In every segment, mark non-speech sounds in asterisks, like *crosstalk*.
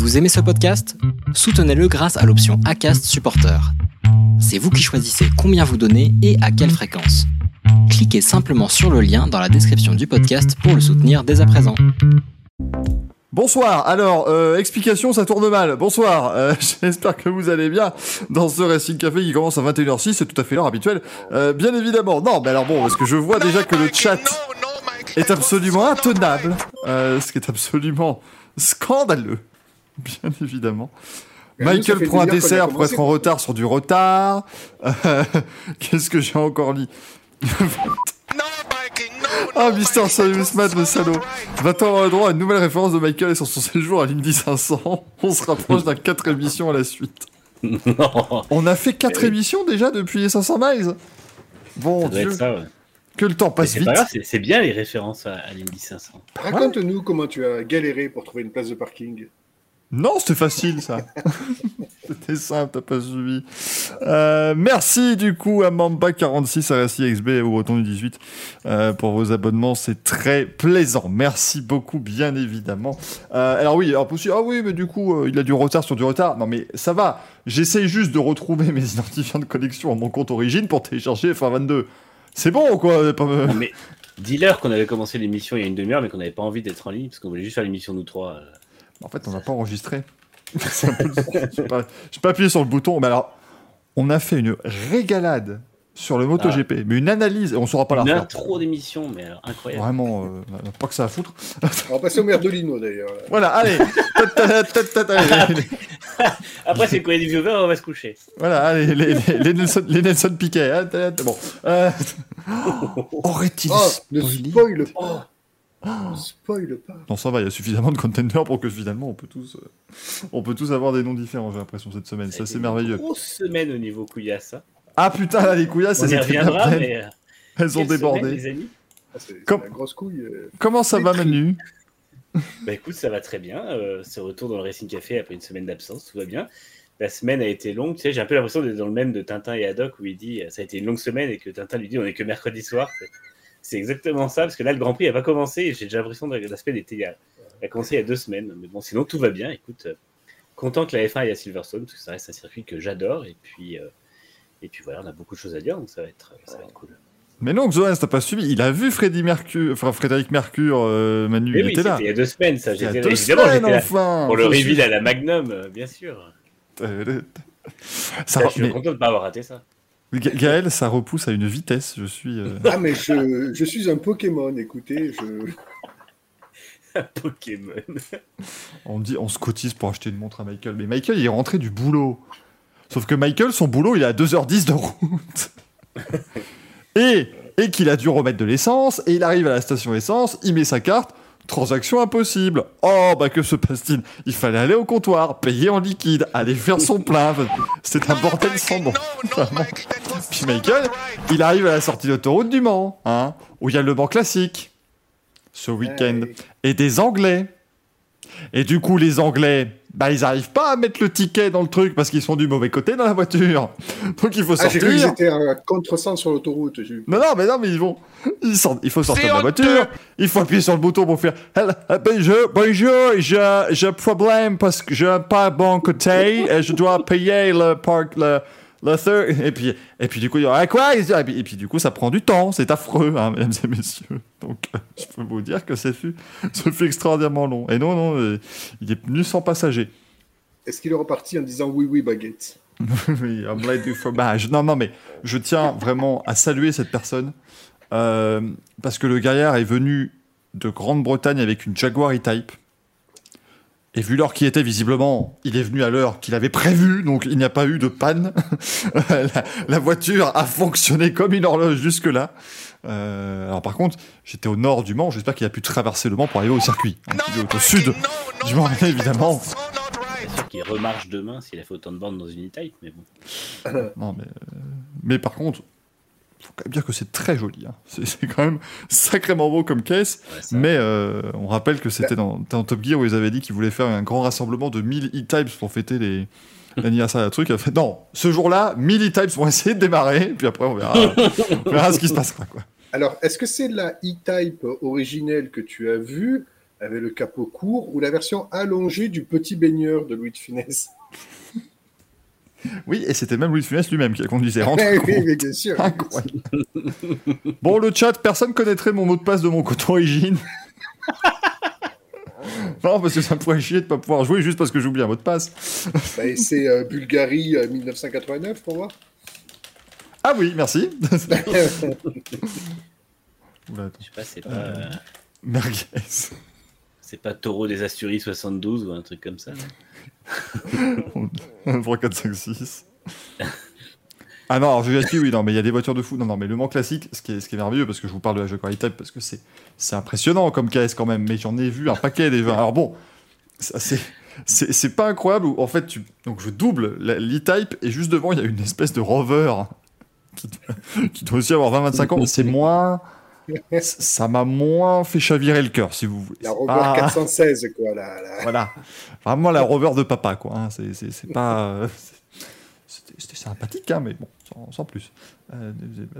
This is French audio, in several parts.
Vous aimez ce podcast? Soutenez-le grâce à l'option ACAST Supporter. C'est vous qui choisissez combien vous donnez et à quelle fréquence. Cliquez simplement sur le lien dans la description du podcast pour le soutenir dès à présent. Bonsoir, alors, euh, explication, ça tourne mal. Bonsoir, euh, *laughs* j'espère que vous allez bien dans ce Racing Café qui commence à 21h06, c'est tout à fait l'heure habituelle. Euh, bien évidemment, non, mais alors bon, parce que je vois déjà que le chat est absolument intenable, euh, ce qui est absolument scandaleux, *laughs* bien évidemment. Michael prend un dessert pour être en retard sur du retard. Euh, *laughs* Qu'est-ce que j'ai encore lu *laughs* Ah, Mister Samus Matt, le salaud. Va-t-on avoir le droit à une nouvelle référence de Michael et sur son séjour à l'Indy 500 On se rapproche d'un 4 émissions à la suite. Non, On a fait 4 émissions déjà depuis les 500 miles Bon Dieu, être ça, ouais. que le temps passe vite. c'est- c'est bien les références à, à l'Indy 500. Raconte-nous comment tu as galéré pour trouver une place de parking. Non, c'était facile ça. *laughs* c'était simple, t'as pas suivi. Euh, merci du coup à Mamba46, à RSI XB et au Breton du 18 euh, pour vos abonnements, c'est très plaisant. Merci beaucoup, bien évidemment. Euh, alors oui, alors possible. Ah oui, mais du coup, euh, il a du retard sur du retard. Non mais ça va. J'essaye juste de retrouver *laughs* mes identifiants de connexion à mon compte origine pour télécharger F22. C'est bon quoi. pas mais dis-leur qu'on avait commencé l'émission il y a une demi-heure, mais qu'on n'avait pas envie d'être en ligne, parce qu'on voulait juste faire l'émission nous trois. En fait, on n'a pas enregistré. *laughs* J'ai pas, pas appuyé sur le bouton. Mais alors, on a fait une régalade sur le MotoGP, mais une analyse, et on saura pas la Une refaire. intro d'émission, mais alors, incroyable. Vraiment, euh, pas que ça à foutre. *laughs* On va passer au Merdolino d'ailleurs. là. Voilà, allez. *laughs* Après, c'est le courrier du viewer, on va se coucher. Voilà, allez, les, les- les Nelson, les Nelson Piquet. hein, Bon. Euh... Aurait-il Oh, ne spoil pas. Ne spoil pas. Non, ça va, il y a suffisamment de contenders pour que finalement on peut tous, euh, on peut tous avoir des noms différents, j'ai l'impression, cette semaine. Ça, c'est merveilleux. Grosse semaine au niveau couillasse. hein. Ah putain, là, les couillasses, On elles étaient bien reviendra, pleines. mais. euh, Elles ont débordé. semaine, les amis Ah, c'est c'est Comme- la grosse couille. euh. Comment ça va, Manu Bah écoute, ça va très bien. Euh, ce retour dans le Racing Café après une semaine d'absence, tout va bien. La semaine a été longue. Tu sais, j'ai un peu l'impression d'être dans le même de Tintin et Haddock où il dit ça a été une longue semaine et que Tintin lui dit on est que mercredi soir. C'est- C'est exactement ça parce que là le Grand Prix n'a pas commencé et j'ai déjà l'impression que la semaine était il y a, elle a commencé il y a deux semaines. Mais bon, sinon tout va bien. Écoute, euh, content que la F1 aille à Silverstone parce que ça reste un circuit que j'adore et puis euh, et puis voilà, on a beaucoup de choses à dire donc ça va être ça va être cool. Mais non, Xoan, t'as pas suivi. Il a vu Freddy Mercure, enfin Frédéric Mercure, euh, Manu, Mais il oui, était là. il y a deux semaines ça. Il y a J'étais deux semaines, là pour le reveal à la Magnum, euh, bien sûr. Ça, je suis mais, content de ne pas avoir raté ça. Ga- Gaël, ça repousse à une vitesse. Je suis. euh, Ah, mais je, je suis un Pokémon, écoutez. Je... *laughs* Pokémon. on me dit, on se cotise pour acheter une montre à Michael. Mais Michael, il est rentré du boulot. Sauf que Michael, son boulot, il est à 2h10 de route. *laughs* et et qu'il a dû remettre de l'essence. Et il arrive à la station essence, il met sa carte. Transaction impossible. Oh, bah que se passe-t-il? Il fallait aller au comptoir, payer en liquide, aller faire son plein. C'est un bordel sans nom. *laughs* Puis Michael, il arrive à la sortie d'autoroute du Mans, hein, où il y a le Mans classique, ce week-end, et des Anglais. Et du coup, les Anglais, bah, ils arrivent pas à mettre le ticket dans le truc parce qu'ils sont du mauvais côté dans la voiture. *laughs* Donc il faut Ah, j'ai sortir. cru qu'ils étaient à contresens sur l'autoroute. Non, non, mais non, mais ils vont. Ils sortent- il faut sortir de la voiture. Il faut appuyer sur le bouton pour faire. Bonjour, bonjour, j'ai j'ai un problème parce que j'ai pas bon côté et je dois payer le parc, le. Et puis, et puis du coup, il y aura quoi? Et puis, et puis du coup, ça prend du temps, c'est affreux, hein, mesdames et messieurs. Donc, euh, je peux vous dire que ce fut, ce fut extraordinairement long. Et non, non, euh, il est venu sans passager. Est-ce qu'il est reparti en disant oui, oui, baguette? *laughs* Oui, omelette du fromage. Non, non, mais je tiens vraiment à saluer cette personne euh, parce que le gaillard est venu de Grande-Bretagne avec une Jaguar E-Type. Et vu l'heure qui était, visiblement, il est venu à l'heure qu'il avait prévue, donc il n'y a pas eu de panne. *laughs* la, la voiture a fonctionné comme une horloge jusque-là. Euh, alors par contre, j'étais au nord du Mans, j'espère qu'il a pu traverser le Mans pour arriver au circuit. hein, qui est au sud du Mans, *laughs* évidemment. Qu'il remarche demain s'il a fait autant de bandes dans une E-Type, mais bon. Non, mais, euh, mais par contre, faut quand même dire que c'est très joli. hein. C'est quand même sacrément beau comme caisse. Ouais, Mais euh, on rappelle que c'était dans, dans Top Gear où ils avaient dit qu'ils voulaient faire un grand rassemblement de 1000 E-Types pour fêter les *laughs* l'anniversaire d'un truc. Fait, non, ce jour-là, 1000 E-Types vont essayer de démarrer, puis après on verra, *laughs* on verra ce qui se passera. Quoi. Alors, est-ce que c'est la E-Type originelle que tu as vue avec le capot court ou la version allongée du petit baigneur de Louis de Funès? Oui, et c'était même Louis de Funès lui-même qui a conduisait. *laughs* Rentre oui, oui, bien sûr. Incroyable. bon, le chat, personne connaîtrait mon mot de passe de mon compte origine. *laughs* non, parce que ça me pourrait chier de pas pouvoir jouer juste parce que j'oublie un mot de passe. Bah, et c'est euh, Bulgarie euh, 1989 pour voir. Ah oui, merci. *laughs* Oula, attends. Je sais pas, c'est pas, euh, Merguez. c'est pas Taureau des Asturies 72 ou un truc comme ça. non? 1, 3, 4, 5, 6. Ah non, alors je gaspille, oui, non, mais il y a des voitures de fou. Non, non, mais le Mans classique, ce qui est, ce qui est merveilleux, parce que je vous parle de la Jaguar E-Type, parce que c'est, c'est impressionnant comme KS quand même, mais j'en ai vu un paquet déjà. Alors bon, c'est, c'est, c'est pas incroyable en fait, tu, donc je double l'E-Type et juste devant, il y a une espèce de rover qui doit, qui doit aussi avoir 20-25 ans. C'est moins. Ça m'a moins fait chavirer le cœur, si vous voulez. La Rover pas- 416, quoi. La, la- voilà. Vraiment la rover de papa, quoi. hein. C'est, pas. euh, C'était, sympathique, hein, mais bon, sans, sans plus. Euh,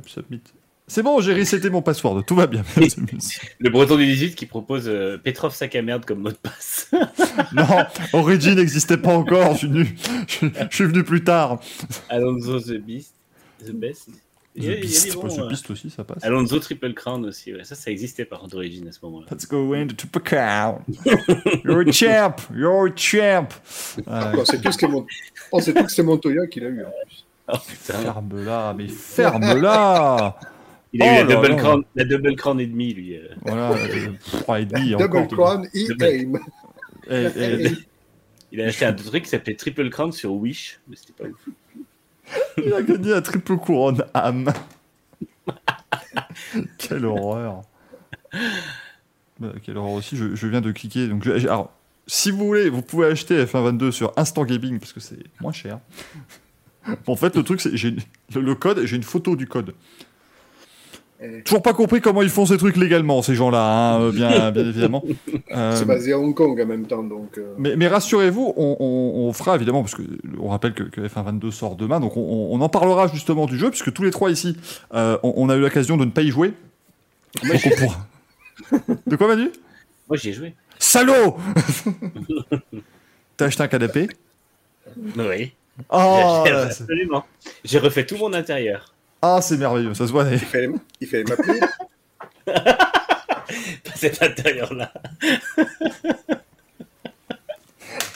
submit. C'est bon, j'ai reseté mon password, tout va bien. *laughs* Le breton du 18 qui propose euh, Petrov sac à merde comme mot de passe. *laughs* non, Origin n'existait pas encore, je suis, venu, je, je suis venu plus tard. Alonso the Beast. The Best. Il y a- The y a Beast, des ouais, bons, The euh, Beast aussi, ça passe. Alonso Triple Crown aussi. Ouais. Ça, ça existait par contre d'origine à ce moment-là. Let's go in the triple crown. You're a champ, you're a champ. Euh, On sait tous que c'est Mont- on sait tous que c'est Montoya qui l'a eu. en plus. Oh ferme-la, mais ferme-la *laughs* Il a eu Oh la, là double là. crown, la double crown et demi, lui. euh. Voilà, euh, trois et demi Double encore. Crown et Aim. Eh, eh, Il a acheté un truc qui s'appelait Triple Crown sur Wish, mais c'était pas ouf. *laughs* Il a gagné la triple couronne âme. *laughs* Quelle horreur. Bah, quelle horreur aussi, je, viens de cliquer. Si vous voulez, vous pouvez acheter F122 sur Instant Gaming parce que c'est moins cher. *laughs* en fait, le truc, c'est le, le code, j'ai une photo du code. Eh. Toujours pas compris comment ils font ces trucs légalement, ces gens-là, hein, euh, bien, bien *laughs* évidemment. Euh, C'est basé à Hong Kong en même temps, donc. euh, mais, mais rassurez-vous, on, on- on fera évidemment, parce que on rappelle que, que F122 sort demain, donc on, en parlera justement du jeu, puisque tous les trois ici, euh, on, on a eu l'occasion de ne pas y jouer. Donc on pourra- De quoi Manu? Moi, j'y ai joué. Salaud *laughs* T'as acheté un canapé? Oui. Oh, c'est- absolument. J'ai refait tout mon intérieur. Ah, c'est merveilleux, ça se voit. Il fallait, il fallait m'appeler. *laughs* Pas cet intérieur-là.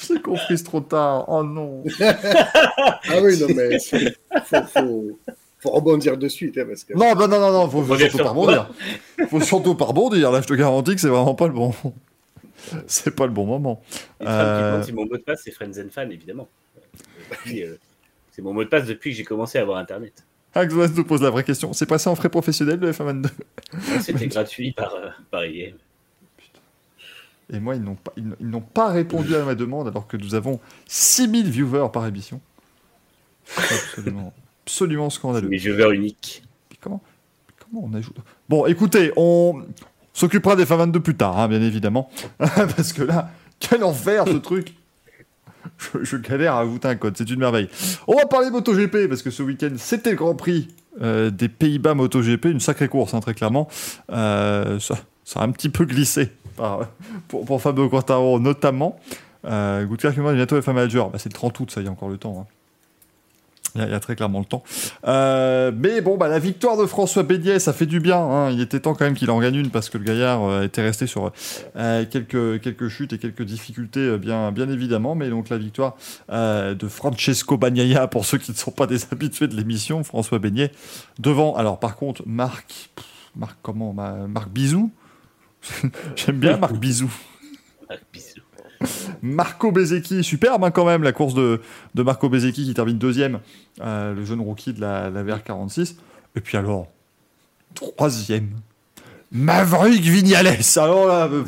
J'ai compris trop tard. Oh non. *laughs* Ah oui, non, mais faut, faut, faut rebondir de suite, hein, parce que. Non, bah non, non, non, faut, faut surtout sur pas rebondir. Faut surtout pas rebondir. Là, je te garantis que c'est vraiment pas le bon. C'est pas le bon moment. Qui Euh. mon mot de passe, c'est Friends and Fan, évidemment. Euh, c'est mon mot de passe depuis que j'ai commencé à avoir Internet. Axos nous pose la vraie question. C'est passé en frais professionnels le F122 C'était *laughs* gratuit par, euh, par. Et moi, ils n'ont pas, ils n'ont pas répondu à ma demande alors que nous avons 6000 viewers par émission. Absolument, *laughs* absolument scandaleux. Mes viewers uniques. Comment, comment on ajoute? Bon, écoutez, on s'occupera des F122 plus tard, hein, bien évidemment. *laughs* Parce que là, quel enfer ce truc je, galère à ajouter un code, c'est une merveille. On va parler MotoGP, parce que ce week-end, c'était le Grand Prix euh, des Pays-Bas MotoGP, une sacrée course, hein, très clairement. Euh, ça, a un petit peu glissé pour, Fabio Quartaro, notamment. Euh, me demande bientôt F1 Manager. Bah, c'est le 30 août, ça, y a encore le temps. hein. Il y, a, très clairement le temps. Euh, mais bon, bah, la victoire de François Bédier, ça fait du bien. hein. Il était temps quand même qu'il en gagne une parce que le gaillard euh, était resté sur euh, quelques, quelques chutes et quelques difficultés, bien, bien évidemment. Mais donc la victoire de Francesco Bagnaia, *laughs* pour ceux qui ne sont pas des *laughs* habitués de l'émission, François Beignet, devant. Alors par contre, Marc, Marc comment Ma- Marc Bisou *laughs* J'aime bien Marc Bisou. Ah, bisous. Marco Bezecchi, superbe hein, quand même la course de, de Marco Bezecchi qui termine deuxième, euh, le jeune rookie de la, la VR46. Et puis alors, troisième, Maverick Vignales. Alors là, euh,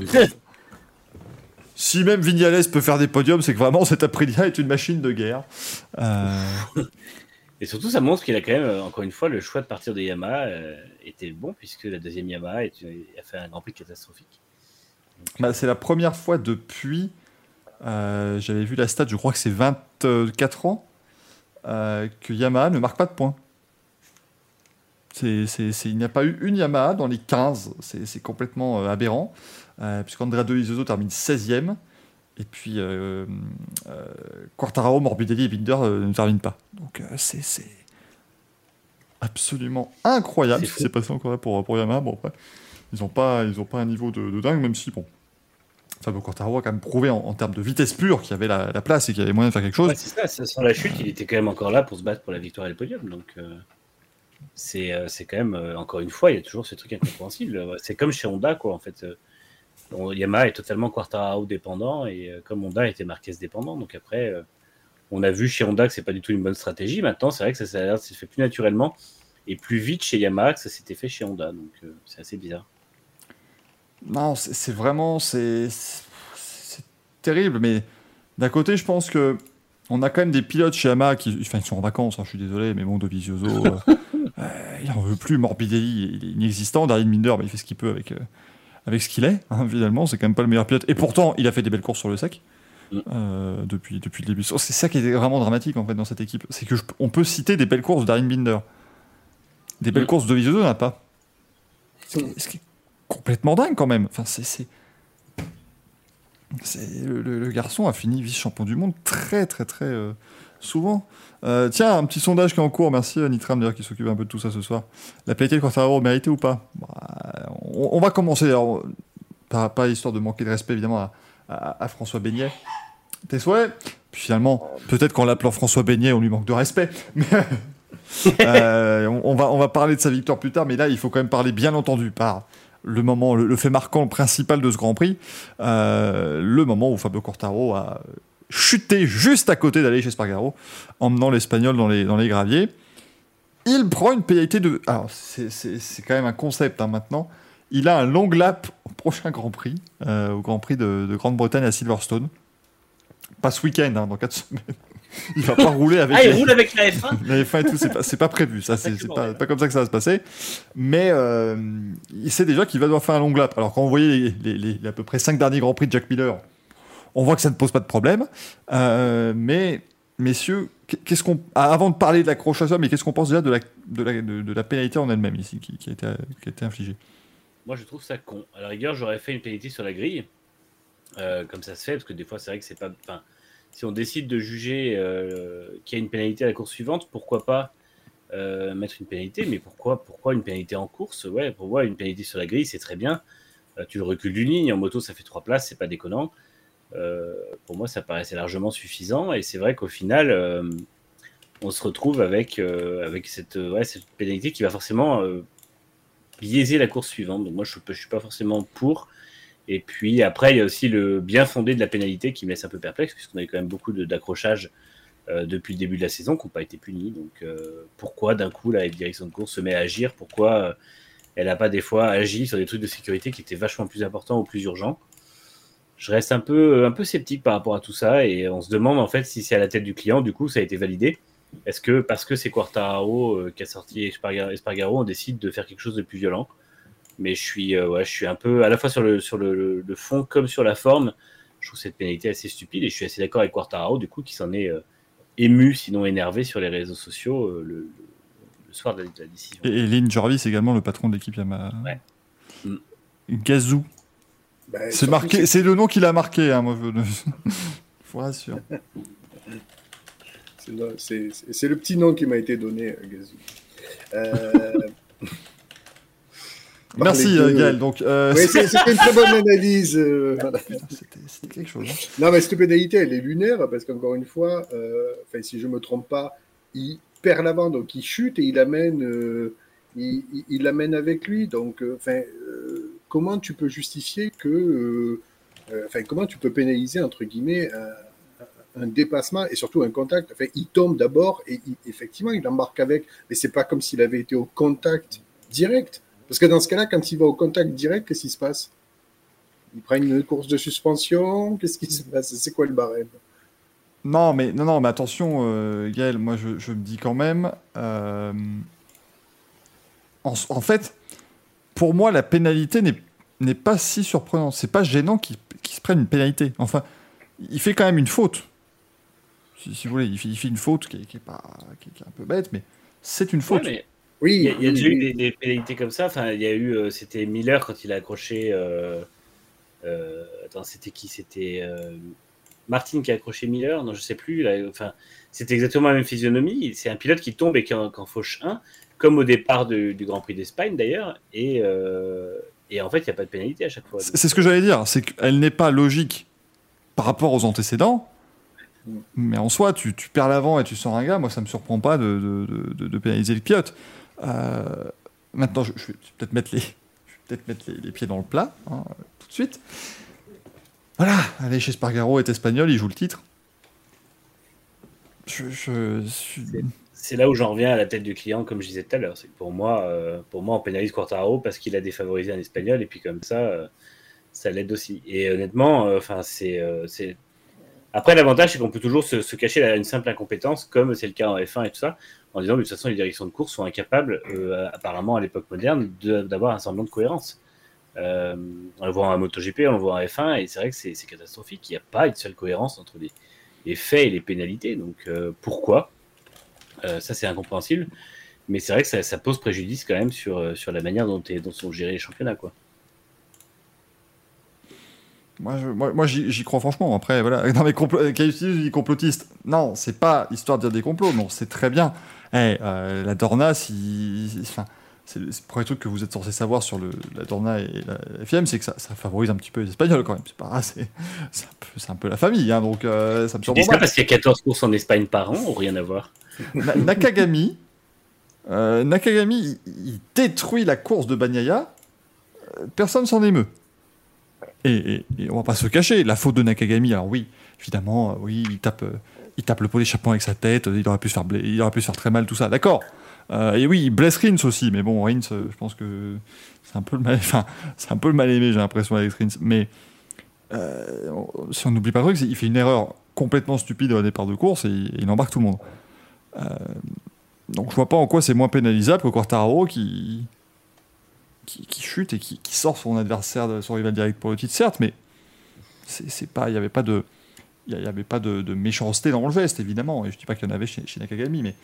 si même Vignales peut faire des podiums, c'est que vraiment cet Aprilia est une machine de guerre. Euh, *laughs* Et surtout, ça montre qu'il a quand même, encore une fois, le choix de partir de Yamaha euh, était bon, puisque la deuxième Yamaha est une- a fait un Grand Prix catastrophique. bah, c'est la première fois depuis, euh, j'avais vu la stat, je crois que c'est 24 ans, euh, que Yamaha ne marque pas de points. Il n'y a pas eu une Yamaha dans les 15. C'est, complètement euh, aberrant. Puisqu'Andrea Dovizioso termine 16e. Et puis Quartararo, Morbidelli et Binder ne terminent pas. Donc c'est, absolument incroyable ce qui s'est passé encore là pour, pour Yamaha. Bon, après, ils n'ont pas, ils ont pas un niveau de, de dingue, même si, bon, Fabio Quartararo a quand même prouvé en, termes de vitesse pure qu'il y avait la, la place et qu'il y avait moyen de faire quelque chose. C'est ça, sans la chute, il était quand même encore là pour se battre pour la victoire et le podium. Donc, euh, c'est euh, c'est quand même, euh, encore une fois, il y a toujours ce truc incompréhensible. C'est comme chez Honda, quoi, en fait. Yamaha est totalement Quartararo dépendant et comme Honda était Marquez dépendant. Donc, après, on a vu chez Honda que c'est pas du tout une bonne stratégie. Maintenant, c'est vrai que ça, ça fait plus naturellement et plus vite chez Yamaha que ça s'était fait chez Honda. Donc, c'est assez bizarre. Non, c'est vraiment c'est terrible, mais d'un côté, je pense que on a quand même des pilotes chez Yamaha qui, enfin, ils sont en vacances. hein, je suis désolé, mais bon, Dovizioso, *laughs* euh, euh, il en veut plus. Morbidelli, il est inexistant. Darren Minder, bah, il fait ce qu'il peut avec euh, avec ce qu'il est. hein, finalement, c'est quand même pas le meilleur pilote. Et pourtant, il a fait des belles courses sur le sec. Mm. euh, depuis, depuis le début. C'est ça qui est vraiment dramatique en fait dans cette équipe. C'est que je- on peut citer des belles courses de Darren Binder. Des belles Mm. courses de Dovizioso, il n'y en a pas. Ce qui ce complètement dingue quand même. Enfin, c'est, le, le- garçon a fini vice-champion du monde très très très euh, souvent. Euh, tiens, un petit sondage qui est en cours. Merci à Nitram d'ailleurs qui s'occupe un peu de tout ça ce soir. La pénalité de Quartararo mérité ou pas? Bah, on, va commencer. Alors, pas, histoire de manquer de respect évidemment à, François Beignet. Tes souhaits? Puis finalement, peut-être qu'en l'appelant François Beignet, on lui manque de respect. *laughs* Mais euh, on, on va, on va parler de sa victoire plus tard, mais là, il faut quand même parler, bien entendu, par le moment, le, fait marquant, principal de ce Grand Prix, euh, le moment où Fabio Quartaro a chuté juste à côté d'aller chez Spargaro, emmenant l'Espagnol dans les, dans les graviers. Il prend une pénalité de... Alors, c'est- quand même un concept hein, maintenant. Il a un long lap au prochain Grand Prix, euh, au Grand Prix de, de Grande-Bretagne à Silverstone. Pas ce week-end, hein, dans 4 *laughs* semaines. Il va pas rouler avec Ah, il les- roule avec la F1 *laughs* la F1 et tout, c'est pas, c'est pas prévu, ça, c'est c'est pas, pas comme ça que ça va se passer. Mais euh, il sait déjà qu'il va devoir faire un long lap. Alors, quand vous voyez les, les- les- les à peu près 5 derniers Grands Prix de Jack Miller, on voit que ça ne pose pas de problème. Euh, mais, messieurs, qu'est-ce qu'on. ah, Avant de parler de l'accrochage, mais qu'est-ce qu'on pense déjà de la, de la, de, de la pénalité en elle-même ici, qui, qui a été, qui a été infligée? Moi, je trouve ça con. À la rigueur, j'aurais fait une pénalité sur la grille, euh, comme ça se fait, parce que des fois, c'est vrai que c'est pas. Enfin, si on décide de juger euh, qu'il y a une pénalité à la course suivante, pourquoi pas euh, mettre une pénalité Mais pourquoi, pourquoi une pénalité en course? Ouais, pour moi, une pénalité sur la grille, c'est très bien. Euh, tu le recules d'une ligne, en moto, ça fait trois places, c'est pas déconnant. Pour moi, ça paraissait largement suffisant. Et c'est vrai qu'au final, on se retrouve avec, avec cette, cette pénalité qui va forcément biaiser la course suivante. Donc moi, je ne suis pas forcément pour. Et puis après, il y a aussi le bien fondé de la pénalité qui me laisse un peu perplexe, puisqu'on a eu quand même beaucoup d'accrochages euh, depuis le début de la saison qui n'ont pas été punis. Donc euh, pourquoi d'un coup la direction de course se met à agir? Pourquoi euh, elle n'a pas des fois agi sur des trucs de sécurité qui étaient vachement plus importants ou plus urgents? Je reste un peu, un peu sceptique par rapport à tout ça et on se demande en fait si c'est à la tête du client, du coup ça a été validé. Est-ce que parce que c'est Quartararo euh, qui a sorti Espargaro, on décide de faire quelque chose de plus violent? Mais je suis, euh, ouais, je suis un peu à la fois sur le, sur le, le- le fond comme sur la forme. Je trouve cette pénalité assez stupide et je suis assez d'accord avec Quartararo, du coup, qui s'en est euh, ému, sinon énervé sur les réseaux sociaux euh, le, soir de la, de la décision. Et, et Lynn Jarvis, également le patron de l'équipe Yamaha. Ouais. Mm. Gazou. Ben, C'est surtout, marqué, c'est le nom qu'il a marqué, hein, moi. Je vous *laughs* rassure. c'est le- le petit nom qui m'a été donné, Gazou. Euh, *laughs* Merci, de- Gaël. Donc, euh, oui, c'était une très bonne analyse. euh, voilà. c'était quelque chose. hein. Non, mais cette pénalité, elle est lunaire parce qu'encore une fois, euh, si je me trompe pas, il perd l'avant, donc il chute et il amène, euh, il, il- il l'amène avec lui. Donc, enfin, comment tu peux justifier que, enfin, comment tu peux pénaliser entre guillemets un, un dépassement et surtout un contact? Enfin, il tombe d'abord et il- effectivement, il embarque avec, mais c'est pas comme s'il avait été au contact direct. Parce que dans ce cas-là, quand il va au contact direct, qu'est-ce qui se passe? Il prend une course de suspension? Qu'est-ce qui se passe? C'est quoi le barème? Non, mais non, non, mais attention, euh, Gaël. Moi, je, je me dis quand même. euh, en, en fait, pour moi, la pénalité n'est n'est pas si surprenante. C'est pas gênant qu'il se prenne une pénalité. Enfin, il fait quand même une faute. Si, si vous voulez, il fait, il fait une faute qui est, qui est pas, qui est, qui est un peu bête, mais c'est une Ouais, faute. mais Oui, Il y a, il y a oui, déjà eu oui. des, des pénalités comme ça. Enfin, il y a eu, euh, c'était Miller quand il a accroché. euh, euh, attends, c'était qui? C'était euh, Martin qui a accroché Miller? Non, je sais plus. là. enfin, c'était exactement la même physionomie. C'est un pilote qui tombe et qui en, qui en fauche un, comme au départ du, du Grand Prix d'Espagne d'ailleurs. Et, euh, et en fait, il n'y a pas de pénalité à chaque fois. C'est c'est ce que j'allais dire, c'est qu'elle n'est pas logique par rapport aux antécédents. Mm. Mais en soi, tu, tu perds l'avant et tu sors un gars, moi ça me surprend pas de, de- de- de- de pénaliser le pilote. Euh, maintenant, je, vais peut-être mettre, les, peut-être mettre les, pieds dans le plat, hein, tout de suite. Voilà, allez chez Spargaro est espagnol, il joue le titre. Je, suis- C'est là où j'en reviens à la tête du client, comme je disais tout à l'heure. C'est pour moi, euh, pour moi, on pénalise Quartaro parce qu'il a défavorisé un espagnol et puis comme ça, euh, ça l'aide aussi. Et honnêtement, enfin, c'est. Après, l'avantage, c'est qu'on peut toujours se, cacher derrière une simple incompétence, comme c'est le cas en F1 et tout ça, en disant de toute façon, les directions de course sont incapables, euh, apparemment à l'époque moderne, de- d'avoir un semblant de cohérence. Euh, on le voit en MotoGP, on le voit en F1, et c'est vrai que c'est catastrophique. Il n'y a pas une seule cohérence entre les, faits et les pénalités. Donc, euh, pourquoi? Ça, c'est incompréhensible. Mais c'est vrai que ça, pose préjudice quand même sur, sur la manière dont, dont sont gérés les championnats. Quoi. Moi, je- moi, moi, j'y crois franchement. Après, voilà, *laughs* dans mes complots, des complotistes. Non, c'est pas histoire de dire des complots. Non, c'est très bien. Eh, euh, la Dorna, si, si- enfin, c'est le premier truc que vous êtes censé savoir sur le, la Dorna et la FM, c'est que ça, ça favorise un petit peu les Espagnols quand même. C'est pas, *laughs* c'est c'est un, peu- c'est un peu la famille, hein, donc euh, ça me surprend dis ça parce qu'il y a 14 courses en Espagne par an ou rien à voir? Na- Nakagami, euh, Nakagami, il, il détruit la course de euh, Personne s'en émeut. Et, et- et on va pas se cacher, la faute de Nakagami, alors oui, évidemment, euh, oui, il tape, euh, il tape le pot d'échappement avec sa tête, euh, il aurait pu se faire, il aurait pu se faire très mal, tout ça, d'accord. Et oui, il blesse Rins aussi, mais bon, Rins, je pense que c'est un peu le mal, *laughs* c'est un peu le mal aimé, j'ai l'impression avec Rins. Mais si on n'oublie pas le truc, qu'il fait une erreur complètement stupide au départ de course et il, il embarque tout le monde. Donc je vois pas en quoi c'est moins pénalisable que Quartararo qui, qui, qui chute et qui, qui sort son adversaire, de- son rival direct pour le titre, certes, mais c'est pas, il n'y avait pas de, il y avait pas de, de méchanceté dans le geste évidemment. Et je dis pas qu'il y en avait chez, chez Nakagami, mais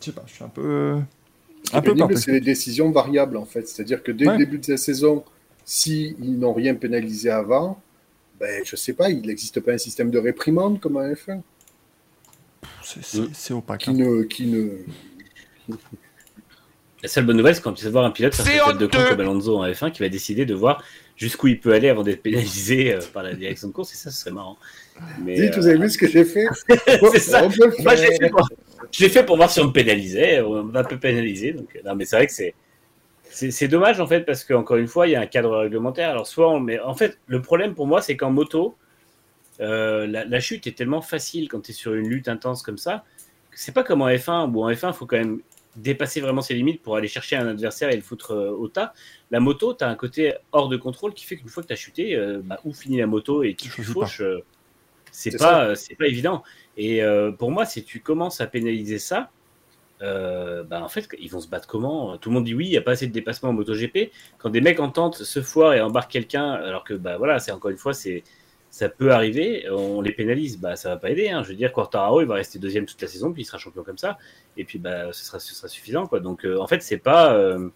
je sais pas, je suis un peu, un peu c'est les décisions variables, en fait. C'est-à-dire que dès Ouais. le début de la saison, s'ils n'ont rien pénalisé avant, ben, je sais pas, il n'existe pas un système de réprimande comme en F1 C'est- C'est c'est opaque. qui hein. ne, qui ne... La seule bonne nouvelle, c'est qu'on puisse voir un pilote faire sa tête de con comme Alonso en F1 qui va décider de voir jusqu'où il peut aller avant d'être pénalisé euh, par la direction de course. Et ça, ce serait marrant. Mais, Dites, euh, vous avez vu ce que j'ai fait *laughs* c'est ça. Le Moi, je l'ai fait, pour... fait voir si on me pénalisait. On m'a un peu pénalisé. Donc... euh, Non, mais c'est vrai que c'est. C'est c'est dommage en fait parce qu'encore une fois il y a un cadre réglementaire. Alors soit on met... en fait le problème pour moi c'est qu'en moto euh, la, la chute est tellement facile quand tu es sur une lutte intense comme ça. que C'est pas comme en F1 où en F1 il faut quand même dépasser vraiment ses limites pour aller chercher un adversaire et le foutre euh, au tas. La moto, tu as un côté hors de contrôle qui fait qu'une fois que tu as chuté, euh, bah, où finit la moto et qui Tu fauches, euh, c'est pas, c'est pas évident. Et euh, pour moi, si tu commences à pénaliser ça, bah, en fait, ils vont se battre comment? Tout le monde dit oui, il n'y a pas assez de dépassement en MotoGP. Quand des mecs entendent se foirent et embarquent quelqu'un, alors que bah voilà, c'est encore une fois, c'est ça peut arriver, on les pénalise, bah ça va pas aider. hein. Je veux dire, Quartararo, il va rester deuxième toute la saison, puis il sera champion comme ça, et puis bah ce sera, suffisant. Donc euh, en fait, c'est pas, euh,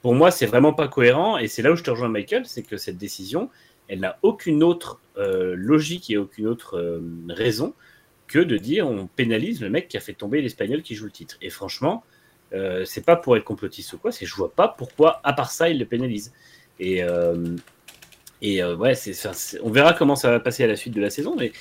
pour moi, c'est vraiment pas cohérent, et c'est là où je te rejoins, Michael, c'est que cette décision, elle n'a aucune autre euh, logique et aucune autre raison que de dire on pénalise le mec qui a fait tomber l'espagnol qui joue le titre. Et franchement, c'est pas pour être complotiste ou quoi, c'est je vois pas pourquoi, à part ça, il le pénalise. Et, et euh, ouais, on verra comment ça va passer à la suite de la saison, mais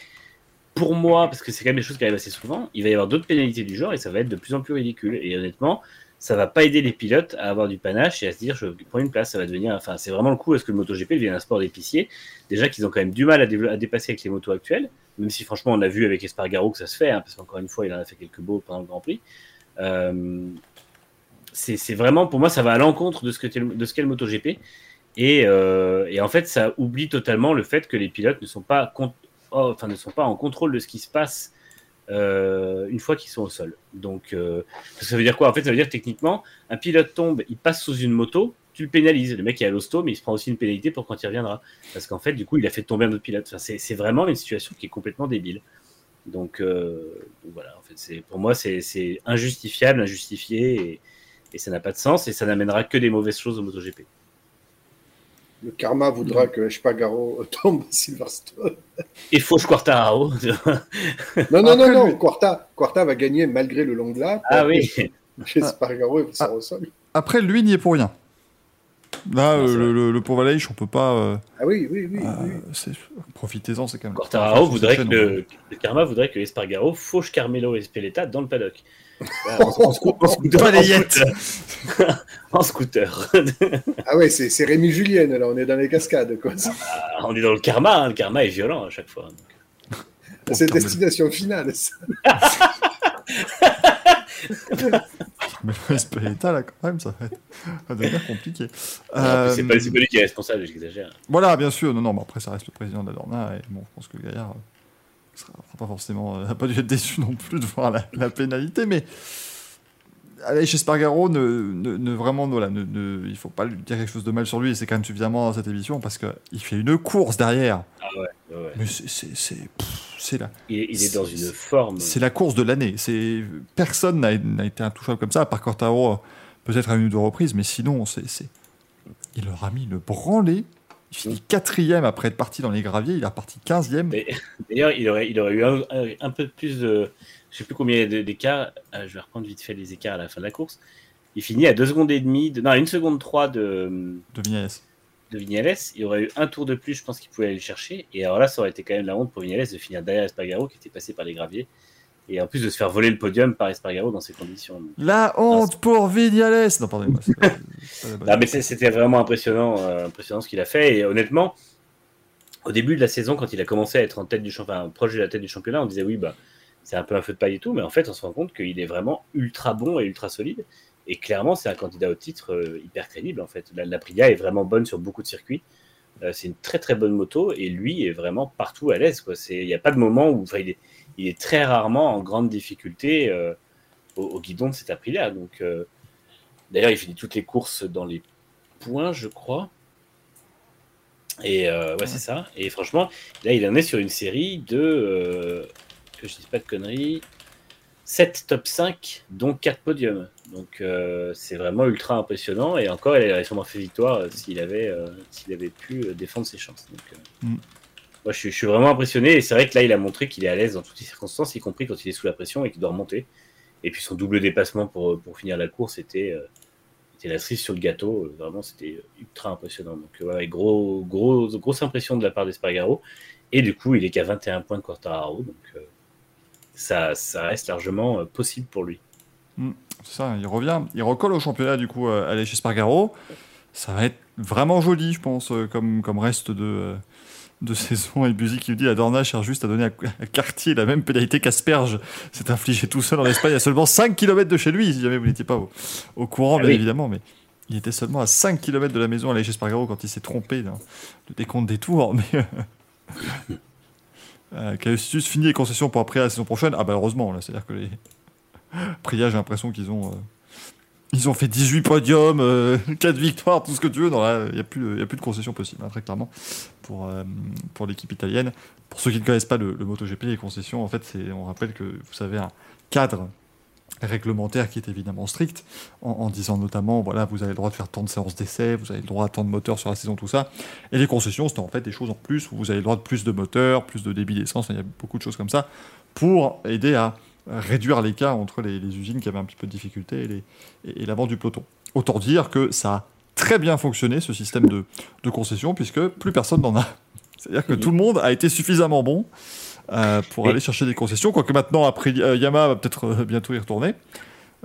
pour moi, parce que c'est quand même des choses qui arrivent assez souvent, il va y avoir d'autres pénalités du genre et ça va être de plus en plus ridicule. Et honnêtement, ça va pas aider les pilotes à avoir du panache et à se dire je prends une place, ça va devenir. Enfin, c'est vraiment le coup. Est-ce que le MotoGP devienne un sport d'épicier Déjà qu'ils ont quand même du mal à, dépasser avec les motos actuelles, même si franchement on a vu avec Espargaro que ça se fait, hein, parce qu'encore une fois il en a fait quelques beaux pendant le Grand Prix. Euh, c'est vraiment, pour moi, ça va à l'encontre de ce qu'est le MotoGP. Et, euh, et en fait, ça oublie totalement le fait que les pilotes ne sont pas, oh, en contrôle de ce qui se passe euh, une fois qu'ils sont au sol. Donc, euh, ça veut dire quoi? En fait, ça veut dire techniquement, un pilote tombe, il passe sous une moto, tu le pénalises. Le mec est à l'hosto, mais il se prend aussi une pénalité pour quand il reviendra. Parce qu'en fait, du coup, il a fait tomber un autre pilote. Enfin, c'est vraiment une situation qui est complètement débile. Donc, voilà, en fait, pour moi, c'est c'est injustifiable, injustifié. Et, Et ça n'a pas de sens et ça n'amènera que des mauvaises choses au MotoGP. Le karma voudra que Espargaro *laughs* tombe à Silverstone. Et fauche Quartararo. non, non, non, Après, non. lui- Quarta, Quarta va gagner malgré le long lap. ah oui. *laughs* Espargaro, il Ah. au sol. Après, lui n'y est pour rien. Là, Non, euh, le, le, le pauvre Aleix, on peut pas. euh, Ah oui, oui, oui. euh, oui. Profitez-en, c'est quand même. Quartararo voudrait que chaîne, le, le karma voudrait que Espargaro fauche Carmelo Espeleta dans le paddock. En, en scoo- en scooter. Pas *laughs* en scooter. En *laughs* scooter. Ah ouais, c'est c'est Rémi Julienne, là, on est dans les cascades. Quoi. Ah, On est dans le karma, hein. le karma est violent à chaque fois. C'est destination finale. ça. *laughs* Mais le Espeleta, là, quand même, ça va, être- ça va devenir compliqué. Ah, Euh, C'est pas, c'est pas lui qui est responsable, j'exagère. Voilà, bien sûr. Non, non, mais après, ça reste le président de la Dorna. Et bon, je pense que Gaillard euh, pas forcément. euh, n'a *laughs* pas dû être déçu non plus de voir la, la pénalité. Mais Aleix Espargaro, ne, ne, ne vraiment, voilà, ne, ne- il faut pas lui dire quelque chose de mal sur lui. Et c'est quand même suffisamment dans cette émission parce qu'il fait une course derrière. Ah ouais, ouais. Mais c'est- la, Il, est- dans une forme. c'est la course de l'année. C'est Personne n'a été intouchable comme ça, à part Cortaro, peut-être à une ou deux reprises. Mais sinon, c'est c'est- il leur a mis une branlée. Il finit quatrième après être parti dans les graviers. Il est reparti quinzième. D'ailleurs, il aurait, il aurait eu un, peu plus de. Je sais plus combien il y a de- d'écarts. Euh, je vais reprendre vite fait les écarts à la fin de la course. Il finit à 2 secondes et demie. De, non, 1 seconde 3 de, de Vignales. de Vignales. Il aurait eu un tour de plus, je pense qu'il pouvait aller le chercher. Et alors là, ça aurait été quand même la honte pour Vignales de finir derrière Espargaro qui était passé par les graviers. Et en plus de se faire voler le podium par Espargaro dans ces conditions. La honte pour Vignales Non, pardonnez-moi. Ah, *laughs* mais c'est- c'était vraiment impressionnant, euh, impressionnant ce qu'il a fait. Et honnêtement, au début de la saison, quand il a commencé à être en tête du championnat, proche de la tête du championnat, on disait oui, bah, c'est un peu un feu de paille et tout. Mais en fait, on se rend compte qu'il est vraiment ultra bon et ultra solide. Et clairement, c'est un candidat au titre euh, hyper crédible. En fait, la, la Priglia est vraiment bonne sur beaucoup de circuits. Euh, c'est une très très bonne moto et lui est vraiment partout à l'aise. Il n'y a pas de moment où enfin, il, est, il est très rarement en grande difficulté euh, au, au guidon de cette Aprilia. Donc, euh, d'ailleurs, il finit toutes les courses dans les points, je crois. Et euh, ouais, c'est ça. Et franchement, là, il en est sur une série de, que je dise pas de conneries, 7 top 5, dont 4 podiums. Donc c'est vraiment ultra impressionnant. Et encore, il aurait sûrement fait victoire s'il avait, s'il avait pu défendre ses chances. Donc, Mm. Moi, je suis, vraiment impressionné. Et c'est vrai que là, il a montré qu'il est à l'aise dans toutes les circonstances, y compris quand il est sous la pression et qu'il doit remonter. Et puis son double dépassement pour, pour finir la course était, euh, était la cerise sur le gâteau. Euh, Vraiment, c'était ultra impressionnant. Donc, euh, ouais, gros, gros, grosse impression de la part d'Espargaro. Et du coup, il est qu'à 21 points de Quartararo. Donc, euh, ça, ça reste largement euh, possible pour lui. C'est ça, il revient. Il recolle au championnat, du coup, euh, Aleix Espargaro. Ça va être vraiment joli, je pense, euh, comme, comme reste de, euh, de saison. Et Buzy qui nous dit la Dorna cherche juste à donner à, à Cartier la même pénalité qu'Asperge s'est infligé tout seul en Espagne à seulement 5 km de chez lui, si jamais vous n'étiez pas au, au courant, Ah bien oui. évidemment. Mais il était seulement à 5 km de la maison, Aleix Espargaro, quand il s'est trompé dans le décompte des tours. *laughs* Mais. euh, Euh, finit les concessions pour après la saison prochaine. Ah bah heureusement, là, c'est-à-dire que les Priya, j'ai l'impression qu'ils ont euh, ils ont fait 18 podiums, *laughs* 4 victoires, tout ce que tu veux. Il n'y a, plus de- de concessions possibles, hein, très clairement, pour, euh, pour l'équipe italienne. Pour ceux qui ne connaissent pas le, le MotoGP, les concessions, en fait, c'est, on rappelle que vous savez un cadre réglementaire qui est évidemment strict, en, en disant notamment, voilà, vous avez le droit de faire tant de séances d'essai, vous avez le droit à tant de moteurs sur la saison, tout ça. Et les concessions, c'était en fait des choses en plus, où vous avez le droit de plus de moteurs, plus de débit d'essence, il y a beaucoup de choses comme ça, pour aider à réduire l'écart entre les, les usines qui avaient un petit peu de difficulté et, les- et- et l'avant du peloton. Autant dire que ça a très bien fonctionné, ce système de, de concession, puisque plus personne n'en a. *laughs* C'est-à-dire que tout le monde a été suffisamment bon euh, pour Et- aller chercher des concessions, quoique maintenant, après, euh, Yamaha va peut-être euh, bientôt y retourner.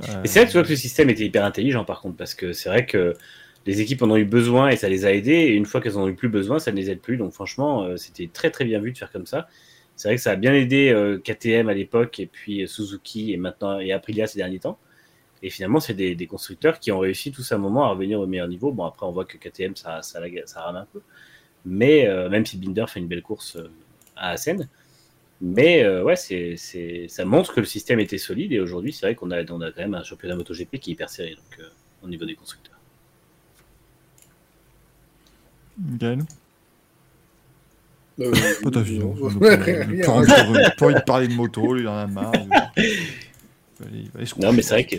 Euh, Et c'est vrai que tu vois que le système était hyper intelligent par contre, parce que c'est vrai que les équipes en ont eu besoin et ça les a aidés, et une fois qu'elles en ont eu plus besoin, ça ne les aide plus. Donc franchement, euh, c'était très très bien vu de faire comme ça. C'est vrai que ça a bien aidé euh, KTM à l'époque, et puis euh, Suzuki, et maintenant et Aprilia ces derniers temps. Et finalement, c'est des, constructeurs qui ont réussi tous à un moment à revenir au meilleur niveau. Bon, après, on voit que KTM, ça, rame un peu. Mais euh, même si Binder fait une belle course à Assen. Mais ouais, ça montre que le système était solide. Et aujourd'hui, c'est vrai qu'on a, quand même un championnat MotoGP qui est hyper serré au niveau des constructeurs. Gaël? Euh, *laughs* Pas ta vie, non. *laughs* Rien, Pas envie de- pas envie de parler de moto, lui, il en a marre. va *laughs* aller- il va aller se Non, mais c'est vrai que-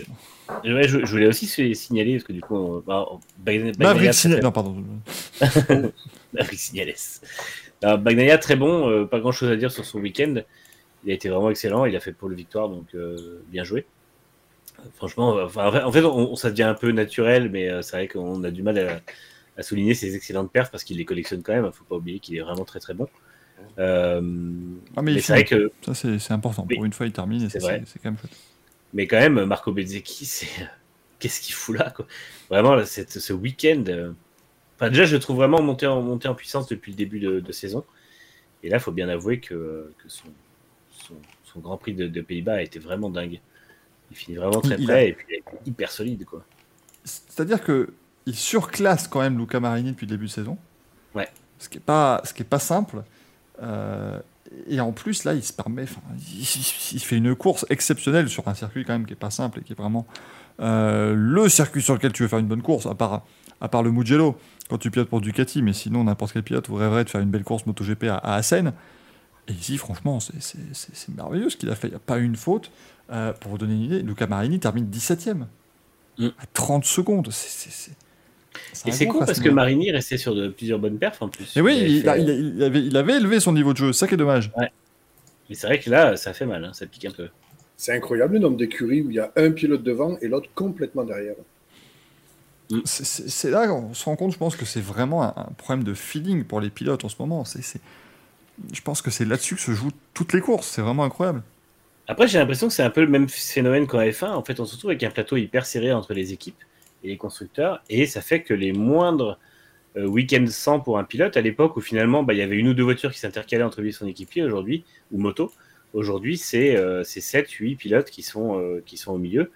Ouais, je, je voulais aussi signaler, parce que du coup, on- bah, on- Bagn- Bagnaia, Maverick très- Signal- Non, pardon. Maverick Signales. Alors, Bagnaia, très bon, euh, pas grand chose à dire sur son week-end. Il a été vraiment excellent, il a fait pour le victoire, donc euh, bien joué. Franchement, enfin, en fait- on, on- ça devient un peu naturel, mais euh, c'est vrai qu'on a du mal à, à souligner ses excellentes perfs parce qu'il les collectionne quand même. Faut pas oublier qu'il est vraiment très très bon. Euh, Ah, mais il mais c'est vrai que, Ça, c'est important. Oui. Pour une fois, il termine C'est vrai. c'est c'est quand même chouette. mais quand même, Marco Bezzecchi, *laughs* c'est qu'est-ce qu'il fout là, quoi. Vraiment, là, cette- ce week-end. euh, Enfin, déjà, je le trouve vraiment monté en, monté en puissance depuis le début de, de saison. Et là, il faut bien avouer que, que son, son, son Grand Prix de, de Pays-Bas a été vraiment dingue. Il finit vraiment très Il- il près a- et puis il est hyper solide, quoi. C'est-à-dire que il surclasse quand même Luca Marini depuis le début de saison. Ouais. Ce qui est pas, ce qui est pas simple. Euh, et en plus là, il se permet, il, il fait une course exceptionnelle sur un circuit quand même qui est pas simple et qui est vraiment euh, le circuit sur lequel tu veux faire une bonne course, à part, à part le Mugello quand tu pilotes pour Ducati, mais sinon n'importe quel pilote rêverait de faire une belle course MotoGP à, à Assen. Et ici, franchement, c'est merveilleux ce qu'il a fait. Il n'y a pas une faute. Euh, pour vous donner une idée, Luca Marini termine 17ème. Mm. À 30 secondes. C'est- Et c'est con parce que. Marini restait sur de plusieurs bonnes perfs en plus. Et oui, il, fait- a- il a- il avait, il avait élevé son niveau de jeu, ça qui est dommage. Mais c'est vrai que là, ça fait mal, hein, ça pique un peu. C'est incroyable le nombre d'écuries où il y a un pilote devant et l'autre complètement derrière. C'est- C'est là qu'on se rend compte, je pense, que c'est vraiment un, un problème de feeling pour les pilotes en ce moment. C'est- c'est- Je pense que c'est là-dessus que se jouent toutes les courses. C'est vraiment incroyable. Après, j'ai l'impression que c'est un peu le même phénomène qu'en F1. En fait, on se retrouve avec un plateau hyper serré entre les équipes et les constructeurs, et ça fait que les moindres euh, week-ends sans pour un pilote, à l'époque où finalement bah, il y avait une ou deux voitures qui s'intercalaient entre lui et son équipier, aujourd'hui, ou moto, aujourd'hui c'est euh, c'est 7, 8 pilotes qui sont, euh, qui sont au milieu,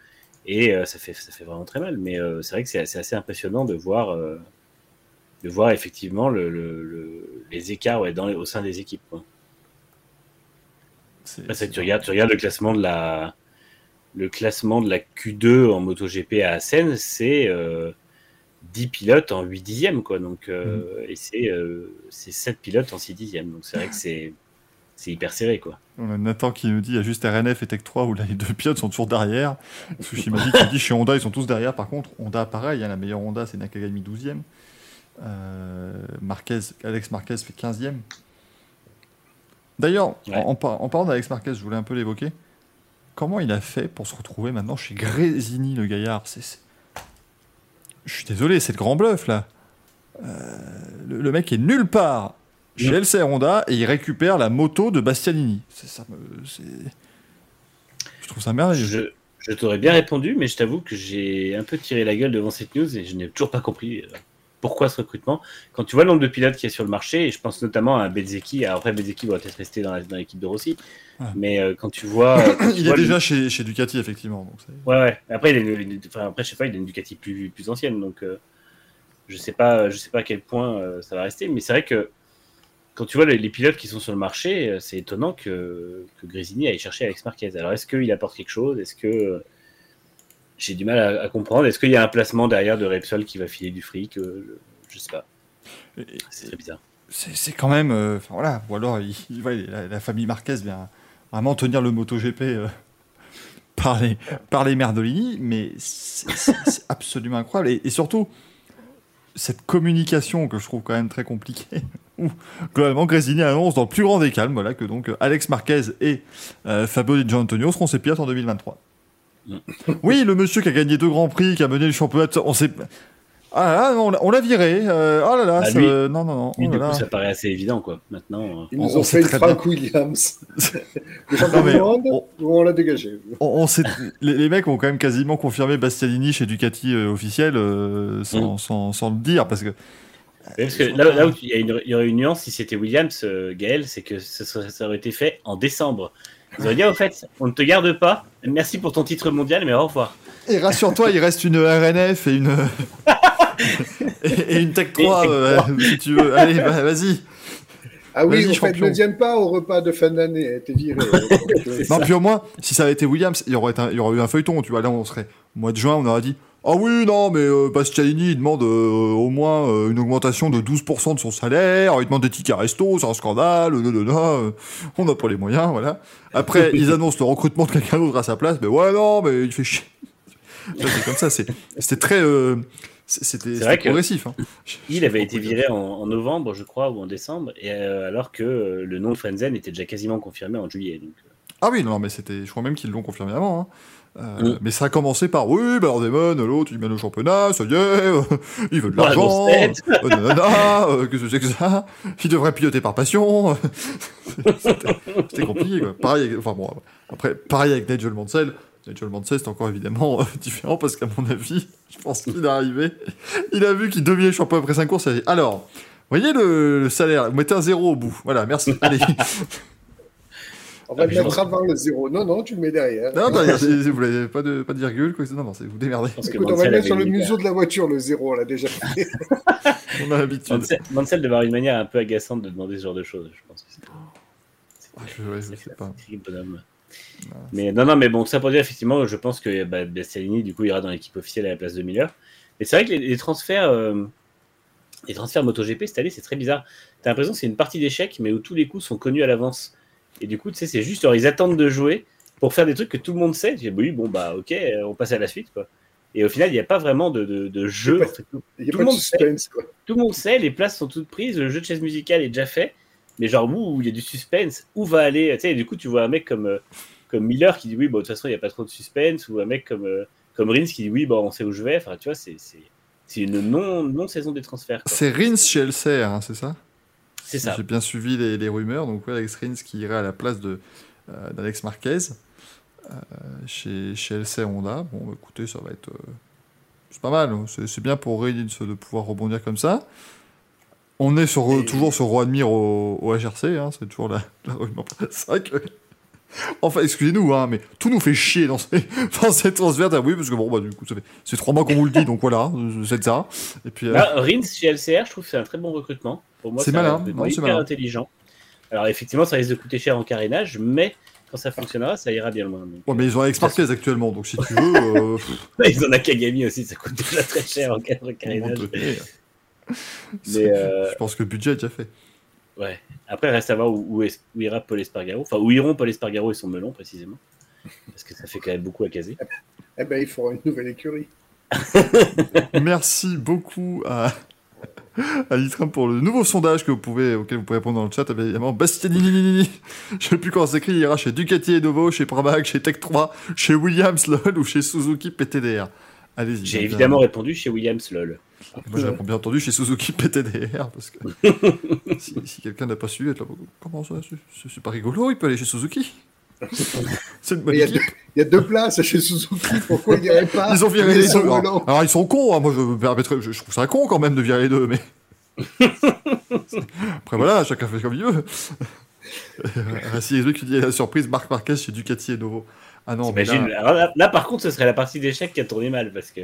et euh, ça, fait, ça fait vraiment très mal. Mais c'est vrai que c'est assez, assez impressionnant de voir, de voir effectivement le, le- le- les écarts ouais, dans les- au sein des équipes. Quoi. Regardes, tu regardes le classement de la, le classement de la Q2 en MotoGP à Assen, c'est euh, 10 pilotes en 8 dixièmes, quoi. Donc, euh, et c'est euh, c'est 7 pilotes en 6 dixièmes. Donc, c'est vrai que c'est hyper serré, quoi. On a Nathan qui nous dit il y a juste RNF et Tech 3 où là, les deux pilotes sont toujours derrière. Sushimadi qui dit chez Honda, ils sont tous derrière. Par contre, Honda, pareil, hein, la meilleure Honda, c'est Nakagami 12e. Euh, Marquez, Alex Marquez fait 15e. D'ailleurs, Ouais. en, en par- en parlant d'Alex Marquez, je voulais un peu l'évoquer. Comment il a fait pour se retrouver maintenant chez Grésini, le gaillard C'est- c'est- Je suis désolé, c'est le grand bluff là. Euh, le, le mec est nulle part chez. LCR Honda et il récupère la moto de Bastianini. C'est ça, je trouve ça merveilleux. Je, je t'aurais bien répondu, mais je t'avoue que j'ai un peu tiré la gueule devant cette news et je n'ai toujours pas compris euh, pourquoi ce recrutement. Quand tu vois le nombre de pilotes qu'il y a sur le marché, et je pense notamment à alors après Bezzecchi va peut-être rester dans l'équipe de Rossi, Ouais. mais euh, quand tu vois. euh, quand *coughs* tu il vois est le- déjà chez, chez Ducati, effectivement. Donc Ouais, ouais. Après, il a une, une- enfin, après, je sais pas, il a une Ducati plus, plus ancienne, donc euh, je sais pas, je sais pas à quel point euh, ça va rester. Mais c'est vrai que quand tu vois les, les pilotes qui sont sur le marché, c'est étonnant que, que Grésini aille chercher Alex Marquez. Alors, est-ce qu'il apporte quelque chose? Est-ce que j'ai du mal à, à comprendre Est-ce qu'il y a un placement derrière de Repsol qui va filer du fric je, je sais pas. C'est très bizarre. c'est c'est quand même. euh, voilà. Ou alors, il- il- ouais, la, la famille Marquez vient vraiment tenir le MotoGP euh, *laughs* par, les, par les Merdolini, mais c'est absolument incroyable. Et, et surtout, cette communication que je trouve quand même très compliquée, *laughs* où globalement Grésini annonce dans le plus grand des calmes voilà, que donc euh, Alex Marquez et euh, Fabio Di Gianantonio seront ses pilotes en 2023. Mm. Oui, le monsieur qui a gagné deux grands prix, qui a mené le championnat, on sait. Ah là, on l'a- on l'a viré. euh, oh là là, Bah, ça- non, non, non. Lui, oh du là coup, là. ça paraît assez évident, quoi. Maintenant, euh, Ils On- nous on ont sait fait une Frank Williams. *laughs* Non, mais on- on l'a dégagé. On, on sait- les, les mecs ont quand même quasiment confirmé Bastianini chez Ducati euh, officiel euh, sans, Mm. sans- sans le dire parce que Parce que là, là où il y, a une- il y aurait une nuance si c'était Williams, euh, Gaël, c'est que serait- ça aurait été fait en décembre. Ils auraient dit, au fait, on ne te garde pas, merci pour ton titre mondial, mais au revoir. et rassure-toi il reste une RNF et une *laughs* et, une Tech 3 Et- euh, si tu veux allez bah, vas-y Ah oui, en fait, ne viens pas au repas de fin d'année, elle était virée. C'est *laughs* non ça. puis au moins si ça avait été Williams il y aurait, été un- il y aurait eu un feuilleton tu vois là on serait mois de juin on aurait dit Ah oui, non, mais euh, Bastianini, il demande euh, au moins euh, une augmentation de 12% de son salaire, il demande des tickets resto, c'est un scandale, non, non, non, euh, on n'a pas les moyens, voilà. Après, ils annoncent le recrutement de quelqu'un d'autre à sa place, mais ouais, non, mais il fait chier. C'est comme ça, c'est- c'était très... c'était progressif. Hein. Il avait été viré en, en novembre, je crois, ou en décembre, et, euh, alors que euh, le nom de Frenzen était déjà quasiment confirmé en juillet. Donc, euh, Ah oui, non, mais c'était, je crois même qu'ils l'ont confirmé avant. Hein. Euh, Mm. Mais ça a commencé par oui, bah alors Damon, l'autre il mène au championnat, ça y est, euh, *laughs* il veut de l'argent, *laughs* euh, euh, que c'est que ça Il devrait piloter par passion. *laughs* C'était compliqué, quoi. Pareil, avec- enfin bon, après, pareil avec Nigel Mansell. Nigel Mansell, c'est encore évidemment euh, *laughs* différent parce qu'à mon avis, je pense qu'il est arrivé, il a vu qu'il devenait champion après 5 courses, il a dit alors, voyez le, le salaire, vous mettez un zéro au bout, voilà, merci, *laughs* allez. On va Ah, le je mettre avant le zéro. Non, non, tu le mets derrière. Non, c'est- vous l'avez pas de, pas de virgule, quoi. Non, non, c'est vous démerdez. Écoute, on va Mansell le mettre sur le museau de la voiture, le zéro, on l'a déjà fait. *laughs* On a l'habitude. Mansell, Mansell devait avoir une manière un peu agaçante de demander ce genre de choses, je pense. que c'est- Ah, je, ouais, je c'est sais un pas. sacré Mais non, non, mais bon, ça pour dire, effectivement, je pense que bah, Bastianini, du coup, ira dans l'équipe officielle à la place de Miller. Mais c'est vrai que les, les transferts, euh, les transferts MotoGP cette année, c'est très bizarre. T'as l'impression que c'est une partie d'échecs, mais où tous les coups sont connus à l'avance. Et du coup, tu sais, c'est juste, genre, ils attendent de jouer pour faire des trucs que tout le monde sait. Tu dis, oui, bon, bah, ok, euh, on passe à la suite, quoi. Et au final, il n'y a pas vraiment de, de, de jeu. pas- tout, le de monde sait. suspense, tout le monde sait, les places sont toutes prises, le jeu de chaise musicale est déjà fait. Mais genre, où il y a du suspense, où va aller. Tu sais, du coup, tu vois un mec comme, euh, comme Miller qui dit, oui, bon, de toute façon, il n'y a pas trop de suspense. Ou un mec comme, euh, comme Rins qui dit, oui, bon, on sait où je vais. Enfin, tu vois, c'est. une non- non-saison des transferts. C'est Rins chez LCR, hein, c'est ça? C'est ça. J'ai bien suivi les, les rumeurs. Donc, ouais, Alex Rins qui irait à la place de, euh, d'Alex Marquez euh, chez, chez LCR Honda. Bon, bah, écoutez, ça va être. euh, c'est pas mal. hein. C'est bien pour Rins de pouvoir rebondir comme ça. On est sur, Et- toujours sur Admire au, au HRC, hein, c'est toujours la, *laughs* la rumeur. C'est vrai que. Enfin, excusez-nous, hein, mais tout nous fait chier dans ces, *laughs* dans ces transferts. Ah oui, parce que bon, bah, du coup, ça fait, c'est trois mois qu'on vous le dit, donc voilà, c'est ça. Et puis, euh, Là, Rins chez LCR, je trouve que c'est un très bon recrutement. Pour moi, C'est malin, reste non, c'est hyper malin. intelligent. Alors, effectivement, ça risque de coûter cher en carénage, mais quand ça fonctionnera, ça ira bien loin. Donc, ouais, mais ils ont Alex Marquez actuellement, donc si tu veux. euh, *laughs* Ils en ont Kagami aussi, ça coûte déjà très cher en un carénage. *laughs* Mais euh, Je pense que le budget est déjà fait. ouais. Après, reste à voir où, où, est- où ira Paul Espargaro. Enfin, où iront Paul Espargaro et son melon, précisément. Parce que ça fait quand même beaucoup à caser. Eh ben, il faudra une nouvelle écurie. *laughs* Merci beaucoup à, à Litram pour le nouveau sondage que vous pouvez, auquel vous pouvez répondre dans le chat. Évidemment, Bastianini, je sais plus comment ça s'écrit, il ira chez Ducati et Novo, chez Pramac, chez Tech 3, chez Williams LOL ou chez Suzuki PTDR. Allez-y. J'ai évidemment répondu chez Williams LOL. Moi, je réponds bien entendu chez Suzuki *laughs* PTDR parce que *laughs* si, si quelqu'un n'a pas su, être là, comment ça C'est- pas rigolo, il peut aller chez Suzuki. *laughs* C'est une bonne Mais il y a deux places chez Suzuki, pourquoi il n'y aurait pas Ils ont viré les deux. Alors, alors, ils sont cons, hein. moi je je, je trouve ça con quand même de virer les deux, mais. Après voilà, chacun fait comme il veut. Euh, si les deux qui dit la surprise, Marc Marquez chez Ducati et Novo. Ah non, mais là, là, par contre, ce serait la partie d'échec qui a tourné mal, parce que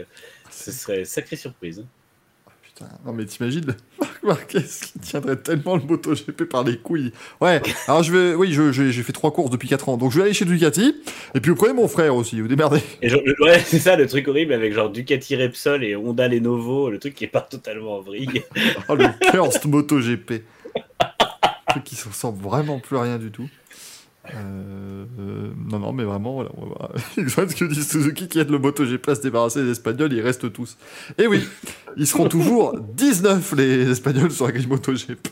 ce serait sacrée surprise. Putain, non mais t'imagines *laughs* Marc Marquez qui tiendrait tellement le MotoGP par les couilles. Ouais, alors je vais, oui, je- je- j'ai fait trois courses depuis 4 ans, donc je vais aller chez Ducati, et puis vous prenez mon frère aussi, vous démerdez. Et genre, le- ouais, c'est ça le truc horrible avec genre Ducati Repsol et Honda Lenovo, le truc qui est pas totalement en vrille. *laughs* Oh le cursed MotoGP. Un truc qui ne ressemble vraiment plus à rien du tout. Euh, euh, non, non, mais vraiment, voilà. On va voir. *laughs* Ce que dit Suzuki qui aide le MotoGP à se débarrasser des Espagnols, ils restent tous. Et oui, ils seront toujours *laughs* 19 les Espagnols sur la grille MotoGP.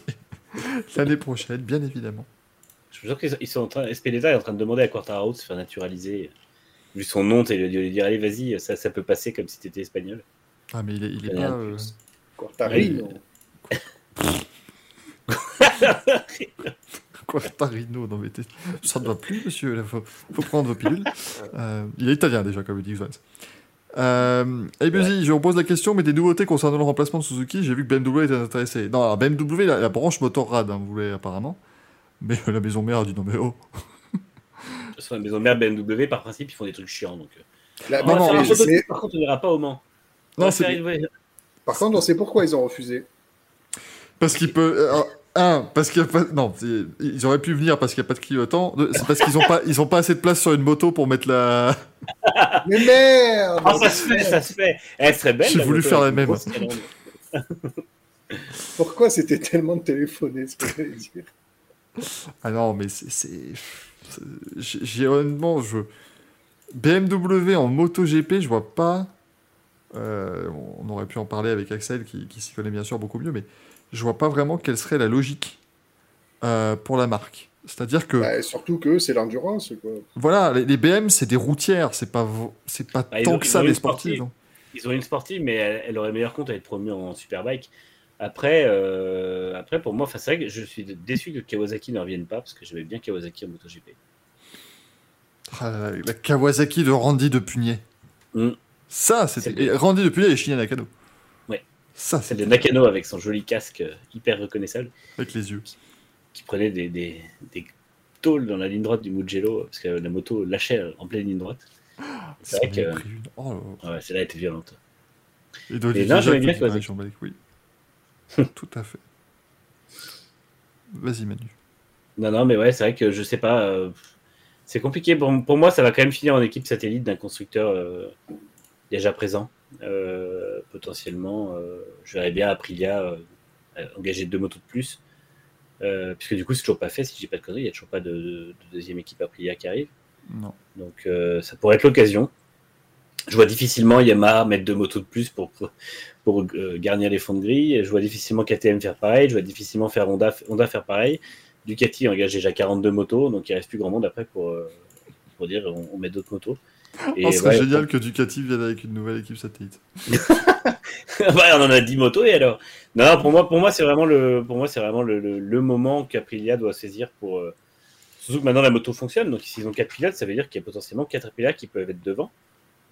*laughs* L'année prochaine, bien évidemment. Je suis sûr qu'ils sont- ils sont en train, Espeleta est en train de demander à Quartararo de se faire naturaliser. Vu son nom, et lui lui dire allez vas-y, ça, ça peut passer comme si t'étais espagnol. Ah, mais il est, il est pas. de euh. Quartarino. Quartarino, non mais t'es- ça ne va plus, monsieur. Là, faut, faut prendre vos pilules. Euh, il est italien déjà, comme le dit. Euh, hey Buzzy, je vous pose la question, mais des nouveautés concernant le remplacement de Suzuki, j'ai vu que BMW était intéressé. Non, alors BMW, la, la branche Motorrad, hein, vous voulez apparemment. Mais euh, la maison mère a dit non mais oh. Sur la maison mère BMW, par principe, ils font des trucs chiants. Donc, euh. Non, mais mais- par contre, on n'ira pas au Mans. On Non, c'est une- Par contre, on sait pourquoi ils ont refusé. parce qu'il peut. euh, un, parce qu'il y a pas. Non, ils auraient pu venir parce qu'il n'y a pas de clignotant. Deux, C'est parce qu'ils n'ont pas, ils ont pas assez de place sur une moto pour mettre la. *laughs* Mais merde Ah, ça se fait, ça se fait. Elle serait belle. J'ai voulu moto, faire la même. Pourquoi c'était tellement de téléphoner, ce que dire? Ah non, mais c'est. c'est- c'est- J'ai j'ai honnêtement, je. BMW en MotoGP, je vois pas. euh, on aurait pu en parler avec Axel qui, qui s'y connaît bien sûr beaucoup mieux, mais je vois pas vraiment quelle serait la logique euh, pour la marque. C'est-à-dire que, Bah, Surtout que c'est l'endurance, voilà, les, les BM, c'est des routières, c'est pas, c'est pas Bah, tant ont- que ça des sportives. sportive. donc. Ils ont une sportive, mais elle, elle aurait meilleur compte à être promue en superbike. Après, euh, après pour moi, c'est vrai que je suis déçu que Kawasaki ne revienne pas parce que j'aimais bien Kawasaki en MotoGP. Ah la Kawasaki de Randy de Punier. Mm. Ça, C'est c'était. Randy de Punier et Shinya Nakano. Ça, Celle c'est de Nakano avec son joli casque euh, hyper reconnaissable avec les yeux. qui prenait des, des, des tôles dans la ligne droite du Mugello parce que la moto lâchait en pleine ligne droite. C'est vrai que. Oh là là. ouais, celle-là était violente. Et Et là, Jacques, bien bats les couilles. Tout à fait. Vas-y, Manu. Non, non, mais ouais, c'est vrai que je sais pas. euh, c'est compliqué. Pour, pour moi, ça va quand même finir en équipe satellite d'un constructeur euh, déjà présent. Euh, potentiellement, euh, je verrais bien Aprilia euh, engager deux motos de plus. Puisque du coup, c'est toujours pas fait. Si j'ai pas de conneries, il y a toujours pas de, de deuxième équipe Aprilia qui arrive. Non. Donc, ça pourrait être l'occasion. Je vois difficilement Yamaha mettre deux motos de plus pour, pour, pour, euh, garnir les fonds de grille. Je vois difficilement KTM faire pareil. Je vois difficilement faire Honda, Honda faire pareil. Ducati engage déjà 42 motos, donc il reste plus grand monde après pour, pour dire on, on met d'autres motos. Oh, ce serait ouais, génial que Ducati vienne avec une nouvelle équipe satellite. *laughs* Ouais, on en a 10 motos et alors? Non, pour moi, pour moi c'est vraiment le, pour moi c'est vraiment le, le, le moment qu'Aprilia doit saisir pour. euh, surtout que maintenant la moto fonctionne, donc s'ils ont 4 pilotes, ça veut dire qu'il y a potentiellement 4 pilotes qui peuvent être devant.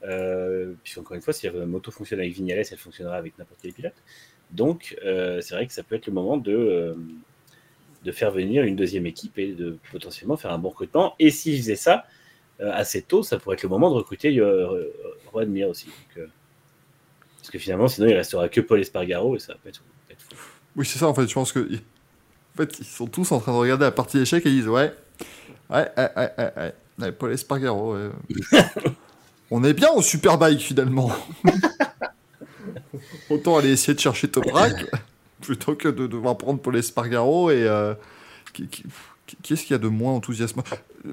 Euh, Puisqu'encore une fois, si la moto fonctionne avec Vignales, elle fonctionnera avec n'importe quel pilote. Donc euh, c'est vrai que ça peut être le moment de, euh, de faire venir une deuxième équipe et de potentiellement faire un bon recrutement. Et s'ils faisaient ça assez tôt, ça pourrait être le moment de recruter euh, Juan Mir aussi. Donc, euh, parce que finalement, sinon, il restera que Paul Espargaro et ça va pas être, fou. Oui, c'est ça, en fait. Je pense que. En fait, ils sont tous en train de regarder la partie d'échecs et ils disent Ouais, ouais, ouais, ouais, ouais, ouais. ouais Paul Espargaro, ouais. *laughs* On est bien au Superbike finalement. *laughs* Autant aller essayer de chercher Toprak *laughs* plutôt que de devoir prendre Paul Espargaro et. euh, qui, qui, qui- qui est-ce qu'il y a de moins enthousiasmant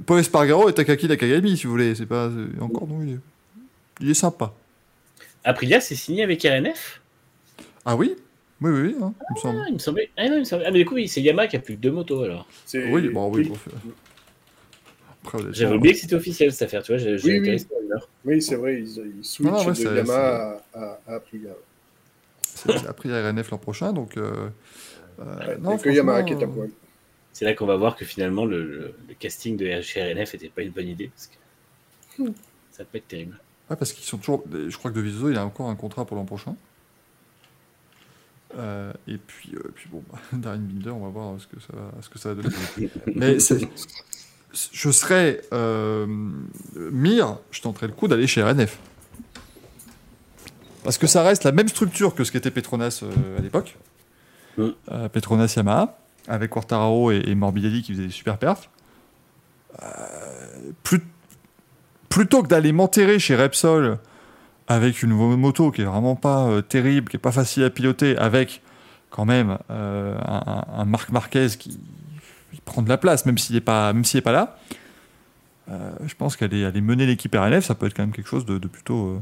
Paul Espargaro et Takaki Nakagami, si vous voulez. C'est pas. Encore non, il est, il est sympa. Aprilia, c'est signé avec RNF Ah oui? Oui, oui, oui, hein, il me semble. ah, il me semblait. Ah, non, il me semblait. Ah, mais du coup, oui, c'est Yamaha qui a plus que deux motos alors. Oui, bon, oui, bon, fait- Après, honnêtement, J'avais oublié que c'était officiel cette affaire, tu vois. J'ai Oui, oui. Oui, c'est vrai, ils, ils switchent Ah, ouais, de c'est- Yamaha à, à, Aprilia. C'est après RNF l'an prochain, donc. euh, euh, Ouais, non, que Yamaha qui est à poil. C'est là qu'on va voir que finalement, le, le- le casting de RNF n'était pas une bonne idée. Parce que ça peut être terrible. Ouais, parce qu'ils sont toujours. Je crois que De Viso, il a encore un contrat pour l'an prochain. Euh, et puis, euh, puis bon, bah, *laughs* Darren Binder, on va voir ce que ça va, ce que ça va donner. *laughs* Mais je serais euh, Mir, je tenterais le coup d'aller chez RNF. Parce que ça reste la même structure que ce qu'était Petronas euh, à l'époque. Mm. Euh, Petronas Yamaha, avec Quartararo et, et Morbidelli qui faisaient des super perfs. Euh, plus- plutôt que d'aller m'enterrer chez Repsol avec une moto qui est vraiment pas euh, terrible, qui est pas facile à piloter, avec quand même euh, un, Marc Marquez qui, qui prend de la place, même s'il n'est pas, même s'il est pas là. je pense qu'aller aller mener l'équipe RNF, ça peut être quand même quelque chose de, de plutôt.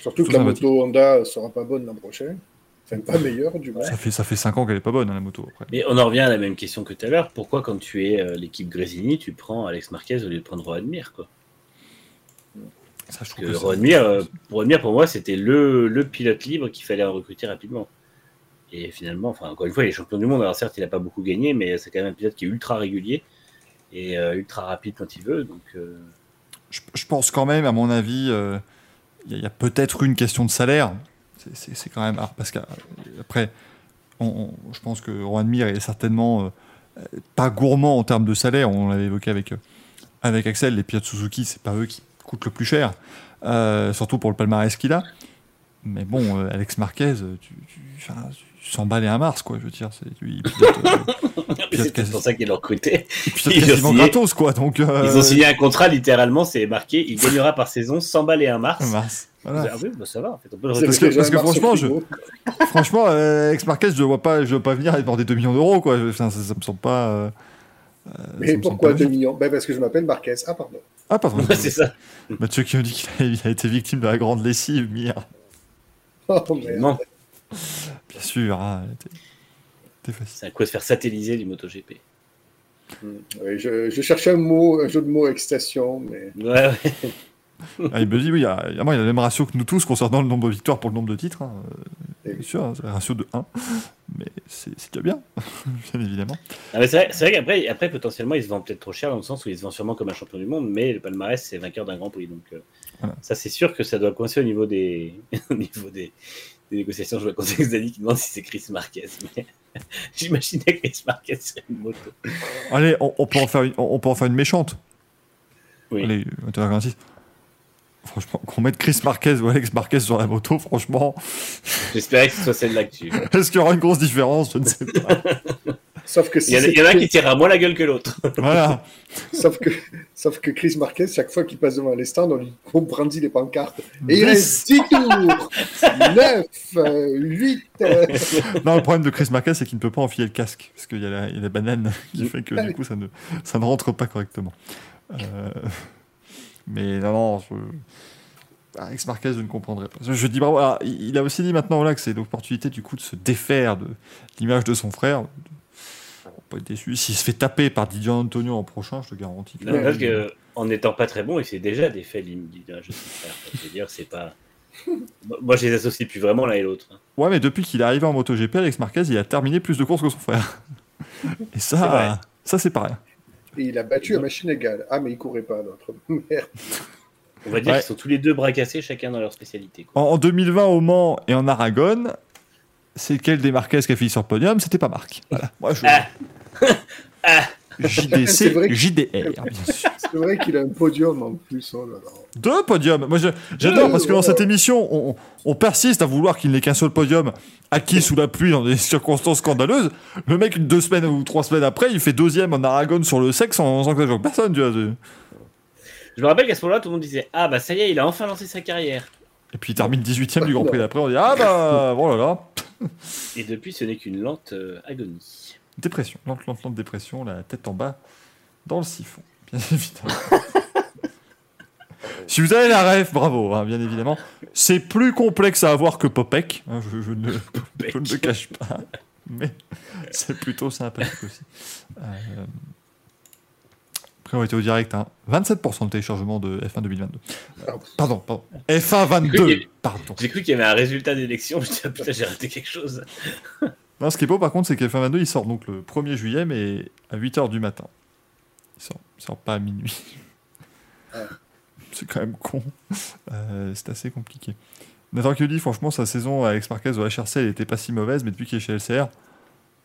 Surtout que Tout la moto Honda sera pas bonne l'an prochain. Enfin, pas meilleure, du moins. Ça fait ça fait cinq ans qu'elle est pas bonne hein, la moto. Après. Mais on en revient à la même question que tout à l'heure. Pourquoi, quand tu es euh, l'équipe Grésini, tu prends Alex Marquez au lieu de prendre Rohan Mir quoi? Ça, je que que Rohan c'est- Mir, euh, Rohan Mir, pour moi, c'était le, le pilote libre qu'il fallait recruter rapidement. Et finalement, enfin, encore une fois, il est champion du monde. Alors certes, il n'a pas beaucoup gagné, mais c'est quand même un pilote qui est ultra régulier et euh, ultra rapide quand il veut. Donc, euh, je, je pense quand même, à mon avis, euh, il y a, il y a peut-être une question de salaire. C'est- quand même. alors, parce qu'après, on, on- je pense que Rohan Mir est certainement euh, pas gourmand en termes de salaire. On l'avait évoqué avec, euh, avec Axel. Les pilotes Suzuki, c'est pas eux qui coûtent le plus cher, euh, surtout pour le palmarès qu'il a. Mais bon, euh, Alex Marquez, tu, tu, enfin, tu 100 balles et un Mars, quoi. Je veux dire, c'est, euh, quasi- pour ça qu'ils l'ont recruté. il Ils quasiment signé- gratos, quoi. Donc, euh, Ils ont signé un contrat, littéralement, c'est marqué il gagnera par saison 100 balles et un mars. un Mars. Voilà. Ah oui, bah ça va, en fait, on peut le Vous avez Parce que- parce franchement, frigo. Franchement, euh, Alex Marquez, je ne vois pas, je vois pas venir et demander 2 millions d'euros, quoi. Enfin, ça, ça me semble pas. euh, euh, Mais pourquoi pas 2 logique. millions? Ben Parce que je m'appelle Marquez. Ah, pardon. Ah, pardon. Ouais, *laughs* c'est ça. Mathieu qui me dit qu'il a, été victime de la grande lessive, mire. *laughs* Oh, merde. Non, Bien sûr, hein, c'est un coup de se faire satelliser du MotoGP. Hmm. Oui, je, je cherchais un mot, un jeu de mots avec station, mais Ouais, ouais. *laughs* Ah, il me dit, oui, il y a, évidemment, il y a le même ratio que nous tous concernant le nombre de victoires pour le nombre de titres. hein. Bien sûr, hein, c'est un ratio de 1. Mais c'est déjà bien, *laughs* bien évidemment. Ah, c'est vrai, c'est vrai qu'après, après, potentiellement, il se vend peut-être trop cher dans le sens où il se vend sûrement comme un champion du monde, mais le palmarès, c'est vainqueur d'un grand prix. Donc, euh, Voilà. ça, c'est sûr que ça doit coincer au niveau des, *laughs* au niveau des, des négociations. Je vois Conseil Zali qui demande si c'est Chris Marquez. Mais j'imaginais Chris Marquez sur une moto. Allez, on, on peut, en faire une, on, on peut en faire une méchante. Oui. Allez, 21h46. Franchement, qu'on mette Chris Marquez ou Alex Marquez sur la moto, franchement, J'espérais que ce soit celle-là que tu. est-ce qu'il y aura une grosse différence? Je ne sais pas. sauf que Il y, en a, c'est il y en a un Chris- qui tirera moins la gueule que l'autre. voilà. sauf que sauf que Chris Marquez, chaque fois qu'il passe devant les stands, on lui on brandit les pancartes. Et il reste 10 tours 9 8 Non, le problème de Chris Marquez, c'est qu'il ne peut pas enfiler le casque. Parce qu'il y, a la- il y a la banane qui fait que du coup, ça ne, ça ne rentre pas correctement. Euh, mais non, non. Je... Alex Marquez, je ne comprendrais pas. Je, dis bravo. Alors, il a aussi dit maintenant voilà, que c'est l'opportunité du coup de se défaire de l'image de son frère. On va pas être déçu. S'il se fait taper par Didier Antonio en prochain, je te garantis. que- Non, parce que, en n'étant pas très bon, il s'est déjà défait l'image de son frère. Je veux dire, c'est pas. *laughs* Moi, je les associe plus vraiment l'un et l'autre. hein. Ouais, mais depuis qu'il est arrivé en MotoGP, Alex Marquez, il a terminé plus de courses que son frère. *laughs* Et ça, ça c'est pas rien. Et il a battu à machine égale. Ah, mais il courait pas, l'autre. *laughs* Merde. On va dire Ouais. qu'ils sont tous les deux bras cassés, chacun dans leur spécialité. quoi. En, en 2020 au Mans et en Aragon, c'est quel des Marquez qui a fini sur le podium C'était pas Marc. Voilà. Moi, je... Ah. *laughs* Ah. JDC, JDR, bien sûr. C'est vrai qu'il a un podium en plus. Oh là là. Deux podiums. Moi, j'adore parce que dans cette émission, on, persiste à vouloir qu'il n'ait qu'un seul podium acquis sous la pluie dans des circonstances scandaleuses. Le mec, deux semaines ou trois semaines après, il fait deuxième en Aragon sur le sexe sans, sans que personne. Tu vois. Je me rappelle qu'à ce moment-là, tout le monde disait Ah, bah ça y est, il a enfin lancé sa carrière. Et puis il termine 18ème du Grand Prix d'après. On dit Ah bah, là là. Et depuis, ce n'est qu'une lente euh, agonie. Dépression, lente, lente, lente dépression, la tête en bas dans le siphon, *laughs* bien évidemment. si vous avez la ref, bravo, hein, bien évidemment. C'est plus complexe à avoir que Popek, hein, je, je ne, je ne le cache pas, mais c'est plutôt sympathique aussi. Euh, était au direct, hein. 27% de téléchargement de F1 2022. Euh, pardon, pardon. F1 22, pardon. J'ai cru qu'il y avait un résultat d'élection. Je me ah, putain, j'ai raté quelque chose. Non, ce qui est beau par contre, c'est que F1 22 il sort donc le 1er juillet, mais à 8h du matin. Il sort, il sort pas à minuit. *laughs* C'est quand même con. Euh, c'est assez compliqué. Nathan dit, franchement, sa saison à Alex Marquez au HRC, elle était pas si mauvaise, mais depuis qu'il est chez LCR,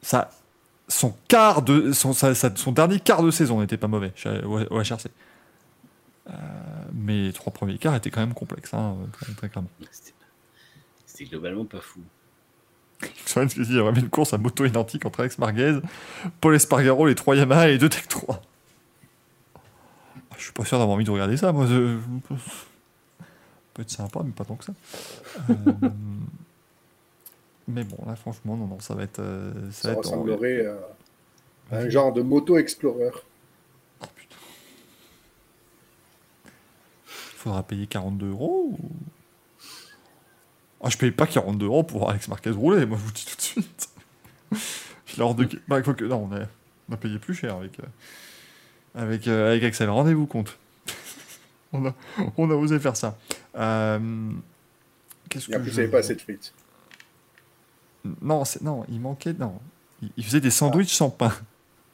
ça, son, quart de, son, sa- sa- son dernier quart de saison n'était pas mauvais chez- au, au HRC. Euh, mais les trois premiers quarts étaient quand même complexes, hein, très, très clairement. C'était globalement pas fou. Il y aurait bien une course à moto identique entre Alex Marquez, Paul Espargaro, les 3 Yamaha et les 2 Tech 3. Ah, Je suis pas sûr d'avoir envie de regarder ça, moi. je- Ça peut être sympa, mais pas tant que ça. Euh, Mais bon, là, franchement, non, non, ça va être. euh, ça Ça va être ressemblerait à un genre de moto explorer. Oh, putain. Faudra payer 42 euros ou... Ah, je paye pas 42 euros pour voir Alex Marquez rouler, moi je vous dis tout de suite. Il a hors de... bah, faut que... Non, on a... on a payé plus cher avec, euh, avec, euh, avec Axel, rendez-vous compte. *laughs* on, a... on a osé faire ça. Euh, Qu'est-ce que plus, je... pas assez de frites. Non, non, il manquait... Non. Il- Il faisait des sandwichs sans pain.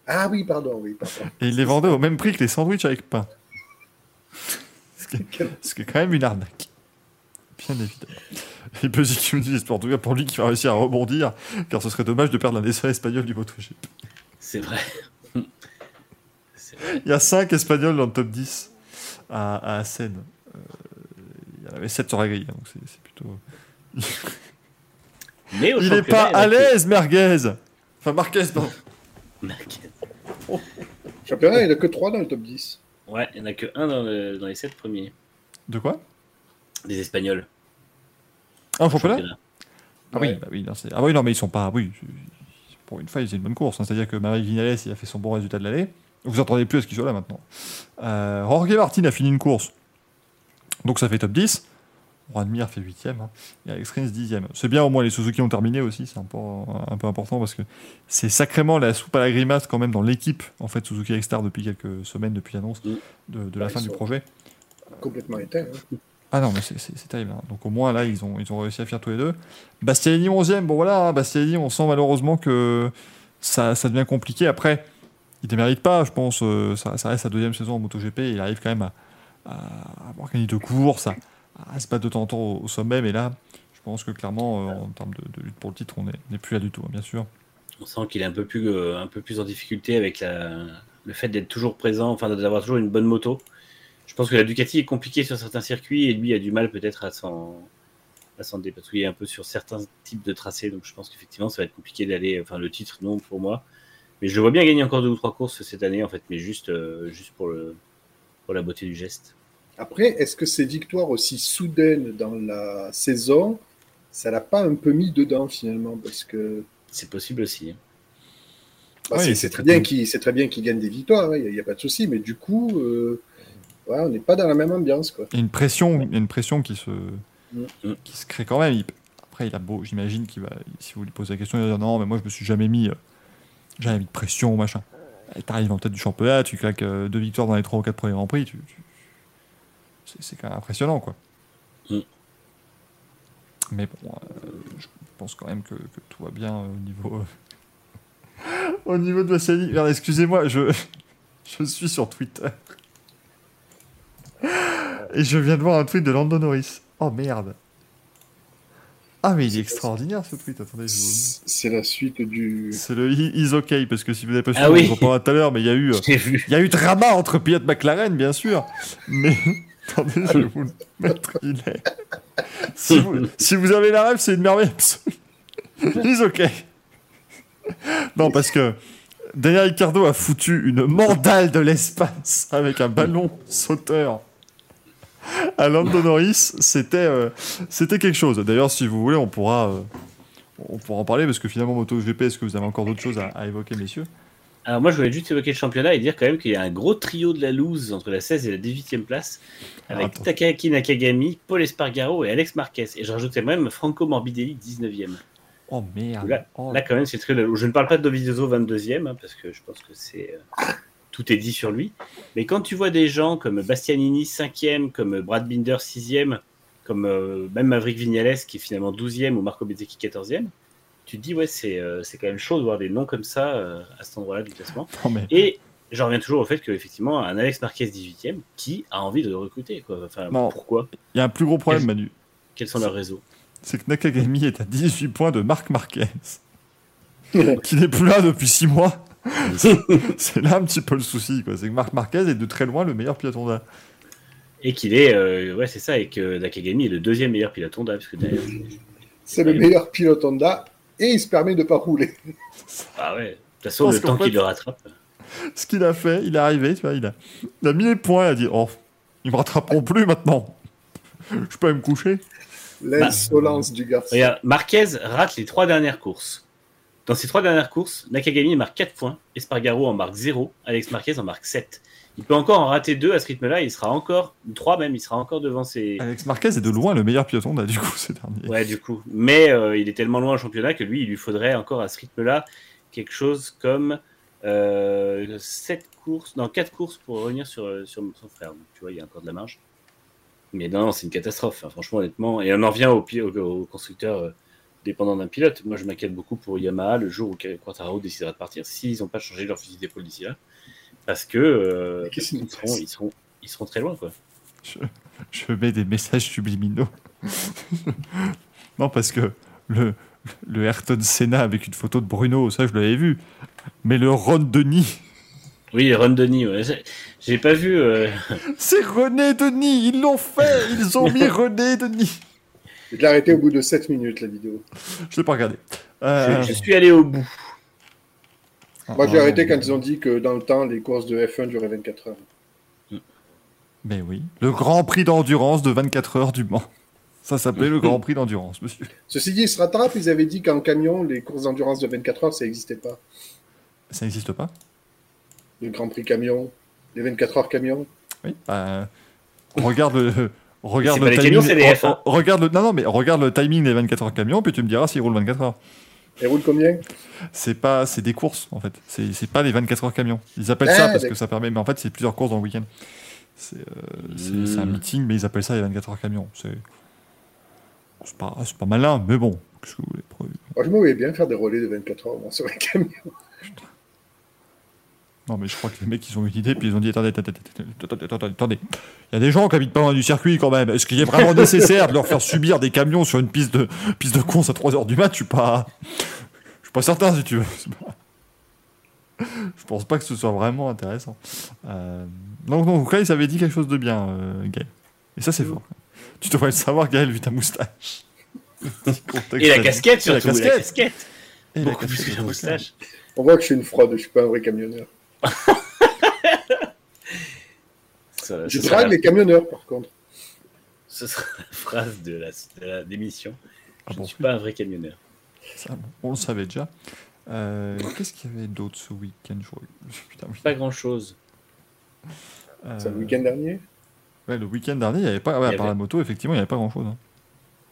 Ah oui, pardon, oui, pardon. Et il les vendait au même prix que les sandwichs avec pain. Ce qui est quand même une arnaque. Bien évidemment. Et Buzzy qui nous dit, j'espère en tout cas pour lui qui va réussir à rebondir, car ce serait dommage de perdre un essai espagnol du MotoGP. C'est vrai. *laughs* C'est vrai. Il y a 5 espagnols dans le top 10 à, à Assen. Euh, il y en avait 7 sur la grille, donc c'est plutôt. *laughs* Mais au Il est championnat, pas en à que- l'aise, Merguez Enfin, Marquez, pardon. *laughs* Marquez. Championnat, il n'y a que 3 dans le top 10. Ouais, il n'y en a que un dans, le- dans les sept premiers. De quoi? Des Espagnols. Ah, Championnat. Ah oui, Ouais. bah oui, non, ah oui, non, mais ils sont pas. Oui, pour une fois, ils font une bonne course. hein. C'est-à-dire que Marie Vinales, il a fait son bon résultat de l'année. Vous attendez plus à ce qu'il soit là maintenant. Euh, Jorge Martin a fini une course. Donc ça fait top 10. Juan Mir fait 8ème. Et Alex Rins 10ème. C'est bien, au moins les Suzuki ont terminé aussi. C'est un peu, un peu important parce que c'est sacrément la soupe à la grimace quand même dans l'équipe. En fait, Suzuki X-Star depuis quelques semaines, depuis l'annonce Mm. de, la fin du projet. Complètement éteint. hein. Ah non, mais c'est- terrible. hein. Donc au moins là, ils ont, ils ont réussi à faire tous les deux. Bastianini 11ème, bon voilà, Bastianini, on sent malheureusement que ça, ça devient compliqué. Après, il ne démérite pas, je pense. euh, ça, reste sa deuxième saison en MotoGP. Il arrive quand même à, à avoir gagné de courses, à, à se battre de temps en temps au, sommet. Mais là, je pense que clairement, euh, en termes de, lutte pour le titre, on n'est plus là du tout, hein, bien sûr. On sent qu'il est un peu plus, euh, un peu plus en difficulté avec le fait d'être toujours présent, enfin d'avoir toujours une bonne moto. Je pense que la Ducati est compliquée sur certains circuits et lui a du mal peut-être à s'en à s'en dépatouiller un peu sur certains types de tracés. Donc je pense qu'effectivement ça va être compliqué d'aller. Enfin le titre non pour moi, mais je le vois bien gagner encore deux ou trois courses cette année en fait, mais juste euh, juste pour le pour la beauté du geste. Après, est-ce que ces victoires aussi soudaines dans la saison, ça l'a pas un peu mis dedans finalement? Parce que C'est possible aussi. hein. bah, Oui, c'est- très, très bien qu'il c'est très bien qu'il gagne des victoires, il n'y a, pas de souci, mais du coup, euh, ouais, on n'est pas dans la même ambiance. Quoi. Il y a une pression, il y a une pression qui se, Mm. qui se crée quand même. Il- après, il a beau, j'imagine qu'il va, si vous lui posez la question, il va dire non, mais moi je me suis jamais mis, euh, jamais mis de pression, machin. Et T'arrives en tête du championnat, tu claques euh, deux victoires dans les trois ou quatre premiers grands prix, tu, tu- c'est, c'est quand même impressionnant, quoi. Mm. Mais bon, euh, je pense quand même que, que tout va bien euh, au niveau, au niveau de excusez-moi, je, *laughs* je suis sur Twitter. Et je viens de voir un tweet de Lando Norris. Oh merde. Ah mais il est extraordinaire ce tweet. Attendez, je. C'est la suite du. C'est le is OK parce que si vous n'avez pas Ah suivi, oui. on en parlera tout à l'heure, mais il y a eu, *laughs* il y a eu drama entre pilotes McLaren, bien sûr. Mais *laughs* attendez, je vais vous le mettre. Il est. Si vous, si vous avez la rêve, c'est une merveille absolue. Is OK. Non, parce que Daniel Ricciardo a foutu une mandale de l'espace avec un ballon sauteur *laughs* à Lando Norris. C'était euh, c'était quelque chose. D'ailleurs, si vous voulez, on pourra, euh, on pourra en parler parce que finalement, MotoGP, est-ce que vous avez encore d'autres choses à, à évoquer, messieurs? Alors moi je voulais juste évoquer le championnat et dire quand même qu'il y a un gros trio de la loose entre la 16 et la 18e place avec Attends. Takaki Nakagami, Paul Espargaro et Alex Marquez. Et je rajoutais même Franco Morbidelli 19e. Oh merde. Là- Oh, Là quand même c'est très. Je ne parle pas de Dovizioso 22e hein, parce que je pense que c'est euh, tout est dit sur lui. Mais quand tu vois des gens comme Bastianini 5e, comme Brad Binder 6e, comme euh, même Maverick Vignales qui est finalement 12e ou Marco Bezzecchi 14e, tu te dis ouais c'est euh, c'est quand même chaud de voir des noms comme ça euh, à cet endroit-là du classement. *laughs* non, mais Et j'en reviens toujours au fait qu'effectivement, un Alex Marquez 18e qui a envie de le recruter. Quoi. Enfin, Non. pourquoi? Il y a un plus gros problème, Manu. Quels sont leurs réseaux? C'est que Nakagami est à 18 points de Marc Marquez, *laughs* qui n'est plus là depuis 6 mois. *laughs* C'est là un petit peu le souci. quoi. C'est que Marc Marquez est de très loin le meilleur pilote Honda. Et qu'il est, euh, ouais, c'est ça, et que Nakagami est le deuxième meilleur pilote Honda, parce que derrière, C'est le meilleur pilote Honda et il se permet de pas rouler. *laughs* ah ouais, de toute façon, Parce le temps qu'il le rattrape. Ce qu'il a fait, il est arrivé, tu vois, il a, il a mis les points, il a dit Oh, ils me rattraperont plus maintenant. Je peux aller me coucher. L'insolence du garçon. Regarde, Marquez rate les trois dernières courses. Dans ces trois dernières courses, Nakagami marque 4 points, Espargaro en marque 0, Alex Marquez en marque 7. Il peut encore en rater deux à ce rythme-là, il sera encore, 3 même, il sera encore devant ses, Alex Marquez est de loin le meilleur pilote Honda, du coup, ces derniers. Ouais, du coup. Mais euh, il est tellement loin au championnat que lui, il lui faudrait encore à ce rythme-là quelque chose comme euh, 7 courses, non, 4 courses pour revenir sur, euh, sur son frère. Donc, tu vois, il y a encore de la marge. Mais non, non, c'est une catastrophe, hein, franchement, honnêtement. Et on en revient au, au, au constructeur euh, dépendant d'un pilote. Moi, je m'inquiète beaucoup pour Yamaha le jour où Quartararo décidera de partir, s'ils n'ont pas changé leur fusil d'épaule d'ici là. Parce que euh, ils, seront, passe ils, seront, ils seront très loin, quoi. Je, je mets des messages subliminaux. *laughs* non, parce que le, le Ayrton Senna avec une photo de Bruno, ça je l'avais vu. Mais le Ron Denis, Oui, Ron Denis, ouais. J'ai- J'ai pas vu. euh, *laughs* c'est René Denis, ils l'ont fait, ils ont *laughs* mis René Denis. Je l'ai arrêté au bout de 7 minutes, la vidéo. Je l'ai pas regardé. Euh, Je, je suis allé au bout. Moi, j'ai ah, arrêté quand ils ont dit que dans le temps, les courses de F1 duraient 24 heures. Mais oui, le Grand Prix d'endurance de 24 heures du Mans. Ça s'appelait le Grand *laughs* Prix d'endurance, monsieur. Ceci dit, ils se rattrapent. Ils avaient dit qu'en camion, les courses d'endurance de 24 heures, ça n'existait pas. Ça n'existe pas? Le Grand Prix camion, les 24 heures camion. Oui. Bah, regarde le. Regarde le pas les timing. camions, c'est les re- F1. regarde le, non, non, mais regarde le timing des 24 heures camions, puis tu me diras s'ils roulent 24 heures. Et roule combien? C'est pas, c'est des courses en fait. C'est, c'est pas les 24 heures camions. Ils appellent Ah, ça parce que ça permet, mais en fait c'est plusieurs courses dans le week-end. C'est, euh, c'est, c'est un meeting, mais ils appellent ça les 24 heures camions. C'est, c'est pas, c'est pas malin, mais bon. Qu'est-ce que vous voulez Pre- Moi, je me voyais bien faire des relais de 24 heures moi, sur un camion. Non, mais je crois que les mecs ils ont eu une idée, puis ils ont dit attendez, attendez, attendez, attendez, attendez, attendez. Il y a des gens qui habitent pas loin du circuit quand même. Est-ce qu'il est vraiment *laughs* nécessaire de leur faire subir des camions sur une piste de piste de course à 3h du mat Je suis pas, je suis pas certain si tu veux. Je pense pas que ce soit vraiment intéressant. Euh... Donc, donc là, ils avaient dit quelque chose de bien, euh, Gaël. Et ça, c'est fort. Tu devrais le savoir, Gaël, vu ta moustache. Et la casquette Et la surtout. La casquette. Et la Beaucoup plus casquette, que la moustache. On voit que je suis une fraude, je suis pas un vrai camionneur. Ça- Je drague la, les camionneurs, par contre. ce sera *laughs* la phrase de la, démission. Ah Je bon, ne suis pas un vrai camionneur. ça, on le savait déjà. Euh, Qu'est-ce qu'il y avait d'autre ce week-end? Putain. Pas grand chose. Euh, C'est le week-end dernier? Ouais, le week-end dernier, il n'y avait pas. Ouais, à part la moto, effectivement, il n'y avait pas grand-chose. hein.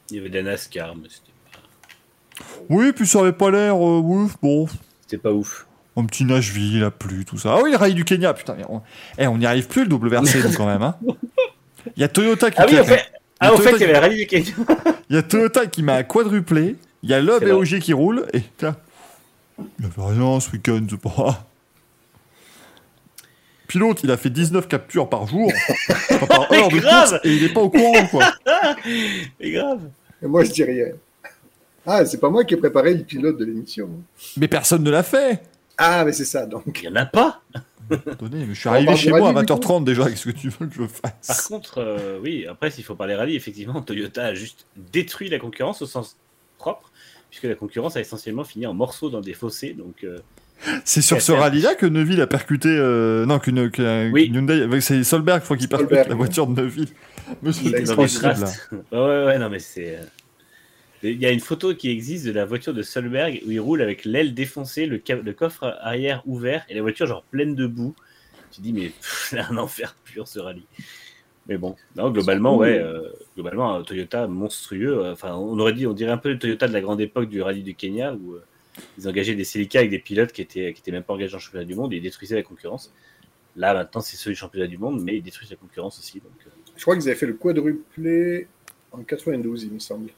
Il y avait de la NASCAR, mais c'était pas, Oui, puis ça avait pas l'air. euh, ouf, bon. c'était pas ouf. Un petit Nashville, la pluie, tout ça. Ah oui, le rallye du Kenya, putain. mais On eh, on n'y arrive plus le WRC, *laughs* nous, quand même. Hein. Il y a Toyota qui Ah oui, au fait, ah, fait, il y avait le rallye du Kenya. Il y a Toyota qui m'a quadruplé. Il y a C'est et. Ogier qui roulent. Et putain, il n'y avait rien ce week-end, c'est pas. Pilote, il a fait 19 captures par jour, pas par *laughs* heure de course, et il n'est pas au courant, quoi. *laughs* C'est grave. Et moi, je dis rien. Ah, c'est pas moi qui ai préparé le pilote de l'émission. Mais personne ne l'a fait. Ah, mais c'est ça, donc. Il n'y en a pas. Attendez, mais je suis arrivé parle chez moi à rallye, du 20h30 déjà, qu'est-ce que tu veux que je Par fasse contre, euh, oui, après, s'il faut parler rallye, effectivement, Toyota a juste détruit la concurrence au sens propre, puisque la concurrence a essentiellement fini en morceaux dans des fossés. Donc, euh, C'est sur ce rallye-là que Neuville a percuté. euh, non, qu'une Oui. avec- C'est Solberg, faut qu'il percute Solberg, la voiture de Neuville. Monsieur, c'est ouais, ouais, non, mais c'est. Il y a une photo qui existe de la voiture de Solberg où il roule avec l'aile défoncée, le, coffre arrière ouvert et la voiture genre pleine de boue. Tu te dis, mais c'est *laughs* un enfer pur ce rallye. Mais bon, non, globalement, ouais, euh, globalement, un Toyota monstrueux. euh, Enfin, on aurait dit, on dirait un peu le Toyota de la grande époque du rallye du Kenya où euh, ils engageaient des Celica avec des pilotes qui étaient, qui étaient même pas engagés en championnat du monde et ils détruisaient la concurrence. Là, maintenant, c'est ceux du championnat du monde, mais ils détruisent la concurrence aussi. Donc, Je crois qu'ils avaient fait le quadruplé en 92, il me semble.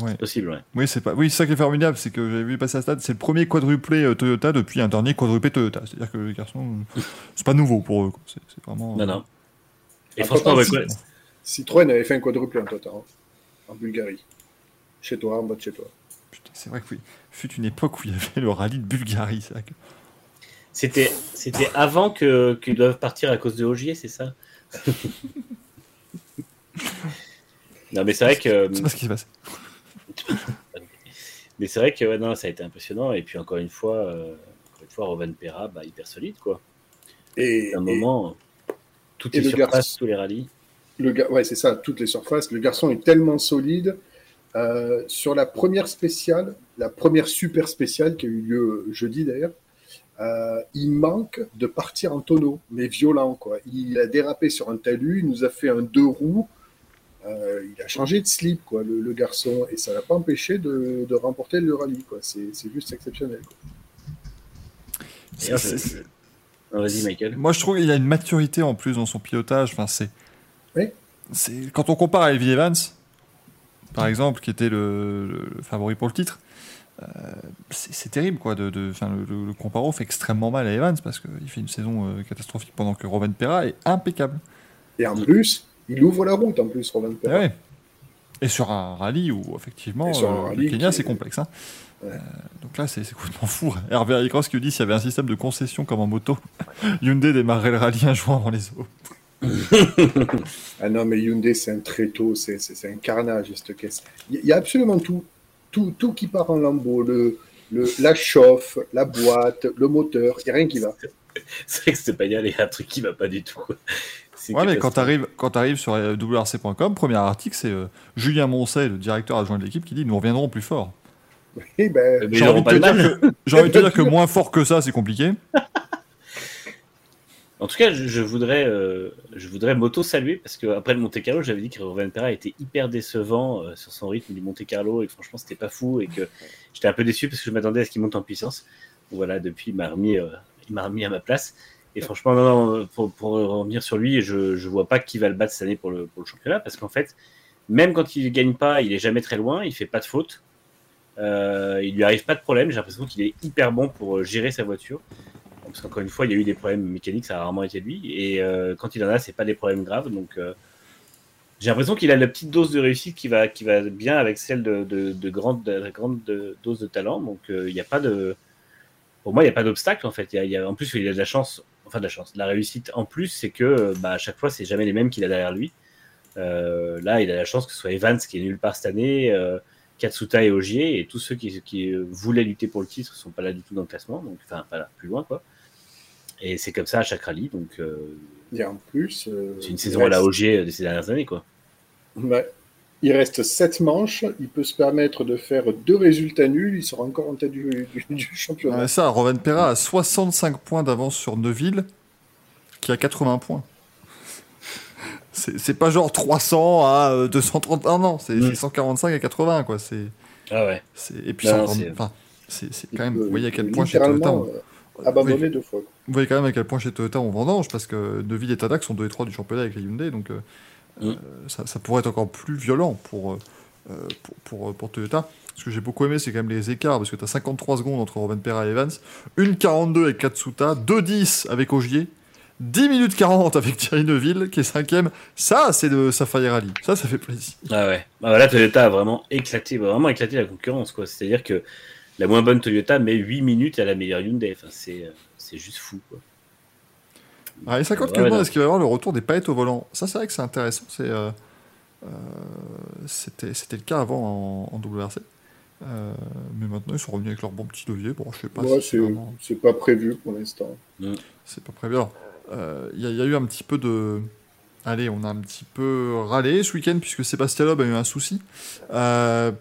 Ouais. possible, ouais. Oui, c'est pas. Oui, ça qui est formidable, c'est que j'avais vu passer à stade. C'est le premier quadruplé euh, Toyota depuis un dernier quadruplé Toyota. C'est-à-dire que les garçons, *laughs* c'est pas nouveau pour eux. quoi. C'est c'est vraiment. Non, non. Et franchement, ouais, Citroën avait fait un quadruplé en total, hein, en Bulgarie. Chez toi, en bas de chez toi. Putain, c'est vrai que oui. Fut une époque où il y avait le rallye de Bulgarie. C'est vrai que... C'était, c'était avant que, qu'ils doivent partir à cause de Ogier, c'est ça? *laughs* Non, mais c'est vrai que, C'est pas ce qui s'est passé. *laughs* mais c'est vrai que ouais, non, ça a été impressionnant. Et puis encore une fois, euh, encore une fois, Rovan Pera, bah, hyper solide quoi. Et, À un moment, toutes les le surfaces, garçon- tous les rallyes. le gars, ouais, c'est ça, toutes les surfaces. Le garçon est tellement solide. Euh, sur la première spéciale, la première super spéciale qui a eu lieu jeudi d'ailleurs, euh, il manque de partir en tonneau, mais violent quoi. Il a dérapé sur un talus, il nous a fait un deux roues. Euh, il a changé de slip, quoi, le, le garçon, et ça l'a pas empêché de, de remporter le rallye, quoi. C'est juste exceptionnel. vas-y, Michael. Moi, je trouve qu'il a une maturité en plus dans son pilotage. Enfin, c'est. Oui. c'est quand on compare à Elvin Evans, par exemple, qui était le, favori pour le titre, euh, c'est terrible, quoi. De, de, enfin, le, le, le comparo fait extrêmement mal à Evans parce qu'il fait une saison euh, catastrophique pendant que Rovan Pera est impeccable. Et en plus, il ouvre la route en plus, Romain Et, ouais. Et sur un rallye où, effectivement, Et sur un euh, rallye le Kenya, qui- c'est complexe. hein. Ouais. Euh, donc là, c'est complètement fou. Hervé Haricross qui nous dit s'il y avait un système de concession comme en moto, *laughs* Hyundai démarrerait le rallye un jour avant les autres. *laughs* ah non, mais Hyundai, c'est un tréteau, c'est c'est un carnage, cette caisse. Il y, a absolument tout, tout, tout qui part en lambeaux. Le, le, la chauffe, la boîte, le moteur, il n'y a rien qui va. *laughs* C'est vrai que c'est pas il y a un truc qui va pas du tout. Ouais, mais quand tu arrives, quand arrives sur euh, WRC.com, premier article, c'est euh, Julien Moncey, le directeur adjoint de l'équipe, qui dit Nous reviendrons plus fort. *laughs* Oui, ben, J'ai envie, de te dire que, envie de te dire que moins fort que ça, c'est compliqué. *laughs* En tout cas, je, voudrais, euh, je voudrais m'auto-saluer parce qu'après le Monte Carlo, j'avais dit que Rovan Pera était hyper décevant sur son rythme du Monte Carlo et que franchement, c'était pas fou et que j'étais un peu déçu parce que je m'attendais à ce qu'il monte en puissance. Voilà, depuis, il m'a remis, il m'a remis à ma place. Et franchement, non, pour, revenir sur lui, je ne vois pas qui va le battre cette année pour le, pour le championnat, parce qu'en fait, même quand il ne gagne pas, il est jamais très loin, il fait pas de faute. Euh, il lui arrive pas de problème. J'ai l'impression qu'il est hyper bon pour euh, gérer sa voiture. Parce qu'encore une fois, il y a eu des problèmes mécaniques, ça a rarement été lui. Et euh, quand il en a, c'est pas des problèmes graves. Donc, j'ai l'impression qu'il a la petite dose de réussite qui va, qui va bien avec celle de, de, de grande, de, grande dose de talent. Donc, il n'y a pas de, pour moi, il n'y a pas d'obstacle en fait. Il y a, en plus, il a de la chance enfin de la chance. La réussite en plus, c'est que bah, à chaque fois, c'est jamais les mêmes qu'il a derrière lui. Euh, là, il a la chance que ce soit Evans qui est nulle part cette année, euh, Katsuta et Ogier, et tous ceux qui, qui, voulaient lutter pour le titre sont pas là du tout dans le classement, donc enfin pas là, plus loin quoi. Et c'est comme ça à chaque rallye, donc. Euh, et en plus. c'est une saison à la Ogier de ces dernières années quoi. Ouais. Il reste 7 manches. Il peut se permettre de faire deux résultats nuls. Il sera encore en tête du, championnat. Ouais, ça, Rovan Perra a 65 points d'avance sur Neuville, qui a 80 points. C'est pas genre 300 à 230. Ah non, c'est 145 à 80, quoi. C'est. Ah ouais. Et puis, c'est quand même. Vous voyez à quel point chez Toyota. Euh, abandonné deux fois. Vous voyez quand même à quel point chez Toyota on vendange, parce que Neuville et Tadak sont 2 et 3 du championnat avec les Hyundai, donc. Euh, Mm. Euh, ça, pourrait être encore plus violent pour, euh, euh, pour, pour, Toyota. Ce que j'ai beaucoup aimé, c'est quand même les écarts, parce que tu as 53 secondes entre Robin Pera et Evans, 1,42 avec Katsuta, 2,10 avec Ogier, 10 minutes 40 avec Thierry Neuville, qui est cinquième. Ça, c'est de Safari Rally. Ça, ça fait plaisir. Ah ouais. Bah là, Toyota a vraiment éclaté, vraiment éclaté la concurrence. quoi. C'est-à-dire que la moins bonne Toyota met 8 minutes à la meilleure Hyundai. Enfin, c'est juste fou. Quoi. Ah, et 50 ouais, est-ce qu'il va y avoir le retour des paillettes au volant? Ça, c'est vrai que c'est intéressant. C'est, euh, euh, c'était, c'était le cas avant en, WRC. Euh, mais maintenant, ils sont revenus avec leur bon petit levier. Bon, je sais pas c'est, c'est pas prévu pour l'instant. Mm. C'est pas prévu. il y, a eu un petit peu de. Allez, on a un petit peu râlé ce week-end puisque Sébastien Loeb a eu un souci.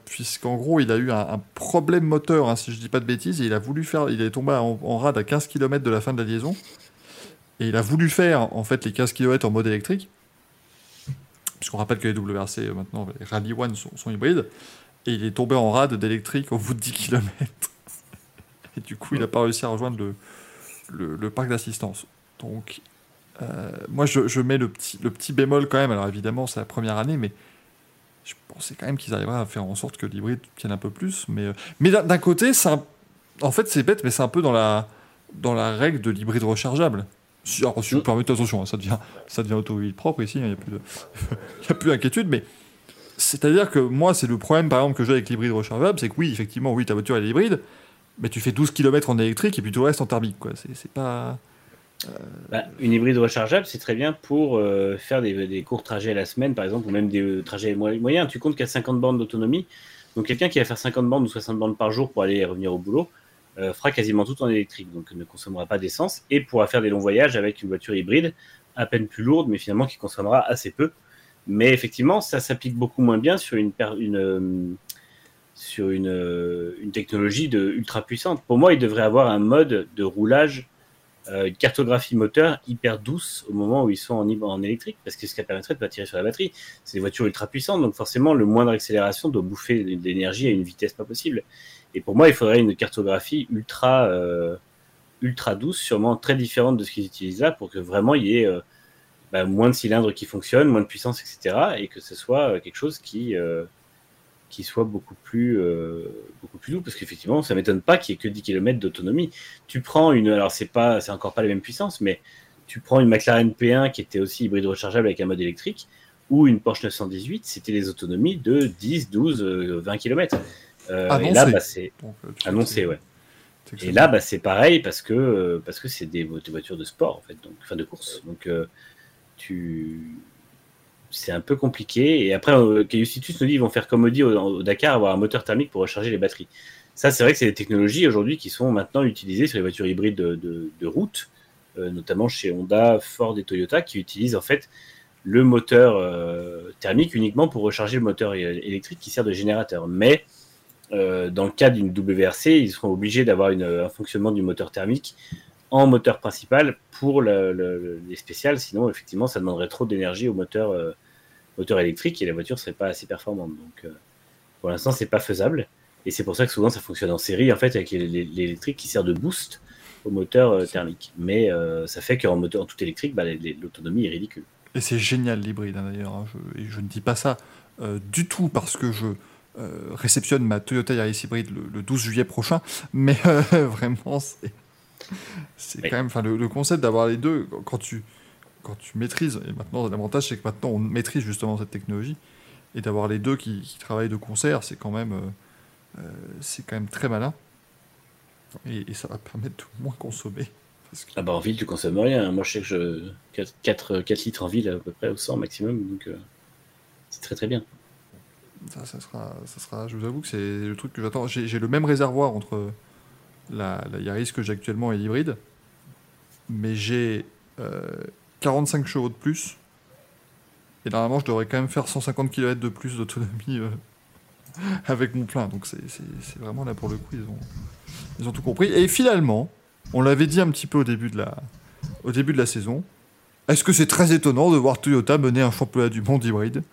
puisqu'en gros, il a eu un, problème moteur, hein, si je dis pas de bêtises, et il a voulu faire. Il est tombé en, en rade à 15 km de la fin de la liaison. Et il a voulu faire en fait les 15 km en mode électrique, puisqu'on rappelle que les WRC euh, maintenant, les Rally One sont, hybrides, et il est tombé en rade d'électrique au bout de 10 km. *laughs* et du coup, il n'a pas réussi à rejoindre le, le, parc d'assistance. Donc, euh, moi, je, mets le petit, le petit bémol quand même. Alors évidemment, c'est la première année, mais je pensais quand même qu'ils arriveraient à faire en sorte que l'hybride tienne un peu plus. Mais, euh, mais d'un côté, en fait, c'est bête, mais c'est un peu dans la, dans la règle de l'hybride rechargeable. Alors, si je me permets, attention, hein, ça devient, ça devient auto propre ici, il n'y a plus *laughs* a plus d'inquiétude, mais c'est-à-dire que moi, c'est le problème, par exemple, que j'ai avec l'hybride rechargeable, c'est que oui, effectivement, oui, ta voiture est hybride, mais tu fais 12 km en électrique et puis tout le reste en thermique, quoi. C'est pas. Euh, bah, une hybride rechargeable, c'est très bien pour euh, faire des, des, courts trajets à la semaine, par exemple, ou même des euh, trajets moyens. Tu comptes qu'à 50 bornes d'autonomie. Donc, quelqu'un qui va faire 50 bornes ou 60 bornes par jour pour aller et revenir au boulot, fera quasiment tout en électrique, donc ne consommera pas d'essence et pourra faire des longs voyages avec une voiture hybride à peine plus lourde, mais finalement qui consommera assez peu. Mais effectivement, ça s'applique beaucoup moins bien sur une, euh, sur euh, une, technologie de ultra puissante. Pour moi, il devrait avoir un mode de roulage, une cartographie moteur hyper douce au moment où ils sont en, en électrique, parce que ce qui permettrait de pas tirer sur la batterie. C'est des voitures ultra puissantes, donc forcément, le moindre accélération doit bouffer de l'énergie à une vitesse pas possible. Et pour moi, il faudrait une cartographie ultra, euh, ultra douce, sûrement très différente de ce qu'ils utilisent là, pour que vraiment il y ait euh, bah, moins de cylindres qui fonctionnent, moins de puissance, etc. Et que ce soit euh, quelque chose qui, qui soit beaucoup plus, beaucoup plus doux. Parce qu'effectivement, ça m'étonne pas qu'il y ait que 10 km d'autonomie. Tu prends une, alors c'est pas, c'est encore pas la même puissance, mais tu prends une McLaren P1 qui était aussi hybride rechargeable avec un mode électrique, ou une Porsche 918, c'était les autonomies de 10, 12, 20 km. Euh, et là, bah, c'est euh, annoncé, ouais. Et là, bah, c'est pareil parce que euh, parce que c'est des, voitures de sport en fait, donc enfin de course. Donc tu c'est un peu compliqué. Et après, Caiusitus nous dit ils vont faire comme Audi au, au, Dakar, avoir un moteur thermique pour recharger les batteries. Ça, c'est vrai que c'est des technologies aujourd'hui qui sont maintenant utilisées sur les voitures hybrides de, de, de route, euh, notamment chez Honda, Ford et Toyota, qui utilisent en fait le moteur euh, thermique uniquement pour recharger le moteur électrique qui sert de générateur. Mais euh, dans le cas d'une WRC, ils seront obligés d'avoir un fonctionnement du moteur thermique en moteur principal pour le, le, les spéciales. Sinon, effectivement, ça demanderait trop d'énergie au moteur, euh, électrique et la voiture serait pas assez performante. Donc, euh, pour l'instant, c'est pas faisable. Et c'est pour ça que souvent, ça fonctionne en série, en fait, avec l'électrique qui sert de boost au moteur euh, thermique. Mais euh, ça fait qu'en moteur tout électrique, bah, l'autonomie est ridicule. Et c'est génial l'hybride hein, d'ailleurs. Hein. Et je ne dis pas ça euh, du tout parce que je euh, réceptionne ma Toyota Yaris hybride le, le 12 juillet prochain, mais euh, *laughs* vraiment c'est c'est Oui. quand même enfin le, le concept d'avoir les deux quand tu quand tu maîtrises et maintenant l'avantage c'est que maintenant on maîtrise justement cette technologie et d'avoir les deux qui, qui travaillent de concert c'est quand même euh, c'est quand même très malin et, et ça va permettre de moins consommer parce que Ah bah en ville, tu consommes rien. Moi, je sais que je 4, 4, 4 litres en ville à peu près au 100 maximum, donc euh, c'est très très bien. Ça, ça sera, ça sera, je vous avoue que c'est le truc que j'attends. J'ai le même réservoir entre la, Yaris que j'ai actuellement et l'hybride, mais j'ai euh, 45 chevaux de plus. Et normalement, je devrais quand même faire 150 km de plus d'autonomie euh, *laughs* avec mon plein. Donc c'est vraiment là pour le coup, ils ont, ils ont tout compris. Et finalement, on l'avait dit un petit peu au début de la, au début de la saison. Est-ce que c'est très étonnant de voir Toyota mener un championnat du monde hybride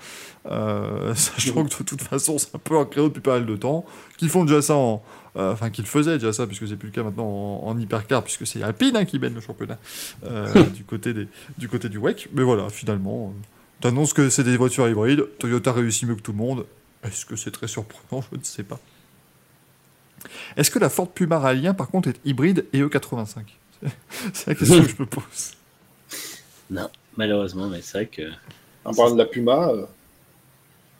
euh, *laughs* Sachant que de toute façon, c'est un peu un créneau depuis pas mal de temps. Qu'ils font déjà ça en. euh, Enfin, qu'ils faisaient déjà ça, puisque c'est plus le cas maintenant en, en hypercar, puisque c'est Alpine hein, qui mène le championnat euh, *laughs* du, côté des, du côté du WEC. Mais voilà, finalement, t'annonces que c'est des voitures hybrides. Toyota réussit mieux que tout le monde. Est-ce que c'est très surprenant? Je ne sais pas. Est-ce que la Ford Puma Rallye par contre, est hybride et E85 *laughs* C'est la question que je me pose. Non, malheureusement, mais c'est vrai que. En parlant de la Puma, euh,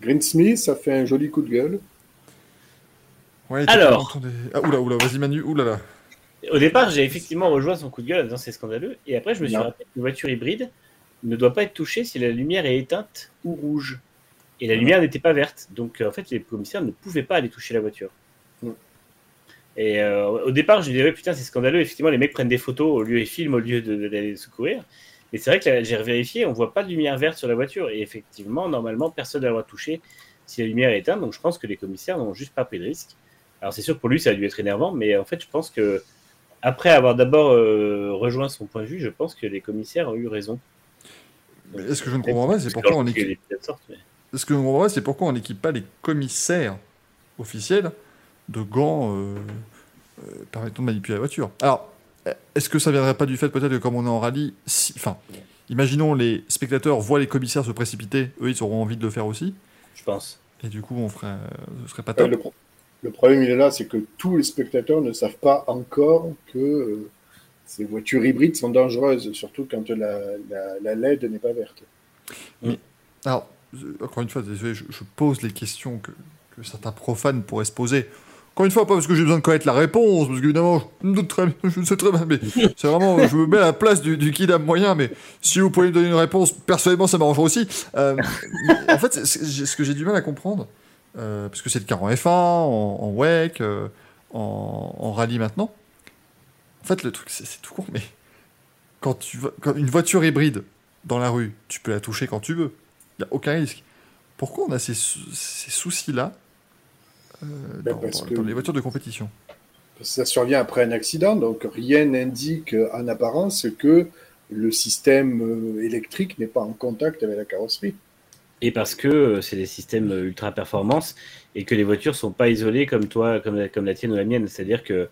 Greensmith, ça fait un joli coup de gueule. Ouais, Alors. des- Ah, oula, oula, vas-y Manu, oulala. Au départ, j'ai effectivement rejoint son coup de gueule en disant c'est scandaleux. Et après, je me suis Non. rappelé qu'une voiture hybride ne doit pas être touchée si la lumière est éteinte ou rouge. Et la lumière n'était pas verte. Donc, euh, en fait, les commissaires ne pouvaient pas aller toucher la voiture. Et euh, au départ, je me disais, putain, c'est scandaleux. Effectivement, les mecs prennent des photos au lieu et filment au lieu de- de- d'aller secourir. Mais c'est vrai que j'ai vérifié, on voit pas de lumière verte sur la voiture. Et effectivement, normalement, personne ne doit toucher si la lumière est éteinte. Donc, je pense que les commissaires n'ont juste pas pris de risque. Alors, c'est sûr, pour lui, ça a dû être énervant. Mais en fait, je pense que après avoir d'abord euh, rejoint son point de vue, je pense que les commissaires ont eu raison. Mais est-ce que je ne comprends pas, c'est pourquoi on que équipe. mais- Ce que je ne comprends pas, c'est pourquoi on n'équipe pas les commissaires officiels de gants euh, euh, permettant de manipuler la voiture? Alors, est-ce que ça viendrait pas du fait peut-être que comme on est en rallye, si... enfin, imaginons les spectateurs voient les commissaires se précipiter, eux ils auront envie de le faire aussi, je pense. et du coup on ferait, euh, ce serait pas Euh, top. le, pro- le problème, il est là, c'est que tous les spectateurs ne savent pas encore que euh, ces voitures hybrides sont dangereuses, surtout quand la, la- la LED n'est pas verte. Alors, euh, encore une fois, désolé, je, je pose les questions que, que certains profanes pourraient se poser. Encore une fois, pas parce que j'ai besoin de connaître la réponse, parce qu'évidemment, je me doute très *laughs* je sais très bien, mais c'est vraiment, je me mets à la place du, du kidam moyen, mais si vous pouvez me donner une réponse, personnellement, ça m'arrangerait aussi. Euh, en fait, ce que j'ai du mal à comprendre, euh, parce que c'est le cas en F1, en, WEC, euh, en, rallye maintenant. En fait, le truc, c'est tout con, mais quand tu une voiture hybride dans la rue, tu peux la toucher quand tu veux. Il n'y a aucun risque. Pourquoi on a ces, ces soucis-là euh, Ben, dans, parce dans- que- dans les voitures de compétition Ça survient après un accident, donc rien n'indique en apparence que le système euh, électrique n'est pas en contact avec la carrosserie. Et parce que euh, c'est des systèmes ultra performance et que les voitures sont pas isolées comme toi, comme la, comme la tienne ou la mienne. C'est-à-dire que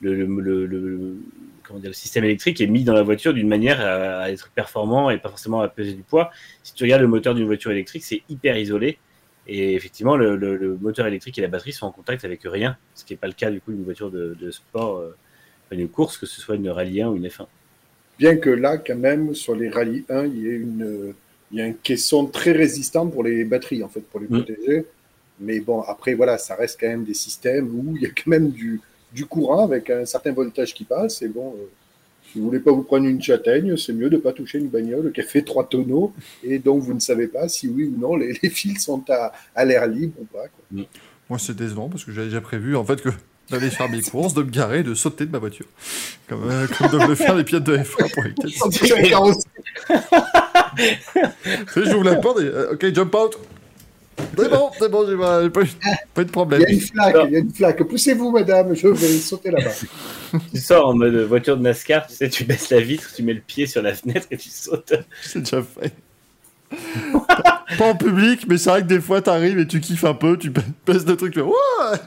le, le, le- le- comment dire, le système électrique est mis dans la voiture d'une manière à, à être performant et pas forcément à peser du poids. Si tu regardes le moteur d'une voiture électrique, c'est hyper isolé. Et effectivement, le, le- le moteur électrique et la batterie sont en contact avec rien, ce qui n'est pas le cas du coup d'une voiture de, de sport, euh, une course, que ce soit une Rallye 1 ou une F1. Bien que là, quand même, sur les rallyes 1, il y a une, il y a un caisson très résistant pour les batteries, en fait, pour les Mm. protéger. Mais bon, après, voilà, ça reste quand même des systèmes où il y a quand même du, du courant avec un certain voltage qui passe. Et bon, euh, Si vous voulez pas vous prendre une châtaigne, c'est mieux de pas toucher une bagnole qui a fait trois tonneaux et dont vous ne savez pas si oui ou non les, les fils sont à, à l'air libre ou pas. quoi. Moi, c'est décevant parce que j'avais déjà prévu en fait que d'aller faire mes courses, de me garer, de sauter de ma voiture. Comme, euh, comme doivent le faire les pilotes de F1 pour *laughs* *laughs* sais, j'ouvre la porte et euh, ok, jump out. C'est bon, c'est bon, j'ai pas, pas, eu- pas eu de Il problème. y a une flaque, il y a une flaque. Poussez-vous, madame, je vais sauter là-bas. *laughs* Tu sors en mode voiture de NASCAR, tu sais, tu baisses la vitre, tu mets le pied sur la fenêtre et tu sautes. *laughs* C'est déjà fait. pas en public, mais c'est vrai que des fois t'arrives et tu kiffes un peu, tu pèses le truc, tu fais ouais.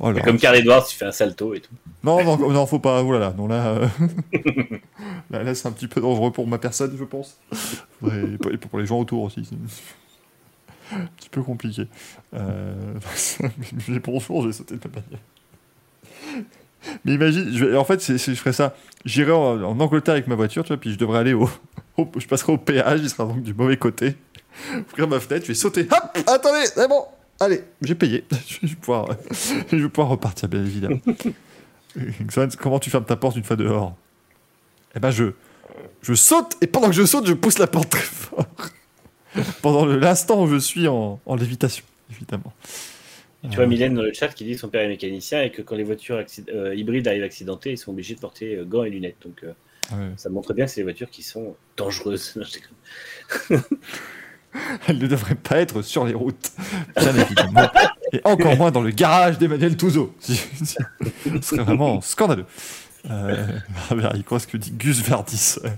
Oh. Comme Carl Edwards, tu fais un salto et tout. Non, non, non, faut pas. Oh là là, non là, euh, *laughs* là, là, c'est un petit peu dangereux pour ma personne, je pense. Et pour les gens autour aussi. Un petit peu compliqué. Euh... *laughs* mais bonjour, j'ai sauté de ma bagnole. Mais imagine, en fait, c'est- je ferais ça. J'irai en, Angleterre avec ma voiture, tu vois, puis je devrais aller *laughs* au, Je passerai au péage, il sera donc du mauvais côté. Ouvrir ma fenêtre, je vais sauter. Hop Attendez, c'est bon Allez, j'ai payé. *laughs* Je vais pouvoir, je vais pouvoir repartir, bien évidemment. Comment tu fermes ta porte une fois dehors? Eh ben, je, je saute, et pendant que je saute, je pousse la porte très fort. *laughs* pendant l'instant où je suis en, en lévitation, évidemment. Tu vois Mylène dans le chat qui dit que son père est mécanicien et que quand les voitures euh, hybrides arrivent accidentées, ils sont obligés de porter euh, gants et lunettes. Donc euh, Ouais. ça montre bien que c'est des voitures qui sont dangereuses. *laughs* Non, je déconne. Elle ne devrait pas être sur les routes, bien évidemment. Et encore moins dans le garage d'Emmanuel Touzeau. *laughs* Ce serait vraiment scandaleux. Euh, il croit ce que dit Gus Verdisseur.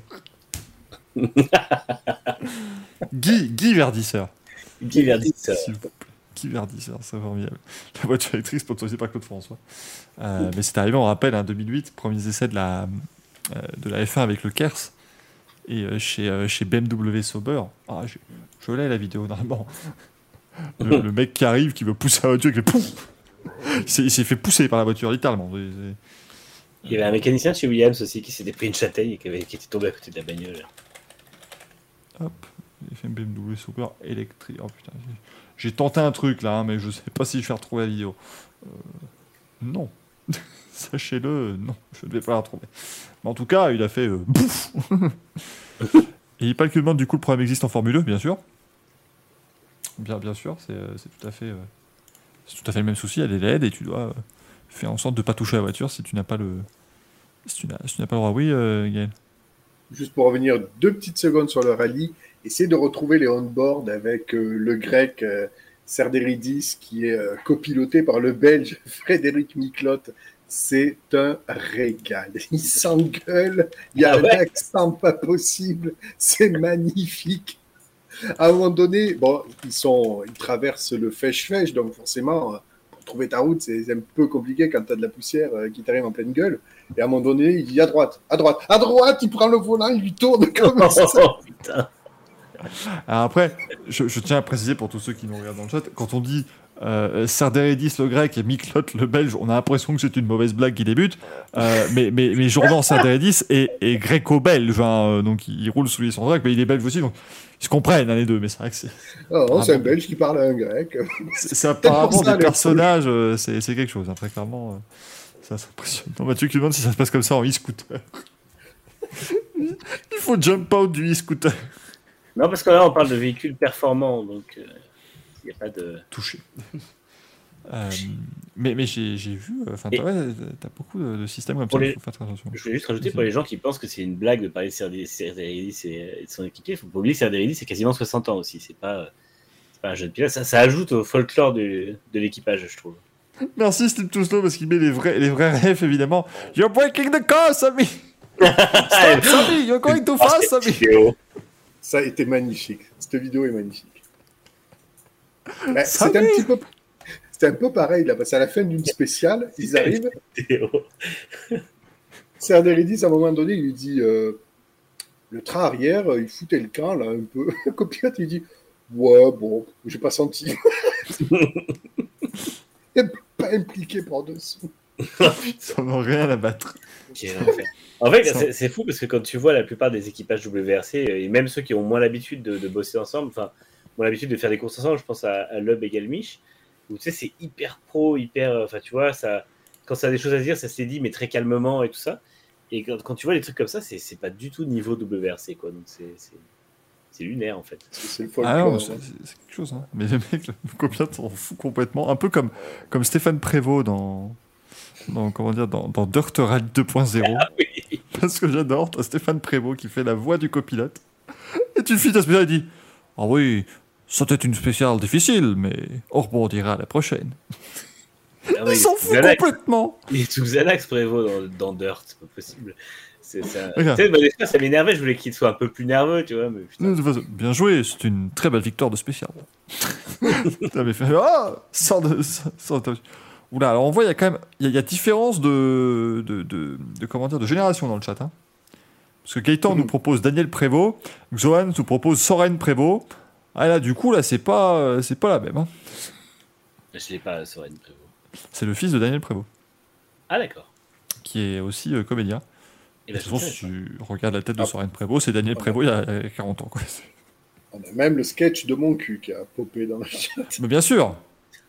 *laughs* Guy, Guy Verdisseur. Guy Verdi, ça- S'il vous plaît. Guy Verdisseur, c'est formidable. La voiture électrique sponsorisée par Claude François. Euh, mais c'est arrivé, on rappelle, en 2008, premier essai de la, euh, de la F1 avec le Kers. Et euh, chez, euh, chez BMW Sauber, ah, je, je l'ai la vidéo normalement. Le, *laughs* le mec qui arrive, qui veut pousser la voiture, qui fait pouf Il s'est- fait pousser par la voiture, littéralement. Il y avait un mécanicien chez Williams aussi qui s'était pris une châtaigne et qui, avait- qui était tombé à côté de la bagnole. Hop, BMW Sauber électrique. Oh putain, j'ai- tenté un truc là, hein, mais je sais pas si je vais retrouver la vidéo. Euh, non. *laughs* Sachez-le, non, je ne vais pas la retrouver. Mais en tout cas, il a fait euh, bouf *laughs* Et il parle que demande du coup le problème existe en Formule 1, bien sûr. Bien, bien sûr, c'est euh, tout à fait. euh, c'est tout à fait le même souci, elle est laide et tu dois faire en sorte de pas toucher la voiture si tu n'as pas le. Si tu n'as si pas le droit. Oui, Gaël? Juste pour revenir deux petites secondes sur le rallye, essayez de retrouver les on-board avec euh, le grec euh, Serderidis qui est euh, copiloté par le belge *laughs* Frédéric Miclotte. C'est un régal. *laughs* Il s'engueule, il y a Ah un accent pas possible, c'est magnifique. À un moment donné, bon, ils, sont, ils traversent le fèche-fèche, donc forcément, euh, trouver ta route, c'est un peu compliqué quand tu as de la poussière euh, qui t'arrive en pleine gueule. Et à un moment donné, il dit à droite, à droite, à droite, il prend le volant, il lui tourne comme ça. Oh, putain. Alors après, je, je tiens à préciser pour tous ceux qui nous regardent dans le chat, quand on dit euh, Serderidis le grec et Miklot le belge, on a l'impression que c'est une mauvaise blague qui débute. Euh, mais, mais, mais Jordan Serderidis est, est gréco-belge, hein, euh, donc il, il roule sous les son grec, mais il est belge aussi, donc ils se comprennent hein, les deux. Mais c'est vrai que c'est, Oh, non, Ah c'est un bon. Belge qui parle à un grec. *laughs* c'est, c'est apparemment ça, des personnages, euh, c'est, c'est quelque chose, hein, très clairement. euh, ça s'impressionne. Non, Mathieu qui demande si ça se passe comme ça en e-scooter. *laughs* il faut jump out du e-scooter. Non, parce que là, on parle de véhicules performants, donc euh, il n'y a pas de. touché. Euh, mais mais j'ai j'ai vu, euh, enfin, t'as ouais, beaucoup de, de systèmes comme ça, il les- faut faire très attention. Je voulais juste rajouter pour les gens qui pensent que c'est une blague de parler de Serderidis et de son équipier, il faut pas oublier que Serderidis c'est quasiment 60 ans aussi, c'est pas, c'est pas un jeune pilote. Ça, ça ajoute au folklore de, de l'équipage, je trouve. *laughs* Merci Steve Touslo parce qu'il met les vrais, les vrais rêves évidemment. You're breaking the car, Sammy! *laughs* Stop, Sammy! You're going too fast, cette Sammy! Ça a été magnifique. Cette vidéo est magnifique. Eh, C'est un petit peu. C'était un peu pareil là, parce qu'à la fin d'une spéciale, *laughs* ils arrivent. *laughs* Serderidis, à un moment donné, il lui dit euh, le train arrière, euh, il foutait le camp là un peu. *laughs* Le copilote, il dit ouais bon, j'ai pas senti. il pas impliqué par dessous. Ils en ont rien à battre. En fait, Ça- c'est- c'est fou parce que quand tu vois la plupart des équipages WRC, euh, et même ceux qui ont moins l'habitude de, de bosser ensemble, enfin, moins l'habitude de faire des courses ensemble, je pense à, à Lub et Galmich, où tu sais, c'est hyper pro, hyper. euh, Enfin, tu vois, ça, quand ça a des choses à dire, ça s'est dit, mais très calmement et tout ça. Et quand, quand tu vois les trucs comme ça, c'est pas du tout niveau WRC, quoi. Donc c'est lunaire, en fait. C'est le Ah c'est quelque chose. Hein. Mais *laughs* les mecs, le copilote s'en fout complètement? Un peu comme, comme Stéphane Prévost dans, dans, comment dire, dans, dans Dirt Rally 2.0. Oui. Parce que j'adore, Stéphane Prévost qui fait la voix du copilote. Et tu finis ta spéciale et dit Ah oui, c'était une spéciale difficile, mais on rebondira à la prochaine. Ah ouais, Il s'en fout complètement. Il est tout Xanax Prévost dans, dans Dirt, c'est pas possible. C'est ça. Bah, déjà, ça m'énervait, je voulais qu'il soit un peu plus nerveux, tu vois. Mais putain. Bien joué, c'est une très belle victoire de spécial. *laughs* T'avais fait Ah Sors de. Oula, alors on voit, il y a quand même. Il y, a- il y a différence de, de, de, de, comment dire, de génération dans le chat. hein. Parce que Gaëtan nous propose Daniel Prévost, Xohan nous propose Soren Prévost. Ah là, du coup, là, c'est pas, euh, c'est pas la même. hein. Je l'ai pas, Soren Prévost. C'est le fils de Daniel Prévost, Ah, d'accord. qui est aussi euh, comédien. Et de ben, toute façon, si tu regardes la tête de Ah. Soren Prévost, c'est Daniel Ah. Prévost il y a euh, 40 ans. Quoi. On a même le sketch de mon cul qui a popé dans le chat. Mais bien sûr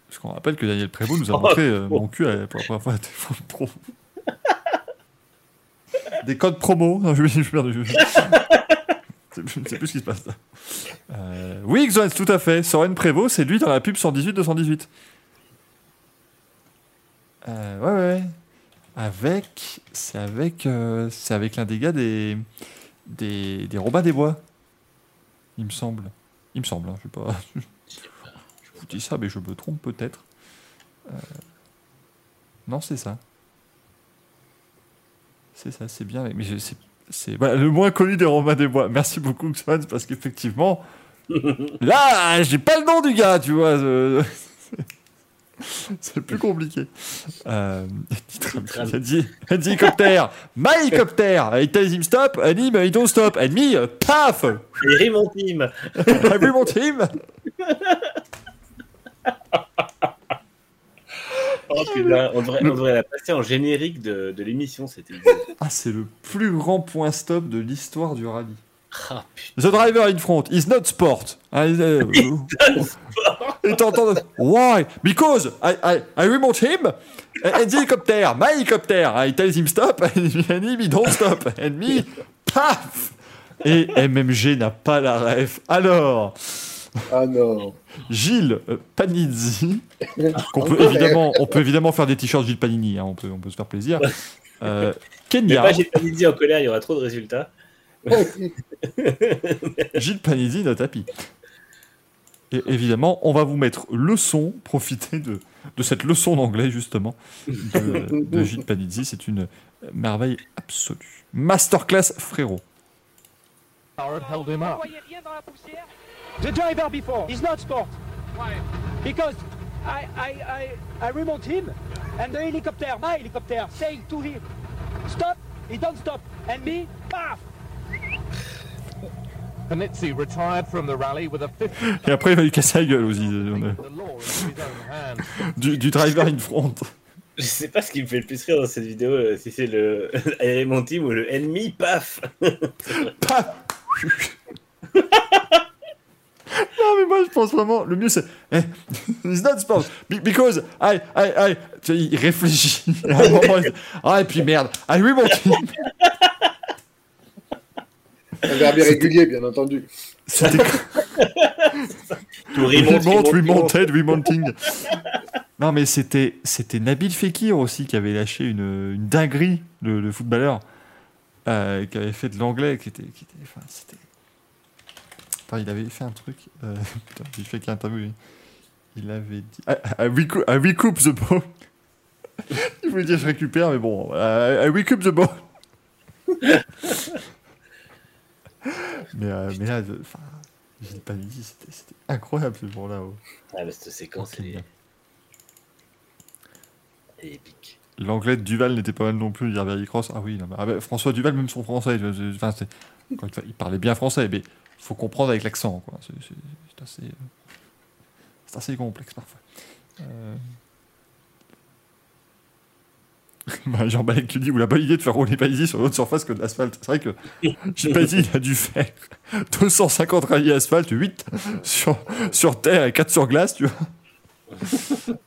Parce qu'on rappelle que Daniel Prévost nous a Oh, montré euh, mon cul à- pour la première fois à téléphone pro. Des codes promo Non, je, je, je, *laughs* *laughs* sais plus ce qui se passe. Euh, oui, Xoan, tout à fait. Soren Prévost, c'est lui dans la pub 118-218. Euh, ouais, ouais. Avec. C'est avec. euh, c'est avec l'un des gars des. Des, des Robins des Bois. Il me semble. Il me semble, hein, je sais pas. *laughs* Je sais vous dis ça, mais je me trompe peut-être. Euh, Non, c'est ça. C'est ça, c'est bien. Mais je- c'est, c'est voilà, le moins connu des Romains des Bois. Merci beaucoup, Xman, parce qu'effectivement, *laughs* là, j'ai pas le nom du gars, tu vois. euh, *laughs* C'est plus compliqué. Euh, il dit, il a dit hélicoptère, my hélicoptère. Tells him stop, and him, he don't stop. And me, paf, Et mon team will mon team. Oh, putain, on, devrait, on devrait la passer en générique de, de l'émission, c'était. *laughs* Ah, c'est le plus grand point stop de l'histoire du rallye. Ah. The driver in front is not sport. *laughs* Et t'entends Why? Because I, I, I remote him and the helicopter, my helicopter, I tell him stop *laughs* and him he don't stop and me, paf Et MMG n'a pas la ref. Alors, Ah non. Gilles Panizzi, *laughs* qu'on peut Encore évidemment, on peut évidemment faire des t-shirts Gilles Panini, hein, on, peut, on peut se faire plaisir. Euh, *laughs* Mais Kenya, pas, j'ai pas dit en colère, il y aura trop de résultats. *laughs* Gilles Panizzi, notre tapis. Et évidemment, on va vous mettre le son, profitez de, de cette leçon d'anglais, justement, de, de Gilles Panizzi. C'est une merveille absolue. Masterclass, frérot. Howard held him up. The driver before, he's not sport. Why? Because I, I, I, I remote him and the helicopter, my helicopter, saying to him, stop, he don't stop. And me, paf! Panizzi retired from the rally with a 50 Et après, il va lui casser la gueule aussi. Du, du driver in front. Je sais pas ce qui me fait le plus rire dans cette vidéo, euh, si c'est le aéré mon team ou le ennemi, paf Paf *laughs* Non, mais moi, je pense vraiment, le mieux, c'est. Eh, *laughs* it's not sport. Be- Because I, I, I. Tu vois, il réfléchit. À un moment, il ah, et puis merde. I remote him. Un verbe irrégulier, bien entendu. C'était Tout Remonte, remonte, remonted, remonting. Non, mais c'était, c'était Nabil Fekir aussi qui avait lâché une, une dinguerie, le, le footballeur, euh, qui avait fait de l'anglais, qui était, qui était, enfin, c'était. Il avait fait un truc. Euh, *laughs* putain, j'ai fait qu'un interview. Il avait dit. I, I, recoup, I recoup the ball. *laughs* il voulait dire je récupère, mais bon. I, I recoup the ball. *laughs* mais, euh, mais là, je- enfin, j'ai pas dit, c'était, c'était incroyable ce jour-là. oh. Ah, bah, cette séquence, elle est, elle est épique. L'anglais de Duval n'était pas mal non plus, dire Barry Cross. Ah oui, non, mais- ah bah, François Duval, même son français, je- je- c'est- il parlait bien français, mais il faut comprendre avec l'accent. quoi. C'est, c'est- c'est assez, euh, c'est assez complexe parfois. Euh... *laughs* bah, Jean Balek qui dit ou la bonne idée de faire rouler Paisi sur une autre surface que de l'asphalte. C'est vrai que *laughs* Paisi, il a dû faire 250 rallyes asphalte, 8 sur, sur terre et 4 sur glace, tu vois.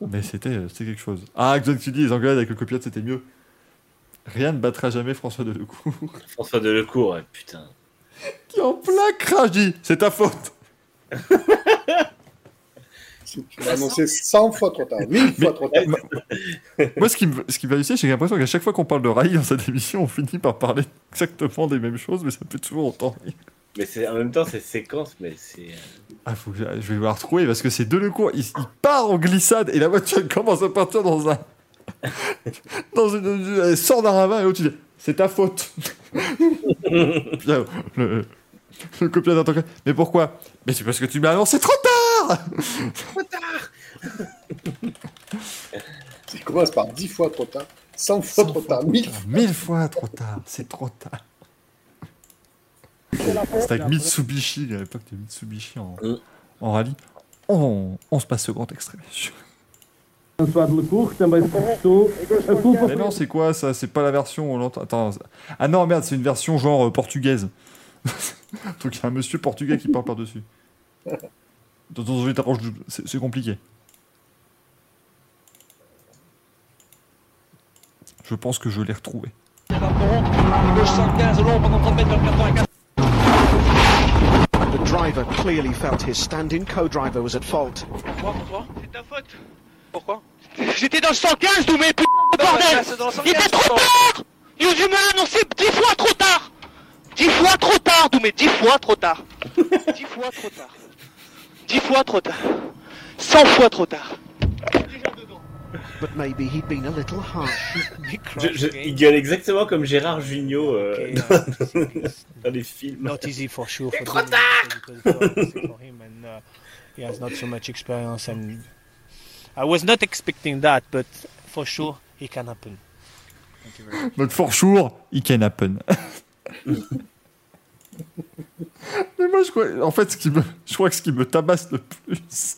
*laughs* Mais c'était, euh, c'était quelque chose. Ah, Xon qui dit les Anglais avec le copilote c'était mieux. Rien ne battra jamais François Delecourt. François Delecourt, ouais, putain. *laughs* Qui en plein crash dit C'est ta faute *laughs* Tu l'as annoncé 100 fois trop tard, 1000 fois trop tard. Moi, ce qui me, ce qui me fait halluciner, c'est que j'ai l'impression qu'à chaque fois qu'on parle de rallye dans cette émission, on finit par parler exactement des mêmes choses, mais ça peut toujours autant rire. Mais c'est en même temps, c'est séquence, mais c'est. euh, Ah, faut que je je vais le retrouver parce que c'est Delecourt, il, il part en glissade et la voiture *laughs* commence à partir dans un. dans une. une- Elle sort d'un ravin et l'autre il dit C'est ta faute. *laughs* Le, le copieur d'entendre Mais pourquoi? Mais c'est parce que tu m'as annoncé trop tard. Il commence par 10 fois trop tard, 100 fois trop tard, 1000 fois. Mille fois trop tard, c'est trop tard. C'était avec Mitsubishi, à l'époque de Mitsubishi en, Mm. en rallye. On, on se passe ce grand extrait. François Delecourt, também se prestou a culpa Mais non, c'est quoi ça? C'est pas la version. on l'entend- Attends. Ah non, merde, c'est une version genre euh, portugaise. *laughs* Donc il y a un monsieur portugais qui parle par-dessus. Dans une approche double. C'est c'est compliqué. Je pense que je l'ai retrouvé. The driver clearly felt his stand-in co-driver was at fault. Pourquoi, François C'est ta faute. Pourquoi J'étais dans le 115, d'où mes p... bordel. Il était trop tard. Il dû me l'annoncer 10 fois trop tard. 10 fois trop tard, d'où mes 10 fois trop tard. 10 fois trop tard. 10 fois trop tard. 100 fois trop tard. But maybe he'd been a little harsh. *laughs* Je- je- il gueule exactement comme Gérard Jugnot euh, dans, *laughs* dans les films. not easy for sure for Trop tard! for him and uh, he has not so much experience and I was not expecting that but for sure it can happen. Thank you very much. Donc for sure, it can happen. *laughs* Mais moi, je crois, en fait, ce qui me, je crois que ce qui me tabasse le plus,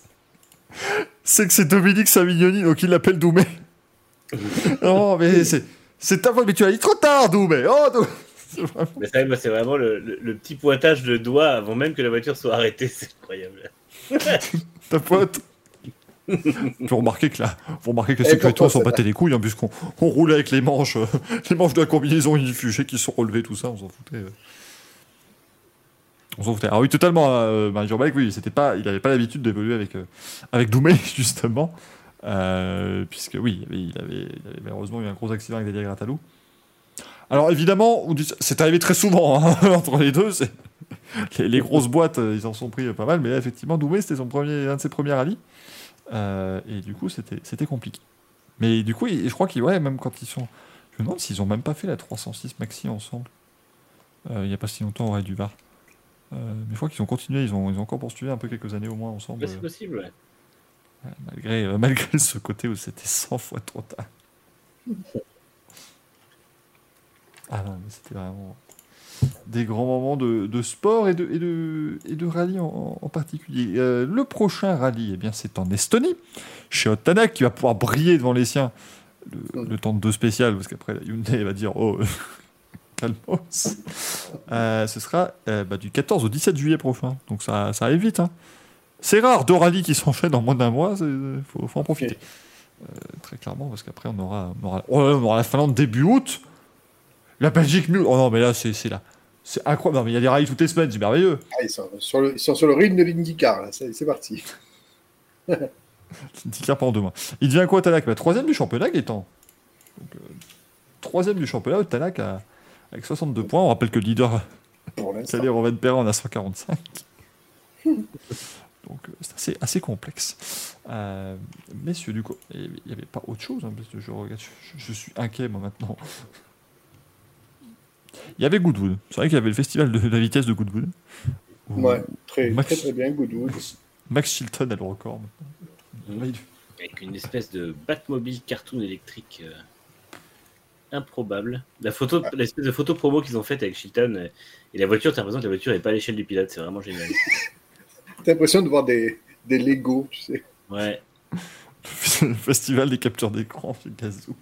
c'est que c'est Dominique Savignoni, donc il l'appelle Doumé. *laughs* non, mais c'est, c'est ta faute, mais tu as dit trop tard, Doumé. Oh, Doumé. C'est vraiment- Mais ça, moi, c'est vraiment le, le- le petit pointage de doigt avant même que la voiture soit arrêtée. C'est incroyable. ta faute. *laughs* Vous remarquez que là, vous remarquez que sécurités pourquoi sont ça battés les couilles, hein, puisqu'on on roulait avec les manches, euh, les manches de la combinaison unifugée qui sont relevées, tout ça, on s'en foutait. euh. On s'en foutait. Ah oui, totalement. Euh, bah, Jean-Balek, oui, c'était pas, il n'avait pas l'habitude d'évoluer avec, euh, avec Doumé, *laughs* justement. Euh, puisque oui, il avait, il avait malheureusement eu un gros accident avec Delia Gratalou. Alors évidemment, on c'est arrivé très souvent hein, *laughs* entre les deux. Les, les grosses boîtes, euh, ils en sont pris euh, pas mal, mais là, effectivement, Doumé, c'était son premier, un de ses premiers rallyes. Euh, et du coup, c'était compliqué. Mais du coup, je crois qu'ils, ouais, même quand ils sont. Je me demande s'ils ont même pas fait la 306 Maxi ensemble. Euh, il n'y a pas si longtemps au Raid du Var. Euh, mais je crois qu'ils ont continué, ils ont, ils ont encore poursuivi un peu quelques années au moins ensemble. C'est possible, ouais. Malgré, *laughs* malgré ce côté où c'était 100 fois trop tard. *laughs* Ah non, mais c'était vraiment des grands moments de, de sport et de, et de, et de rallye en, en particulier. Euh, le prochain rallye, eh bien, c'est en Estonie, chez Ottanak, qui va pouvoir briller devant les siens le, le temps de deux spécial, parce qu'après, la Hyundai va dire Oh, *laughs* calmos. Euh, ce sera euh, bah, du 14 au 17 juillet prochain, donc ça, ça arrive vite. hein. C'est rare, deux rallyes qui s'enchaînent en moins d'un mois, il faut, faut en profiter. Euh, très clairement, parce qu'après, on aura, on, aura, oh on aura la Finlande début août, la Belgique mi Oh non, mais là, c'est c'est là. C'est incroyable. Non, mais il y a des rallyes toutes les semaines, c'est merveilleux. Ah, ils, sont sur le, ils sont sur le rythme de l'IndyCar, là, c'est c'est parti. Tika pendant deux mois. Il devient quoi, Tanak? Bah, Troisième du championnat, Gaëtan. Donc, euh, troisième du championnat, Tanak a, avec 62 points. On rappelle que le leader. Calais Roven Perrin, en a 145. Donc, euh, c'est assez, assez complexe. Euh, messieurs, du coup, il n'y avait pas autre chose, hein, parce que je, regarde, je, je suis inquiet, moi, maintenant. Il y avait Goodwood. C'est vrai qu'il y avait le festival de la vitesse de Goodwood. Ouais, très, Max- très très bien, Goodwood. Max Chilton a le record Avec une espèce de Batmobile cartoon électrique euh, improbable. La photo, l'espèce de photo promo qu'ils ont faite avec Chilton euh, et la voiture, t'as l'impression que la voiture n'est pas à l'échelle du pilote, c'est vraiment génial. *laughs* T'as l'impression de voir des, des Lego, tu sais. Ouais. *laughs* le festival des captures d'écran chez Gazoo.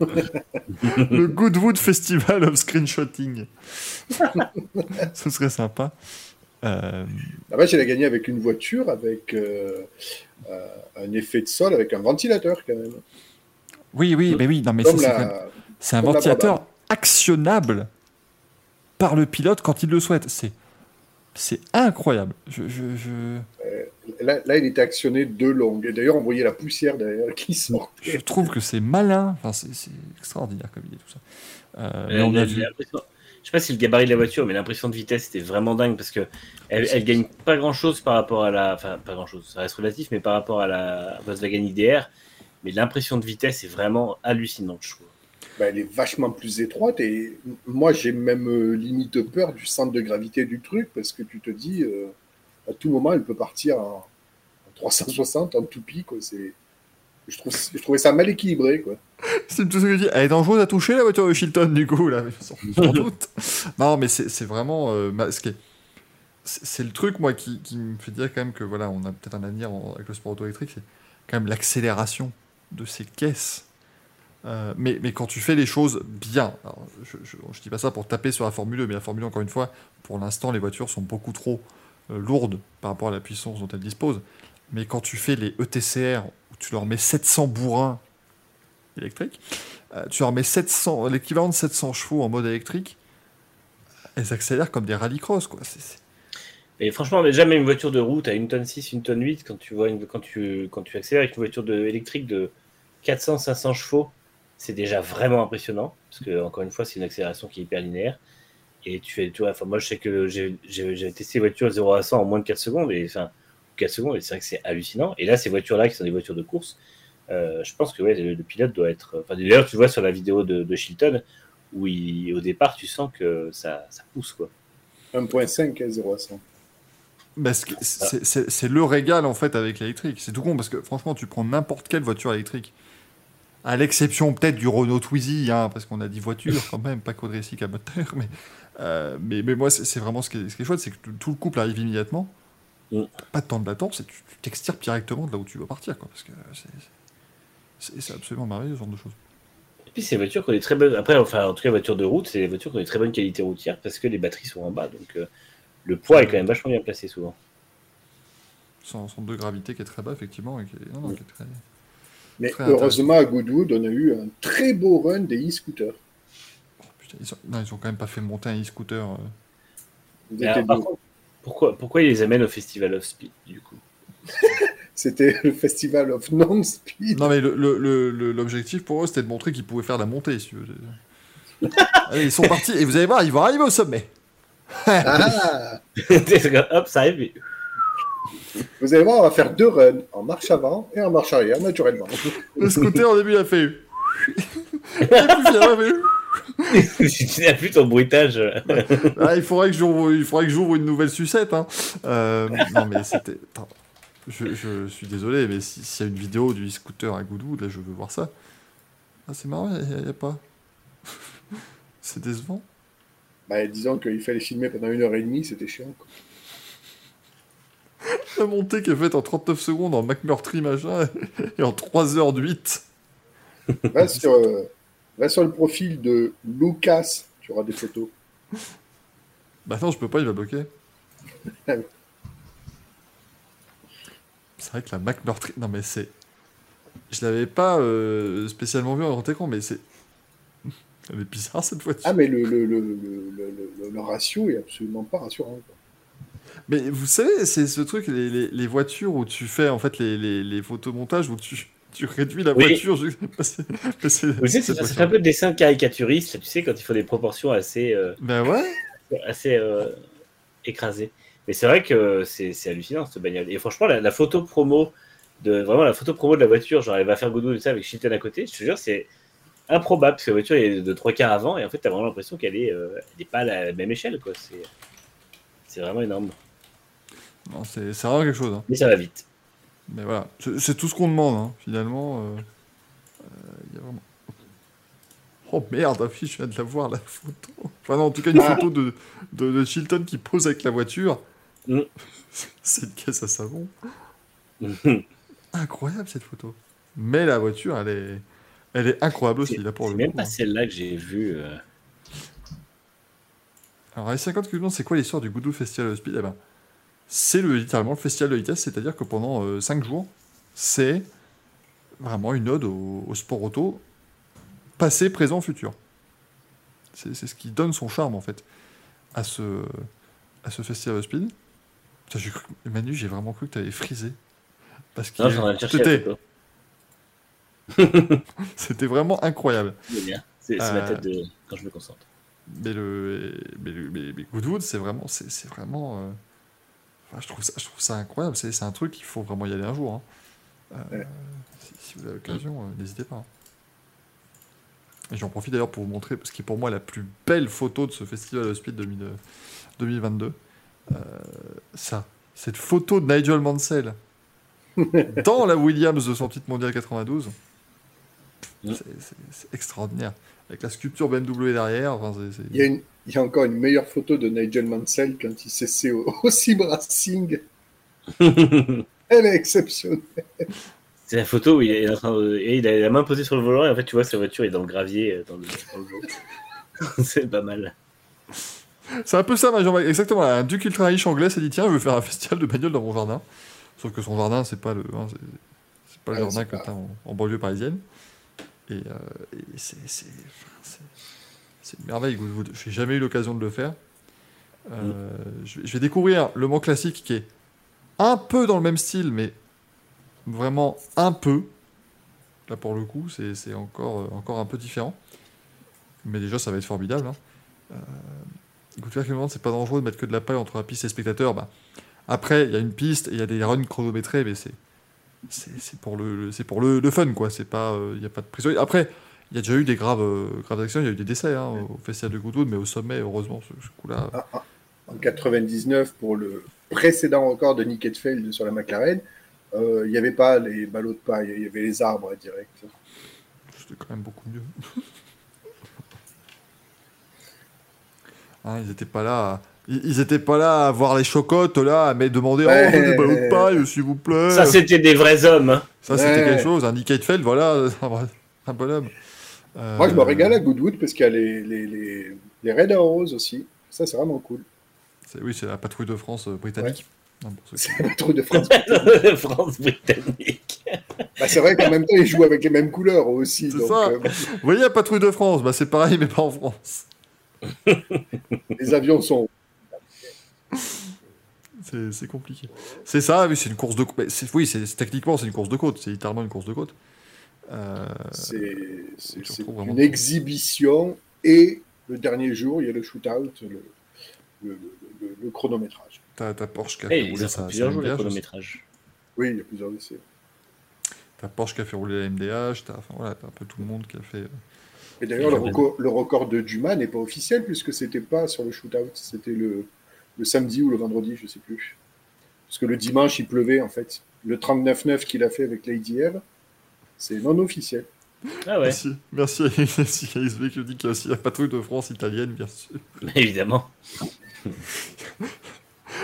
Le Goodwood Festival of Screenshotting. *laughs* Ce serait sympa. Euh, La vache, elle a gagné avec une voiture, avec euh, euh, un effet de sol, avec un ventilateur quand même. oui, oui, mais oui, non, mais c'est la- un ventilateur actionnable par le pilote quand il le souhaite. C'est, c'est incroyable. Je, je, je, Là, là, il était actionné de longue. Et d'ailleurs, on voyait la poussière derrière qui je sortait. trouve que c'est malin. Enfin, c'est, c'est extraordinaire comme idée tout ça. Euh, mais Euh, on la- a vu. l'impression- Je sais pas si le gabarit de la voiture, mais l'impression de vitesse était vraiment dingue parce que elle, elle gagne pas grand chose par rapport à la. Enfin, pas grand chose, ça reste relatif, mais par rapport à la Volkswagen IDR. Mais l'impression de vitesse est vraiment hallucinante, je trouve. Bah, elle est vachement plus étroite. Et moi, j'ai même euh, limite peur du centre de gravité du truc parce que tu te dis, euh, à tout moment, elle peut partir en, en 360, en toupie. Quoi. C'est... Je, trouve, je trouvais ça mal équilibré. Quoi. C'est tout ce que je dis. Elle est dangereuse à toucher la voiture de Chilton, du coup, là, sans, *laughs* sans doute. Non, mais c'est c'est vraiment euh, masqué. C'est c'est le truc, moi, qui, qui me fait dire quand même que voilà, on a peut-être un avenir en- avec le sport auto électrique, c'est quand même l'accélération de ces caisses. Euh, mais, mais quand tu fais les choses bien, alors, je, je dis pas ça pour taper sur la Formule 2, mais la Formule 1, encore une fois, pour l'instant, les voitures sont beaucoup trop euh, lourdes par rapport à la puissance dont elles disposent. Mais quand tu fais les ETCR, où tu leur mets 700 bourrins électriques, euh, tu leur mets 700, l'équivalent de 700 chevaux en mode électrique, elles accélèrent comme des rallycross, quoi. Et franchement, déjà, même une voiture de route à une tonne 6, une tonne 8, quand tu, vois une, quand tu, quand tu accélères avec une voiture de, électrique de 400-500 chevaux, c'est déjà vraiment impressionnant. Parce que, encore une fois, c'est une accélération qui est hyper linéaire. Et tu fais, tu vois, enfin, moi, je sais que j'ai testé les voitures 0 à 100 en moins de 4 secondes. Et, enfin, 4 secondes, et c'est vrai que c'est hallucinant. Et là, ces voitures-là, qui sont des voitures de course, euh, je pense que ouais, le, le pilote doit être. Enfin, d'ailleurs, tu vois sur la vidéo de, de Chilton, où il- au départ, tu sens que ça, ça pousse, quoi. 1.5 à 0 à 100. Parce que c'est- c'est c'est le régal, en fait, avec l'électrique. C'est tout con, parce que franchement, tu prends n'importe quelle voiture électrique. À l'exception peut-être du Renault Twizy, hein, parce qu'on a dit voiture *laughs* quand même, pas quadricycle à moteur. Mais, euh, mais, mais moi, c'est vraiment ce qui est, ce qui est chouette, c'est que tout, le couple arrive immédiatement. Mm. T'as Pas de temps de latence, et tu tu t'extirpes directement de là où tu veux partir. Quoi, parce que c'est- absolument merveilleux, ce genre de choses. Et puis c'est voitures qui ont des très bonnes. Après, enfin, en tout cas, voitures de route, c'est des voitures qui ont des très bonnes qualités routières parce que les batteries sont en bas. Donc euh, le poids est quand même vachement bien placé souvent. Son centre de gravité qui est très bas, effectivement. Et qui est, non, non, qui est très... Mais Très heureusement, à Goodwood, on a eu un très beau run des e-scooters. Putain, ils, ont... Non, ils ont quand même pas fait monter un e-scooter. euh. Alors, par contre, pourquoi, pourquoi ils les amènent au Festival of Speed du coup *laughs* C'était le festival of non-speed. Non, mais le- le- le- le- l'objectif pour eux, c'était de montrer qu'ils pouvaient faire la montée, si tu veux. *laughs* Allez, ils sont partis, et vous allez voir, ils vont arriver au sommet. Ah *laughs* Hop, ça arrive. Vous allez voir, on va faire deux runs, en marche avant et en marche arrière, naturellement. Le scooter, au début, il a fait. Et puis, il a fait- *laughs* tu n'as plus ton bruitage. Ah, il faudrait que j'ouvre, il faudrait que j'ouvre une nouvelle sucette. Hein. Euh, non, mais c'était. Je, je suis désolé, mais si- s'il y a une vidéo du scooter à Goudou, là, je veux voir ça. Ah, c'est marrant, il n'y a, pas. *laughs* c'est décevant. Bah, disons qu'il fallait filmer pendant une heure et demie, c'était chiant. quoi. La montée qui est faite en 39 secondes en McMurtry machin *laughs* et en 3 heures de 8. Va sur, euh, va sur le profil de Lucas, tu auras des photos. Bah non, je peux pas, il va bloquer. C'est vrai que la McMurtry. Non, mais c'est. Je l'avais pas euh, spécialement vu en grand écran, mais c'est. *laughs* Elle est bizarre cette voiture. Ah, mais le, le, le, le, le- le- le ratio est absolument pas rassurant. quoi. Mais vous savez, c'est ce truc, les, les, les voitures où tu fais en fait les, les, les photomontages où tu, tu réduis la Oui. voiture. fait *laughs* un peu de dessin caricaturiste, tu sais, quand il faut des proportions assez, euh, Ben ouais. assez euh, écrasées. Mais c'est vrai que c'est c'est hallucinant cette bagnole. Et franchement, la, la photo promo de vraiment la photo promo de la voiture, genre elle va faire Godot et ça avec Chilton à côté, je te jure, c'est improbable parce que la voiture est de trois quarts avant et en fait, t'as vraiment l'impression qu'elle est, euh, elle est pas à la même échelle, quoi. C'est c'est vraiment énorme. C'est c'est vraiment quelque chose. hein. Mais ça va vite. Mais voilà, c'est tout ce qu'on demande, hein, finalement. euh, euh, il y a vraiment... Oh merde, *laughs* je viens de la voir, la photo. Enfin non, en tout cas, une Ah. photo de, de, de Chilton qui pose avec la voiture. Mm. *laughs* c'est une caisse à savon. Incroyable, cette photo. Mais la voiture, elle est, elle est incroyable aussi, là, pour le même coup, pas hein. celle-là que j'ai vue. euh. Alors, les 50 km, c'est quoi l'histoire du Goudou Festival of Speed Eh ben, c'est le, littéralement le festival de vitesse, c'est-à-dire que pendant 5 jours, c'est vraiment une ode au, au sport auto passé, présent, futur. C'est c'est ce qui donne son charme, en fait, à ce, à ce festival speed. Putain, j'ai cru- Manu, j'ai vraiment cru que tu avais frisé. Parce que Non, j'en ai cherché la c'était *laughs* c'était vraiment incroyable. C'est bien. C'est c'est ma Euh, tête de quand je me concentre. Mais le, mais le, mais, mais Goodwood, c'est vraiment, c'est, c'est vraiment, euh, enfin, je trouve ça, je trouve ça incroyable. C'est, un truc, il faut vraiment y aller un jour. hein. Euh, si, si vous avez l'occasion, euh, n'hésitez pas. hein. Et j'en profite d'ailleurs pour vous montrer, parce qui est pour moi la plus belle photo de ce festival de Speed 2000, euh, 2022. Euh, ça, cette photo de Nigel Mansell *laughs* dans la Williams de son titre mondial 92. C'est, c'est- extraordinaire. Avec la sculpture BMW derrière. Enfin, Il y, a une- il y a encore une meilleure photo de Nigel Mansell quand il s'essaie au, au Sim Racing. *laughs* Elle est exceptionnelle. C'est la photo où il est en train de- et il a la main posée sur le volant et en fait tu vois sa voiture est dans le gravier euh, dans le, dans le lot. *laughs* c'est pas mal. C'est un peu ça. Exactement. Un duc ultra riche anglais s'est dit tiens, je veux faire un *laughs* festival de bagnole dans mon jardin. Sauf que son jardin, c'est pas le, hein, c'est, c'est pas le Ouais, jardin que pas- t'as en, en banlieue parisienne. Et, euh, et c'est, c'est, une merveille. Goodwood. J'ai jamais eu l'occasion de le faire. Euh, je, vais- je vais découvrir le Mans classique qui est un peu dans le même style, mais vraiment un peu. Là, pour le coup, c'est, encore, euh, encore un peu différent. Mais déjà, ça va être formidable. hein. Euh, Écoute, je demande, c'est pas dangereux de mettre que de la paille entre la piste et les spectateurs. Bah, après, il y a une piste et il y a des runs chronométrés, mais c'est pour le, le- c'est pour le, le fun, quoi. C'est pas, euh, il y a pas de prise. Après, il y a déjà eu des graves, euh, graves actions, il y a eu des décès hein, au festival de Goodwood, mais au sommet, heureusement, ce, ce coup-là. Ah, ah. En 99, pour le précédent record de Nick Heidfeld sur la McLaren, euh, il n'y avait pas les ballots de paille, il y avait les arbres direct. C'était quand même beaucoup mieux. *laughs* Hein, ils étaient pas là. à- Ils ils étaient pas là à voir les chocottes, là, à me demander Ouais. Oh, des ballots de paille, s'il vous plaît. Ça c'était des vrais hommes. hein. Ça, c'était Ouais. quelque chose. Un Nick Heidfeld, voilà, *laughs* un vrai- un bonhomme. Euh, Moi, je me régale à Goodwood parce qu'il y a les, les, les, les Red Arrows aussi. Ça, c'est vraiment cool. Oui, c'est la patrouille de France euh, britannique. Non, C'est un truc de *laughs* France. *laughs* France britannique. Bah, c'est vrai qu'en même temps, ils jouent avec les mêmes couleurs aussi. C'est donc, ça. euh, Vous voyez la patrouille de France? Bah, C'est pareil, mais pas en France. *laughs* les avions sont. C'est c'est compliqué. C'est ça, oui, c'est une course de côte. Oui, c'est c'est- techniquement, c'est une course de côte. C'est littéralement une course de côte. Euh, C'est vraiment une exhibition et le dernier jour, il y a le shootout, le, le, le- le chronométrage. T'as ta Porsche qui a fait rouler plusieurs jours aussi. chronométrages. Oui, il y a plusieurs essais. T'as Porsche qui a fait rouler la MDH. T'as enfin, voilà, un peu tout le monde qui a fait. euh, Et d'ailleurs, le, le- le record de Dumas n'est pas officiel puisque c'était pas sur le shootout, c'était le, le samedi ou le vendredi, je sais plus. Parce que le dimanche, il pleuvait en fait. Le 39-9 qu'il a fait avec Lady Eve, c'est non officiel. Ah ouais, Merci, merci à XB qui nous dit qu'il y a aussi la patrouille de France italienne, bien sûr. évidemment. *laughs*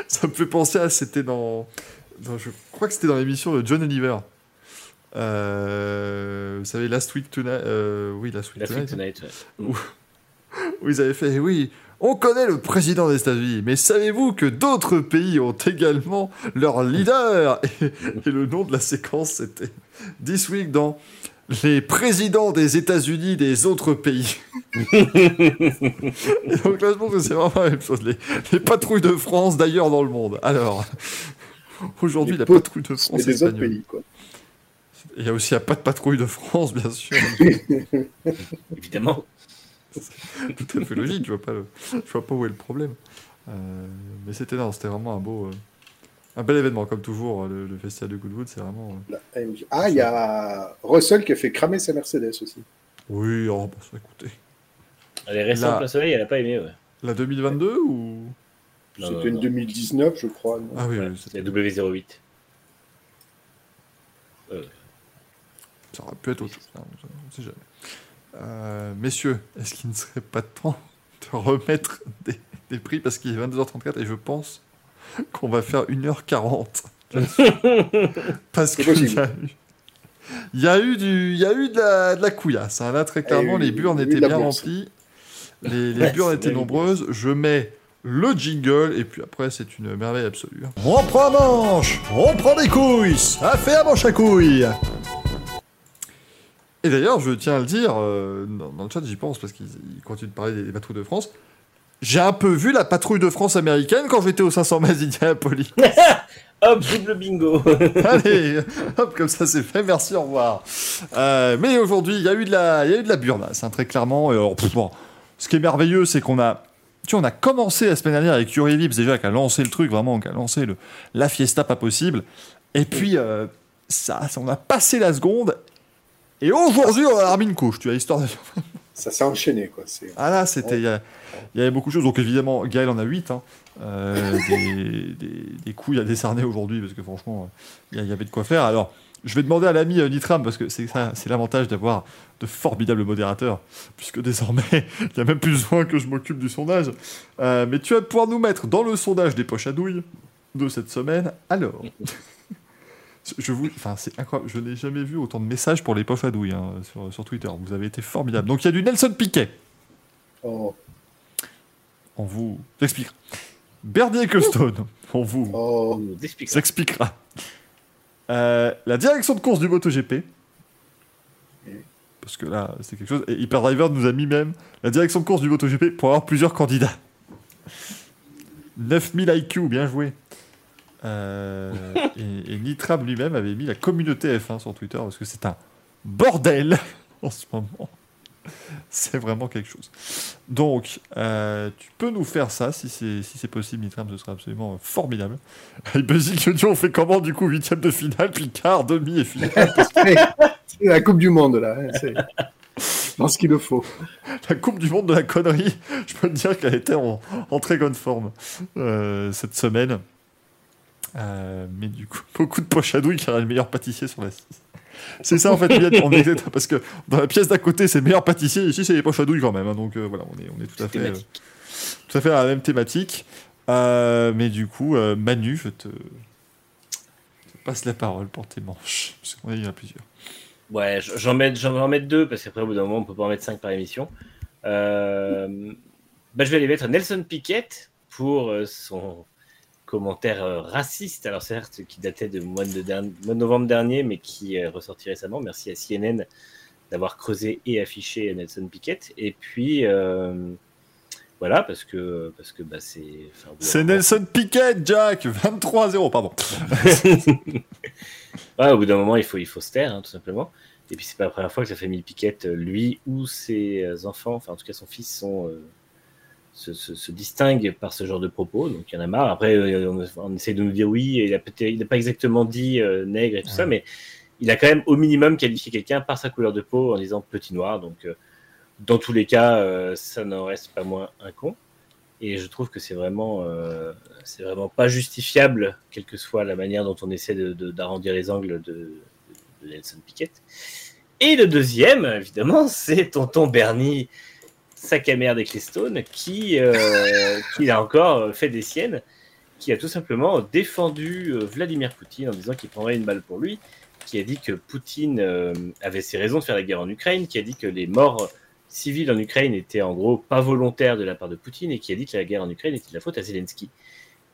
Ça me fait penser à. C'était dans, dans- Je crois que c'était dans l'émission de John Oliver. Euh, vous savez, Last Week Tonight. euh, oui, Last Week La Tonight. Freak Tonight. ouais. Où ils avaient fait, oui, on connaît le président des États-Unis, mais savez-vous que d'autres pays ont également leur leader? *laughs* Et, et le nom de la séquence, c'était This Week dans les présidents des États-Unis des autres pays. *laughs* et donc là, je pense que c'est vraiment la même chose. Les, les patrouilles de France d'ailleurs dans le monde. Alors, aujourd'hui, Les la patrouille de France des autres espagnole. pays, quoi. Il y a aussi la pas de patrouille de France, bien sûr. *laughs* Évidemment. Tout à fait logique, je vois pas, le- je vois pas où est le problème. Euh, mais c'était non, c'était vraiment un beau, euh, un bel événement comme toujours. Le, le festival de Goodwood, c'est vraiment. euh. Ah, il y a Russell qui a fait cramer sa Mercedes aussi. Oui, oh, bah, ça, écoutez, Elle est récente, La- la soleil, elle a pas aimé. Ouais. la 2022 ou? C'était une non. 2019, je crois. non? Ah oui, Ouais, oui, la W08. ça aurait pu être autre chose. hein, on sait jamais. Euh, messieurs, est-ce qu'il ne serait pas temps de remettre des, des prix? Parce qu'il est 22h34 et je pense qu'on va faire 1h40 parce qu'il y a eu il y a eu du il y a eu de la, de la couillasse hein. là très clairement eu- les burnes étaient bien remplies. Les, les Ouais, burnes étaient nombreuses. Je mets le jingle et puis après c'est une merveille absolue. On prend manche, on prend des couilles, ça fait à manche à couilles. Et d'ailleurs, je tiens à le dire, euh, dans, dans le chat, j'y pense parce qu'ils ils continuent de parler des, des patrouilles de France. J'ai un peu vu la patrouille de France américaine quand j'étais au 500 mètres d'Indianapolis. *laughs* Hop, double bingo. *laughs* Allez, hop, comme ça c'est fait, merci, au revoir. Euh, mais aujourd'hui, il y a eu de la, il y a eu de la burnasse, hein, très clairement. Et alors, pff, bon, ce qui est merveilleux, c'est qu'on a, tu vois, on a commencé la semaine dernière avec Yuri Vips déjà, qui a lancé le truc, vraiment, qui a lancé le, la fiesta pas possible. Et puis, euh, ça, on a passé la seconde. Et aujourd'hui, on a remis une couche, tu vois, histoire de... Ça s'est enchaîné, quoi. C'est... Ah là, c'était. Il y, avait beaucoup de choses. Donc évidemment, Gaël en a 8. Hein. Euh, *laughs* des, des, des couilles à décerner aujourd'hui, parce que franchement, il y, avait de quoi faire. Alors, je vais demander à l'ami euh, Nitram, parce que c'est ça, c'est l'avantage d'avoir de formidables modérateurs, puisque désormais, *laughs* il n'y a même plus besoin que je m'occupe du sondage. Euh, mais tu vas pouvoir nous mettre dans le sondage des poches à douille de cette semaine. Alors. *laughs* Je vous, enfin, c'est incroyable. Je n'ai jamais vu autant de messages pour les poches à douille hein, sur, sur Twitter. Vous avez été formidable. Donc il y a du Nelson Piquet. Oh, On vous expliquera. Bernie Ecclestone, on vous oh, expliquera. Euh, la direction de course du MotoGP. Parce que là, c'est quelque chose. Et Hyperdriver nous a mis même la direction de course du MotoGP pour avoir plusieurs candidats. 9000 IQ, bien joué. Euh, et, et Nitram lui-même avait mis la communauté F1 sur Twitter parce que c'est un bordel *laughs* en ce moment. C'est vraiment quelque chose. Donc, euh, tu peux nous faire ça si c'est si c'est possible, Nitram, ce serait absolument formidable. Et Basic Audio, on fait comment du coup Huitième de finale, puis quart, demi et finale? *laughs* C'est la Coupe du Monde, là. hein. Je pense qu'il le faut. La Coupe du Monde de la connerie, *laughs* je peux te dire qu'elle était en, en très bonne forme euh, cette semaine. Euh, mais du coup, *laughs* beaucoup de poches à douille car elle est le meilleur pâtissier sur la 6. C'est ça en fait, on est, *laughs* parce que dans la pièce d'à côté c'est le meilleur pâtissier, ici c'est les poches à douille quand même. hein, donc euh, voilà, on est, on est tout à fait, euh, tout à fait à la même thématique. Mais du coup, Manu, je te, je te passe la parole pour tes manches. Parce qu'on y en a plusieurs. Ouais, j'en mets, j'en vais en mettre deux parce qu'après, au bout d'un moment, on peut pas en mettre cinq par émission. Euh, bah, je vais aller mettre Nelson Piquet pour son commentaire euh, raciste. Alors, certes, qui datait de mois de, derni- mois de novembre dernier, mais qui est ressorti récemment. Merci à CNN d'avoir creusé et affiché Nelson Piquet. Et puis, euh, voilà, parce que, parce que bah, c'est. enfin, C'est Nelson Piquet, Jack 23-0, pardon. *laughs* Ouais, au bout d'un moment, il faut, il faut se taire, hein, tout simplement. Et puis, c'est pas la première fois que la famille Piquette, euh, lui ou ses euh, enfants, enfin, en tout cas, son fils, sont, euh, se, se, se distinguent par ce genre de propos. Donc, il y en a marre. Après, euh, on, on essaie de nous dire oui, il a il n'a pas exactement dit euh, nègre et tout ça, mais il a quand même au minimum qualifié quelqu'un par sa couleur de peau en disant petit noir. Donc, euh, dans tous les cas, euh, ça n'en reste pas moins un con. Et je trouve que c'est vraiment, c'est vraiment pas justifiable, quelle que soit la manière dont on essaie de- de- d'arrondir les angles de, de Nelson Piquet. Et le deuxième, évidemment, *laughs* c'est Tonton Bernie, sac à merde Ecclestone, qui, euh, qui a encore fait des siennes, qui a tout simplement défendu euh, Vladimir Poutine en disant qu'il prendrait une balle pour lui, qui a dit que Poutine euh, avait ses raisons de faire la guerre en Ukraine, qui a dit que les morts civils en Ukraine étaient en gros pas volontaires de la part de Poutine, et qui a dit que la guerre en Ukraine était de la faute à Zelensky.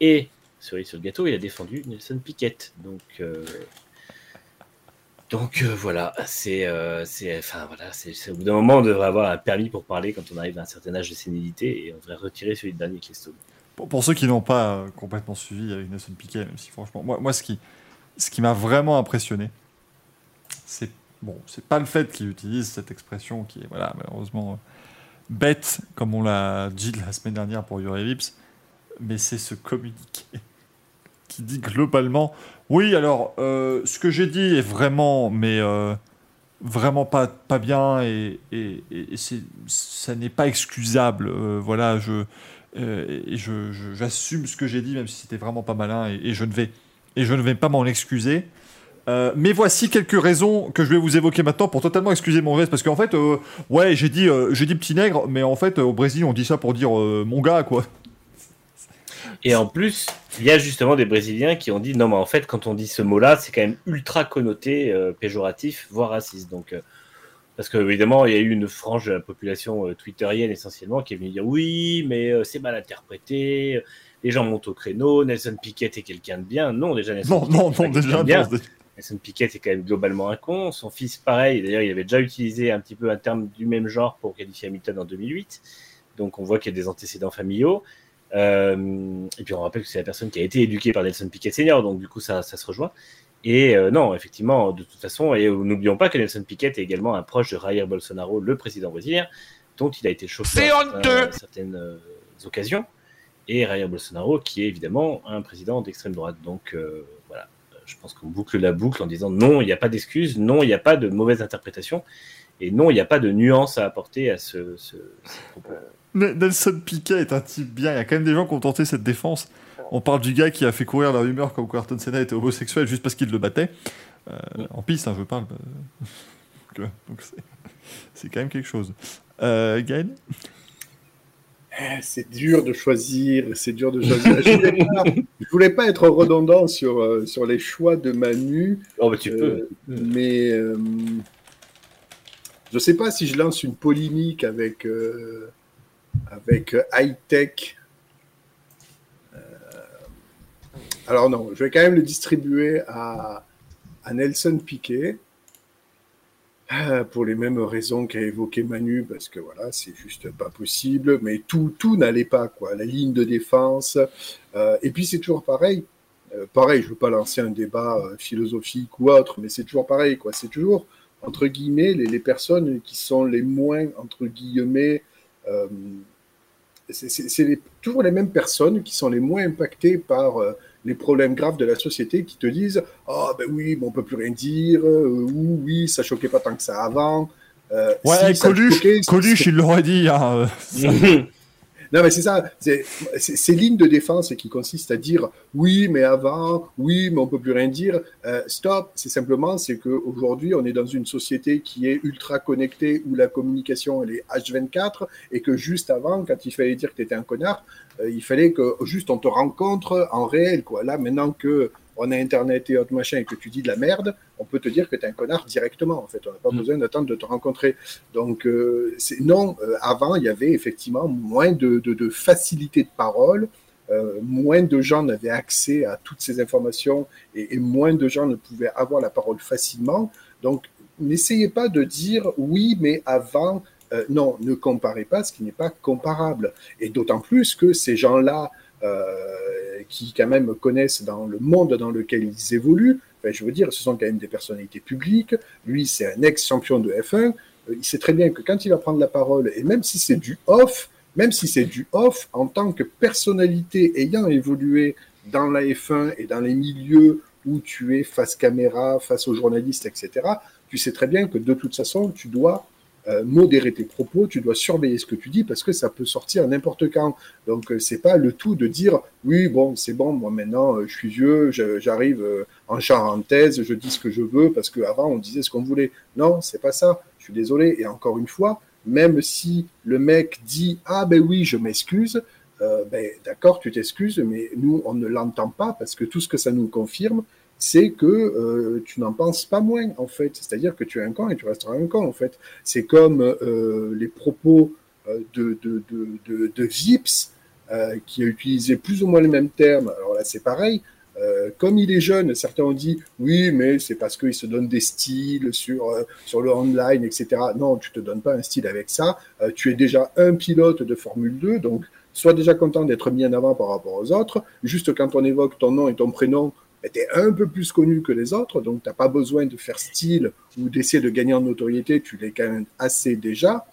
Et, cerise sur le gâteau, il a défendu Nelson Piquet. Donc, euh, donc euh, voilà, c'est, euh, c'est, enfin voilà, c'est, au bout d'un moment, on devrait avoir un permis pour parler quand on arrive à un certain âge de sénilité, et on devrait retirer celui de Bernie Ecclestone. Pour, ceux qui n'ont pas euh, complètement suivi avec Nelson Piquet, si franchement, moi, moi ce qui, ce qui m'a vraiment impressionné, c'est bon, c'est pas le fait qu'il utilise cette expression qui est voilà malheureusement bête comme on l'a dit la semaine dernière pour Yuri Vips, mais c'est ce communiqué qui dit globalement, oui alors euh, ce que j'ai dit est vraiment, mais euh, vraiment pas, pas bien et, ça n'est pas excusable. Euh, voilà, je, j'assume ce que j'ai dit, même si c'était vraiment pas malin, et, je ne vais, et je ne vais pas m'en excuser. Mais voici quelques raisons que je vais vous évoquer maintenant pour totalement excuser mon geste, parce qu'en fait, ouais, j'ai dit, j'ai dit petit nègre, mais en fait, au Brésil, on dit ça pour dire mon gars, quoi. Et en plus, il y a justement des Brésiliens qui ont dit non, mais en fait, quand on dit ce mot-là, c'est quand même ultra connoté, euh, péjoratif, voire raciste. Donc, euh, parce que évidemment, il y a eu une frange de la population euh, twitterienne essentiellement qui est venue dire oui, mais c'est mal interprété. Les gens montent au créneau. Nelson Piquet est quelqu'un de bien. Non, déjà Nelson Non, Piquet non, non, déjà, bien. non, Nelson Piquet est quand même globalement un con. Son fils, pareil. D'ailleurs, il avait déjà utilisé un petit peu un terme du même genre pour qualifier Hamilton en 2008. Donc, on voit qu'il y a des antécédents familiaux. Euh, et puis, on rappelle que c'est la personne qui a été éduquée par Nelson Piquet senior. Donc, du coup, ça, ça se rejoint. Et euh, non, effectivement, de toute façon, et n'oublions pas que Nelson Piquet est également un proche de Jair Bolsonaro, le président brésilien, dont il a été chauffeur C'est à certaines euh, occasions. Et Jair Bolsonaro, qui est évidemment un président d'extrême droite. Donc euh, voilà, je pense qu'on boucle la boucle en disant non, il n'y a pas d'excuses, non, il n'y a pas de mauvaise interprétation, et non, il n'y a pas de nuance à apporter à ce, ce, propos. Mais Nelson Piquet est un type bien. Il y a quand même des gens qui ont tenté cette défense. On parle du gars qui a fait courir la rumeur comme quoi Ayrton Senna était homosexuel juste parce qu'il le battait. Euh, en piste, hein, je parle. *laughs* Donc, euh, c'est- quand même quelque chose. Euh, Gaël? Eh, C'est dur de choisir, c'est dur de choisir. Je voulais pas, je voulais pas être redondant sur, euh, sur les choix de Manu. Oh, bah, tu peux. Mais euh, je sais pas si je lance une polémique avec, euh, avec euh, High Tech. Euh, alors non, je vais quand même le distribuer à, à Nelson Piquet. euh, Pour les mêmes raisons qu'a évoqué Manu, parce que voilà, c'est juste pas possible. Mais tout, tout n'allait pas, quoi. La ligne de défense. et puis c'est toujours pareil. Pareil, je veux pas lancer un débat philosophique ou autre, mais c'est toujours pareil, quoi. C'est toujours entre guillemets les, les personnes qui sont les moins entre guillemets. Euh, c'est toujours les mêmes personnes qui sont les moins impactées par euh, les problèmes graves de la société qui te disent Ah, ben oui, mais on peut plus rien dire, euh, ou oui, ça choquait pas tant que ça avant. Euh, Ouais, si, Coluche, choquait, Coluche, il l'aurait dit. hein, euh, *laughs* ça- non, mais c'est ça. C'est ces lignes de défense qui consistent à dire oui, mais avant, oui, mais on peut plus rien dire. Euh, stop. C'est simplement, c'est que aujourd'hui, on est dans une société qui est ultra connectée où la communication elle est H24 et que juste avant, quand il fallait dire que tu étais un connard, euh, il fallait que juste on te rencontre en réel, quoi. Là, maintenant que on a Internet et autres machin et que tu dis de la merde, on peut te dire que tu es un connard directement. En fait, on n'a pas besoin d'attendre de te rencontrer. Donc, euh, non, euh, avant, il y avait effectivement moins de, de, de facilité de parole, euh, moins de gens n'avaient accès à toutes ces informations et, et moins de gens ne pouvaient avoir la parole facilement. Donc, n'essayez pas de dire oui, mais avant, non, ne comparez pas ce qui n'est pas comparable. Et d'autant plus que ces gens-là, euh, qui quand même connaissent dans le monde dans lequel ils évoluent, je veux dire, ce sont quand même des personnalités publiques. Lui, c'est un ex-champion de F1. Euh, Il sait très bien que quand il va prendre la parole, et même si c'est du off, même si c'est du off, en tant que personnalité ayant évolué dans la F1 et dans les milieux où tu es face caméra, face aux journalistes, etc., tu sais très bien que de toute façon, tu dois euh, modérer tes propos, tu dois surveiller ce que tu dis parce que ça peut sortir n'importe quand. Donc euh, c'est pas le tout de dire oui bon c'est bon moi maintenant euh, je suis vieux, j'arrive euh, en charentaise, je dis ce que je veux parce qu'avant on disait ce qu'on voulait. Non c'est pas ça. Je suis désolé et encore une fois même si le mec dit ah ben oui je m'excuse, ben d'accord tu t'excuses mais nous on ne l'entend pas parce que tout ce que ça nous confirme c'est que euh, tu n'en penses pas moins, en fait. C'est-à-dire que tu es un con et tu resteras un con, en fait. C'est comme euh, les propos euh, de, de, de, de, Vips, qui a utilisé plus ou moins les mêmes termes. Alors là, c'est pareil. Comme il est jeune, certains ont dit oui, mais c'est parce qu'il se donne des styles sur, sur le online, etc. Non, tu te donnes pas un style avec ça. Tu es déjà un pilote de Formule 2, donc sois déjà content d'être mis en avant par rapport aux autres. Juste quand on évoque ton nom et ton prénom, ben, tu es un peu plus connu que les autres, donc tu n'as pas besoin de faire style ou d'essayer de gagner en notoriété, tu l'es quand même assez déjà.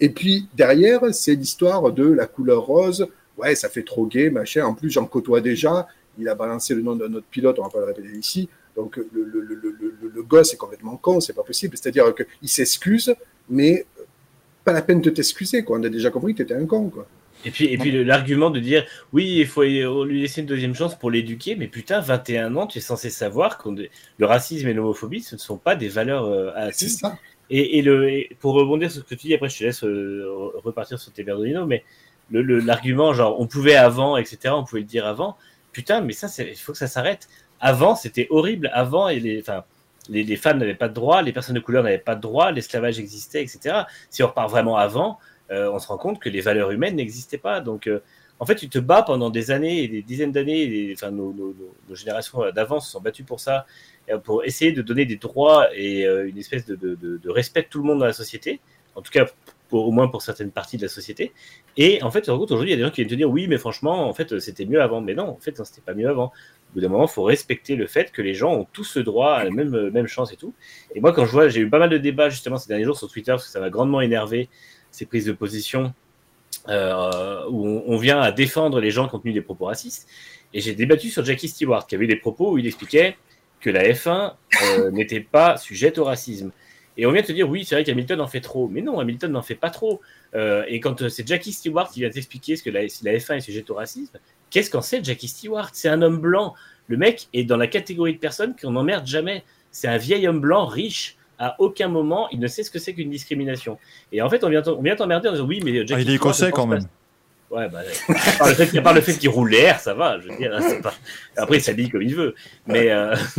Et puis derrière, c'est l'histoire de la couleur rose. Ouais, ça fait trop gay, machin. En plus, j'en côtoie déjà. Il a balancé le nom de notre pilote, on va pas le répéter ici. Donc le, le, le, le, gosse est complètement con, c'est pas possible. C'est-à-dire qu'il s'excuse, mais pas la peine de t'excuser, quoi. On a déjà compris que tu un con, quoi. Et puis, et puis le- l'argument de dire oui, il faut lui laisser une deuxième chance pour l'éduquer, mais putain, 21 ans, tu es censé savoir que le racisme et l'homophobie, ce ne sont pas des valeurs euh, à C'est acquis. ça. Et, et le, et pour rebondir sur ce que tu dis, après je te laisse euh, repartir sur tes Berdolino, mais le- le- l'argument genre on pouvait avant, etc., on pouvait le dire avant, putain, mais ça, il faut que ça s'arrête. Avant, c'était horrible. Avant, et les, enfin, les, les femmes n'avaient pas de droit, les personnes de couleur n'avaient pas de droit, l'esclavage existait, etc. Si on repart vraiment avant, euh, on se rend compte que les valeurs humaines n'existaient pas. Donc, euh, en fait, tu te bats pendant des années et des dizaines d'années. Enfin, nos, nos- générations d'avant se sont battues pour ça. euh, pour essayer de donner des droits et une espèce de, respect de tout le monde dans la société, en tout cas pour, au moins pour certaines parties de la société. Et en fait, tu te rends compte, aujourd'hui, il y a des gens qui viennent te dire oui, mais franchement, en fait, c'était mieux avant. Mais non, en fait, non, c'était pas mieux avant. Au bout d'un moment, il faut respecter le fait que les gens ont tous ce droit à la même, même chance et tout. Et moi, quand je vois, j'ai eu pas mal de débats justement ces derniers jours sur Twitter parce que ça m'a grandement énervé ces prises de position euh, où on, vient à défendre les gens qui ont tenu des propos racistes. Et j'ai débattu sur Jackie Stewart qui avait des propos où il expliquait que la F1 euh, *laughs* n'était pas sujette au racisme. Et on vient te dire, oui, c'est vrai qu'Hamilton en fait trop. Mais non, Hamilton n'en fait pas trop. Euh, et quand c'est Jackie Stewart qui vient t'expliquer que la F1 est sujette au racisme, qu'est-ce qu'en sait Jackie Stewart? C'est un homme blanc. Le mec est dans la catégorie de personnes qu'on n'emmerde jamais. C'est un vieil homme blanc riche. À aucun moment, il ne sait ce que c'est qu'une discrimination. Et en fait, on vient t'en- on vient t'emmerder en disant, oui, mais Jackie Ah, il est écossais quand pas- même. Ouais, bah, à part le fait, part le fait qu'il roule l'air, ça va. Je veux dire, pas... Après, il s'habille comme il veut. Mais euh, *laughs*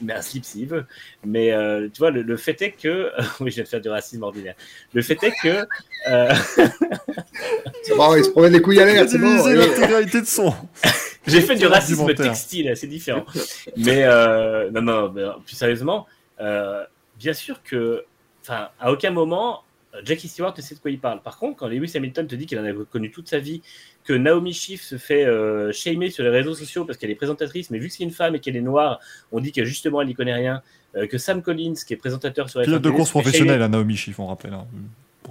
il met un slip s'il veut. Mais euh, tu vois, le, le fait est que. *laughs* oui, je viens de faire du racisme ordinaire. Le fait est que. euh, *laughs* C'est bon, il se promène les couilles à l'air, c'est bon. L'intégralité de son. J'ai fait du racisme textile, c'est différent. Mais euh, non, non, mais, plus sérieusement, euh, bien sûr que, enfin, à aucun moment, euh, Jackie Stewart ne sait de quoi il parle. Par contre, quand Lewis Hamilton te dit qu'il en a connu toute sa vie, que Naomi Schiff se fait euh, shamer sur les réseaux sociaux parce qu'elle est présentatrice, mais vu que c'est une femme et qu'elle est noire, on dit que justement elle n'y connaît rien. euh, que Sam Collins, qui est présentateur sur Pilote de F1 course professionnelle à Naomi Schiff, on rappelle. hein,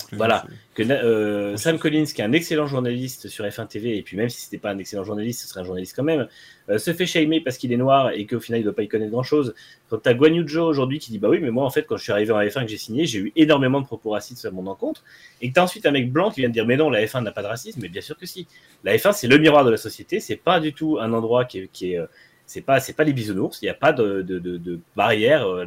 que Voilà. que euh, Sam Collins, qui est un excellent journaliste sur F1 TV, et puis même si c'était pas un excellent journaliste, ce serait un journaliste quand même, euh, se fait shamer parce qu'il est noir et qu'au final il doit pas y connaître grand chose. Quand t'as Guan Yu Zhou aujourd'hui qui dit bah oui, mais moi en fait quand je suis arrivé en F1 que j'ai signé, j'ai eu énormément de propos racistes à mon encontre, et que t'as ensuite un mec blanc qui vient de dire mais non, la F1 n'a pas de racisme, mais bien sûr que si. La F1 c'est le miroir de la société, c'est pas du tout un endroit qui est, qui est euh, c'est pas c'est pas les bisounours, il n'y a pas de, de, de, de barrière. euh,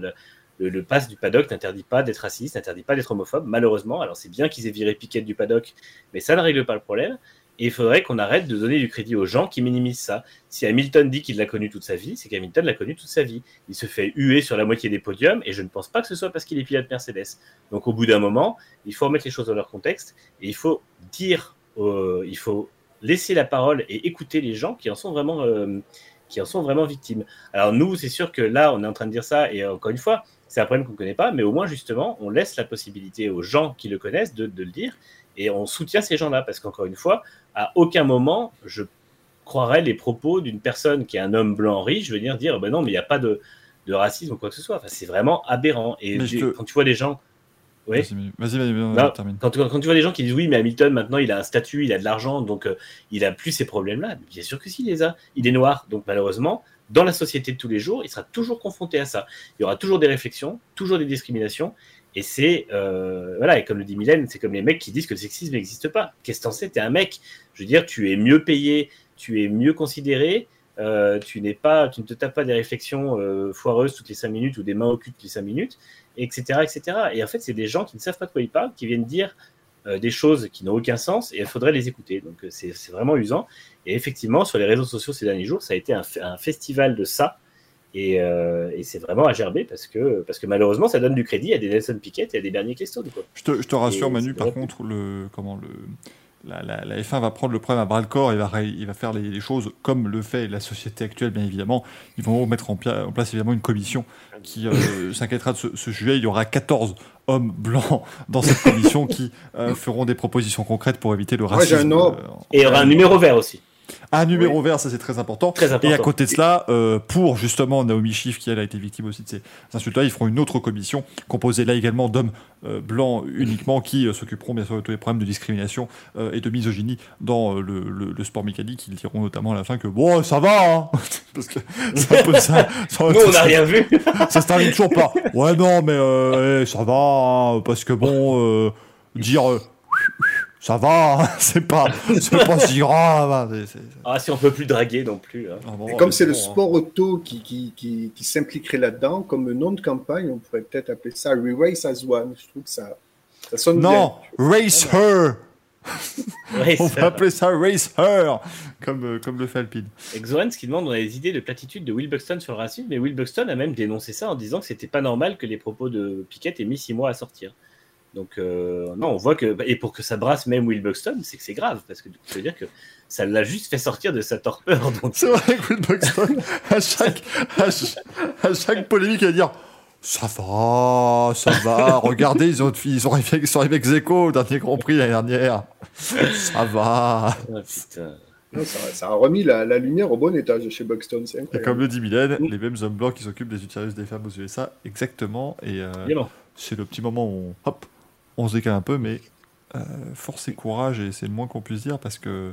le- pass du paddock n'interdit pas d'être raciste, n'interdit pas d'être homophobe, malheureusement. Alors c'est bien qu'ils aient viré Piquet du paddock, mais ça ne règle pas le problème. Et il faudrait qu'on arrête de donner du crédit aux gens qui minimisent ça. Si Hamilton dit qu'il l'a connu toute sa vie, c'est qu'Hamilton l'a connu toute sa vie. Il se fait huer sur la moitié des podiums, et je ne pense pas que ce soit parce qu'il est pilote Mercedes. Donc au bout d'un moment, il faut remettre les choses dans leur contexte, et il faut dire, euh, il faut laisser la parole et écouter les gens qui en sont vraiment, euh, qui en sont vraiment victimes. Alors nous, c'est sûr que là, on est en train de dire ça, et encore une fois, c'est un problème qu'on ne connaît pas, mais au moins justement, on laisse la possibilité aux gens qui le connaissent de, de le dire, et on soutient ces gens-là, parce qu'encore une fois, à aucun moment, je croirais les propos d'une personne qui est un homme blanc riche venir dire, ben non, mais il n'y a pas de, de racisme ou quoi que ce soit. Enfin, c'est vraiment aberrant. Et te- quand tu vois des gens... Oui. Vas-y, vas-y, vas-y, Non, termine. quand, tu, quand tu vois des gens qui disent oui, mais Hamilton maintenant il a un statut, il a de l'argent, donc euh, il a plus ces problèmes-là. Bien sûr que si, il les a. Il est noir, donc malheureusement, dans la société de tous les jours, il sera toujours confronté à ça. Il y aura toujours des réflexions, toujours des discriminations. Et c'est, euh, voilà, et comme le dit Mylène, c'est comme les mecs qui disent que le sexisme n'existe pas. Qu'est-ce que t'en sais? T'es un mec. Je veux dire, tu es mieux payé, tu es mieux considéré, euh, tu n'es pas, tu ne te tapes pas des réflexions euh, foireuses toutes les cinq minutes ou des mains au cul toutes les cinq minutes, etc., etc. Et en fait, c'est des gens qui ne savent pas de quoi ils parlent, qui viennent dire euh, des choses qui n'ont aucun sens et il faudrait les écouter. Donc euh, c'est vraiment usant. Et effectivement, sur les réseaux sociaux ces derniers jours, ça a été un, festival de ça. Et, euh, et c'est vraiment à gerber parce que, parce que malheureusement, ça donne du crédit à des Nelson Piquet et à des Bernie Ecclestone. Quoi. Je te, je te rassure, Et Manu, par contre, le, comment, le, la, la- la F1 va prendre le problème à bras le corps et va, il va faire les, les choses comme le fait la société actuelle, bien évidemment. Ils vont mettre en, place évidemment une commission qui euh, *coughs* s'inquiétera de ce, ce sujet. Il y aura 14 hommes blancs dans cette commission *coughs* qui euh, feront des propositions concrètes pour éviter le Moi, racisme. j'ai un euh, Et il y aura un numéro vert aussi. Un numéro vert, ça c'est très important. Très important. Et à côté de cela, euh, pour justement Naomi Schiff, qui elle a été victime aussi de ces insultes-là, ils feront une autre commission composée là également d'hommes euh, blancs uniquement qui euh, s'occuperont bien sûr de tous les problèmes de discrimination et de misogynie dans le, le- le sport mécanique. Ils diront notamment à la fin que bon, ça va, hein *laughs* parce que c'est un peu ça. ça- *laughs* Nous, on n'a rien vu. *laughs* ça se termine toujours pas. Ouais, non, mais eh, ça va, hein, parce que bon, dire ça va, hein, *laughs* c'est pas, pas si grave. hein, Ah, si on peut plus draguer non plus. hein. Ah, bon, Et comme c'est le bon, hein. sport auto qui, qui, qui, qui s'impliquerait là-dedans, comme nom de campagne, on pourrait peut-être appeler ça Re-Race as One. Je trouve que ça, ça sonne Non, race her. Ouais, *laughs* On va appeler ça race her, comme, euh, comme le fait Alpine. Exorens qui demande on a des idées de platitude de Will Buxton sur le racisme, mais Will Buxton a même dénoncé ça en disant que c'était pas normal que les propos de Piquet aient mis six mois à sortir. Donc, euh, non, on voit que. Et pour que ça brasse même Will Buxton, c'est que c'est grave, parce que ça veut dire que ça l'a juste fait sortir de sa torpeur. Donc... C'est vrai que Will Buxton, *laughs* à chaque, à chaque, à chaque polémique, il va dire Ça va, ça va, regardez, ils, ont, ils, ont arrivé, ils sont arrivés avec Zeko au dernier Grand Prix l'année dernière. Ça va. Ah, putain. Non, ça, ça a remis la, la lumière au bon étage chez Buxton, c'est Et comme le dit Mylène, les mêmes hommes blancs qui s'occupent des utérus des femmes aux USA, exactement. Et euh, c'est le petit moment où on, hop, on se décale un peu, mais euh, force et courage, et c'est le moins qu'on puisse dire parce que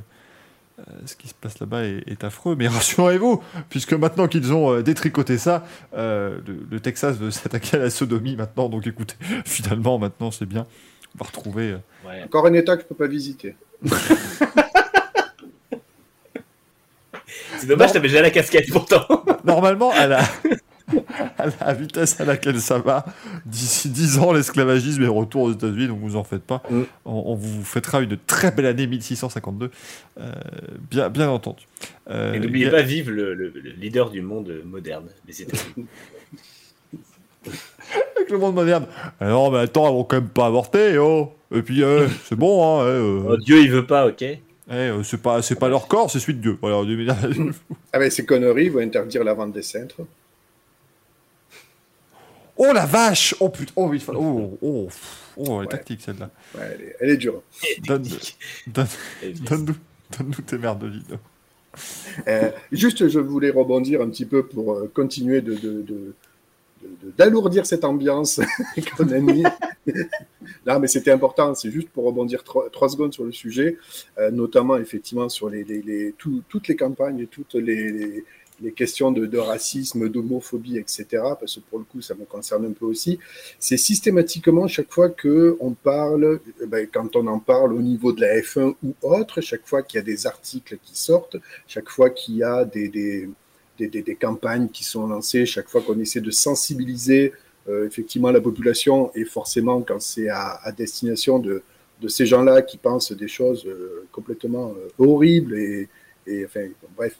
euh, ce qui se passe là-bas est, est affreux. Mais *laughs* rassurez-vous, puisque maintenant qu'ils ont euh, détricoté ça, euh, le, le Texas veut *laughs* s'attaquer à la sodomie maintenant. Donc écoutez, *laughs* finalement, maintenant c'est bien. On va retrouver. euh, Ouais. Encore un état que je peux pas visiter. C'est dommage, t'avais déjà la casquette pourtant. Normalement, à la, à la vitesse à laquelle ça va, d'ici 10 ans, l'esclavagisme est retour aux États-Unis, donc vous en faites pas. Mm. On, on vous fêtera une très belle année 1652, euh, bien, bien entendu. Euh, Et n'oubliez a- pas, vive le, le- le leader du monde moderne, les États-Unis. *laughs* Avec le monde moderne. Ah non, mais attends, elles vont quand même pas avorter, oh Et puis, euh, *laughs* c'est bon, hein, euh, Oh, Dieu, il veut pas, ok eh, c'est pas, c'est pas leur corps, c'est celui de Dieu. Voilà, Ah ben ces conneries vont interdire la vente des cintres. Oh la vache Oh putain, oh, il fa- oh, oh, oh, elle est tactique celle-là. Ouais, elle, est, elle est dure. Donne, donne, donne-nous, donne-nous tes merdes de Lido. Euh, juste, je voulais rebondir un petit peu pour euh, continuer de, de- de- de- de- d'alourdir cette ambiance *laughs* qu'on a mis. non, mais c'était important. C'est juste pour rebondir trois, trois secondes sur le sujet, euh, notamment effectivement sur les, les- les- tout- toutes les campagnes et toutes les, les- les questions de, racisme, d'homophobie, etc. Parce que pour le coup, ça me concerne un peu aussi. C'est systématiquement chaque fois que on parle, eh ben, quand on en parle au niveau de la F1 ou autre, chaque fois qu'il y a des articles qui sortent, chaque fois qu'il y a des, des, des, des- campagnes qui sont lancées, chaque fois qu'on essaie de sensibiliser euh, effectivement la population, et forcément quand c'est à, destination de, de ces gens-là qui pensent des choses euh, complètement euh, horribles, et, et enfin, bref.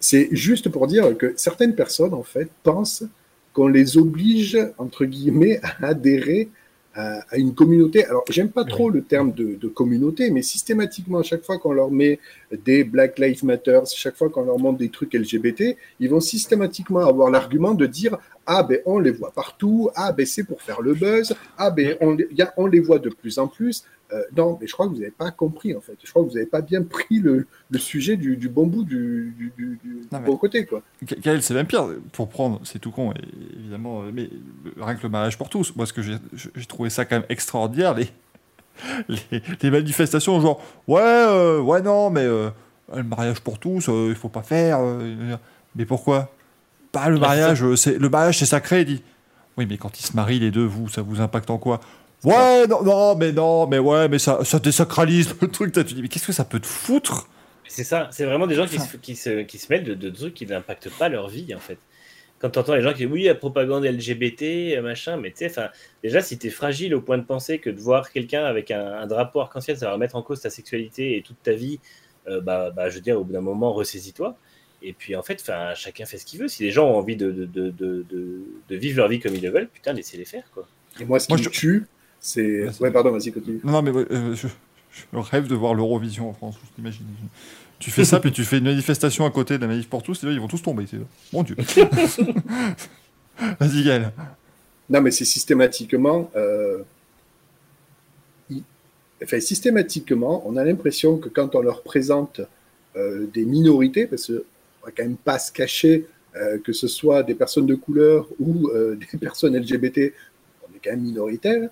C'est juste pour dire que certaines personnes, en fait, pensent qu'on les oblige, entre guillemets, à adhérer à, à une communauté. Alors, j'aime pas trop le terme de, de communauté, mais systématiquement, à chaque fois qu'on leur met des Black Lives Matter, chaque fois qu'on leur montre des trucs LGBT, ils vont systématiquement avoir l'argument de dire ah ben on les voit partout, ah ben c'est pour faire le buzz, ah ben on, les- y a- on les voit de plus en plus. Euh, non, mais je crois que vous n'avez pas compris en fait. Je crois que vous n'avez pas bien pris le, le sujet du, du bon bout du, du, Non, bon côté quoi. Gaël, c'est même pire. Pour prendre, c'est tout con, évidemment, euh, mais rien que le mariage pour tous. Moi, ce que j'ai trouvé ça quand même extraordinaire, les, *laughs* les, les manifestations, genre, ouais, euh, ouais, non, mais euh, le mariage pour tous, il faut pas faire. mais pourquoi? Bah, le mariage, c'est le mariage, c'est sacré, dit. Oui, mais quand ils se marient, les deux, vous, ça vous impacte en quoi? Ouais, non, non, mais non, mais ouais, mais ça, ça désacralise le truc. Tu dis, mais qu'est-ce que ça peut te foutre? C'est ça, c'est vraiment des gens qui se, qui se, qui se mettent de, de trucs qui n'impactent pas leur vie, en fait. Quand tu entends les gens qui disent oui, la propagande LGBT, euh, machin, mais tu sais, enfin, déjà, si tu es fragile au point de penser que de voir quelqu'un avec un, un drapeau arc-en-ciel, ça va remettre en cause ta sexualité et toute ta vie, euh, bah, bah, je veux dire, au bout d'un moment, ressaisis-toi. Et puis, en fait, chacun fait ce qu'il veut. Si les gens ont envie de, de, de, de, de- de vivre leur vie comme ils le veulent, putain, laissez-les faire, quoi. Et moi, ce qui Moi, me je- tue, c'est. Ouais, pardon, vas-y, continue. Non, non, mais euh, je, je rêve de voir l'Eurovision en France, je t'imagine. Tu fais ça, *laughs* puis tu fais une manifestation à côté de la manif pour tous, et là, ils vont tous tomber. Mon Dieu. *laughs* *laughs* Vas-y, Gaël. Non, mais c'est systématiquement. euh, il- Enfin, systématiquement, on a l'impression que quand on leur présente euh, des minorités, parce qu'on va quand même pas se cacher euh, que ce soit des personnes de couleur ou des personnes LGBT, on est quand même minoritaire,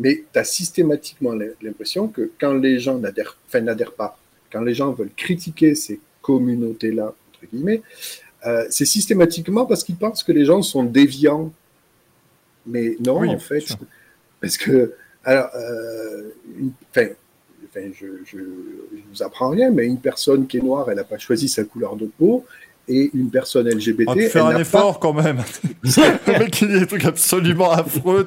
mais tu as systématiquement l'impression que quand les gens n'adhèrent, enfin, n'adhèrent pas, quand les gens veulent critiquer ces communautés-là, entre guillemets, euh, c'est systématiquement parce qu'ils pensent que les gens sont déviants. Mais non, Oui, en fait, sûr. parce que, alors, euh, une- je, je vous apprends rien, mais une personne qui est noire, elle n'a pas choisi sa couleur de peau, et une personne LGBT, On faire un effort quand même. *laughs* le mec, il dit des trucs absolument affreux.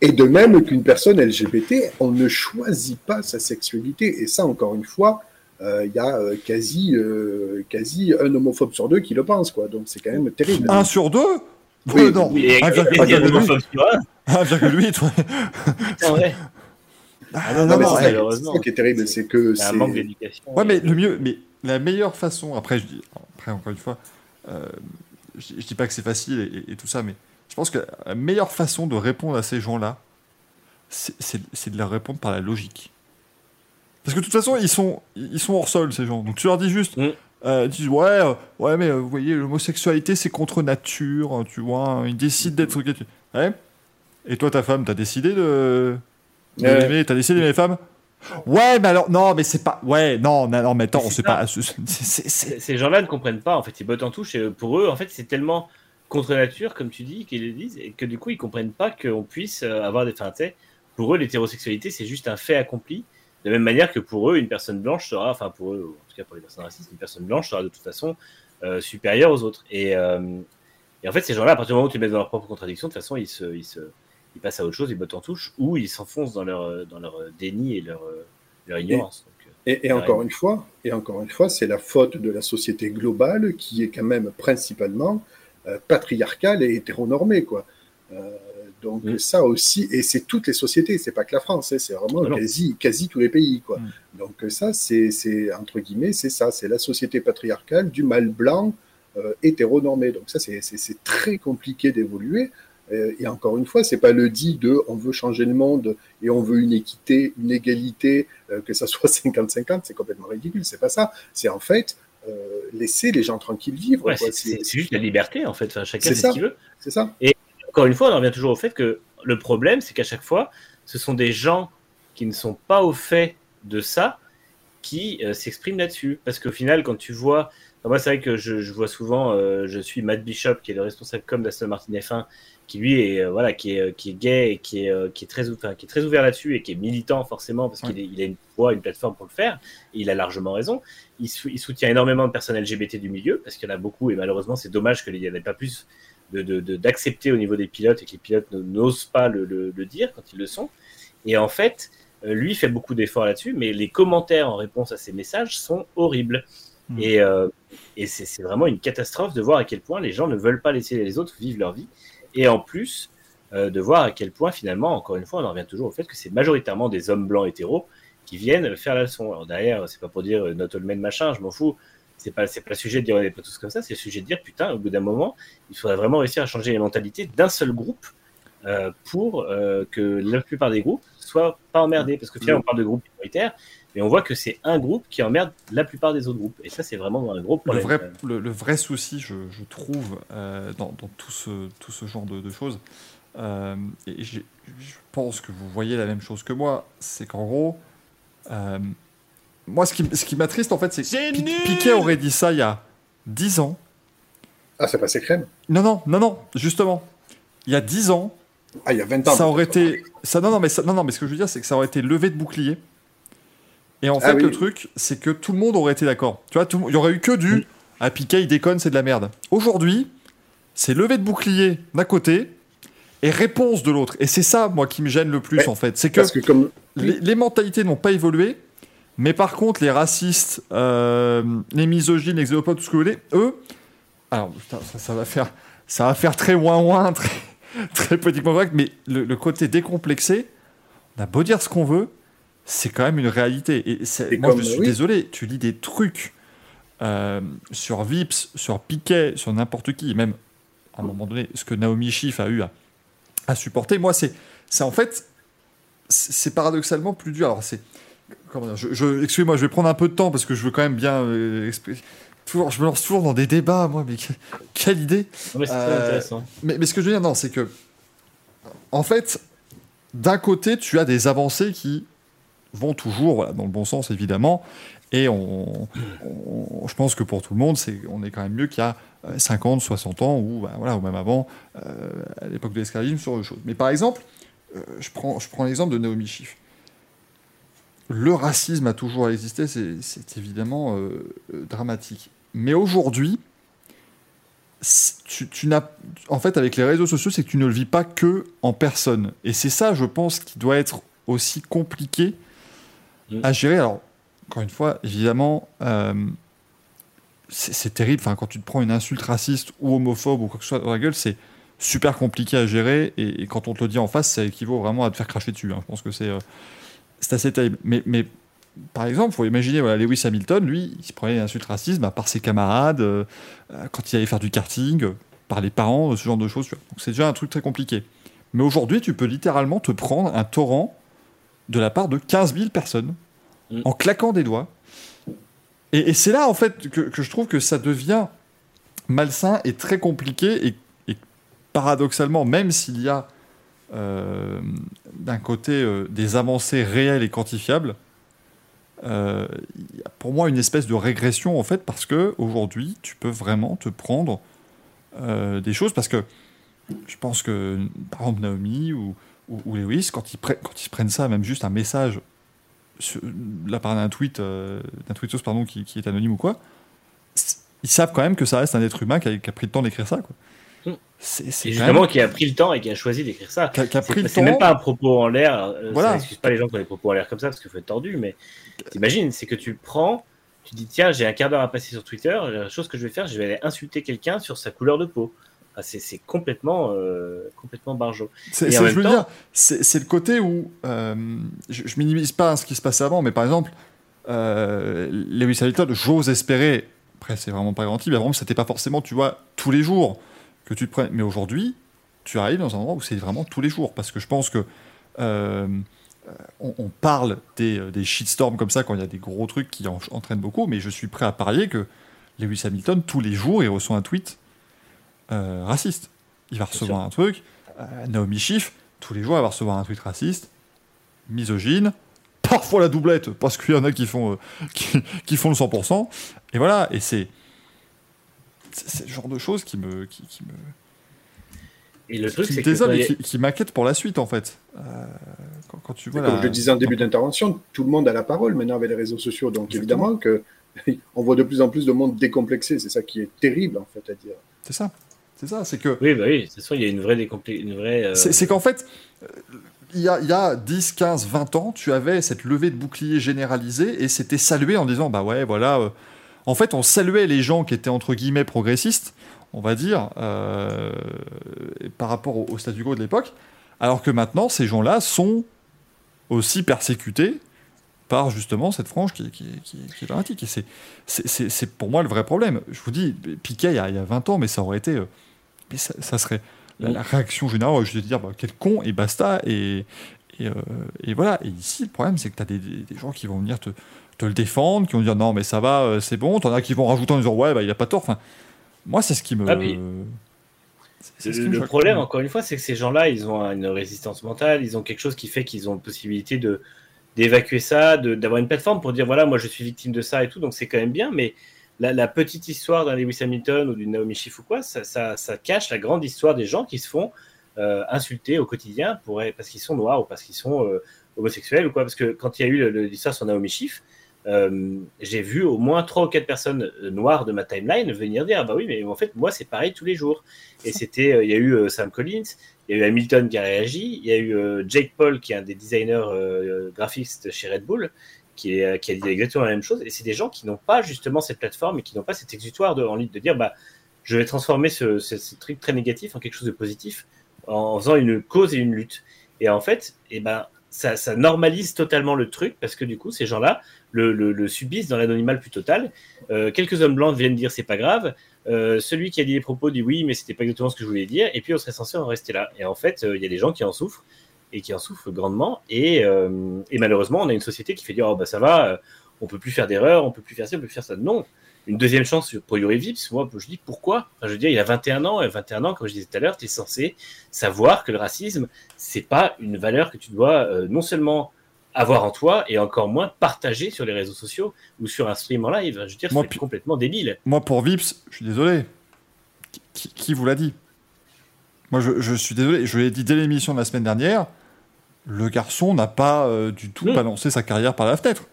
Et de même qu'une personne LGBT, on ne choisit pas sa sexualité, et ça, encore une fois, euh, il y a euh, quasi, euh, quasi un homophobe sur deux qui le pense, quoi. Donc c'est quand même terrible. Un sur deux? Oui, Oui, non, Oui, et- 1,8, il y a deux homophones sur un. 1,8, ouais. Ah, non, non, mais non, c'est ça- malheureusement. c'est ça qui est terrible, c'est que C'est un manque d'éducation. Ouais, mais le mieux, mais la meilleure façon, après, je dis, après encore une fois, euh, je, je dis pas que c'est facile et, et tout ça, mais je pense que la meilleure façon de répondre à ces gens-là, c'est- de leur répondre par la logique. Parce que de toute façon, ils sont, ils sont hors sol, ces gens. Donc tu leur dis juste, Mm. euh, ils disent, ouais, euh, ouais, mais euh, vous voyez, l'homosexualité, c'est contre nature, hein, tu vois, hein, ils décident d'être Ouais. Et toi, ta femme, t'as décidé de. Ouais. T'as décidé d'aimer les femmes? Ouais, mais alors, non, mais c'est pas. Ouais, non, non, mais attends, c'est pas. c'est- c'est- c'est- Ces- Ces gens-là ne comprennent pas, en fait, ils bottent en touche. Et pour eux, en fait, c'est tellement contre nature, comme tu dis, qu'ils le disent, et que du coup, ils comprennent pas qu'on puisse euh, avoir des. Enfin, pour eux, l'hétérosexualité, c'est juste un fait accompli. De la même manière que pour eux, une personne blanche sera, enfin, pour eux, en tout cas pour les personnes racistes, une personne blanche sera de toute façon euh, supérieure aux autres. Et, euh, et en fait, ces gens-là, à partir du moment où tu les mets dans leur propre contradiction, de toute façon, ils se. Ils se ils passent à autre chose, ils bottent en touche, ou ils s'enfoncent dans leur, euh, dans leur euh, déni et leur, euh, leur ignorance. Donc, Et, et encore une fois, et encore une fois, c'est la faute de la société globale qui est quand même principalement euh, patriarcale et hétéronormée, quoi. Euh, donc Mm. ça aussi, et c'est toutes les sociétés, c'est pas que la France, hein, c'est vraiment Ah quasi, quasi tous les pays, quoi. Mm. Donc ça, c'est, entre guillemets, c'est ça, c'est la société patriarcale du mâle blanc euh, hétéronormé. Donc ça, c'est très compliqué d'évoluer. Euh, et encore une fois, c'est pas le dit de on veut changer le monde et on veut une équité, une égalité, euh, que ça *laughs* soit 50-50, c'est complètement ridicule. C'est pas ça. C'est en fait euh, laisser les gens tranquilles vivre. ouais, c'est- juste la liberté, en fait. Enfin, chacun fait ce qu'il veut. C'est ça. encore une fois, on en revient toujours au fait que le problème, c'est qu'à chaque fois, ce sont des gens qui ne sont pas au fait de ça qui euh, s'expriment là-dessus. Parce qu'au final, quand tu vois. Enfin, moi, c'est vrai que je, je vois souvent, euh, je suis Matt Bishop, qui est le responsable com d'Aston Martin F1, qui lui est, euh, voilà, qui est, euh, qui est gay et qui est, euh, qui est, très, enfin, qui est très ouvert là-dessus et qui est militant forcément parce qu'il il a une voix, une plateforme pour le faire. Et il a largement raison. Il, sou- il soutient énormément de personnes LGBT du milieu parce qu'il y en a beaucoup et malheureusement, c'est dommage qu'il n'y en ait pas plus de- de- de- d'accepter au niveau des pilotes et que les pilotes n'osent pas le, le- le dire quand ils le sont. Et en fait, lui fait beaucoup d'efforts là-dessus, mais les commentaires en réponse à ces messages sont horribles. Mm. Et, euh, et c'est vraiment une catastrophe de voir à quel point les gens ne veulent pas laisser les autres vivre leur vie. Et en plus, euh, de voir à quel point finalement, encore une fois, on en revient toujours au fait que c'est majoritairement des hommes blancs hétéros qui viennent faire la leçon. Alors derrière, c'est pas pour dire euh, not all machin, je m'en fous. C'est pas, pas le sujet de dire on n'est pas tous comme ça, c'est le sujet de dire putain, au bout d'un moment, il faudrait vraiment réussir à changer les mentalités d'un seul groupe euh, pour euh, que la plupart des groupes soient pas emmerdés. Parce que finalement, on parle de groupes minoritaires, mais on voit que c'est un groupe qui emmerde la plupart des autres groupes. Et ça, c'est vraiment un gros Le problème. vrai, le, le vrai souci, je, je trouve, euh, dans, dans tout, ce, tout ce genre de, de choses, euh, et je pense que vous voyez la même chose que moi, c'est qu'en gros, euh, moi, ce qui, ce qui m'attriste, en fait, c'est que Pi- Piquet aurait dit ça il y a 10 ans. Ah, c'est passé crème. Non, non, non, non, justement. Il y a 10 ans, Ah, il y a 20 ans. ça aurait été. Ça, non, non, mais ça- non, non, mais ce que je veux dire, c'est que ça aurait été levé de bouclier. Et en Ah fait, oui. le truc, c'est que tout le monde aurait été d'accord. Tu vois, tout il y aurait eu que du. Ah, Piquet, il déconne, c'est de la merde. Aujourd'hui, c'est levé de bouclier d'un côté et réponse de l'autre. Et c'est ça, moi, qui me gêne le plus, Ouais, en fait. C'est que, Parce que comme les, les mentalités n'ont pas évolué, mais par contre, les racistes, euh, les misogynes, les xénophobes, tout ce que vous voulez, eux, alors putain, ça, ça va faire, ça va faire très ouin ouin, très, *laughs* très politiquement correct, mais le, le côté décomplexé, on a beau dire ce qu'on veut, c'est quand même une réalité. Et c'est- moi, comme- je suis oui. désolé, tu lis des trucs euh, sur Vips, sur Piquet, sur n'importe qui, même à un moment donné, ce que Naomi Schiff a eu à, à supporter, moi, c'est, c'est en fait, c'est c'est paradoxalement plus dur. Alors, c'est. Comment dire, je, je- Excusez-moi, je vais prendre un peu de temps parce que je veux quand même bien. euh, expliquer. Toujours, je me lance toujours dans des débats, moi, mais que- quelle idée! Non, mais Euh, intéressant. Mais, mais ce que je veux dire, non, c'est que. En fait, d'un côté, tu as des avancées qui vont toujours voilà, dans le bon sens, évidemment. Et on, on- je pense que pour tout le monde, c'est, on est quand même mieux qu'il y a euh, 50, 60 ans, ou, bah, voilà, ou même avant, euh, à l'époque de l'esclavagisme, sur autre chose. Mais par exemple, euh, je prends, je prends l'exemple de Naomi Schiff. Le racisme a toujours existé, c'est, évidemment euh, euh, dramatique. Mais aujourd'hui, tu, tu n'as, en fait, avec les réseaux sociaux, c'est que tu ne le vis pas que en personne. Et c'est ça, je pense, qui doit être aussi compliqué Mm. à gérer. Alors, encore une fois, évidemment, euh, c'est terrible. Enfin, quand tu te prends une insulte raciste ou homophobe ou quoi que ce soit dans la gueule, c'est super compliqué à gérer. Et, et quand on te le dit en face, ça équivaut vraiment à te faire cracher dessus. hein. Je pense que c'est euh, assez terrible. Mais, mais par exemple, faut imaginer voilà, Lewis Hamilton, lui, il se prenait des insultes racistes bah, par ses camarades, euh, euh, quand il allait faire du karting, euh, par les parents, ce genre de choses. tu vois. Donc c'est déjà un truc très compliqué. Mais aujourd'hui, tu peux littéralement te prendre un torrent de la part de 15 000 personnes Mm. en claquant des doigts. Et, et c'est là, en fait, que, que je trouve que ça devient malsain et très compliqué. Et, et paradoxalement, même s'il y a euh, d'un côté des avancées réelles et quantifiables, euh, pour moi une espèce de régression en fait parce que aujourd'hui tu peux vraiment te prendre euh, des choses parce que je pense que par exemple Naomi ou, ou, Lewis quand ils, quand ils prennent ça même juste un message sur- de la part d'un tweet euh, d'un tweetos pardon qui, est anonyme ou quoi ils savent quand même que ça reste un être humain qui a, qui a pris le temps d'écrire ça quoi. Mm. C'est c'est Et justement, même- qui a pris le temps et qui a choisi d'écrire ça. C'est même pas un propos en l'air. euh, Voilà. Ça excuse pas les gens qui ont des propos en l'air comme ça parce qu'il faut être tordu. Mais t'imagines, c'est que tu prends, tu dis tiens, j'ai un quart d'heure à passer sur Twitter. La chose que je vais faire, je vais aller insulter quelqu'un sur sa couleur de peau. Ah, c'est c'est complètement, euh, complètement barjot. C'est, je même veux temps- dire, c'est, le côté où euh, je, je minimise pas ce qui se passait avant, mais par exemple, euh, Lewis Hamilton, j'ose espérer, après c'est vraiment pas garanti, mais vraiment c'était pas forcément, tu vois, tous les jours que tu te prennes. Mais aujourd'hui, tu arrives dans un endroit où c'est vraiment tous les jours, parce que je pense que euh, on, on parle des, euh, des shitstorms comme ça quand il y a des gros trucs qui en- entraînent beaucoup, mais je suis prêt à parier que Lewis Hamilton, tous les jours, il reçoit un tweet euh, raciste. Il va recevoir un truc. Euh, Naomi Schiff, tous les jours, elle va recevoir un tweet raciste, misogyne, parfois la doublette, parce qu'il y en a qui font, euh, qui, qui font le 100%. Et voilà, et c'est. C'est c'est le genre de choses qui me. Qui, qui me Et le truc, qui me c'est que et qui, qui m'inquiète pour la suite, en fait. Euh, quand, quand tu vois Comme la- je le disais en début d'intervention, tout le monde a la parole maintenant avec les réseaux sociaux. Donc évidemment que *laughs* on voit de plus en plus de monde décomplexé. C'est ça qui est terrible en fait à dire. C'est ça. C'est ça, c'est que. Oui, bah oui, toute façon, il y a une vraie décomplé... une vraie. euh, C'est c'est qu'en fait, euh, il y, a, il y a 10, 15, 20 ans, tu avais cette levée de bouclier généralisée et c'était salué en disant bah ouais, voilà. En fait, on saluait les gens qui étaient entre guillemets progressistes, on va dire, euh, par rapport au, statu quo de l'époque, alors que maintenant, ces gens-là sont aussi persécutés par justement cette frange qui, est dramatique. Et c'est- pour moi le vrai problème. Je vous dis, Piquet, il y a, il y a 20 ans, mais ça aurait été. euh, mais ça, serait. La, réaction générale, juste de dire quel con, et basta. Euh, et voilà. Et ici, le problème, c'est que tu as des- des gens qui vont venir te, te le défendre, qui vont dire non, mais ça va, euh, c'est bon. T'en as qui vont rajouter en disant ouais, bah, il a pas tort. Enfin, moi, c'est ce qui me. Ah, puis- Le, problème, encore une fois, c'est que ces gens-là, ils ont une résistance mentale, ils ont quelque chose qui fait qu'ils ont la possibilité de d'évacuer ça, d'avoir une plateforme pour dire voilà, moi je suis victime de ça et tout, donc c'est quand même bien, mais la, la petite histoire d'un Lewis Hamilton ou d'une Naomi Schiff ou quoi, ça, ça, ça cache la grande histoire des gens qui se font euh, insulter au quotidien pour, parce qu'ils sont noirs ou parce qu'ils sont euh, homosexuels ou quoi. Parce que quand il y a eu l'histoire sur Naomi Schiff, euh, j'ai vu au moins trois ou quatre personnes euh, noires de ma timeline venir dire bah oui mais en fait moi c'est pareil tous les jours. Et c'était euh, il y a eu Sam Collins il y a eu Hamilton qui a réagi il y a eu Jake Paul qui est un des designers graphistes chez Red Bull qui, a dit exactement la même chose. Et c'est des gens qui n'ont pas justement cette plateforme et qui n'ont pas cet exutoire en ligne de dire bah je vais transformer ce, truc très négatif en quelque chose de positif en, faisant une cause et une lutte. Et en fait et ben ça, ça normalise totalement le truc parce que du coup ces gens-là le, subissent dans l'anonymat plus total. Euh, quelques hommes blancs viennent dire c'est pas grave. Euh, celui qui a dit les propos dit oui, mais c'était pas exactement ce que je voulais dire. Et puis on serait censé en rester là. Et en fait, euh, il y a des gens qui en souffrent et qui en souffrent grandement. Et, et malheureusement, on a une société qui fait dire oh bah ça va, on peut plus faire d'erreurs, on peut plus faire ça, on peut plus faire ça. Non. Une deuxième chance pour Yuri Vips, moi je dis pourquoi? Enfin, Je veux dire, il a 21 ans, et 21 ans, comme je disais tout à l'heure, tu es censé savoir que le racisme, c'est pas une valeur que tu dois non seulement avoir en toi et encore moins partager sur les réseaux sociaux ou sur un stream en live. Je veux dire, c'est complètement débile. Moi, pour Vips, je suis désolé. Qui, qui- vous l'a dit? Moi, je, je suis désolé. Je l'ai dit dès l'émission de la semaine dernière. Le garçon n'a pas euh, du tout Non. balancé sa carrière par la fenêtre.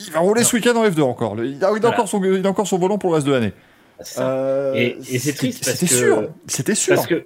Il va rouler ce week-end en F2 encore. Le- Il a, il a Voilà. encore, son, il a encore son volant pour le reste de l'année. Ça. Euh, et et c'est triste parce C'était que sûr. C'était sûr. Parce que,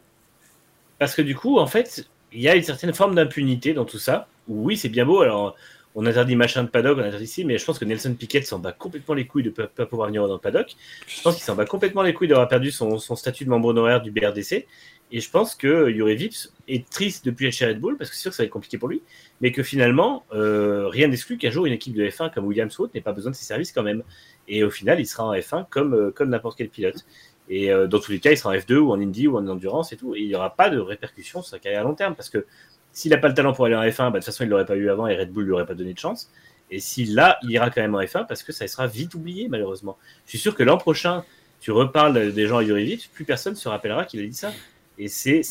parce que du coup, en fait, il y a une certaine forme d'impunité dans tout ça. Oui, c'est bien beau. Alors, on interdit machin de paddock, on interdit ici, mais je pense que Nelson Piquet s'en bat complètement les couilles de ne pas pouvoir venir dans le paddock. Je pense qu'il s'en bat complètement les couilles d'avoir perdu son, statut de membre honoraire du BRDC. Et je pense que Yuri Vips est triste depuis chez Red Bull, parce que c'est sûr que ça va être compliqué pour lui, mais que finalement, euh, rien n'exclut qu'un jour une équipe de F1 comme Williams ou n'ait pas besoin de ses services quand même. Et au final, il sera en F1 comme, euh, comme n'importe quel pilote. Et euh, dans tous les cas, il sera en F2 ou en Indy ou en Endurance et tout. Et il n'y aura pas de répercussions sur sa carrière à long terme, parce que s'il n'a pas le talent pour aller en F1, bah, de toute façon, il ne l'aurait pas eu avant et Red Bull ne lui aurait pas donné de chance. Et s'il l'a, il ira quand même en F1 parce que ça sera vite oublié, malheureusement. Je suis sûr que l'an prochain, tu reparles des gens à Yuri plus personne ne se rappellera qu'il a dit ça. Et c'est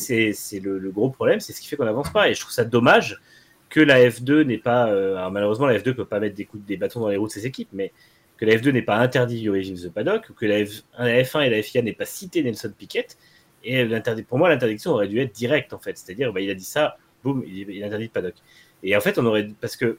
le, le gros problème, c'est ce qui fait qu'on n'avance pas. Et je trouve ça dommage que la F2 n'est pas. Euh, alors malheureusement, la F2 peut pas mettre des, coups, des bâtons dans les roues de ses équipes, mais que la F2 n'est pas interdit Yuri the Paddock, que la, F, 1 et la FIA n'aient pas cité Nelson Piquet. Et pour moi, l'interdiction aurait dû être directe, en fait. C'est-à-dire, bah, il a dit ça, boum, il, interdit Paddock. Et en fait, on aurait. Parce que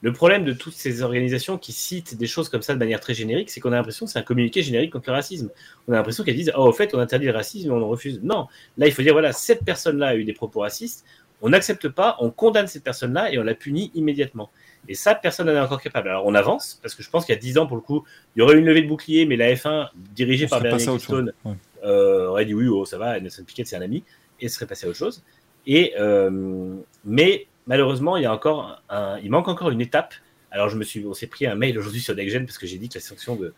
le problème de toutes ces organisations qui citent des choses comme ça de manière très générique, c'est qu'on a l'impression que c'est un communiqué générique contre le racisme. On a l'impression qu'elles disent Oh, au fait, on interdit le racisme, on en refuse. Non, là, il faut dire voilà, cette personne-là a eu des propos racistes, on n'accepte pas, on condamne cette personne-là et on la punit immédiatement. Et ça, personne n'en est encore capable. Alors, on avance, parce que je pense qu'il y a 10 ans, pour le coup, il y aurait eu une levée de bouclier, mais la F1, dirigée par Bernie Ecclestone, euh, aurait dit Oui, oh, ça va, Nelson Piquet, c'est un ami, et serait passé à autre chose. Et, euh, mais malheureusement, il, y a encore un, il manque encore une étape. Alors, je me suis, on s'est pris un mail aujourd'hui sur NextGen parce que j'ai dit que la sanction de,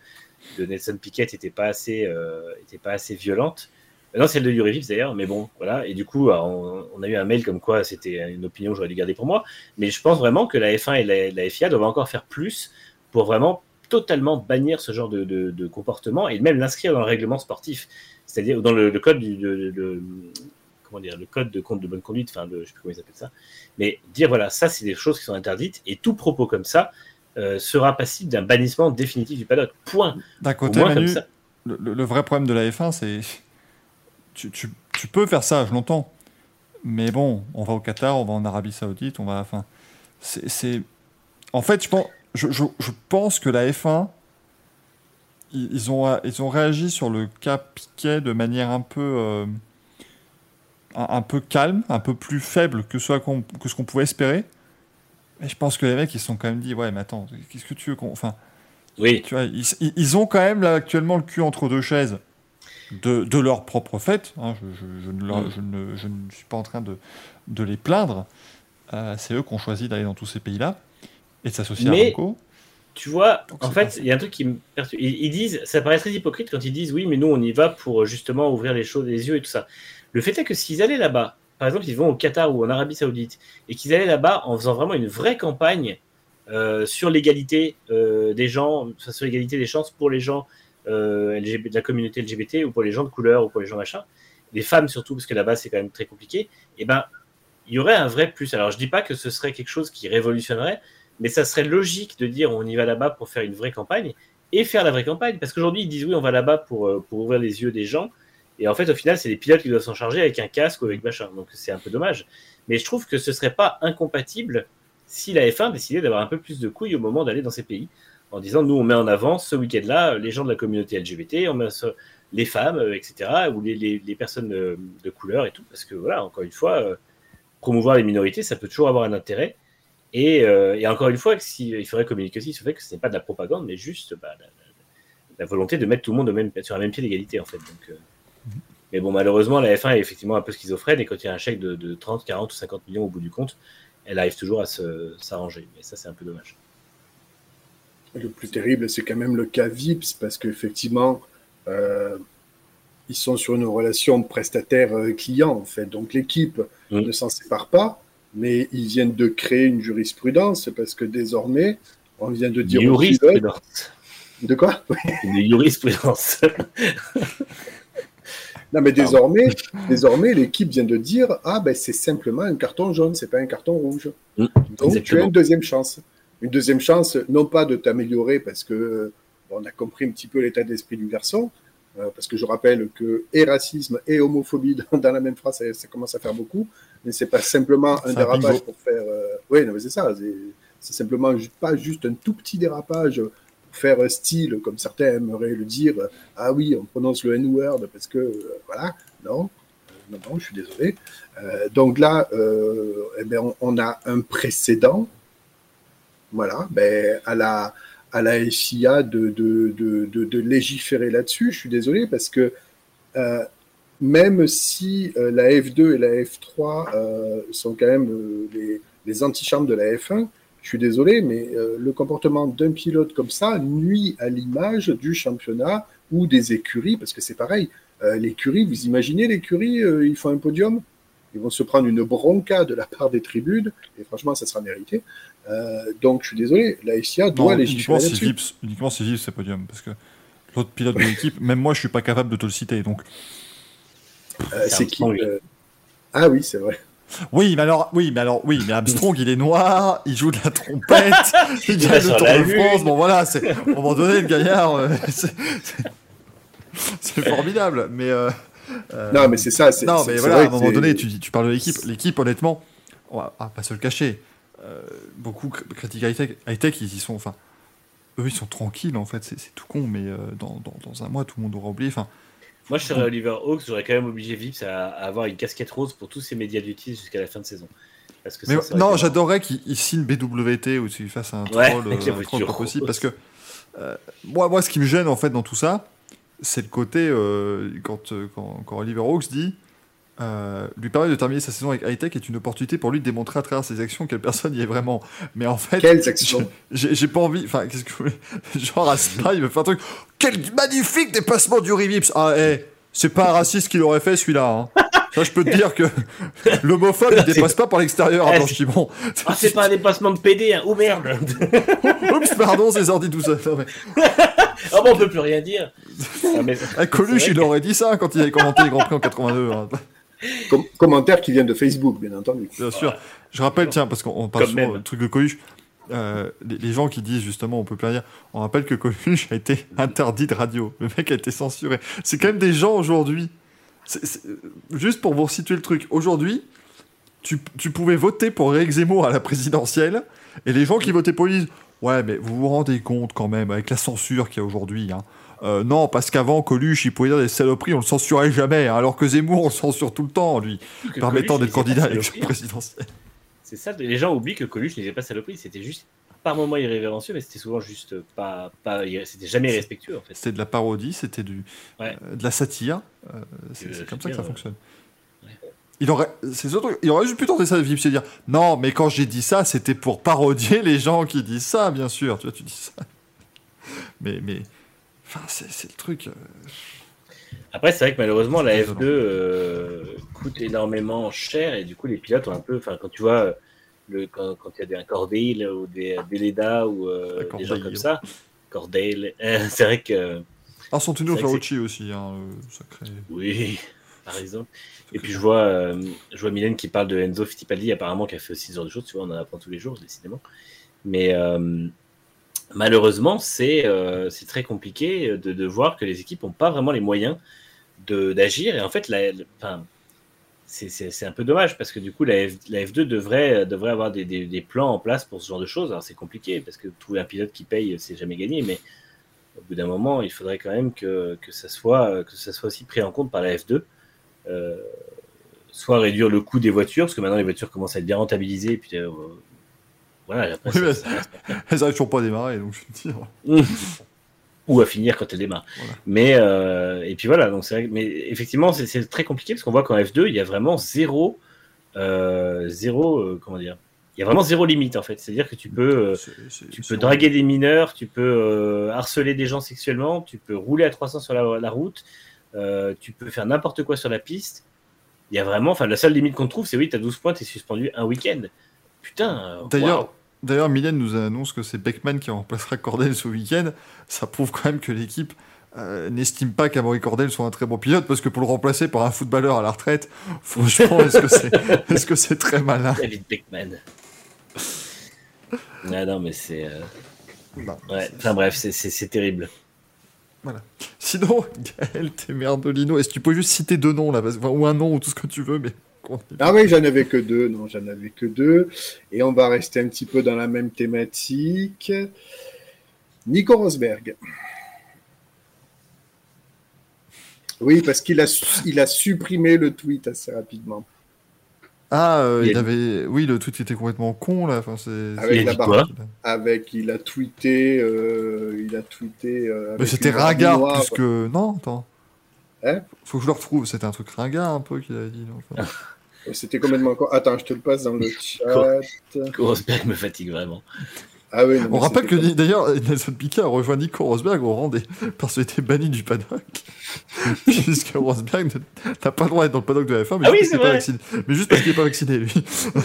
de Nelson Piquet n'était pas, assez, euh, était pas assez violente. Non, celle de Yuri Vips d'ailleurs, mais bon, voilà. Et du coup, on, a eu un mail comme quoi c'était une opinion que j'aurais dû garder pour moi. Mais je pense vraiment que la F1 et la, FIA doivent encore faire plus pour vraiment totalement bannir ce genre de, comportement et même l'inscrire dans le règlement sportif, c'est-à-dire dans le, code du, de, comment dire, le code de compte de bonne conduite, enfin, je sais plus comment ils appellent ça, mais dire voilà, ça c'est des choses qui sont interdites et tout propos comme ça euh, sera passible d'un bannissement définitif du paddock. Point. D'un côté, Manu, le, vrai problème de la F1, c'est tu, tu, tu, peux faire ça, je l'entends, mais bon, on va au Qatar, on va en Arabie Saoudite, on va, enfin, c'est, en fait, je pense, je, je, je pense que la F1 ils ont, ils ont réagi sur le cas Piquet de manière un peu euh, un, peu calme, un peu plus faible que ce qu'on pouvait espérer. Mais je pense que les mecs, ils se sont quand même dit, ouais, mais attends, qu'est-ce que tu veux qu'on... Enfin, oui. Tu vois, ils, ont quand même là actuellement le cul entre deux chaises de, de leur propre fait. Hein, je, je, ne je, ne, je, ne suis pas en train de, de les plaindre. Euh, c'est eux qui ont choisi d'aller dans tous ces pays-là et de s'associer à Ramco. Tu vois, en fait, il y a un truc qui me perturbe. Ils, disent, ça paraît très hypocrite quand ils disent oui, mais nous on y va pour justement ouvrir les choses, les yeux et tout ça. Le fait est que s'ils allaient là-bas, par exemple, ils vont au Qatar ou en Arabie Saoudite, et qu'ils allaient là-bas en faisant vraiment une vraie campagne euh, sur l'égalité euh, des gens, sur l'égalité des chances pour les gens euh, LGBT, de la communauté LGBT ou pour les gens de couleur ou pour les gens machin, les femmes surtout, parce que là-bas c'est quand même très compliqué, et eh ben il y aurait un vrai plus. Alors je dis pas que ce serait quelque chose qui révolutionnerait, mais ça serait logique de dire on y va là-bas pour faire une vraie campagne et faire la vraie campagne, parce qu'aujourd'hui ils disent oui on va là-bas pour, pour ouvrir les yeux des gens, et en fait, au final, c'est les pilotes qui doivent s'en charger avec un casque ou avec machin. Donc c'est un peu dommage. Mais je trouve que ce serait pas incompatible si la F1 décidait d'avoir un peu plus de couilles au moment d'aller dans ces pays. En disant, nous, on met en avant ce week-end-là les gens de la communauté LGBT, on met les femmes, euh, etc., ou les, personnes de, couleur et tout. Parce que voilà, encore une fois, euh, promouvoir les minorités, ça peut toujours avoir un intérêt. Et, euh, encore une fois, il faudrait communiquer aussi sur le fait que ce n'est pas de la propagande, mais juste bah, la, volonté de mettre tout le monde même, sur un même pied d'égalité, en fait. Donc, mais bon, malheureusement, la F1 est effectivement un peu schizophrène et quand il y a un chèque de, 30, 40 ou 50 millions au bout du compte, elle arrive toujours à s'arranger. Mais ça, c'est un peu dommage. Le plus terrible, c'est quand même le cas VIPS parce qu'effectivement, euh, ils sont sur une relation prestataire-client en fait. Donc l'équipe mmh. ne s'en sépare pas, mais ils viennent de créer une jurisprudence parce que désormais, on vient de dire. Jurisprudence. De quoi? *laughs* Une jurisprudence. *laughs* Non, mais désormais, désormais l'équipe vient de dire Ah, ben c'est simplement un carton jaune, c'est pas un carton rouge. Mmh, Donc tu as une deuxième chance. Une deuxième chance, non pas de t'améliorer parce que on a compris un petit peu l'état d'esprit du garçon, euh, parce que je rappelle que et racisme et homophobie dans, la même phrase, ça, commence à faire beaucoup, mais c'est pas simplement un dérapage pour faire. Euh, oui, non, mais c'est ça. C'est simplement pas juste un tout petit dérapage faire style, comme certains aimeraient le dire, ah oui, on prononce le N-word parce que, euh, voilà, non, non, non, je suis désolé. Euh, donc là, eh bien, on, a un précédent Voilà, ben, à la, à la SIA de, de, de, légiférer là-dessus. Je suis désolé parce que euh, même si euh, la F2 et la F3 euh, sont quand même les, les antichambres de la F1, je suis désolé, mais le comportement d'un pilote comme ça nuit à l'image du championnat ou des écuries, parce que c'est pareil. L'écurie, vous imaginez l'écurie, ils font un podium, ils vont se prendre une bronca de la part des tribunes, et franchement, ça sera mérité. Euh, donc, je suis désolé, la SIA doit Non, légiférer uniquement si. Vips, uniquement si Vips c'est podium, parce que l'autre pilote de l'équipe, *laughs* même moi je suis pas capable de te le citer, donc. Euh, c'est qui euh, Ah oui, c'est vrai. Oui, mais alors, oui, mais alors, oui, mais Armstrong, il est noir, il joue de la trompette, *laughs* il gagne le Tour de. France. Bon, voilà, c'est, à un moment donné, le gaillard, euh, *laughs* c'est, formidable, mais. euh, Non, mais c'est ça, c'est- Non, mais voilà, vrai à un moment donné, tu, tu parles de l'équipe. L'équipe, honnêtement, on va, on va pas se le cacher. Euh, beaucoup cr- critiquent high-tech, high-tech, ils y sont. Enfin, eux, ils sont tranquilles, en fait, c'est, tout con, mais euh, dans, dans, dans un mois, tout le monde aura oublié. Enfin, Moi, je serais Oliver Hawks, j'aurais quand même obligé Vips à, à avoir une casquette rose pour tous ses médias d'utile jusqu'à la fin de saison. Parce que Mais ça, ça aurait non, j'adorerais qu'il il signe BWT ou qu'il fasse un Ouais, troll, la un troll pas possible. Parce que euh, moi, moi, ce qui me gêne en fait dans tout ça, c'est le côté euh, quand, quand, quand Oliver Hawks dit euh, lui permet de terminer sa saison avec Hightech est une opportunité pour lui de démontrer à travers ses actions quelle personne y est vraiment. Mais en fait, Quelles actions j'ai pas envie. Enfin, qu'est-ce que vous voulez? *laughs* Genre à Spa, il veut faire un truc. Quel magnifique dépassement du Rivips Ah, eh, c'est pas un raciste qui l'aurait fait celui-là. Hein. Ça, je peux te dire que *laughs* l'homophobe, il dépasse pas par l'extérieur à Eh, Blanchimont. *laughs* Ah, c'est pas un dépassement de PD, hein. Oh merde Oups, pardon, c'est sorti tout. Non, mais- Ah bon, on peut plus rien dire Ah, mais- Coluche, il aurait dit ça quand il avait commenté les Grands Prix en 82. hein. Com- commentaire qui vient de Facebook, bien entendu. Bien sûr. Je rappelle, tiens, parce qu'on parle Comme souvent même. du truc de Coluche. euh, les, les gens qui disent justement on peut plus rien dire, on rappelle que Coluche a été *laughs* interdit de radio. Le mec a été censuré. C'est quand même des gens aujourd'hui. Juste pour vous situer le truc, aujourd'hui, tu, tu pouvais voter pour Eric Zemmour à la présidentielle, et les gens qui votaient pour lui disent Ouais, mais vous vous rendez compte quand même, avec la censure qu'il y a aujourd'hui. hein. Euh, non, parce qu'avant, Coluche, il pouvait dire des saloperies, on le censurait jamais, hein, alors que Zemmour, on le censure tout le temps, lui, Que permettant d'être candidat à l'élection présidentielle. C'est ça, les gens oublient que Coluche n'était pas saloperie, c'était juste par moments irrévérencieux, mais c'était souvent juste pas. pas c'était jamais respectueux en fait. C'était de la parodie, c'était du, Ouais. euh, de la satire. euh, c'est comme ça que ça fonctionne. Il aurait, c'est ce truc, il aurait juste pu tenter ça de c'est dire non, mais quand j'ai dit ça, c'était pour parodier les gens qui disent ça, bien sûr. Tu vois, tu dis ça. Mais, mais, enfin, c'est le truc. euh, Après, c'est vrai que malheureusement, la F2 euh, coûte énormément cher et du coup, les pilotes ont un peu. Enfin, quand tu vois, euh, le, quand, quand il y a des un Cordale ou des, des Leda ou euh, des gens comme ça, Cordale, *laughs* euh, c'est vrai que. Vrai que Ferrucci aussi, hein, sacré. Oui, par exemple. Et puis je vois, je vois Mylène qui parle de Enzo Fittipaldi, apparemment, qui a fait aussi ce genre de choses. Tu vois, on en apprend tous les jours, décidément. Mais malheureusement, c'est euh, c'est très compliqué de, voir que les équipes n'ont pas vraiment les moyens d'agir. Et en fait, c'est- un peu dommage parce que du coup, la, F, la F2 devrait, avoir des, plans en place pour ce genre de choses. Alors c'est compliqué parce que trouver un pilote qui paye, c'est jamais gagné. Mais au bout d'un moment, il faudrait quand même que, ça soit, aussi pris en compte par la F2. Euh, soit réduire le coût des voitures, parce que maintenant les voitures commencent à être bien rentabilisées. Euh, voilà, après, Oui, ça- mais- *laughs* ça Elles n'arrivent toujours pas à démarrer, donc je veux dire. ou à finir quand elle démarre. Mais euh, et puis voilà, donc c'est vrai mais effectivement c'est c'est très compliqué parce qu'on voit qu'en F2 il y a vraiment zéro, euh, zéro, euh, comment dire, il y a vraiment zéro limite en fait. C'est-à-dire que tu peux, euh, tu peux draguer des mineurs, tu peux euh, harceler des gens sexuellement, tu peux rouler à 300 sur la, la route, euh, tu peux faire n'importe quoi sur la piste. Il y a vraiment, enfin la seule limite qu'on trouve c'est oui, tu as 12 points, tu es suspendu un week-end. Putain. D'ailleurs. D'ailleurs, Mylène nous annonce que c'est Beckman qui remplacera Cordel ce week-end. Ça prouve quand même que l'équipe euh, n'estime pas qu'Amaury Cordel soit un très bon pilote, parce que pour le remplacer par un footballeur à la retraite, *laughs* franchement, est-ce que c'est *laughs* que c'est très malin? David Beckman. Ah non, mais c'est. euh, ouais. Enfin bref, c'est- terrible. Voilà. Sinon, *laughs* Gaël, t'es merdolino. Est-ce que tu peux juste citer deux noms là, parce- enfin, ou un nom ou tout ce que tu veux, mais Ah oui, j'en avais que deux. Non, j'en avais que deux. Et on va rester un petit peu dans la même thématique. Nico Rosberg. Oui, parce qu'il a, il a supprimé le tweet assez rapidement. Ah, euh, Il avait. Oui, le tweet était complètement con, là. Enfin, c'est. Avec a la barre. Avec, il a tweeté, euh, il a tweeté. euh, Mais c'était noire. plus que. Non, attends. Hein Faut que je le retrouve. C'était un truc ringard un peu qu'il avait dit. enfin. *laughs* C'était complètement con. Attends, je te le passe dans le *laughs* chat. Rosberg me fatigue vraiment. Ah oui, non, On rappelle que d'ailleurs Nelson Piquet a rejoint Nico Rosberg au rang des *laughs* parce qu'il était banni du paddock. Puisque Rosberg n'a pas le droit d'être dans le paddock de la F1, mais, Ah oui, juste, c'est parce qu'il est pas vrai. vacciné. mais juste parce qu'il n'est pas vacciné, lui.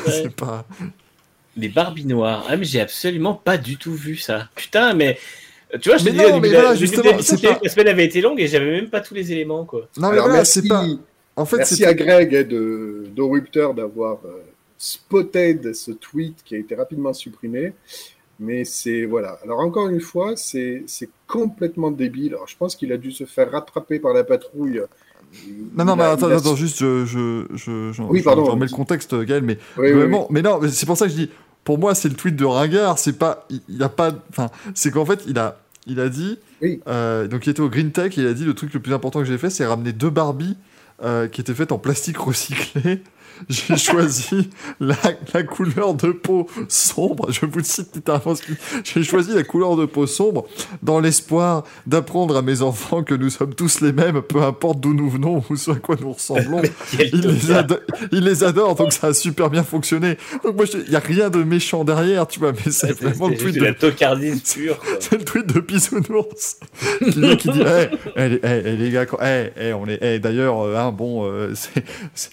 c'est pas. Les Barbie noires. Ah, mais j'ai absolument pas du tout vu ça. Putain, mais. Euh, Tu vois, je te Mais dis, non, mais la- voilà, justement, pas- La semaine avait été longue et j'avais même pas tous les éléments, quoi. Non, mais Alors, voilà, merci, c'est pas. En fait, merci à Greg et de, de Rupter d'avoir euh, spotted ce tweet qui a été rapidement supprimé. Mais c'est voilà. Alors encore une fois, c'est c'est complètement débile. Alors je pense qu'il a dû se faire rattraper par la patrouille. Non, non, mais attends, a- attends, juste, je, je, je, je, Oui, je- pardon. je remets le contexte, Gaël, mais Oui, oui, vraiment, mais non, mais c'est pour ça que je dis, pour moi, c'est le tweet de Ringard, c'est pas, il, il a pas, enfin, c'est qu'en fait, il a, il a dit, Oui. euh, donc il était au Green Tech, il a dit, le truc le plus important que j'ai fait, c'est ramener deux Barbie euh, qui étaient faites en plastique recyclé. J'ai *laughs* choisi la, la couleur de peau sombre. Je vous le cite littéralement. ce qu'il- J'ai choisi la couleur de peau sombre dans l'espoir d'apprendre à mes enfants que nous sommes tous les mêmes, peu importe d'où nous venons ou ce à quoi nous ressemblons. *laughs* Quel Il les, tocard. ado- il les adore, donc ça a super bien fonctionné. Donc moi, il n'y a rien de méchant derrière, tu vois, mais c'est vraiment le tweet de la tocardise *laughs* pure, quoi. c'est le tweet de Bisounours qui, qui dit hey, hey, les- hey, hey, les gars, on est, hey, d'ailleurs, euh, hein, bon, euh, c'est, c'est-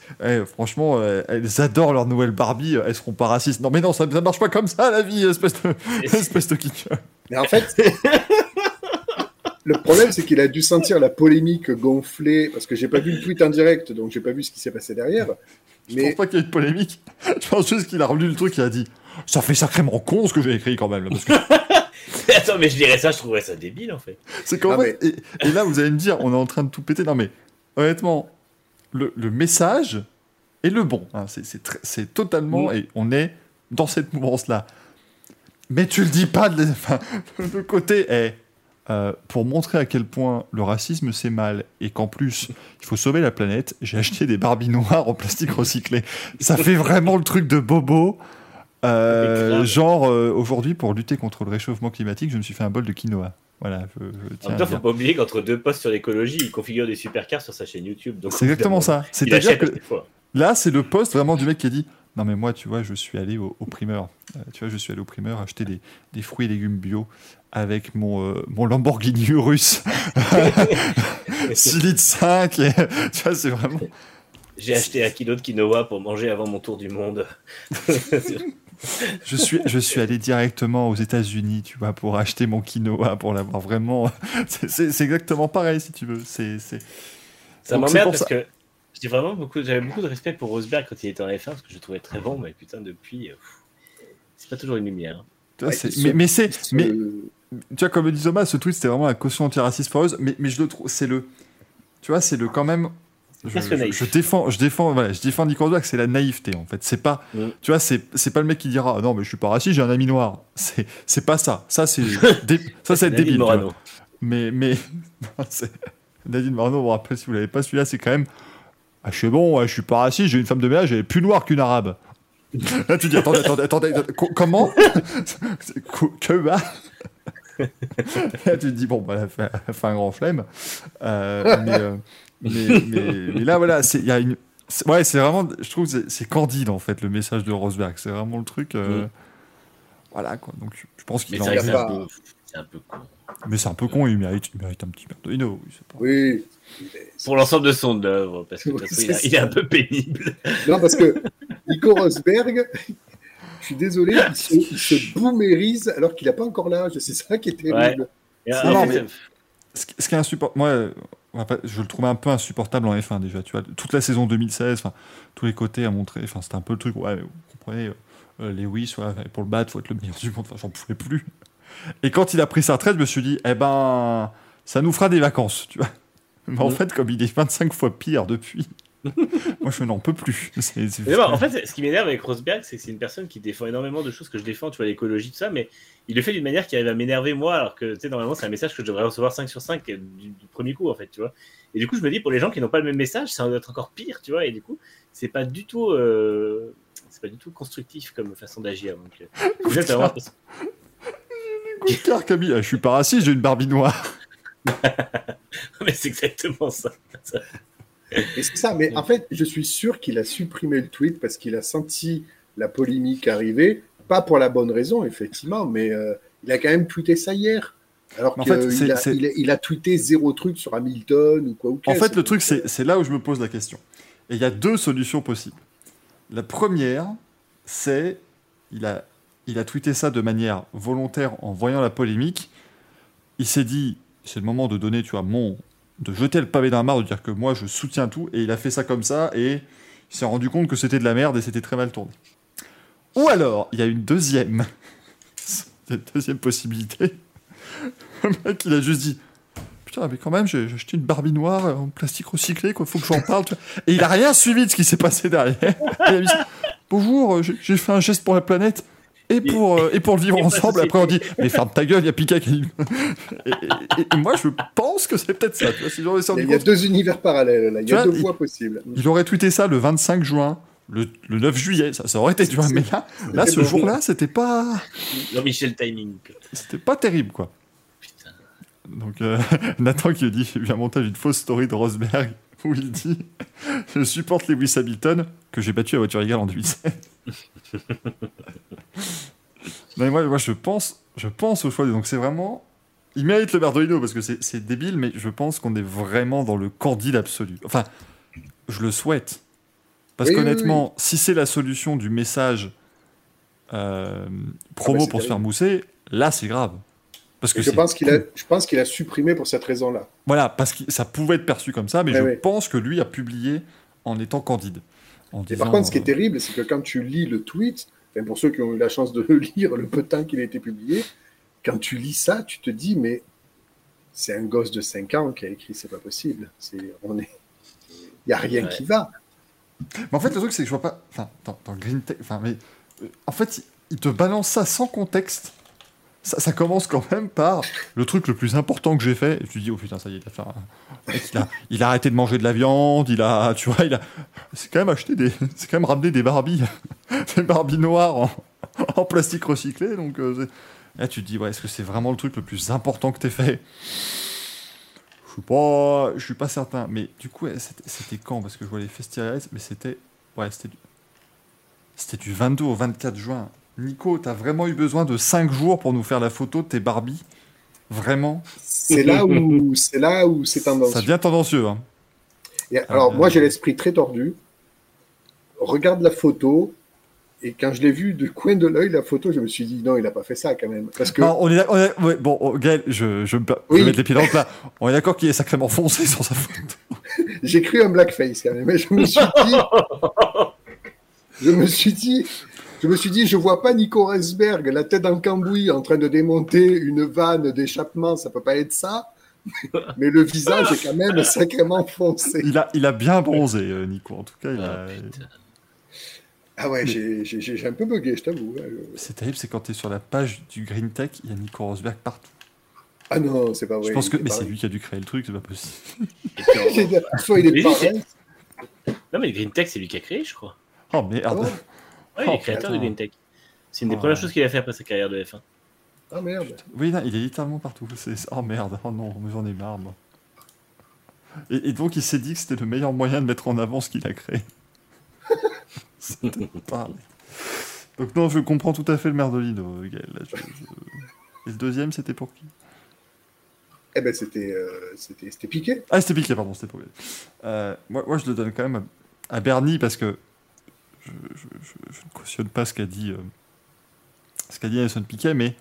euh, elles adorent leur nouvelle Barbie, euh, elles seront pas racistes. Non, mais non, ça, ça marche pas comme ça, la vie, espèce de, *laughs* espèce de geek. Mais en fait, *laughs* le problème, c'est qu'il a dû sentir la polémique gonfler, parce que j'ai pas vu le tweet en direct, donc j'ai pas vu ce qui s'est passé derrière. Je Mais pense pas qu'il y ait eu de polémique. *laughs* Je pense juste qu'il a relu le truc et a dit ça fait sacrément con ce que j'ai écrit quand même. là, parce que Attends, mais je dirais ça, je trouverais ça débile, en fait. C'est Ah, fait, et, et là vous allez me dire, on est en train de tout péter. Non mais honnêtement, le, le message est le bon. hein. C'est- totalement Mm. et on est dans cette mouvance là. Mais tu le dis pas de *laughs* enfin, le côté est pour montrer à quel point le racisme c'est mal et qu'en plus il faut sauver la planète. J'ai acheté des Barbie noires en plastique recyclé. Ça fait vraiment le truc de bobo. Euh, genre euh, aujourd'hui pour lutter contre le réchauffement climatique, je me suis fait un bol de quinoa. Voilà, je, je En tiens même temps, faut pas oublier qu'entre deux posts sur l'écologie, il configure des supercars sur sa chaîne YouTube. C'est exactement ça. C'est-à-dire que. Là, c'est le poste vraiment du mec qui a dit Non, mais moi, tu vois, je suis allé au, au primeur. Euh, tu vois, je suis allé au primeur acheter des, des fruits et légumes bio avec mon, euh, mon Lamborghini russe 6 litres 5. Et, tu vois, c'est vraiment. J'ai acheté un kilo de quinoa pour manger avant mon tour du monde. Je suis, je suis allé directement aux États-Unis, tu vois, pour acheter mon quinoa, pour l'avoir vraiment. *laughs* C'est- exactement pareil, si tu veux. C'est. Ça m'emmerde parce ça- que j'ai vraiment beaucoup, j'avais beaucoup de respect pour Rosberg quand il était en F1 parce que je le trouvais très bon, mais putain, depuis, euh, c'est pas toujours une lumière. Ouais, ce- mais mais c'est. ce- Mais, tu vois, comme le dit Thomas, ce tweet, c'était vraiment la caution antiraciste foreuse, mais, mais je le trouve, c'est le, tu vois, c'est le quand même. Je, défends, je défends, voilà, je défends Nick Rosberg, c'est la naïveté en fait. C'est pas, Mm. tu vois, c'est, c'est pas le mec qui dira, non mais je suis pas raciste, j'ai un ami noir. C'est, c'est pas ça. Ça c'est, *laughs* dé- ça c'est débile. Morano. Mais, mais, *laughs* non, c'est- Nadine Morano, on vous rappelle si vous l'avez pas celui-là, c'est quand même, ah je suis bon, ouais, je suis pas raciste, j'ai une femme de ménage, elle est plus noire qu'une arabe. *laughs* Là tu dis, attendez, attendez, attendez, attendez, co- comment? *laughs* Que bah *laughs* Là, tu te dis, bon, bah, elle a fait, elle a fait un grand flemme. Euh, mais, euh, mais, mais, mais là, voilà, il y a une. Ouais, c'est vraiment. Je trouve que c'est- candide, en fait, le message de Rosberg. C'est vraiment le truc. euh, Mm. Voilà, quoi. Donc, je pense qu'il en c'est un, peu- c'est un peu con. Mais c'est un peu con, il mérite, il mérite un petit Merdolino. Oui. Pour l'ensemble de son œuvre, parce que façon, il, a- il est un peu pénible. Non, parce que Nico Rosberg, je suis désolé, il se, il se boomérise alors qu'il n'a pas encore l'âge. C'est ça qui est terrible. Non, mais- Ce qui ce qui est insupportable, moi, je le trouvais un peu insupportable en F1 déjà. Tu vois, toute la saison 2016, enfin, tous les côtés à montrer. Enfin, c'était un peu le truc. Ouais, mais vous comprenez, euh, euh, Lewis, ouais, pour le battre, faut être le meilleur du monde. Enfin, j'en pouvais plus. Et quand il a pris sa retraite, je me suis dit, eh ben, ça nous fera des vacances, tu vois. Mais en Mm. fait, comme il est 25 fois pire depuis, *laughs* Moi, je n'en peux plus. Mais bon, en fait, ce qui m'énerve avec Rosberg, c'est que c'est une personne qui défend énormément de choses que je défends, tu vois, l'écologie, tout ça, mais il le fait d'une manière qui arrive à m'énerver moi, alors que, tu sais, normalement, c'est un message que je devrais recevoir 5 sur 5 du, du premier coup, en fait, tu vois. Et du coup, je me dis, pour les gens qui n'ont pas le même message, ça doit être encore pire, tu vois, et du coup, c'est pas du tout. euh, C'est pas du tout constructif comme façon d'agir. Donc, euh, *laughs* Camille, je suis pas raciste, j'ai une Barbie noire. *laughs* *laughs* mais c'est exactement ça. Et c'est ça, mais en fait, je suis sûr qu'il a supprimé le tweet parce qu'il a senti la polémique arriver, pas pour la bonne raison, effectivement, mais euh, il a quand même tweeté ça hier. Alors En qu'il fait, a, il a- il a tweeté zéro truc sur Hamilton ou quoi ou En fait, le truc, c'est c'est là où je me pose la question. Et il y a deux solutions possibles. La première, c'est il a, il a tweeté ça de manière volontaire en voyant la polémique. Il s'est dit, c'est le moment de donner, tu vois, mon, de jeter le pavé d'un mare, de dire que moi, je soutiens tout. Et il a fait ça comme ça, et il s'est rendu compte que c'était de la merde et c'était très mal tourné. Ou alors, il y a une deuxième, *laughs* possibilité. Le mec, il a juste dit, Putain, mais quand même, j'ai acheté une Barbie noire en plastique recyclé, quoi. Faut que j'en parle. Et il a rien suivi de ce qui s'est passé derrière. Il a ça, Bonjour, j'ai fait un geste pour la planète et pour, euh, et pour le vivre *laughs* ensemble. Après, on dit, mais ferme ta gueule, il y a Pika qui. *laughs* et, et- et moi, je pense que c'est peut-être ça. Tu vois, si j'en ai Il y a- y deux univers parallèles, là. Il y a vois, deux il- voies possibles. il aurait tweeté ça le 25 juin. Le, le 9 juillet, ça, ça aurait été, tu vois, mais là, là ce bon. jour-là, c'était pas, Jean-Michel Timing. c'était pas terrible, quoi. Putain. Donc euh, *laughs* Nathan qui dit, j'ai vu un montage d'une fausse story de Rosberg où il dit Je supporte Lewis Hamilton que j'ai battu à voiture égale en 2007. *laughs* mais moi, moi je pense je pense au choix. Donc c'est vraiment... Il mérite le Berdolino parce que c'est débile, mais je pense qu'on est vraiment dans le candide absolu. Enfin, je le souhaite. Parce Oui, oui, qu'honnêtement, si c'est la solution du message euh, promo Ah bah, pour se faire mousser, là c'est grave. Parce que je pense qu'il a, con. je pense qu'il a supprimé pour cette raison-là. Voilà, parce que ça pouvait être perçu comme ça, mais je pense que lui a publié en étant candide. En Et par contre, ce qui est euh, terrible, c'est que quand tu lis le tweet, enfin, pour ceux qui ont eu la chance de le *laughs* lire le peu de temps qu'il a été publié, quand tu lis ça, tu te dis, mais c'est un gosse de 5 ans qui a écrit, c'est pas possible. C'est, on est, il y a rien Ouais. qui va. Mais en fait, le truc, c'est que je vois pas. Enfin, dans, dans Green Tech. Enfin, mais. euh, En fait, il, il te balance ça sans contexte. Ça, commence quand même par le truc le plus important que j'ai fait. Et tu te dis, oh putain, ça y est, il a fait il, a, arrêté de manger de la viande, il a. Tu vois, il a. C'est quand même acheté des. C'est quand même ramené des Barbies. *laughs* des Barbies noires en, plastique recyclé. Donc, euh, là, tu te dis, ouais, est-ce que c'est vraiment le truc le plus important que t'aies fait? Je suis pas, je suis pas certain. Mais du coup, c'était quand? Parce que je vois les festivités, mais c'était, ouais, c'était c'était du 22 au 24 juin. Nico, t'as vraiment eu besoin de 5 jours pour nous faire la photo de tes Barbies? Vraiment? C'est là où c'est là où c'est tendancieux. Ça devient tendancieux. Hein. Et alors, Euh, moi, j'ai l'esprit très tordu. Regarde la photo. Et quand je l'ai vu du coin de l'œil, la photo, je me suis dit, non, il n'a pas fait ça quand même. Parce que, Non, on est, on est- ouais, bon, oh, Gaël, je, je, je Oui. vais mettre les pieds dans le plat. On est d'accord qu'il est sacrément foncé sur sa photo. *laughs* j'ai cru un blackface quand même. Mais je me suis dit, je me suis dit, je me suis dit, je vois pas Nico Rosberg, la tête en cambouis, en train de démonter une vanne d'échappement, ça peut pas être ça. *laughs* Mais le visage est quand même sacrément foncé. Il a, il a bien bronzé, euh, Nico. En tout cas, il Ah, a... Ah ouais, j'ai- j'ai j'ai un peu bugué, je t'avoue. hein. C'est terrible, c'est quand tu es sur la page du Green Tech, il y a Nico Rosberg partout. Ah non, c'est pas vrai. je pense que. Mais c'est lui qui a dû créer le truc, c'est pas possible. *laughs* Soit il est vrai. Non, mais Green Tech, c'est lui qui a créé, je crois. Oh merde Oh. Ouais, il Oh, est créateur de Tech. C'est une des Oh, premières choses qu'il a fait après sa carrière de F1. Ah merde. Oui, non, il est littéralement partout. C'est- Oh merde, oh non, mais j'en ai marre, moi. Et, et donc, il s'est dit que c'était le meilleur moyen de mettre en avant ce qu'il a créé. *laughs* C'était de parler. Donc, non, je comprends tout à fait le merdolino, Gaël. là, je- je- Et le deuxième, c'était pour qui? Eh ben c'était euh, c'était c'était piqué. Ah, c'était Piquet, pardon, c'était pour lui. Euh, moi, moi, je le donne quand même à, à Bernie parce que je, ne cautionne pas ce qu'a dit, euh, ce qu'a dit Alison Piquet, mais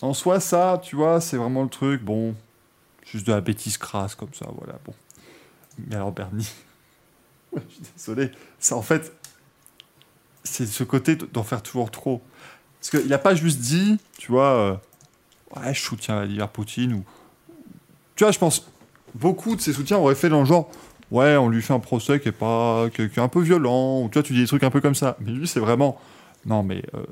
en soi, ça, tu vois, c'est vraiment le truc, bon, juste de la bêtise crasse comme ça, voilà, bon. Mais alors, Bernie, *laughs* je suis désolé, c'est en fait, c'est ce côté d'en faire toujours trop. Parce qu'il n'a pas juste dit, tu vois, euh, ouais, je soutiens Vladimir Poutine ou tu vois, je pense, beaucoup de ces soutiens auraient fait dans le genre, ouais, on lui fait un procès qui est, pas, qui est, qui est un peu violent, ou tu vois, tu dis des trucs un peu comme ça. Mais lui, c'est vraiment, non, mais euh,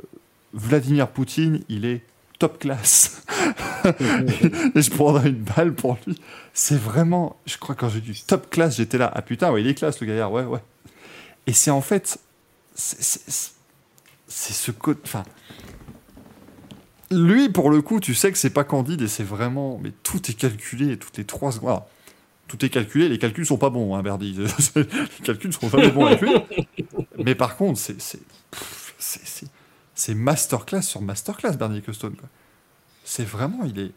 Vladimir Poutine, il est top classe. *laughs* et je prendrais une balle pour lui. C'est vraiment, je crois que quand j'ai dit top classe, j'étais là, ah putain, ouais, il est classe le gaillard, ouais, ouais. Et c'est en fait, c'est- ce côté, enfin, lui, pour le coup, tu sais que c'est pas candide et c'est vraiment. Mais tout est calculé, toutes les trois secondes. Alors, tout est calculé, les calculs sont pas bons, hein, Berdy. *laughs* les calculs sont jamais bons avec lui. *laughs* Mais par contre, c'est. c'est- pff, c'est- c'est- C'est masterclass sur masterclass, Bernie quoi. C'est vraiment. Il est.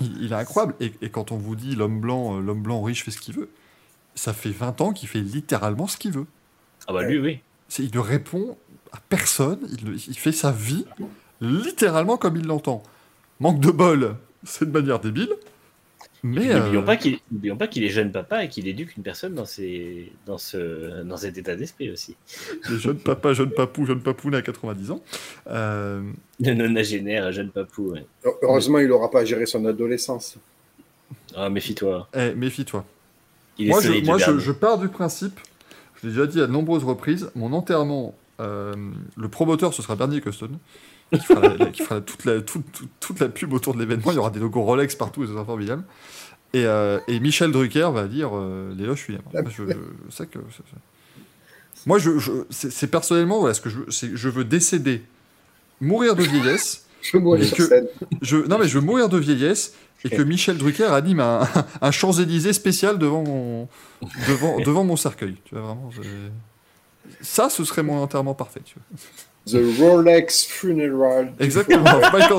Il, il est incroyable. Et, et quand on vous dit l'homme blanc, euh, l'homme blanc riche fait ce qu'il veut, ça fait 20 ans qu'il fait littéralement ce qu'il veut. Ah bah lui, oui. C'est- Il ne répond à personne, il, il fait sa vie littéralement comme il l'entend. Manque de bol, c'est de manière débile. Mais N'oublions euh, pas qu'il n'oublions pas qu'il est jeune papa et qu'il éduque une personne dans, ses... dans, ce... dans cet état d'esprit aussi. les jeunes papas, jeunes papous, jeunes papounes à 90 ans. euh, Le nonagénaire, jeune papou. ouais. Heureusement, il n'aura pas à gérer son adolescence. Ah, méfie-toi. eh, méfie-toi. Moi, je, moi pars du principe, je l'ai déjà dit à de nombreuses reprises, mon enterrement, euh, le promoteur, ce sera Bernie Ecclestone, qui fera, la- qui fera toute, la, toute, toute- toute la pub autour de l'événement. Il y aura des logos Rolex partout, et ce sera formidable. Et, euh, et Michel Drucker va dire euh. La- Moi, je, je sais que. c'est- c'est- Moi, je, je- c'est c'est personnellement, voilà, ce que je veux, c'est je veux décéder, mourir de vieillesse. *laughs* Je veux mourir que- je, non, mais je veux mourir de vieillesse et que Michel Drucker anime un, un Champs-Élysées spécial devant mon, devant, devant mon cercueil. Tu vois, vraiment. Ça, ce serait mon enterrement parfait. Tu vois. The Rolex Funeral. Exactement. Michael,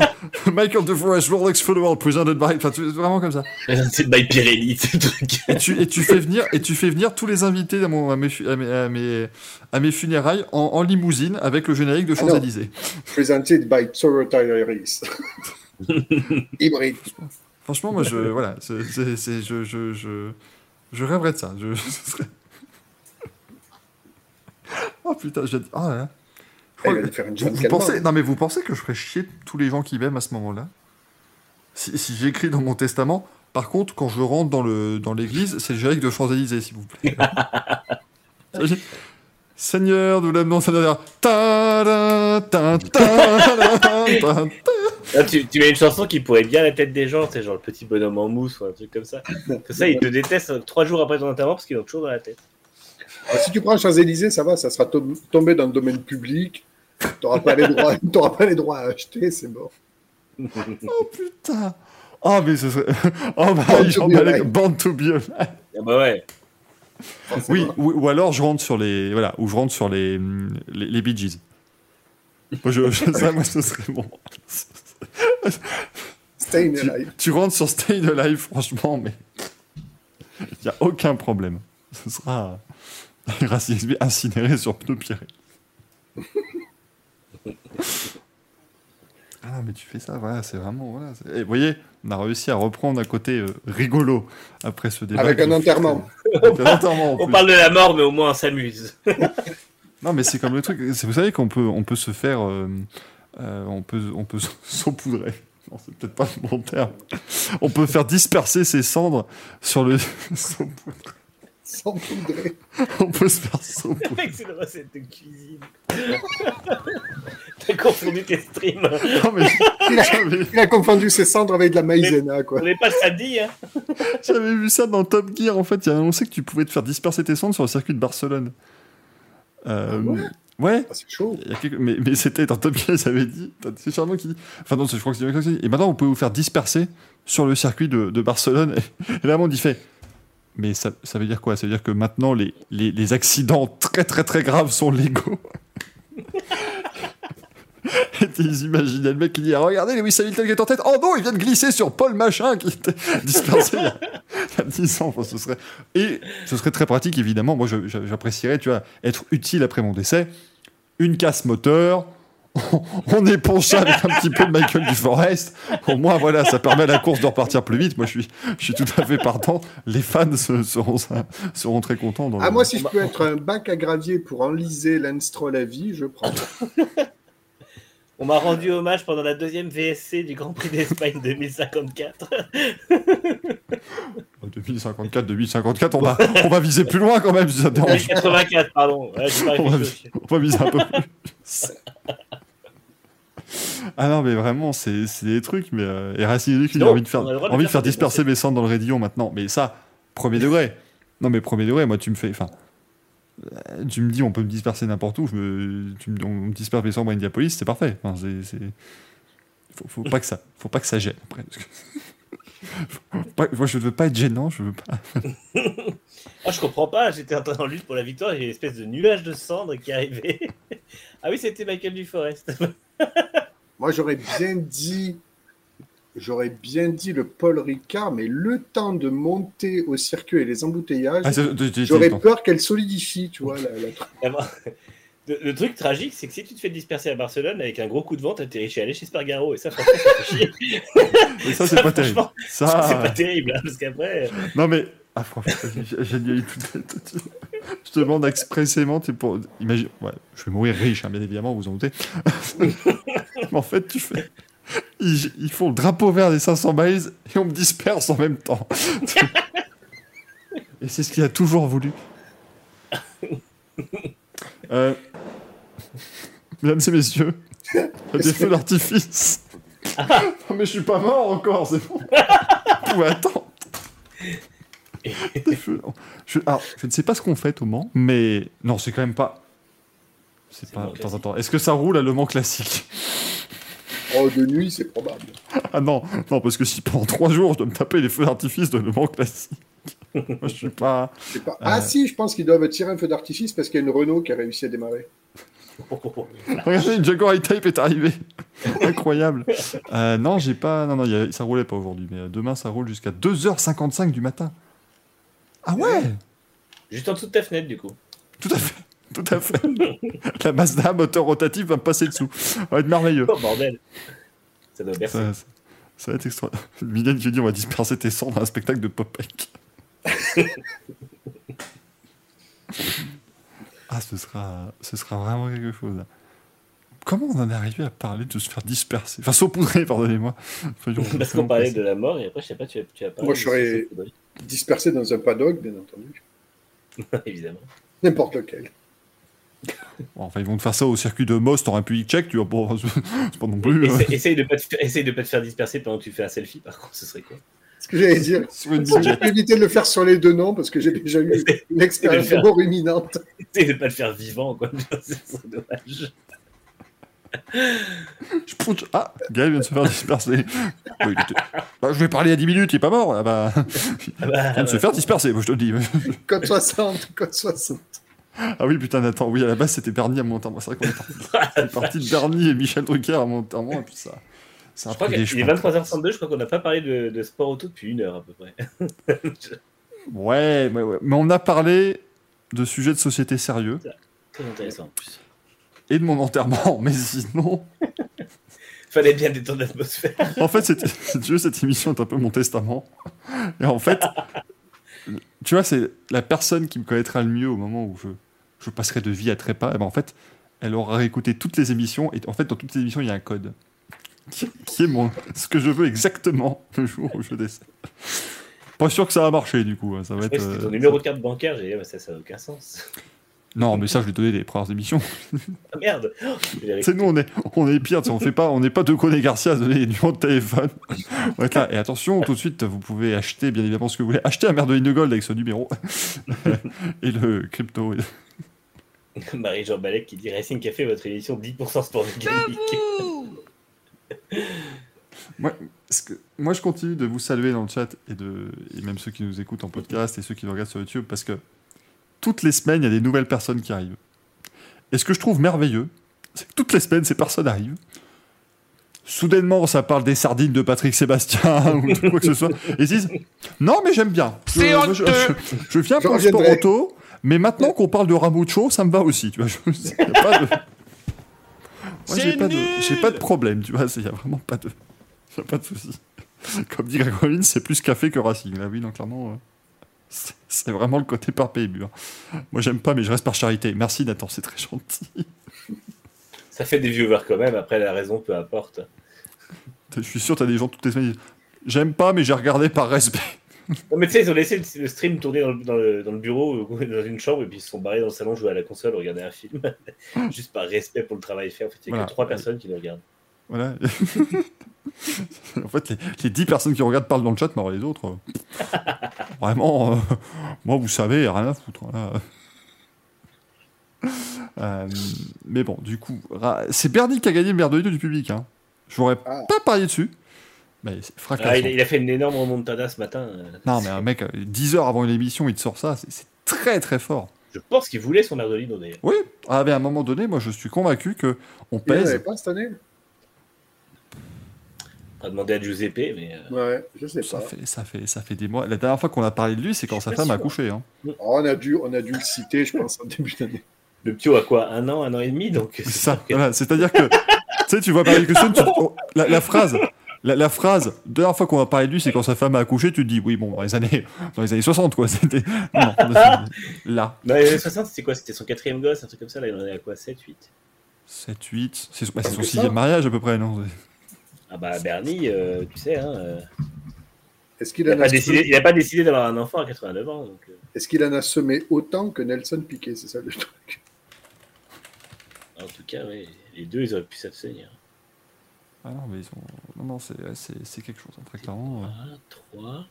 Michael DeForest Rolex Funeral presented by. Enfin, tu- vraiment comme ça. C'est by Pirelli, ce truc. Et tu, et tu fais venir et tu fais venir tous les invités à, mon, à, mes, à, mes, à, mes, à mes funérailles en, en limousine avec le générique de Ah. Champs-Élysées. Presented by Toyota Yaris. *laughs* Hybride. Franchement, moi, je, voilà, c'est, c'est- c'est- je, je, je, je rêverais de ça. Je, *laughs* ce serait- Oh putain, j'ai... Oh là là. Il va nous faire une Vous, pensez... Non, mais vous pensez que je ferais chier tous les gens qui m'aiment à ce moment-là? Si, si j'écris dans mon testament, par contre, quand je rentre dans, le, dans l'église, c'est le générique de Champs-Élysées, s'il vous plaît. *laughs* Seigneur, nous l'aimons, Seigneur. Ta-da, ta, ta, ta, ta. Là, tu, tu mets une chanson qui pourrait bien la tête des gens, c'est genre le petit bonhomme en mousse ou un truc comme ça. Comme ça, ils te détestent trois jours après ton enterrement parce qu'ils ont toujours dans la tête. Ah, Si tu prends Champs-Élysées, ça va, ça sera tom- tombé dans le domaine public. Tu n'auras pas, les droits- *laughs* t'auras pas les droits à acheter, c'est mort. *laughs* Oh putain Oh, mais ce serait. *laughs* Oh, bah, Born to j'en be alive. Born to be alive. Ah bah ouais. Oui, ou, ou alors je rentre sur les. Voilà, ou je rentre sur les. Les, les Bee Gees. Moi, je, je- ça, moi, ce serait bon. Stay Tu, alive. tu rentres sur Stay Alive, franchement, mais. Il n'y a aucun problème. Ce sera. Racisme incinéré sur pneu Pirelli. Ah, mais tu fais ça, voilà, c'est vraiment. Voilà, Et vous voyez, on a réussi à reprendre un côté euh, rigolo après ce débat. Avec un enterrement. Avec un enterrement, en On parle de la mort, mais au moins on s'amuse. *laughs* Non, mais c'est comme le truc. c'est- Vous savez qu'on peut, on peut se faire. euh, euh, on peut, on peut *laughs* saupoudrer. Non, c'est peut-être pas le bon terme. On peut faire disperser ses cendres sur le. *laughs* saupoudrer. Sans poudrer. *laughs* on peut se faire saupoudrer. C'est une recette de cuisine. T'as confondu tes streams. Non, mais *laughs* Il a, j'avais, il a confondu ses cendres avec de la maïzena, quoi. On n'est pas samedi, hein. j'avais vu ça dans Top Gear. En fait, il a annoncé que tu pouvais te faire disperser tes cendres sur le circuit de Barcelone. Euh, ouais. Ah, c'est chaud. Mais, mais c'était dans Top Gear, ils avaient dit. C'est Charlot qui dit. Enfin, non, c'est- je crois que c'est. Et maintenant, vous pouvez vous faire disperser sur le circuit de, de Barcelone. Et là, on dit fait. Mais ça, ça veut dire quoi? Ça veut dire que maintenant, les, les, les accidents très très très graves sont légaux. *laughs* Et ils imaginaient le mec qui dit ah, Regardez, Lewis Hamilton qui est en tête. Oh non, il vient de glisser sur Paul Machin qui était *laughs* dispersé il y a, il y a 10 ans. Ce serait... Et ce serait très pratique, évidemment. Moi, j'apprécierais, tu vois, être utile après mon décès. Une casse moteur. *laughs* On éponge ça avec un petit peu de Michael Duforest. Au moins, voilà, ça permet à la course de repartir plus vite. Moi, je suis, je suis tout à fait partant. Les fans se- seront, seront très contents. Dans Ah, le- moi, si je peux être un bac à gravier pour enliser Lance à vie, je prends. *laughs* On m'a rendu hommage pendant la deuxième VSC du Grand Prix d'Espagne 2054. 2054, 2054, on va, on va viser plus loin quand même, si ça te dérange. 84, pardon. Ouais, on, va, on va viser un peu plus. *laughs* *laughs* ah non, mais vraiment, c'est des trucs. Mais, euh, et Racing Luc, il a envie de faire, de envie de faire disperser mes cendres dans le raidillon maintenant. Mais ça, premier degré. Non, mais premier degré, moi, tu me fais. Enfin, euh, tu me dis, on peut me disperser n'importe où. Je me, tu me, on me disperse mes cendres à Indianapolis, c'est parfait. Enfin, c'est. Faut, faut pas que ça, faut pas que ça gêne. Après, *laughs* moi, je veux pas être gênant. Je veux pas. *laughs* Ah, je comprends pas, j'étais en train en lutte pour la victoire et j'ai une espèce de nuage de cendres qui arrivait. ah oui, c'était Michael Duforest. Moi, j'aurais bien dit, j'aurais bien dit le Paul Ricard, mais le temps de monter au circuit et les embouteillages, Ah, j'aurais peur qu'elle solidifie, tu vois. La, la- Vraiment. *laughs* Le, le truc tragique, c'est que si tu te fais disperser à Barcelone avec un gros coup de vent, t'atterris chez aller chez Spargaro et ça, franchement, ça fait chier. Et ça, c'est pas terrible. franchement, Ça- c'est pas terrible hein, parce qu'après. euh, Non mais ah franchement, j'ai- tout- Je te demande expressément, tu pour imagine, ouais, je vais mourir riche, hein, bien évidemment, vous en doutez. *laughs* *laughs* mais en fait, tu fais, ils, ils font le drapeau vert des 500 miles et on me disperse en même temps. *laughs* et c'est ce qu'il a toujours voulu. Euh, Mesdames et messieurs, des feux d'artifice. non mais je suis pas mort encore, c'est bon. *laughs* Vous pouvez attendre. Je, alors, je ne sais pas ce qu'on fait au Mans, mais non, c'est quand même pas. C'est pas. Attends, attends. Est-ce que ça roule à Le Mans classique Oh, de nuit, c'est probable. Ah non, non, parce que si pendant trois jours je dois me taper les feux d'artifice de Le Mans classique, *laughs* moi je suis pas. Pas. Ah si, je pense qu'ils doivent tirer un feu d'artifice parce qu'il y a une Renault qui a réussi à démarrer. *laughs* Regardez, une Jaguar E-Type est arrivée. *laughs* Incroyable. Euh, non, j'ai pas. Non, non, il y a- ça roulait pas aujourd'hui, mais euh, demain ça roule jusqu'à 2h55 du matin. Ah ouais Juste en dessous de ta fenêtre, du coup. Tout à fait. Tout à fait. *laughs* La Mazda moteur rotatif va me passer dessous. Ça va être merveilleux. Oh bordel. Ça doit bercer. Ça, ça- ça va être extra. *laughs* Mylène qui dit on va disperser tes cendres à un spectacle de Popek. *laughs* ah, ce sera, ce sera vraiment quelque chose. Comment on en est arrivé à parler de se faire disperser? Enfin, saupoudrer, pardonnez-moi. Parce qu'on parlait de la mort et après, je sais pas, tu as, tu as parlé. Moi, je serais dispersé dans un paddock, bien entendu. Évidemment. N'importe lequel. Enfin, ils vont te faire ça au circuit de Most en République tchèque, tu vois. Bon, *laughs* c'est pas non plus. euh, Essaye, essaye de pas te essaye de pas te faire disperser pendant que tu fais un selfie, par contre, ce serait quoi? Ce que j'allais dire. J'ai évité de le faire sur les deux noms parce que j'ai déjà eu une expérience faire. de mort imminente. Essaye de pas le faire vivant, quoi. *laughs* Ce serait dommage. Je Ah, Gaël vient de se faire disperser. Bah, il était- Bah, je vais parler à 10 minutes, il est pas mort. Ah bah... Il vient de se faire disperser, moi je te le dis. Code 60, code 60. Ah oui, putain, attends, oui, à la base c'était Bernie à mon enterrement. C'est vrai qu'on est parti, de Bernie et Michel Drucker à mon enterrement, et puis ça. ça a Je crois qu'il est chemins. 23h32, je crois qu'on n'a pas parlé de, de sport auto depuis une heure à peu près. Ouais, ouais, ouais, mais on a parlé de sujets de société sérieux Très intéressant en plus. et de mon enterrement, *laughs* mais sinon. Fallait bien détendre l'atmosphère. En fait, c'était- si tu veux, cette émission est un peu mon testament. Et en fait, *laughs* tu vois, c'est la personne qui me connaîtra le mieux au moment où je, je passerai de vie à trépas. Et ben en fait, elle aura écouté toutes les émissions. Et en fait, dans toutes les émissions, il y a un code. Qui, qui est mon, ce que je veux exactement le jour où je décède. Pas sûr que ça va marcher, du coup. hein, Ça va être, c'était ton euh, numéro de carte bancaire, j'ai dit, ah, ça, ça n'a aucun sens. Non, mais ça, je l'ai donné des premières émissions. Ah merde *laughs* C'est nous, on est, on est pire, on fait pas, on n'est pas deux Coné Garcia à donner les numéros de téléphone. On va être là. Et attention, tout de suite, vous pouvez acheter, bien évidemment, ce que vous voulez. Acheter un Merdeline de Gold avec ce numéro. *laughs* et le crypto. et- *laughs* Marie-Jean Balek qui dit Racing Café, votre émission 10% sport mécanique. Moi, ce que- moi, je continue de vous saluer dans le chat et, de, et même ceux qui nous écoutent en podcast et ceux qui nous regardent sur YouTube parce que toutes les semaines, il y a des nouvelles personnes qui arrivent. Et ce que je trouve merveilleux, c'est que toutes les semaines, ces personnes arrivent. Soudainement, ça parle des sardines de Patrick Sébastien *laughs* ou de quoi que ce soit. Et ils disent Non, mais j'aime bien. Je, je, je- je viens pour le sport auto, mais maintenant qu'on parle de Ramucho, ça me va aussi. Tu vois, je, y a pas de... *laughs* Moi, j'ai pas, de, pas problème, tu vois, il n'y a vraiment pas de, y a pas de souci. *laughs* Comme dit Rollins, c'est plus café que Racing. Là, oui, non, clairement, euh, *laughs* c'est, vraiment le côté par PMU. hein. Moi, j'aime pas, mais je reste par charité. Merci, Nathan, c'est très gentil. Ça fait des viewers quand même, après la raison, peu importe. Je suis sûr, t'as des gens toutes les semaines qui disent J'aime pas, mais j'ai regardé par respect. Non, mais tu sais, ils ont laissé le, le stream tourner dans le, dans le- dans le bureau, ou *laughs* dans une chambre, et puis ils se sont barrés dans le salon, jouer à la console, regarder un film. *laughs* Juste par respect pour le travail fait. En fait, il n'y a Voilà. que trois personnes qui le regardent. Voilà. *laughs* en fait, les, les 10 personnes qui regardent parlent dans le chat, mais alors les autres, euh, vraiment, euh, moi, vous savez, rien à foutre. hein, là. Euh, mais bon, du coup, c'est Bernie qui a gagné le meilleur de du public. Hein. Je n'aurais Ah. pas parié dessus. Mais c'est fracassant. Ah, il, a, il a fait une énorme remontada ce matin. euh. Non, mais un mec, euh, 10 heures avant l'émission, il te sort ça, c'est- c'est très très fort. Je pense qu'il voulait son Merdolino d'ailleurs. Oui, ah, mais à un moment donné, moi je suis convaincu que on Il pèse. avait pas cette année On va demander à Giuseppe, mais. euh, Ouais, je sais Ça pas. fait, ça, fait, ça fait des mois. La dernière fois qu'on a parlé de lui, c'est quand sa pas femme a couché. Hein. Oh, on, a dû, on a dû le citer, je pense, en début d'année. Le petit a quoi Un an, un an et demi donc C'est ça, voilà. C'est-à-dire que, tu sais, tu vois Barry Custon, tu- la, la phrase, la, la phrase, la dernière fois qu'on a parlé de lui, c'est quand sa femme a accouché, tu te dis, oui, bon, dans les années, dans les années 60, quoi. C'était, non, là, Dans les années 60, c'était quoi? C'était son quatrième gosse, un truc comme ça. Là, il en est à quoi? 7, 8 7, 8, c'est bah, son sixième mariage à peu près, non? Ah bah Bernie, euh, tu sais, hein, euh, Est-ce qu'il il n'a en, pas, a décidé- semé- il a pas décidé d'avoir un enfant à 89 ans. Donc, euh. est-ce qu'il en a semé autant que Nelson Piquet? C'est ça le truc. En tout cas, oui, les deux, ils auraient pu s'abstenir. Ah non, mais ils ont. Non, non, c'est, c'est, c'est quelque chose, hein, très clairement. euh. 1, 3.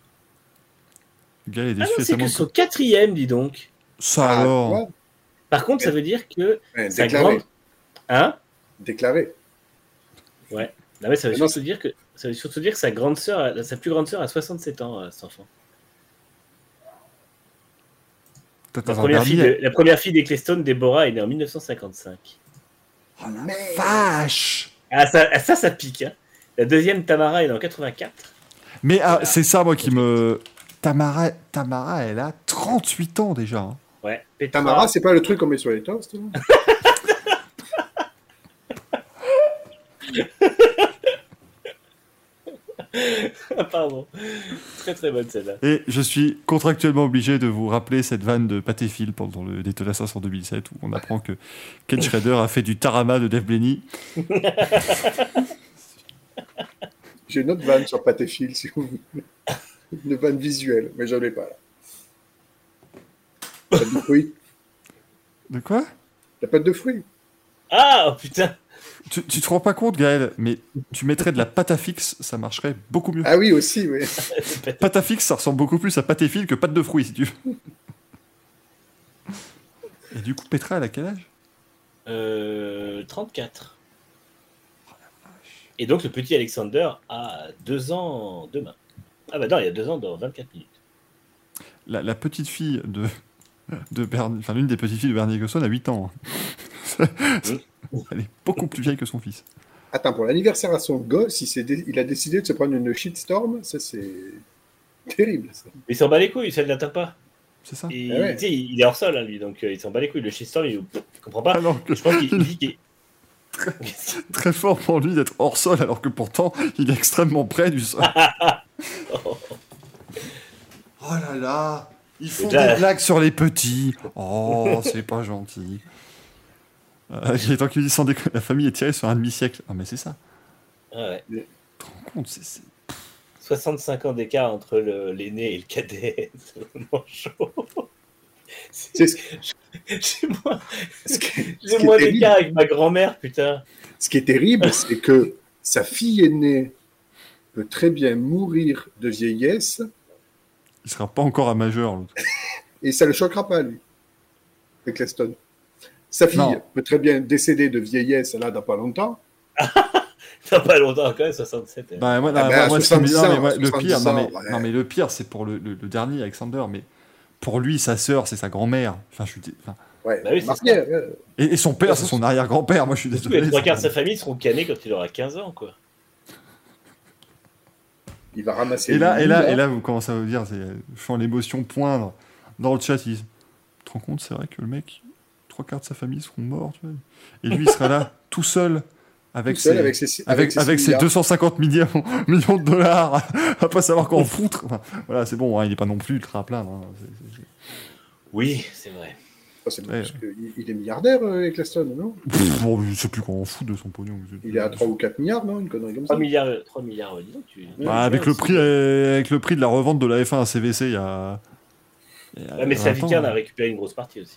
Le gars il est Ah déçu non, et c'est que son quatrième, dis donc. Ça Ah, alors ouais. Par contre, ça veut dire que Ouais, sa déclaré. grande. Hein? Déclaré. Non, mais ça veut Mais non, surtout dire que ça veut surtout dire que sa grande sœur, sa plus grande sœur a 67 ans, euh, cet enfant. La première, fille de- la première fille d'Eccleston, Deborah, est née en 1955. Vache Ah ça, ah, ça, ça pique. Hein. La deuxième, Tamara, est en 84. Mais ah, c'est ça, moi, qui me. Tamara, Tamara, elle a 38 ans déjà. hein. Ouais. Petra- Tamara, c'est pas le truc qu'on met sur les toasts *laughs* *laughs* Pardon. Très très bonne celle-là. Et je suis contractuellement obligé de vous rappeler cette vanne de Patéphile pendant le Daytona 500 2007 où on apprend que Ken *laughs* Schrader a fait du tarama de Dave Blaney. *laughs* J'ai une autre vanne sur Patéphile, si vous voulez. Une vanne visuelle, mais j'en ai pas là. Pâte de fruits. De quoi? La pâte de fruits. Ah, oh, putain. Tu, tu te rends pas compte, Gaël, mais tu mettrais de la pâte à fixe, ça marcherait beaucoup mieux. Ah oui, aussi, oui. *laughs* Pâte à fixe, ça ressemble beaucoup plus à Patéphile que pâte de fruits, si tu veux. Et du coup, Petra, elle a quel âge? Euh, 34. Et donc le petit Alexander a deux ans demain. Ah bah non, il y a deux ans dans 24 minutes. la, la petite fille de, de Bernie, enfin l'une des petites filles de Bernie Eccleston a 8 ans. *laughs* Elle est beaucoup plus vieille que son fils. Attends, pour l'anniversaire à son gosse, il, s'est dé- il a décidé de se prendre une shitstorm. Ça, c'est terrible. Ça. Il s'en bat les couilles, ça ne l'atteint pas. C'est ça Et, Ah ouais. il il est hors sol, hein, lui, donc euh, il s'en bat les couilles. Le shitstorm, il ne comprend pas. Alors que Je pense qu'il *laughs* il dit qu'il *laughs* très fort pour lui d'être hors sol, alors que pourtant il est extrêmement près du sol. oh là là Ils font Déjà- des blagues sur les petits. Oh, c'est pas gentil. Euh, dit sans déconner, la famille est tirée sur un demi-siècle. Ah, mais c'est ça. Ah ouais. Tu te rends compte c'est- c'est- 65 ans d'écart entre le- l'aîné et le cadet. *laughs* C'est vraiment chaud. C'est ce, *laughs* J'ai moins, j'ai d'écart avec ma grand-mère, putain. ce qui est terrible, c'est que sa fille aînée peut très bien mourir de vieillesse Il sera pas encore à majeur. et ça ne le choquera pas, lui, Eccleston. Sa fille Non. peut très bien décéder de vieillesse, là, dans pas longtemps. *laughs* Ça pas longtemps quand même, 67. hein. Bah, moi, Ah non, bah, moi, à moi, ce qui me- 70 non, mais ans, le 70 pire, non, mais, ans, ouais. non, mais le pire, c'est pour le, le- le dernier Alexander, mais pour lui, sa sœur, c'est sa grand-mère. Enfin, je suis, enfin, Ouais, Bah oui, et, et son père, c'est son arrière-grand-père. Moi, je suis désolé. les trois quarts de sa famille seront canés quand il aura 15 ans, quoi. il va ramasser. Et là, et là, et là, vous commencez à vous dire, je sens l'émotion poindre dans le chat. Il, tu te rends compte, c'est vrai que le mec, trois quarts de sa famille seront morts, tu vois. Et lui, il sera là, *laughs* tout seul, avec tout seul ses, avec ses, avec, avec ses milliards. 250 millions, *laughs* millions de dollars, *laughs* à pas savoir qu'en foutre. Enfin, voilà, c'est bon, hein, il n'est pas non plus ultra à plaindre. hein. C'est- c'est- Oui, c'est vrai. C'est Ouais. parce que il, il est milliardaire, euh, Eccleston, non? Pff, bon, je sais plus quoi on fout de son pognon. Il est à 3 ou 4 milliards, non? Une connerie comme ça 3 milliards, 3 milliards, dis donc, tu. Bah, avec, le prix, euh, avec le prix de la revente de la F1 à CVC il y a. il y a Ouais, mais 20 Savika ans. en a récupéré une grosse partie aussi.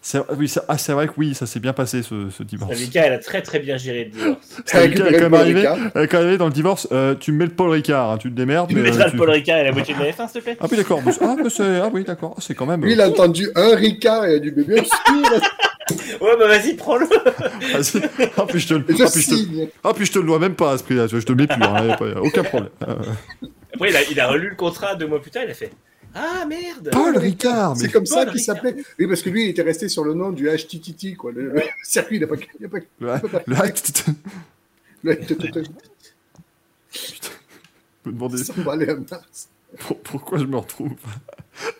C'est oui, c'est- ah, c'est vrai que oui, ça s'est bien passé ce, ce divorce. Savika, elle a très très bien géré le divorce. *laughs* Savika est quand même Paul arrivé, Ricard. elle est quand même arrivé dans le divorce. euh, tu me mets le Paul Ricard, hein, tu te démerdes. Tu mais, mettras euh, le tu- Paul Ricard et la moitié de la F1, s'il te plaît Ah oui, d'accord. mais- Ah, mais c'est- ah oui, d'accord. C'est quand même. Lui, il a entendu un Ricard et bien sûr, Ouais, bah vas-y, prends-le *laughs* Vas-y. Ah, puis je te, le- je ah, puis je te- ah, puis je te le dois même pas à ce prix-là. Je te le mets plus. hein, aucun problème. Après, il a, il a relu le contrat deux mois plus tard, il a fait Ah merde Paul Ricard, mais C'est comme ça qu'il Ricard. s'appelait. Oui, parce que lui, il était resté sur le nom du HTTT, quoi. Le, le *laughs* circuit, il n'a pas. Il a pas le, le hack, le HTTT. je me demandais s'emballer un max. pour- pourquoi je me retrouve.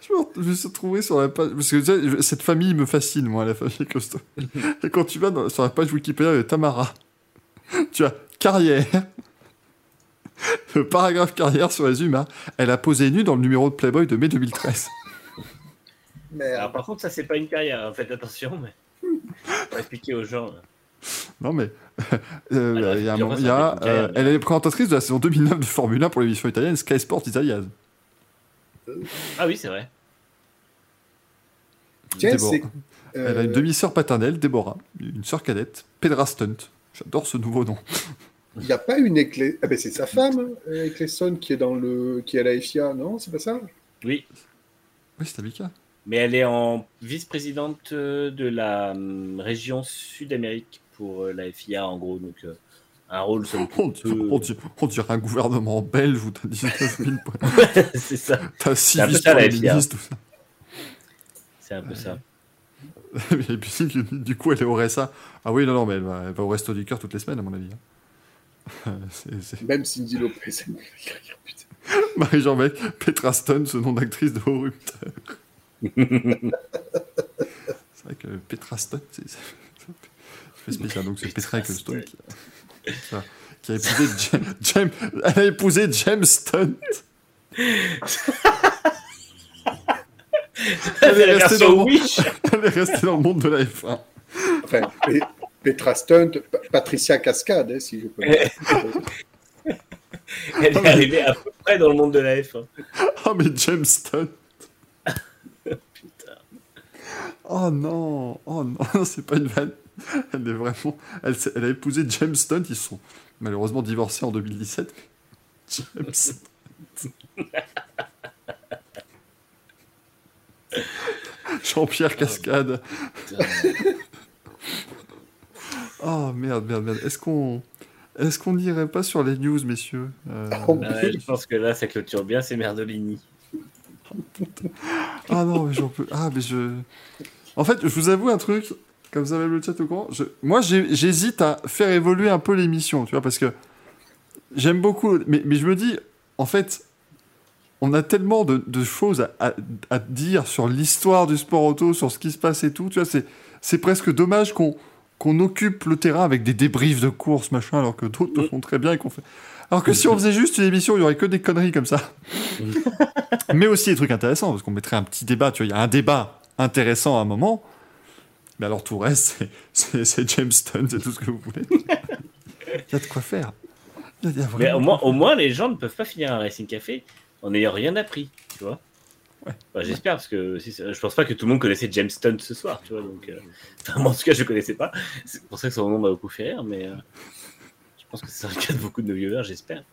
Je me, re- je me suis retrouvé sur la page. Parce que tu sais, je- cette famille me fascine, moi, la famille Costa. Et quand tu vas dans- sur la page Wikipédia de Tamara, tu as carrière. *laughs* Le paragraphe carrière se résume à Elle a posé nue dans le numéro de Playboy de mai 2013. Merde. Alors, par contre, ça, c'est pas une carrière, hein, faites attention, mais. *laughs* Faut expliquer aux gens. Non, mais. euh, Alors, y a un y a, euh, elle est présentatrice de la saison 2009 de Formule 1 pour l'émission italienne Sky Sport Italia. Ah oui, c'est vrai. Tiens, Déborah. c'est. Elle a euh, une demi-sœur paternelle, Déborah, une sœur cadette, Pedra Stunt. J'adore ce nouveau nom. Il n'y a pas une Eccleston. Ah ben c'est sa femme, euh, Eccleston, qui est dans le, qui est à la FIA, non C'est pas ça? Oui. Oui, c'est Abika. Mais elle est en vice-présidente euh, de la hum, région Sud-Amérique pour euh, la FIA, en gros. Donc, euh, un rôle somme On, on on dirait un gouvernement belge où t'as 19 000 *laughs* points. c'est ça. T'as 6 C'est un peu vices la FIA. ministres, tout ça. C'est un peu ça. *laughs* Et puis, du coup, elle est au RSA. Ah oui, non, non, mais elle va, elle va au Resto du Cœur toutes les semaines, à mon avis. *laughs* C'est- c'est- Même Cindy Lopez. *laughs* Marie-Jean Beck, Petra Stone, ce nom d'actrice de haut *laughs* c'est vrai que Petra Stone, c'est c'est- c'est spécial. Donc c'est Petra Ecclestone qui, qui a, qui a épousé James, James- elle a épousé James Stone. Restée dans Wish. Elle est restée dans le monde de la F1. Enfin, Pe- Petra Stunt, Pa- Patricia Cascade, hein, si je peux. *laughs* Elle est arrivée à peu près dans le monde de la F1. Oh, mais James Stone. *laughs* Oh non, oh *laughs* non, c'est pas une vanne. Elle est vraiment. Elle, a épousé James Stone, ils sont malheureusement divorcés en 2017. James Stone. Jean-Pierre Cascade. Oh merde, merde, merde. Est-ce qu'on. Est-ce qu'on n'irait pas sur les news, messieurs Euh, Oh, ouais, je pense que là, ça clôture bien, c'est Merdolini. Ah non, mais j'en peux. Ah, mais je. En fait, je vous avoue un truc, comme ça, même le chat au courant. Je... Moi, j'hésite à faire évoluer un peu l'émission, tu vois, parce que j'aime beaucoup. Mais, mais je me dis, en fait, on a tellement de, de choses à, à- à dire sur l'histoire du sport auto, sur ce qui se passe et tout. Tu vois, c'est, c'est presque dommage qu'on, qu'on occupe le terrain avec des débriefs de course, machin, alors que d'autres le font très bien et qu'on fait. Alors que si on faisait juste une émission, il y aurait que des conneries comme ça. Mais aussi des trucs intéressants, parce qu'on mettrait un petit débat. Tu vois, il y a un débat intéressant à un moment. Mais alors tout le reste, c'est- James Stone, c'est tout ce que vous voulez. *laughs* Il y a de quoi faire. Il y a- il y a Mais au moins, au moins, les gens ne peuvent pas finir un Racing Café en n'ayant rien appris, tu vois. Ouais. Bah, J'espère, parce que si je pense pas que tout le monde connaissait James Stone ce soir, tu vois. Donc, euh, *laughs* enfin, moi, en tout cas, je connaissais pas. C'est pour ça que son nom m'a beaucoup fait rire, mais euh, je pense que c'est le cas de beaucoup de nos viewers, j'espère.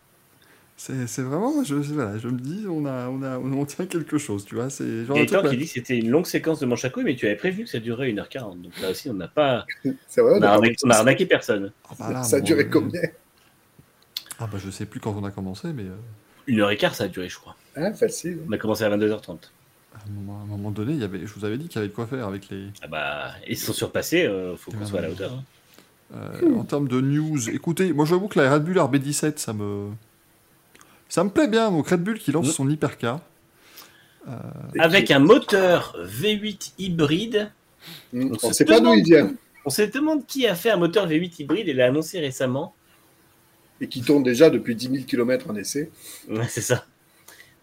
C'est c'est vraiment, je, voilà, je me dis, on, a, on, a, on tient quelque chose, tu vois. C'est genre Gaëtan truc, qui dit que c'était une longue séquence de manche à couilles, mais tu avais prévu que ça durerait 1h40. Donc là aussi, on n'a pas. *laughs* C'est vrai, On a arnaqué, on a arnaqué personne. Ah bah là, ça a bon, duré euh, combien? Ah bah je sais plus quand on a commencé, mais euh, Une heure et quart, ça a duré, je crois. Hein, facile. On a commencé à 22h30. à un moment, à un moment donné, il y avait, je vous avais dit qu'il y avait de quoi faire avec les. Ah bah, ils se sont surpassés, euh, faut qu'on soit à la hauteur. hein. Euh, En termes de news, écoutez, moi j'avoue que la Red Bull RB17, ça me. Ça me plaît bien, donc Red Bull qui lance Mhm. son hypercar. Avec un moteur V8 hybride. Hmm, On se sait pas d'où il vient. On se demande qui a fait un moteur V8 hybride et l'a annoncé récemment. Et qui tourne déjà depuis 10 000 km en essai. Ouais, c'est ça.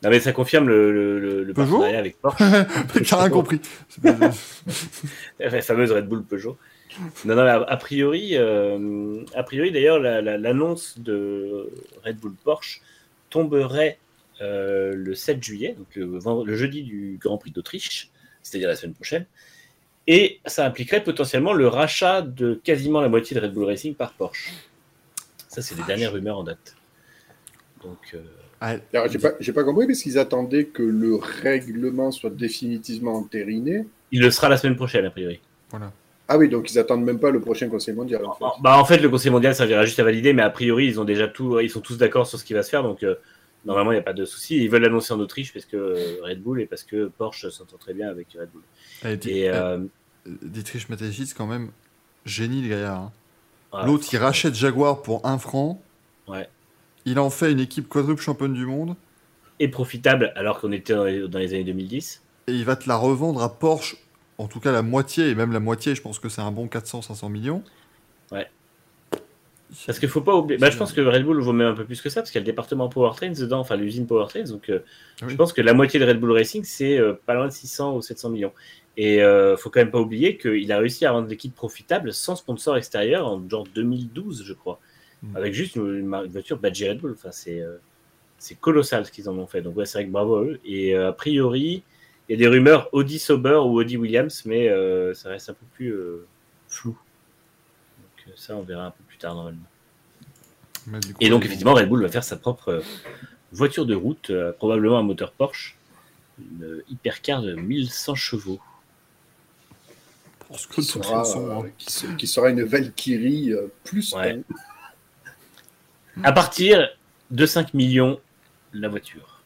Non, mais ça confirme le, le, le- le Peugeot partenariat avec Porsche. *laughs* J'ai rien compris. *laughs* La fameuse Red Bull Peugeot. Non, non, mais a, a priori, euh, a priori d'ailleurs, la- la- l'annonce de Red Bull Porsche tomberait euh, le 7 juillet, donc le, le jeudi du Grand Prix d'Autriche, c'est-à-dire la semaine prochaine. Et ça impliquerait potentiellement le rachat de quasiment la moitié de Red Bull Racing par Porsche. Ça, c'est les dernières rumeurs en date. Donc, euh, Alors, j'ai pas, j'ai pas compris parce qu'ils attendaient que le règlement soit définitivement entériné. il le sera la semaine prochaine, a priori. Voilà. Ah oui, donc ils attendent même pas le prochain Conseil mondial. En fait. Bah, en fait, le Conseil mondial servira juste à valider, mais a priori, ils ont déjà tout, ils sont tous d'accord sur ce qui va se faire, donc euh, normalement, il n'y a pas de souci. Ils veulent l'annoncer en Autriche parce que Red Bull et parce que Porsche s'entend très bien avec Red Bull. Eh, Et, eh, euh, Dietrich Mateschitz, quand même, génie le gaillard. hein. Ouais. L'autre, il rachète Jaguar pour 1 franc. Ouais. Il en fait une équipe quadruple championne du monde. Et profitable alors qu'on était dans les, dans les années 2010. Et il va te la revendre à Porsche, en tout cas la moitié, et même la moitié, je pense que c'est un bon 400-500 millions. Ouais. Parce qu'il faut pas oublier. Bah, je pense que Red Bull vaut même un peu plus que ça, parce qu'il y a le département Powertrains dedans, enfin l'usine Powertrains. Donc, euh, Oui. je pense que la moitié de Red Bull Racing, c'est euh, pas loin de 600 ou 700 millions. Et euh, faut quand même pas oublier qu'il a réussi à rendre l'équipe profitable sans sponsor extérieur en genre 2012, je crois. Mm. Avec juste une, voiture badgée Red Bull. Enfin, c'est euh, c'est colossal ce qu'ils en ont fait. Donc, ouais, c'est vrai que bravo à eux. Et euh, a priori, il y a des rumeurs Audi Sauber ou Audi Williams, mais euh, ça reste un peu plus euh, flou. Donc, ça, on verra un peu plus tard normalement. Du coup, Et donc, effectivement, Red Bull va faire sa propre voiture de route, probablement un moteur Porsche, une hypercar de 1100 chevaux. Parce que Qui sera, sont, hein. euh, qui, se- qui sera une Valkyrie euh, plus. Ouais. À partir de 5 millions, la voiture.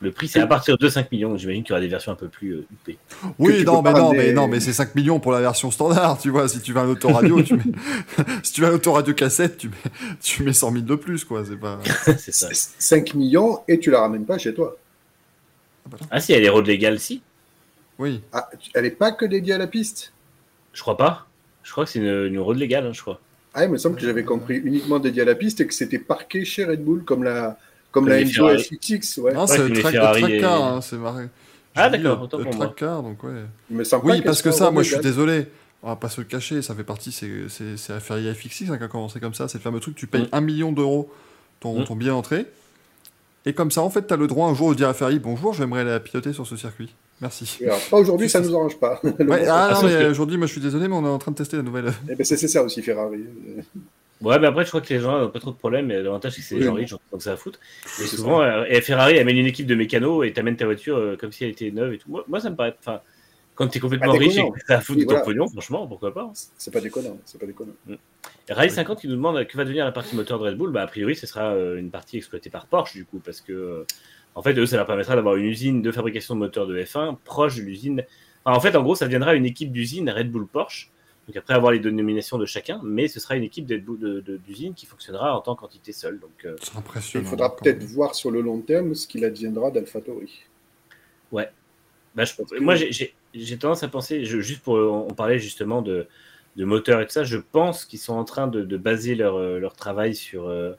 Le prix, c'est à partir de 5 millions. J'imagine qu'il y aura des versions un peu plus euh, huppées. Oui, non, mais non, mais non, mais c'est 5 millions pour la version standard, tu vois. Si tu veux un autoradio, tu mets... *laughs* si tu veux un autoradio cassette, tu mets... tu mets 100 000 de plus, quoi. C'est pas. *laughs* c'est ça. 5 millions et tu la ramènes pas chez toi. Ah, si, elle est road légale, si. Oui. Ah, elle est pas que dédiée à la piste? Je crois pas. Je crois que c'est une, une road légale, hein, je crois. Ah, il me semble que j'avais compris uniquement dédié à la piste et que c'était parqué chez Red Bull comme la, comme la les Enzo Ferrari. SXX. Ouais. Non, c'est le les track, car, hein, c'est marré. Ah, d'accord, le- autant Le pour moi. track car, donc ouais. Il me semble Oui, parce que ça, moi je suis désolé. On va pas se le cacher, ça fait partie, c'est la Ferrari FX6 hein, qui a commencé comme ça. C'est le fameux truc, tu payes Mm. 1 million d'euros ton, Mm. ton billet d'entrée. Et comme ça, en fait, tu as le droit un jour de dire à Ferrari Bonjour, j'aimerais la piloter sur ce circuit. Merci. Alors, pas aujourd'hui, ça nous arrange pas. Ouais, *laughs* ah non, sauf mais aujourd'hui, moi je suis désolé, mais on est en train de tester la nouvelle. Eh ben, c'est c'est ça aussi, Ferrari. Ouais, mais après, je crois que les gens n'ont pas trop de problèmes. Mais l'avantage, c'est que c'est des gens riches, donc ça à foutre. Et C'est souvent, euh, et Ferrari amène une équipe de mécanos et t'amènes ta voiture euh, comme si elle était neuve et tout. Moi, moi, ça me paraît. Enfin, quand t'es complètement riche et que ça a foutre Oui, de ton voilà. pognon, franchement, pourquoi pas. C'est pas déconnant. C'est pas déconnant. Et Rally 50 qui nous demande euh, que va devenir la partie moteur de Red Bull? Bah, a priori, ce sera euh, une partie exploitée par Porsche, du coup, parce que, euh, en fait, eux, ça leur permettra d'avoir une usine de fabrication de moteurs de F1 proche de l'usine. Enfin, en fait, en gros, ça deviendra une équipe d'usine Red Bull Porsche. Donc, après avoir les dénominations de chacun, mais ce sera une équipe d'usine qui fonctionnera en tant qu'entité seule. Donc, euh, C'est impressionnant. Il faudra peut-être voir sur le long terme ce qu'il adviendra d'AlphaTauri. Bah, je- moi, j'ai- tendance à penser, je- juste pour, on parlait justement de, de moteur et tout ça, je pense qu'ils sont en train de, de baser leur, euh, leur travail sur, euh,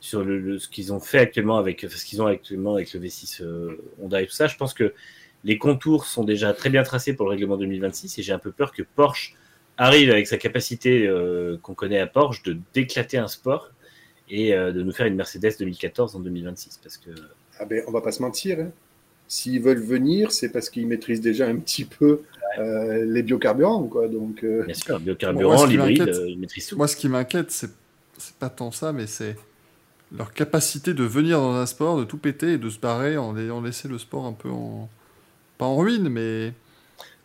sur le, le- ce qu'ils ont fait actuellement avec, enfin, ce qu'ils ont actuellement avec le V6 euh, Honda et tout ça. Je pense que les contours sont déjà très bien tracés pour le règlement 2026 et j'ai un peu peur que Porsche arrive avec sa capacité euh, qu'on connaît à Porsche de d'éclater un sport et euh, de nous faire une Mercedes 2014 en 2026 parce que Ah ben, on va pas se mentir. hein. S'ils veulent venir, c'est parce qu'ils maîtrisent déjà un petit peu euh, les biocarburants, quoi. Donc, euh, bien sûr Moi, biocarburant, ce qui l'hybride, euh, ils maîtrisent tout. Moi, ce qui m'inquiète, c'est c'est pas tant ça, mais c'est leur capacité de venir dans un sport, de tout péter et de se barrer en ayant laissé le sport un peu en. Pas en ruine, mais.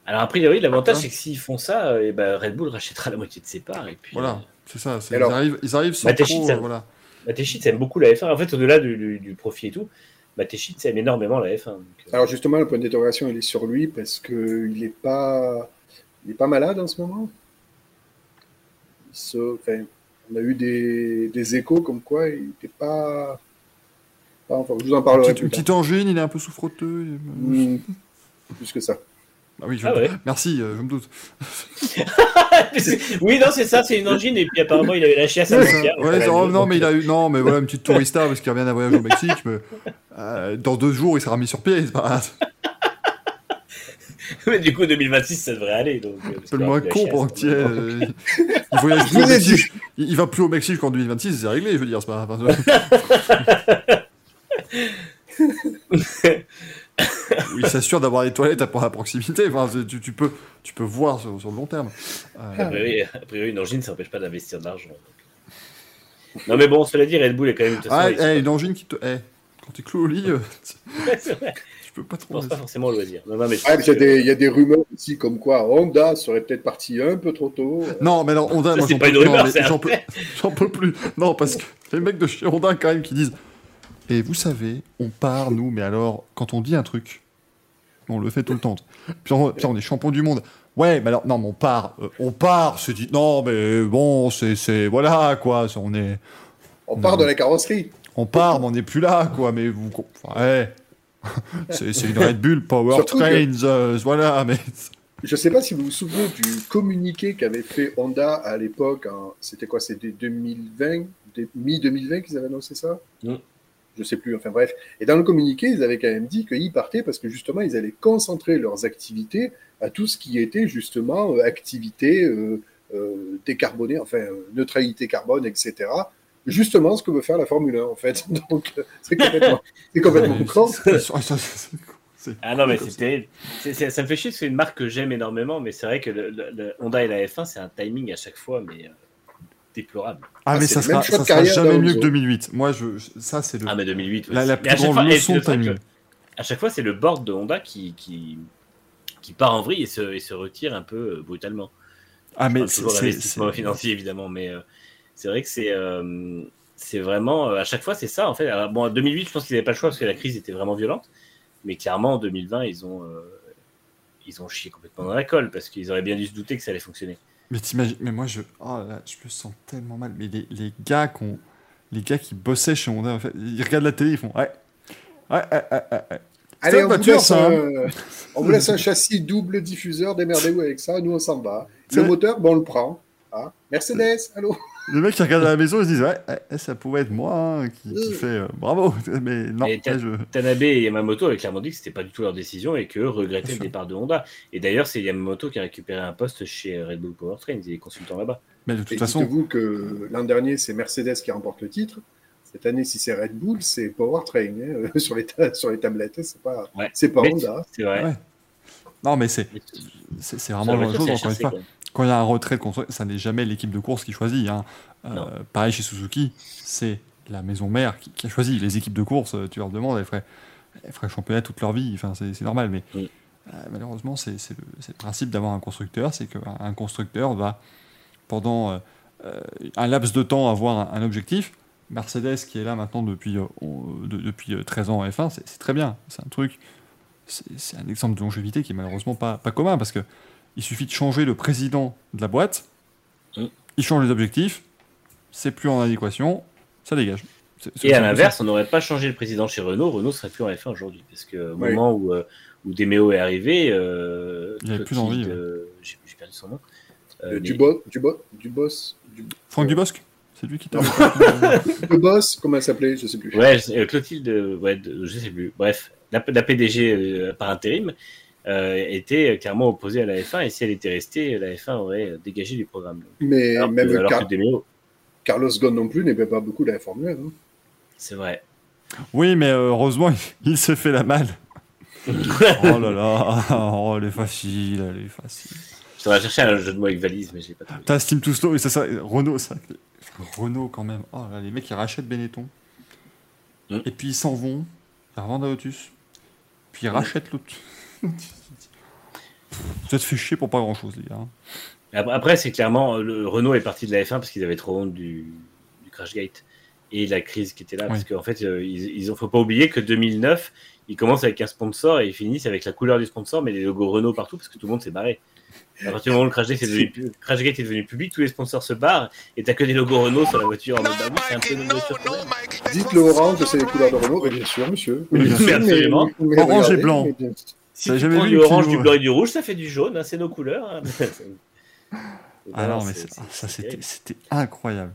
Alors, a priori, l'avantage, Hein c'est que s'ils font ça, euh, eh ben, Red Bull rachètera la moitié de ses parts. Et puis, Voilà, c'est ça. c'est- Alors, ils, arrivent, ils arrivent sans Matechitz, trop. ça- euh, voilà. euh, aime beaucoup la F1. En fait, au-delà du, du- du profit et tout, Matechitz aime énormément la F1. donc, euh, alors justement, le point d'interrogation, il est sur lui parce que il est pas, il est pas malade en ce moment? Il se- enfin, on a eu des, des échos comme quoi il n'était pas, pas en forme. Je vous en parlerai petite, petite angine, il est un peu souffroteux. il- Hmm, plus que ça. Ah oui, je Ah ouais. Merci, euh, je me doute. *laughs* oui, non, c'est ça, c'est une engine, et puis apparemment, il avait lâché à sa Ouais, non, non, mais il a eu, non, mais voilà, une petite tourista parce qu'il revient d'un voyage au Mexique. Mais, euh, dans deux jours, il sera mis sur pied. C'est pas *laughs* mais du coup, 2026, ça devrait aller. Donc, c'est le moins con pour qu'il euh, il voyage *laughs* plus au. Mexique. Il, il va plus au Mexique qu'en 2026, c'est réglé, je veux dire. C'est pas, *laughs* il s'assure d'avoir des toilettes à, à proximité. Enfin, tu, tu peux, tu peux voir sur, sur le long terme. Euh, A priori, a priori, une engine, ça n'empêche pas d'investir de l'argent. Non, mais bon, cela dit, Red Bull est quand même. ah, ils sont eh, une engine qui te. eh, quand tu cloues au lit, euh, peux pas Je trop. pense pas forcément au loisir. Non, non, mais je Ah, il y, a des- il y a des rumeurs aussi comme quoi Honda serait peut-être parti un peu trop tôt. Non, mais non, Honda, moi c'est j'en pas peux, un *laughs* j'en peux, peux plus. Non, parce que les mecs de chez Honda, quand même, qui disent Et vous savez, on part, nous, mais alors, quand on dit un truc, on le fait tout le temps. Puis on, puis on est champion du monde. Ouais, mais alors, non, mais on part. euh, on part, c'est dit Non, mais bon, c'est. c'est- Voilà, quoi. c'est- On est. On part de la carrosserie. On part, mais on n'est plus là, quoi. Mais vous. enfin, ouais. *laughs* c'est une Red Bull Power Surtout que- Trains, euh, voilà, mais. *laughs* Je ne sais pas si vous vous souvenez du communiqué qu'avait fait Honda à l'époque. en- C'était quoi C'était 2020 des- Mi-2020 qu'ils avaient annoncé ça? Mm. Je sais plus. Enfin bref. Et dans le communiqué, ils avaient quand même dit qu'ils partaient parce que justement, ils allaient concentrer leurs activités à tout ce qui était justement euh, activité euh, euh, décarbonée, enfin euh, neutralité carbone, etc. Justement, ce que veut faire la Formule 1 en fait. *laughs* Donc euh, c'est complètement, c'est complètement Ah non, mais c'est terrible. C'est- c'est- ça me fait chier, parce que c'est une marque que j'aime énormément, mais c'est vrai que le, le- le Honda et la F1, c'est un timing à chaque fois, mais euh, déplorable. Ah, Ah, mais ça sera, ça sera jamais mieux d'Alonso. que 2008. Moi, je, je- ça, c'est le. Ah, mais 2008. La- aussi. la plus à chaque grande fois- leçon de timing. que À chaque fois, c'est le board de Honda qui, qui, qui part en vrille et se, et se retire un peu euh, brutalement. Ah, Je mais c'est. financier, évidemment, mais euh, c'est vrai que c'est euh, c'est vraiment. euh, à chaque fois, c'est ça, en fait. Alors, bon, en 2008, je pense qu'ils n'avaient pas le choix parce que la crise était vraiment violente, mais clairement, en 2020, ils ont. euh, ils ont chié complètement dans la colle parce qu'ils auraient bien dû se douter que ça allait fonctionner. Mais t'imagines, mais moi, je. Oh là je me sens tellement mal. Mais les, les gars qu'on. Les gars qui bossaient chez Honda, en fait, ils regardent la télé, ils font Ouais. Ouais, ouais, ouais, ouais, ouais. Allez, on la vous, voiture, laisse ça, hein. un, on vous laisse un châssis double diffuseur, démerdez-vous avec ça, nous on s'en va. C'est Le moteur, bon, on le prend. Ah, Mercedes, allô? Les mecs qui regardent à la maison, ils se disent Ouais, ouais, ça pouvait être moi hein, qui, qui fait euh, bravo. *laughs* Mais non, Et là, je. Tanabe et Yamamoto avaient clairement dit que c'était pas du tout leur décision et qu'eux regrettaient le départ de Honda. Et d'ailleurs, c'est Yamamoto qui a récupéré un poste chez Red Bull Powertrain, il est consultant là-bas. Mais de toute Et façon, dites-vous que l'an dernier, c'est Mercedes qui remporte le titre. Cette année, si c'est Red Bull, c'est Powertrain. hein. *laughs* sur, les ta- sur les tablettes, c'est pas, Ouais. c'est pas Honda. C'est vrai. Ouais. non, mais c'est. C'est vraiment la même chose, encore une fois. Quand il y a un retrait de constructeur, ça n'est jamais l'équipe de course qui choisit. hein. Euh, pareil chez Suzuki, c'est la maison mère qui, qui a choisi. Les équipes de course, euh, tu leur demandes, elles feraient, elles feraient championnat toute leur vie. Enfin, c'est normal. Mais Oui. euh, malheureusement, c'est le, principe d'avoir un constructeur. C'est qu'un un constructeur va, pendant euh, un laps de temps, avoir un, un objectif. Mercedes, qui est là maintenant depuis, de- depuis euh, 13 ans en F1, c'est très bien. C'est un truc. C'est c'est un exemple de longévité qui est malheureusement pas, pas commun parce que il suffit de changer le président de la boîte, Mm. il change les objectifs, c'est plus en adéquation, ça dégage. C'est- c'est Et à l'inverse, on n'aurait pas changé le président chez Renault, Renault serait plus en F1 aujourd'hui. Parce que au Oui. moment où, euh, où Demeo est arrivé, euh, Il avait plus ouais. euh, J'ai j'ai perdu son nom. Euh, Euh, mais- du, bo du, bo du boss. Du, Franck Dubosc, c'est lui qui t'a. le *laughs* boss, comment elle s'appelait Je sais plus. Ouais, euh, Clotilde, euh, ouais, de- je sais plus. Bref, la, la PDG euh, par intérim euh, était clairement opposée à la F1 et si elle était restée, la F1 aurait dégagé du programme. Mais Alors, que, même alors Car- que Demeo, Carlos Ghosn non plus n'aimait pas beaucoup la Formule 1. hein. c'est vrai. oui, mais euh, heureusement, il, s'est fait la malle. *laughs* oh là là, oh, elle est facile, elle est facile. Je devrais chercher un jeu de mots avec valise, mais je l'ai pas trouvé. T'as Steam Too Slow, et ça, ça, Renault, ça. Renault quand même. Oh là, les mecs, ils rachètent Benetton. Mm. Et puis ils s'en vont, ils revendent à Lotus. Puis ils rachètent Lotus. Vous êtes fait chier pour pas grand chose, les gars. hein. Après, c'est clairement, euh, le Renault est parti de la F1 parce qu'ils avaient trop honte du, du Crashgate et de la crise qui était là. Oui. Parce qu'en fait, euh, ils, ils ont, faut pas oublier que 2009, ils commencent avec un sponsor et ils finissent avec la couleur du sponsor, mais les logos Renault partout parce que tout le monde s'est barré. À partir du moment où le Crashgate est devenu, *laughs* pu- Crashgate est devenu public, tous les sponsors se barrent et t'as que des logos Renault sur la voiture. En mode, bah oui, c'est un peu notre voiture quand même. Dites le orange, c'est les couleurs de Renault. Mais bien sûr, monsieur. Oui, bien sûr, Mais- absolument. mais Orange et blanc. mais bien- Si tu jamais prends vu du orange, du blanc et du rouge, ça fait du jaune, hein, c'est nos couleurs. hein. *laughs* Ah non, mais c'est- ça, c'était incroyable.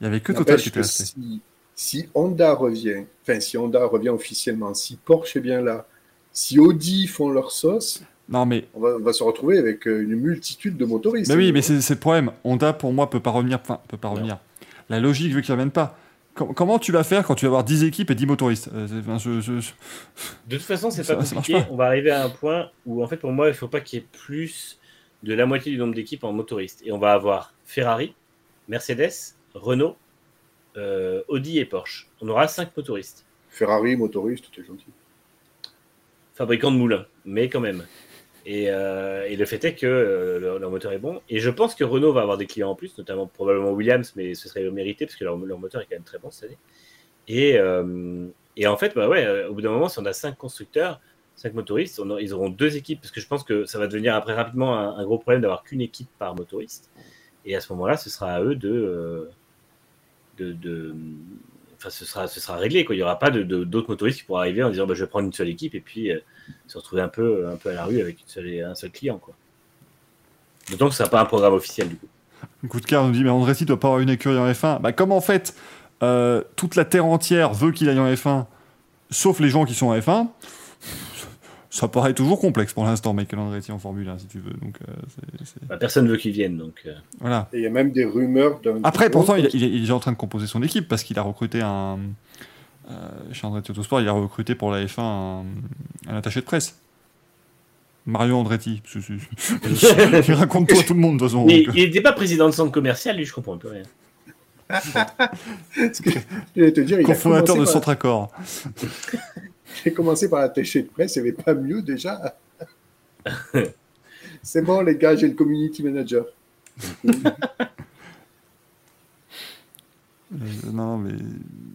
Il y avait que Total qui était resté. si, si Honda revient, enfin si Honda revient officiellement, si Porsche est bien là, si Audi font leur sauce, Non, mais, on va, on va se retrouver avec euh, une multitude de motoristes. mais oui, mais c'est le problème. Honda, pour moi, peut pas revenir. Enfin, peut pas revenir. La logique veut qu'il revienne pas. Com- comment tu vas faire quand tu vas avoir 10 équipes et 10 motoristes? Euh, c'est- enfin, je- je- je- De toute façon, c'est pas compliqué. pas. On va arriver à un point où, en fait, pour moi, il faut pas qu'il y ait plus de la moitié du nombre d'équipes en motoristes. Et on va avoir Ferrari, Mercedes, Renault, euh, Audi et Porsche. On aura cinq motoristes. Ferrari, motoriste, t'es gentil. fabricants de moulins, mais quand même. Et, euh, et le fait est que euh, leur, moteur est bon. Et je pense que Renault va avoir des clients en plus, notamment probablement Williams, mais ce serait mérité parce que leur, moteur est quand même très bon cette année. Et, euh, en fait, bah ouais, au bout d'un moment, si on a cinq constructeurs, cinq motoristes, ils auront deux équipes parce que je pense que ça va devenir après rapidement un, gros problème d'avoir qu'une équipe par motoriste. Et à ce moment-là, ce sera à eux de, de- Enfin, ce sera, ce sera réglé. Quoi. Il n'y aura pas d'autres motoristes qui pourront arriver en disant bah, je vais prendre une seule équipe et puis euh, se retrouver un peu, un peu à la rue avec une seule- un seul client. D'autant que ce n'est pas un programme officiel du coup. Coup de cœur nous dit mais Andretti doit pas avoir une écurie en F1. Bah comme en fait euh, toute la terre entière veut qu'il aille en F1, sauf les gens qui sont en F1, ça paraît toujours complexe pour l'instant Michael Andretti en Formule 1 si tu veux. Donc euh, c'est- c'est- Bah, personne ne veut qu'ils viennent. Donc, euh, voilà. Et il y a même des rumeurs d'un. Après pourtant il, il est, il est déjà en train de composer son équipe parce qu'il a recruté un euh, chez Andretti Autosport il a recruté pour la F1 un, un attaché de presse. Mario Andretti. *laughs* Il raconte tout à tout le monde de toute façon. Mais donc, il n'était pas président de centre commercial, lui, je comprends un peu rien. Ce que je vais te dire, il Cofondateur de Centre Accord. *laughs* *laughs* J'ai commencé par attacher de presse, il n'y avait pas mieux déjà. *laughs* C'est bon, les gars, j'ai le community manager. *laughs* Euh, non, mais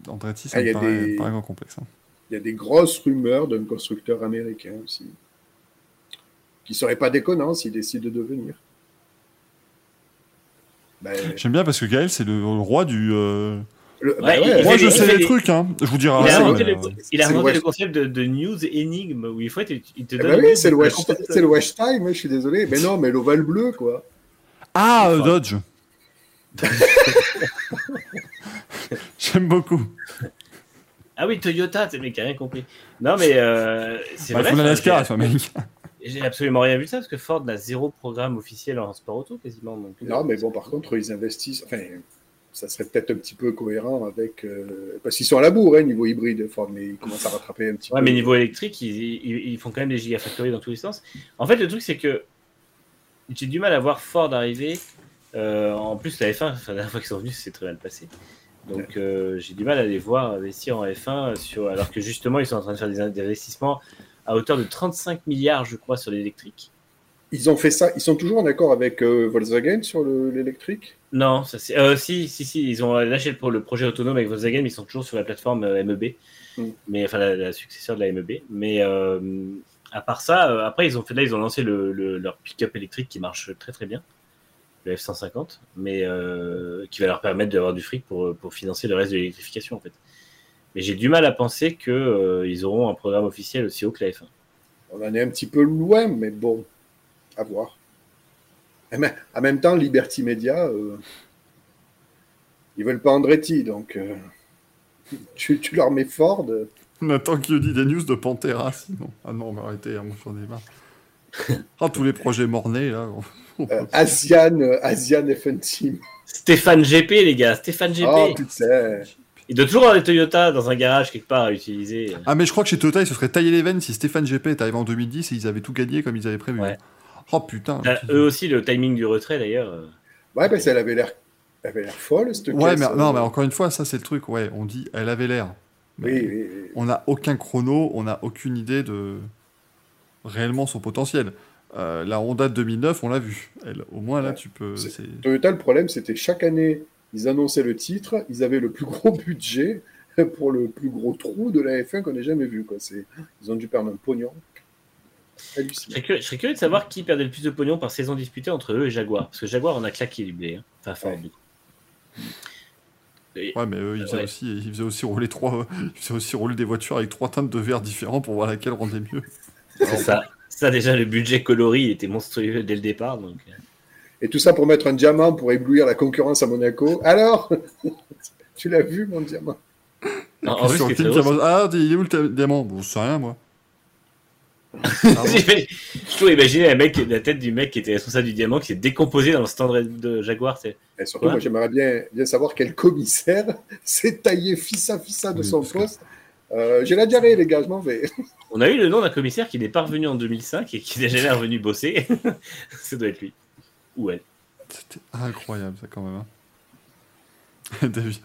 Andretti, ça Ah, il y me a paraît, des- paraît grand complexe. hein. Il y a des grosses rumeurs d'un constructeur américain aussi. Qui serait pas déconnant s'il décide de devenir. Ben, J'aime bien parce que Gaël, c'est le, le roi du. euh, le- Ouais, il- ouais, il Moi, je sais les trucs, hein. Je vous dirai Il a rien. inventé, mais, le, euh, il a inventé le concept de, de news énigme où il faut il te, il te eh donne une oui, c'est le, de- West, c'est le West Time, hein, je suis désolé. Mais non, mais l'ovale bleu, quoi. Ah, euh, Dodge. *laughs* J'aime beaucoup. Ah oui, Toyota, c'est le mec qui a rien compris. Non, mais euh, c'est Bah, vrai. NASCAR, ça, mec. J'ai absolument rien vu de ça parce que Ford n'a zéro programme officiel en sport auto quasiment. Donc, Non, mais bon, par contre, ils investissent. Enfin, ça serait peut-être un petit peu cohérent avec. euh, parce qu'ils sont à la bourre, hein, niveau hybride, Ford, mais ils commencent à rattraper un petit Ouais, peu. mais niveau électrique, ils, ils- ils font quand même des gigafactories dans tous les sens. En fait, le truc, c'est que j'ai du mal à voir Ford arriver. Euh, en plus, la F1, enfin, la dernière fois qu'ils sont venus, c'est très mal passé. Donc, euh, j'ai du mal à les voir investir en F1, sur, alors que justement, ils sont en train de faire des investissements à hauteur de 35 milliards, je crois, sur l'électrique. Ils ont fait ça. Ils sont toujours en accord avec euh, Volkswagen sur le- l'électrique? Non, ça euh, si, si, si, ils ont lâché le, pro- le projet autonome avec Volkswagen, mais ils sont toujours sur la plateforme euh, MEB, Mm. mais enfin la, la successeur de la MEB. Mais euh, à part ça, après ils ont fait là, ils ont lancé le, le- leur pick-up électrique qui marche très très bien, le F150, mais qui va leur permettre d'avoir du fric pour, pour financer le reste de l'électrification en fait. Mais j'ai du mal à penser que euh, ils auront un programme officiel aussi haut que la F1. On en est un petit peu loin, mais bon, à voir. Et mais, en même temps, Liberty Media, euh, ils veulent pas Andretti, donc euh, *laughs* tu, tu leur mets Ford. On attend qu'il dit des news de Pantera, sinon. Ah non, mais arrêtez, hein, moi, j'en ai marre. Ah, tous les projets mornés, là. euh, Asian, euh, Asian F1 Team. Stéphane GP les gars, Stéphane GP. Oh putain. Il doit toujours avoir des Toyota dans un garage quelque part à utiliser. Ah, mais je crois que chez Toyota, ils se seraient taillé les veines si Stéphane GP était arrivé en 2010 et ils avaient tout gagné comme ils avaient prévu. Ouais. Oh putain. Eux aussi, le timing du retrait d'ailleurs. euh, Ouais, parce qu'elle avait l'air, elle avait l'air folle, cette Ouais, caisse, mais, euh, non, mais encore une fois, ça c'est le truc. Ouais, on dit elle avait l'air. Oui, oui, oui. On n'a aucun chrono, on n'a aucune idée de réellement son potentiel. Euh, la Honda de 2009, on l'a vu. Elle, au moins là, Ouais. tu peux. C'est- c'est- Toyota, le problème, c'était chaque année, ils annonçaient le titre, ils avaient le plus gros *laughs* budget pour le plus gros trou de la F1 qu'on ait jamais vu. Quoi. C'est, ils ont dû perdre un pognon. Je serais, curieux, je serais curieux de savoir qui perdait le plus de pognon par saison disputée entre eux et Jaguar. Parce que Jaguar, on a claqué du blé. hein. Enfin, fort, Ouais. du coup. Et- Ouais, mais eux, ils faisaient, Ouais. aussi, ils faisaient aussi rouler trois, *laughs* ils faisaient aussi rouler des voitures avec trois teintes de verre différents pour voir laquelle rendait mieux. *laughs* C'est ça. Ça, déjà, le budget coloris il était monstrueux dès le départ. Donc... euh. Et tout ça pour mettre un diamant pour éblouir la concurrence à Monaco. Alors *laughs* Tu l'as vu, mon diamant? En, en plus, Ah, il est où le diamant? Bon, c'est rien, moi. Je trouve imaginer la, mec, la tête du mec qui était responsable du diamant qui s'est décomposé dans le stand de Jaguar. c'est- Et surtout, moi, j'aimerais bien, bien savoir quel commissaire *laughs* s'est taillé fissa fissa de Oui, son que- poste. Euh, J'ai la diarrhée, les gars, je m'en vais. *laughs* On a eu le nom d'un commissaire qui n'est pas revenu en 2005 et qui n'est jamais revenu bosser. *laughs* ça doit être lui. Ou elle. C'était incroyable, ça, quand même. hein. *laughs* David,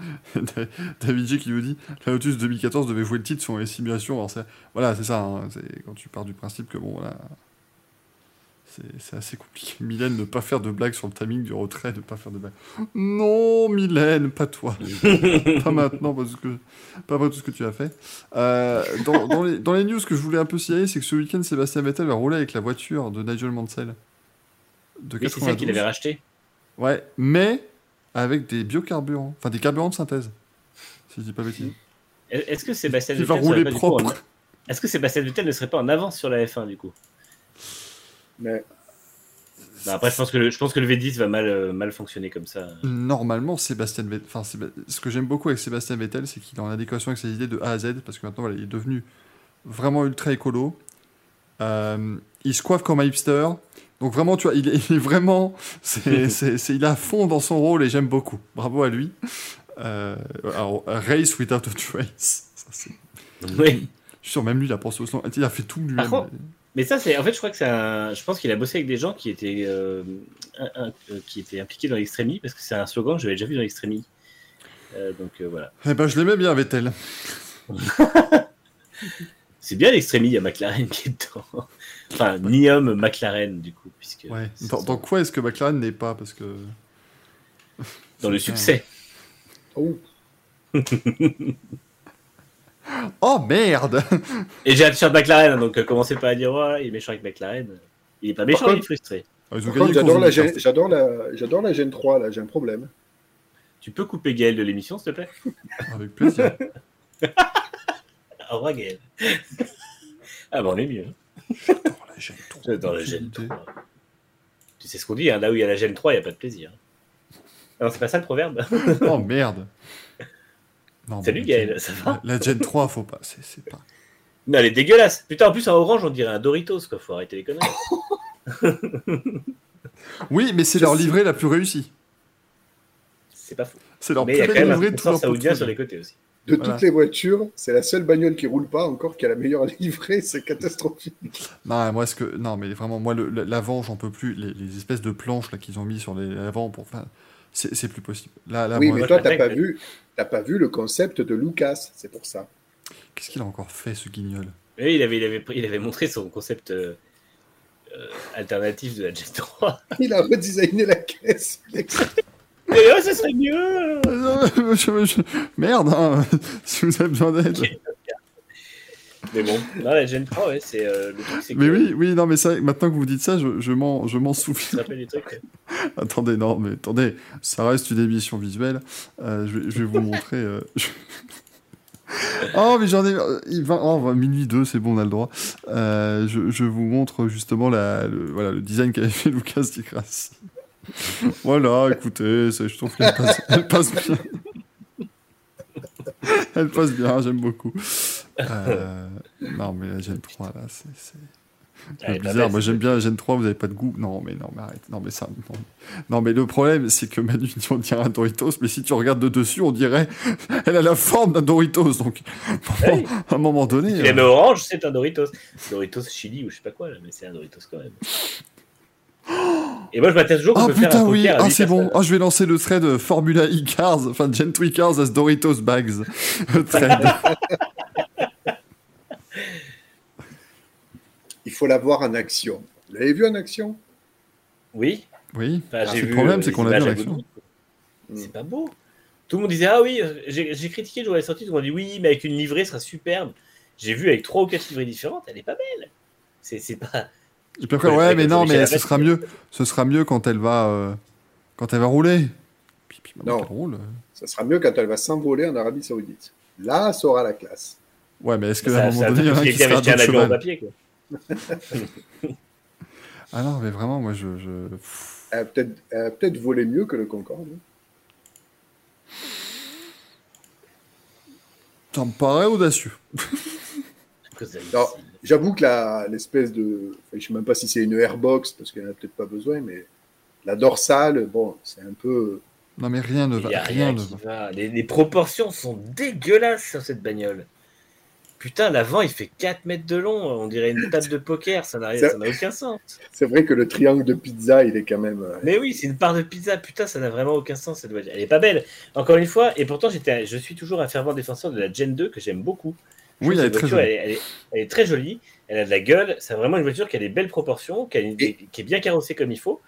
David G qui nous dit la Lotus 2014 devait jouer le titre sur les simulations. Alors voilà, c'est ça. hein, c'est quand tu pars du principe que bon, voilà, c'est assez compliqué. *laughs* Mylène, ne pas faire de blagues sur le timing du retrait, ne pas faire de blagues. Non, Mylène, pas toi. *laughs* pas maintenant, parce que pas après tout ce que tu as fait. Euh, dans, dans les, dans les news que je voulais un peu signaler, c'est que ce week-end, Sébastien Vettel va rouler avec la voiture de Nigel Mansell. De Oui, c'est celle qu'il 92. avait racheté. Ouais, mais avec des biocarburants, enfin des carburants de synthèse. Si je dis pas bêtise. Est-ce que Sébastien Vettel rouler propre. en- Est-ce que Sébastien Vettel ne serait pas en avance sur la F1 du coup? Mais Non, Après, je pense que le, je pense que le V10 va mal, euh, mal fonctionner comme ça. Normalement, Sébastien Vettel, enfin, ce que j'aime beaucoup avec Sébastien Vettel, c'est qu'il est en adéquation avec ses idées de A à Z, parce que maintenant, voilà, il est devenu vraiment ultra écolo. Euh, il se coiffe comme un hipster. Donc vraiment, tu vois, il est, il est vraiment, c'est, *laughs* c'est- c'est- il est à fond dans son rôle et j'aime beaucoup. Bravo à lui. Euh, alors, Race Without a Trace. Ça, c'est- Oui. Je suis sûr, même lui, il a pensé au slogan. Il a fait tout lui-même. Par contre, Mais ça, c'est en fait, je crois que un. Je pense qu'il a bossé avec des gens qui étaient, euh, euh, qui étaient impliqués dans l'extrémie, parce que c'est un slogan que j'avais déjà vu dans l'extrémie. Euh, donc voilà. Eh ben, je l'aimais bien, Vettel. *laughs* C'est bien l'extrémie, il y a McLaren qui est dedans. Enfin, Nium McLaren, du coup, puisque. Ouais. Dans, quoi est-ce que McLaren n'est pas Parce que. dans le *laughs* succès. Oh, *laughs* Oh merde *laughs* Et j'ai t-shirt McLaren, donc euh, commencez pas à dire, oh, il est méchant avec McLaren. Il est pas méchant, contre- il est frustré. Ah, j'adore la, la, la Gen 3, là, j'ai un problème. Tu peux couper Gaël de l'émission, s'il te plaît? Avec plaisir. Au revoir, Gaël. ah, bah, on est mieux. J'adore la Gen 3. J'adore la Aucune Gen idée. 3. Tu sais ce qu'on dit, hein, là où il y a la Gen 3, il n'y a pas de plaisir. Non, c'est pas ça le proverbe. *laughs* Oh merde Non, Salut, Gaël, ça va La Gen 3, faut pas. C'est, c'est pas. Non, elle est dégueulasse. Putain, en plus, en orange, on dirait un Doritos, quoi. Faut arrêter les conneries. *laughs* Oui, mais c'est leur livrée la plus réussie. C'est pas fou. C'est leur Mais il y a plus quand même un livrée de tout saoudien sur les côtés aussi. De Voilà. toutes les voitures, c'est la seule bagnole qui roule pas encore qui a la meilleure *laughs* livrée, c'est catastrophique. Non, moi, est-ce que. Non, mais vraiment, moi, l'avant, j'en peux plus. Les, les espèces de planches là qu'ils ont mis sur les l'avant pour. Enfin, c'est, plus possible. Là, là, oui, moi, mais toi, t'as pas mais- vu, t'as pas vu le concept de Lucas, c'est pour ça. qu'est-ce qu'il a encore fait, ce guignol? Oui, il avait, il, avait, pris- il avait montré son concept euh, euh, alternatif de la Gen 3. Il a redesigné la caisse. Mais oh, ça serait mieux *laughs* Je- je- Merde, hein, *laughs* si vous avez besoin d'aide. Mais bon, non, la Gen 3, ouais, c'est euh, le truc, c'est que. Mais oui, oui, non, mais ça, maintenant que vous dites ça, je, je m'en, je m'en souviens. truc *laughs* Attendez, non, mais attendez, ça reste une émission visuelle. Euh, je, vais, je vais vous montrer. euh, Oh, mais j'en ai. Il va, oh, minuit 2, c'est bon, on a le droit. Je, je vous montre justement la, le, voilà, le design qu'avait fait Lucas Di Grassi. *laughs* voilà, écoutez, ça, je trouve qu'elle passe, elle passe bien. *laughs* elle passe bien, j'aime beaucoup. Euh, non, mais la Gen 3, là, c'est. c'est- c'est Elle est pas bizarre, moi j'aime bien la Gen 3, vous avez pas de goût. Non, mais non, mais arrête. Non, mais ça. Non, non mais le problème, c'est que Manu on dirait un Doritos, mais si tu regardes de dessus, on dirait. Elle a la forme d'un Doritos, donc. À un moment donné. Est euh, orange, c'est un Doritos. Doritos chili ou je sais pas quoi, là, mais c'est un Doritos quand même. Et moi, je m'attends toujours qu'on Ah peut faire putain, un oui, ah, c'est bon. Ah, je vais lancer le thread euh, Formula E Cars, enfin Gen 3 Cars as Doritos Bags. *laughs* Le thread. *laughs* Il faut la voir en action. Vous l'avez vu en action? Oui. Oui, Enfin, Ah, le problème, euh, c'est qu'on l'a vu en action. Goodwood. C'est pas beau. Tout le monde disait Ah oui, j'ai critiqué le jour où elle est sortie. Tout le monde dit Oui, mais avec une livrée, ce sera superbe. J'ai vu avec trois ou quatre livrées différentes, elle est pas belle. C'est c'est pas. Et puis après, Ouais, ouais, mais non, mais ce sera mieux. Ce sera mieux quand elle va, euh, quand elle va rouler. Puis, puis maintenant Non. qu'elle roule. euh, Ça sera mieux quand elle va s'envoler en Arabie Saoudite. Là, ça aura la classe. Ouais, mais est-ce qu'à Ça, un moment donné, il y en a un qui sera à un avion en papier. Quoi. Ah non, mais vraiment, moi, je. je... Elle a peut-être elle a peut-être volé mieux que le Concorde. hein. Ça me paraît audacieux. *laughs* J'avoue que la- l'espèce de. enfin, je sais même pas si c'est une airbox, parce qu'elle n'a peut-être pas besoin, mais la dorsale, bon, c'est un peu. Non, mais rien ne va. a Rien rien ne va. va. Les, les proportions sont dégueulasses sur cette bagnole. Putain, l'avant il fait 4 mètres de long, on dirait une table de poker, ça n'a rien- Ça- ça n'a aucun sens. C'est vrai que le triangle de pizza, il est quand même. euh, Mais oui, c'est une part de pizza, putain, ça n'a vraiment aucun sens cette voiture. Elle est pas belle, encore une fois, et pourtant j'étais, je suis toujours un fervent défenseur de la Gen 2 que j'aime beaucoup. Oui, elle est voiture, jolie. Elle, est- elle est, elle est très jolie, elle a de la gueule, c'est vraiment une voiture qui a des belles proportions, qui, a une- qui est bien carrossée comme il faut.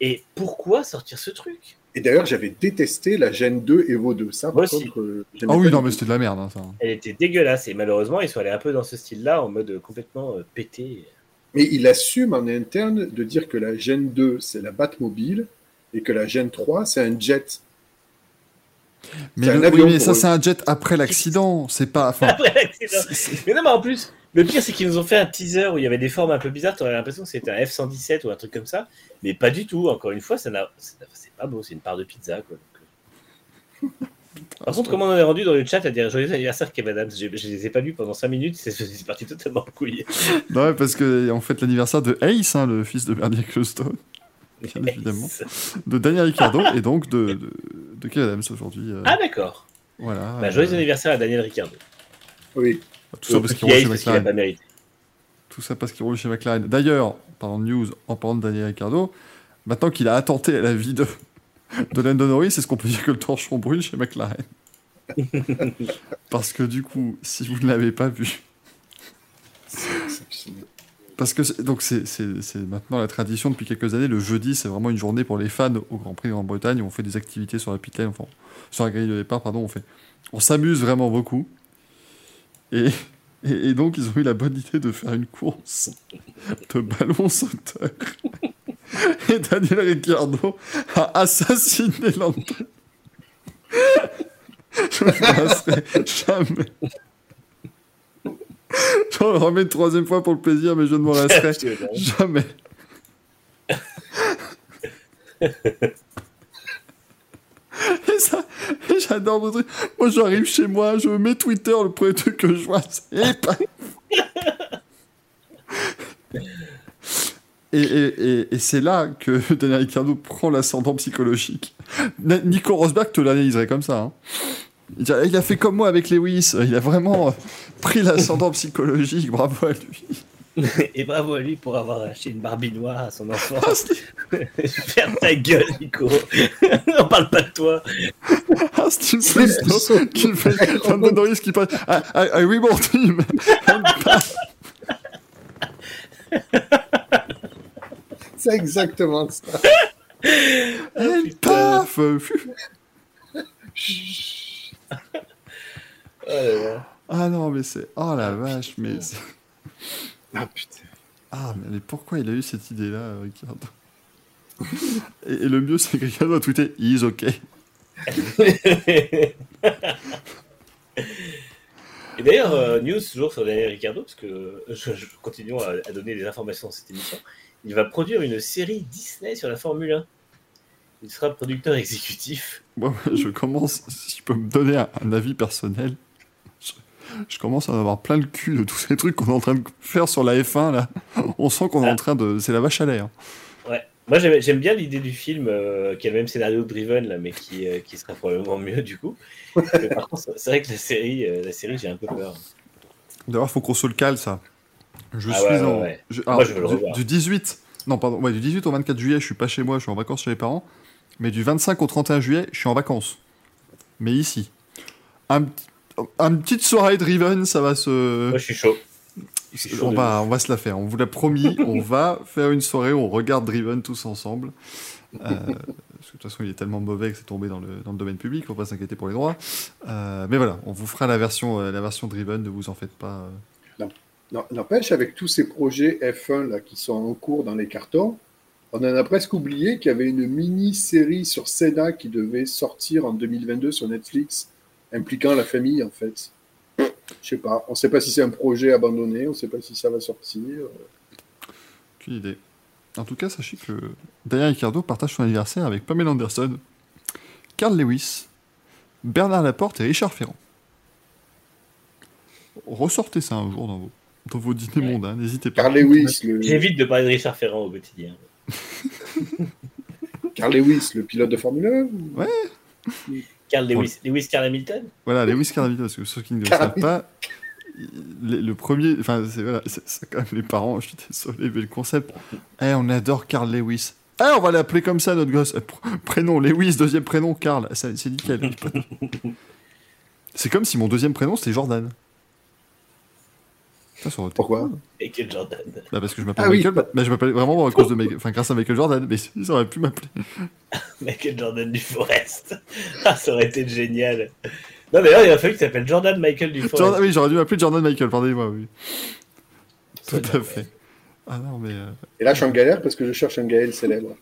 Et pourquoi sortir ce truc? Et d'ailleurs, j'avais détesté la Gen 2 Evo 2. Ça, par Moi aussi. contre, euh, Ah oui, non, mais c'était de la merde, hein, ça. Elle était dégueulasse, et malheureusement, ils sont allés un peu dans ce style-là, en mode complètement euh, pété. Mais il assume en interne de dire que la Gen 2, c'est la Batmobile et que la Gen 3, c'est un jet. Mais, le- avion oui, mais pour ça, c'est un jet après l'accident. C'est pas. *laughs* Après l'accident. Mais non, mais en plus, le pire, c'est qu'ils nous ont fait un teaser où il y avait des formes un peu bizarres. Tu aurais l'impression que c'était un F-117 ou un truc comme ça. Mais pas du tout. Encore une fois, ça n'a- c'est c'est pas beau. C'est une part de pizza. Quoi. Donc, euh. Par contre, comment on en est rendu dans le chat à dire joyeux anniversaire Kev Adams? Je, je les ai pas lus pendant 5 minutes. C'est c'est parti totalement en couille. non, ouais, parce que en fait l'anniversaire de Ace, hein, le fils de Bernie Ecclestone, bien évidemment, de Daniel Ricciardo et donc de, de, de Kev Adams aujourd'hui. euh, Ah, d'accord. Voilà. Bah, euh, joyeux anniversaire à Daniel Ricciardo. Oui. Tout ça parce qu'il roule chez pas McLaren. Tout ça parce qu'il roule chez McLaren. D'ailleurs, parlant de news, en parlant de Daniel Ricciardo, maintenant qu'il a attenté à la vie de, de Lando Norris, c'est ce qu'on peut dire que le torchon brûle chez McLaren? *laughs* Parce que du coup, si vous ne l'avez pas vu, parce que donc c'est maintenant la tradition depuis quelques années. Le jeudi, c'est vraiment une journée pour les fans au Grand Prix de Grande-Bretagne. On fait des activités sur la enfin sur la grille de départ, pardon. On fait, on s'amuse vraiment beaucoup. Et, et, donc ils ont eu la bonne idée de faire une course de ballon sauteur. Et Daniel Ricciardo a assassiné Lando. Je me lasserai jamais. Je le remets une troisième fois pour le plaisir, mais je ne m'en lasserai *laughs* jamais. *laughs* Et ça, j'adore le truc. Moi, j'arrive chez moi, je mets Twitter, le premier truc que je vois, c'est pas. *laughs* Et, et, et, et c'est là que Daniel Ricciardo prend l'ascendant psychologique. Nico Rosberg te l'analyserait comme ça. hein. Il a fait comme moi avec Lewis. Il a vraiment euh, pris l'ascendant *laughs* psychologique. Bravo à lui. *laughs* Et bravo à lui pour avoir acheté une Barbie noire à son enfant. *laughs* Faire ta gueule, Nico. On parle pas de toi. Ah, Steve Bristow qui fait Norris qui passe. I, I, I reward him. C'est exactement ça. Et paf Pfiou. Ah non, mais c'est. Oh la vache, mais. Ah putain. Ah, mais pourquoi il a eu cette idée-là, euh, Ricardo et, et le mieux, c'est que Ricardo a tweeté He's okay. Et d'ailleurs, euh, news toujours sur Daniel Ricciardo, parce que euh, je, je continue à, à donner des informations dans cette émission. Il va produire une série Disney sur la Formule 1. Il sera producteur exécutif. Moi, *laughs* je commence, si je peux me donner un, un avis personnel, je, je commence à en avoir plein le cul de tous ces trucs qu'on est en train de faire sur la F1 là. On sent qu'on est en train de. C'est la vache à l'air. Ouais. Moi, j'aime bien l'idée du film euh, qui a le même scénario que Driven, là, mais qui, euh, qui sera probablement mieux du coup. Mais par contre, c'est vrai que la série, euh, la série j'ai un peu peur. D'ailleurs, faut qu'on se le cale ça. Je Ah suis ouais, en. ouais. je- Moi, je veux le du, revoir. du 18. Non, pardon. Ouais, du 18 au 24 juillet, je suis pas chez moi, je suis en vacances chez les parents. Mais du 25 au 31 juillet, je suis en vacances. Mais ici. Un, petit- une petite soirée driven, ça va se. Moi, je suis chaud. Je suis chaud On va, on va se la faire, on vous l'a promis, *laughs* on va faire une soirée où on regarde Driven tous ensemble. Euh, parce que de toute façon, il est tellement mauvais que c'est tombé dans le, dans le domaine public, faut pas s'inquiéter pour les droits. Euh, mais voilà, on vous fera la version, euh, la version Driven, ne vous en faites pas. euh. Non, N'empêche, avec tous ces projets F1 là, qui sont en cours dans les cartons, on en a presque oublié qu'il y avait une mini-série sur Senna qui devait sortir en 2022 sur Netflix, impliquant la famille en fait. Je sais pas. On sait pas si c'est un projet abandonné, on sait pas si ça va sortir. Aucune idée. En tout cas, sachez que Daniel Ricciardo partage son anniversaire avec Pamela Anderson, Carl Lewis, Bernard Laporte et Richard Ferrand. Ressortez ça un jour dans vos, dans vos dîners mondains, n'hésitez pas. Carl Lewis, le, J'évite de parler de Richard Ferrand au quotidien. *laughs* Carl Lewis, le pilote de Formule 1 ou- Ouais, Carl Lewis, Lewis Carl Hamilton voilà, Lewis Carl Hamilton, parce que ceux qui ne le savent pas, le, le premier, enfin, c'est voilà, quand même les parents, je suis désolé, mais le concept, eh, on adore Carl Lewis. Eh, on va l'appeler comme ça, notre gosse. Pr- Prénom Lewis, deuxième prénom Carl. Ça, C'est nickel. *laughs* C'est comme si mon deuxième prénom c'était Jordan. Ça, ça aurait Pourquoi cool. Michael Jordan. Bah parce que je m'appelle Ah. Michael, bah, bah, je m'appelle vraiment à cause de Michael, enfin grâce à Michael Jordan, mais ils auraient pu m'appeler. *laughs* Michael Jordan du Forest. *laughs* Ah, ça aurait été génial. Non, d'ailleurs, il a fallu que tu t'appelles Jordan Michael du Forest. Jordan, oui, j'aurais dû m'appeler Jordan Michael, pardonnez-moi, oui. Tout à fait. Ah non, mais. euh, Et là, je suis en galère parce que je cherche un Gaël célèbre.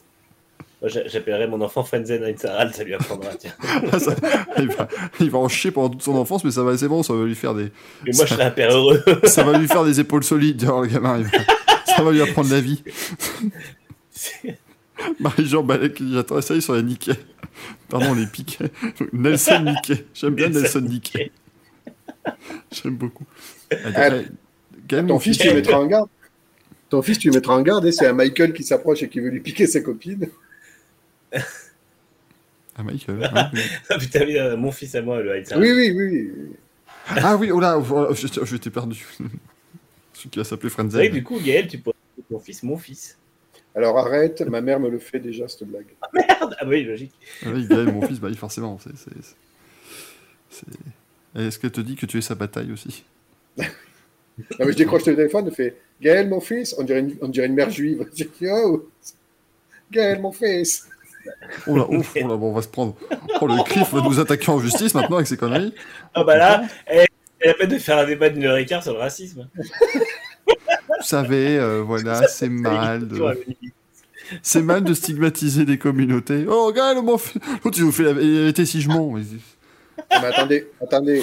Moi, j'a- j'appellerais mon enfant Frenzen Einsaral, ça lui apprendra. Tiens. *laughs* ça- il, va, il va en chier pendant toute son enfance, mais ça va, c'est bon, ça va lui faire des. Mais moi, je serais un père heureux. *laughs* Ça va lui faire des épaules solides, genre, le gamin. va- ça va lui apprendre la vie. *laughs* Marie-Jean qui dit J'attends ça, ils sont les Nikkei. Pardon, les piquets. Nelson Nikkei. J'aime bien Nelson Nikkei. J'aime beaucoup. Ton fils, tu le mettras en garde. Ton fils, tu le mettras en garde et c'est un Michael qui s'approche et qui veut lui piquer ses copines. Ah, Michael. ouais, oui. *laughs* Ah, putain, oui, euh, mon fils à moi, le Einsaral. Oui, oui, oui. oui. Ah oui, oh là, oh, je, je t'ai perdu. *laughs* Celui qui va s'appeler que Frenzen. du coup, Gaël, tu pourrais appeler ton fils mon fils. Alors arrête, ma mère me le fait déjà, cette blague. Merde Ah, oui, logique. Ah oui, Gaël, mon fils, bah oui, forcément. c'est- c'est- c'est- c'est- Est-ce qu'elle te dit que tu es sa bataille aussi? Non, mais je décroche le téléphone, je fais Gaël, mon fils, on dirait une, on dirait une mère juive. *laughs* Je dis, oh, Gaël, mon fils. Oh là, *laughs* ouf, oh là, bon, on va se prendre. Oh, le CRIF va nous attaquer en justice maintenant avec ses conneries. Ah bah là, elle elle a peine de faire un débat d'une heure et quart sur le racisme. Vous savez, euh, voilà, c'est mal. de- C'est mal de stigmatiser des communautés. Oh, Gaël, mon fils. L'autre, il vous fait la vérité si je mens. Mais- Non, mais attendez, attendez.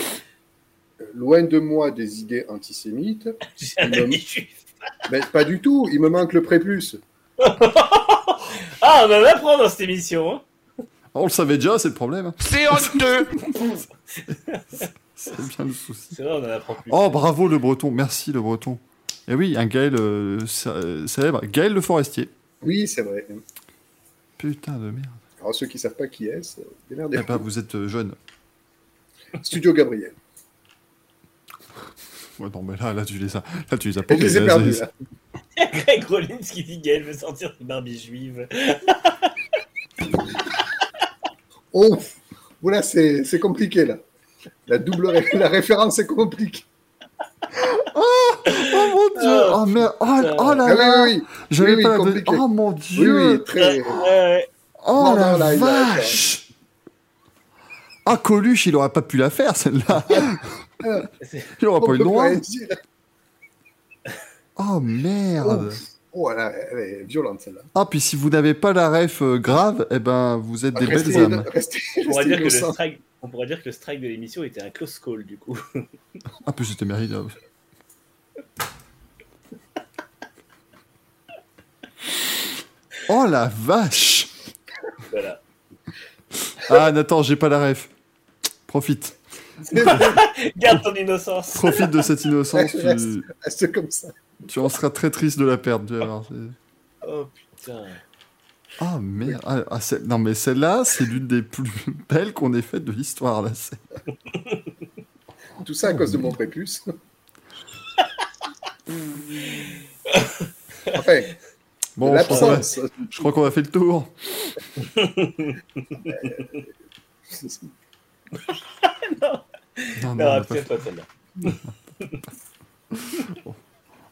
Loin de moi des idées antisémites. *laughs* Me- ami juif. Mais pas du tout, il me manque le prépuce. *laughs* *laughs* Ah, on en apprend dans cette émission. Hein. On le savait déjà, c'est le problème. C'est honteux *laughs* C'est bien le souci. C'est vrai, on en apprend plus. Oh, bravo le breton, merci le breton. Et oui, un Gaël euh, euh, célèbre, Gaël le forestier. Oui, c'est vrai. Putain de merde. Alors ceux qui savent pas qui est, Eh démerdez. ben, vous êtes euh, jeune. Studio Gabriel. Ouais, non, mais là, là, tu les as, là, tu les as Et je les perdus. là. *laughs* Greg Rollins qui dit Gaël veut sortir de Barbie juive. *laughs* Oh, voilà, c'est c'est compliqué là. La double ré- la référence est compliquée. Oh mon dieu Oh, Oh merde Oh, oh là Ah là oui, oui, J'avais oui, oui, pas la compliqué. Oh mon dieu oui, très. Oh Non, la non, là, vache Ah, Coluche, il aurait pas pu la faire, celle-là *laughs* Il aurait pas eu le droit. *laughs* Oh merde Oh, elle, est violente celle-là. Ah, puis si vous n'avez pas la ref euh, grave, eh ben, vous êtes des Restez- belles âmes. restez- On pourrait, restez dire que le innocents. strike, on pourrait dire que le strike de l'émission était un close call du coup. Ah, puis c'était mérité. *laughs* Oh la vache voilà. Ah, Nathan, j'ai pas la ref. Profite. *laughs* Garde ton innocence. Profite de cette innocence. Reste, Tu, reste comme ça. tu en seras très triste de la perdre. tu vas voir, c'est- Oh putain. Ah merde. Ah, ah, c'est- non mais celle-là, c'est l'une des plus *laughs* belles qu'on ait faites de l'histoire là. Tout ça à cause de mon prépuce. enfin, Bon, je crois qu'on a, l'absence. je crois qu'on a fait le tour. *laughs* Non, non, Non, toi celle-là. *laughs*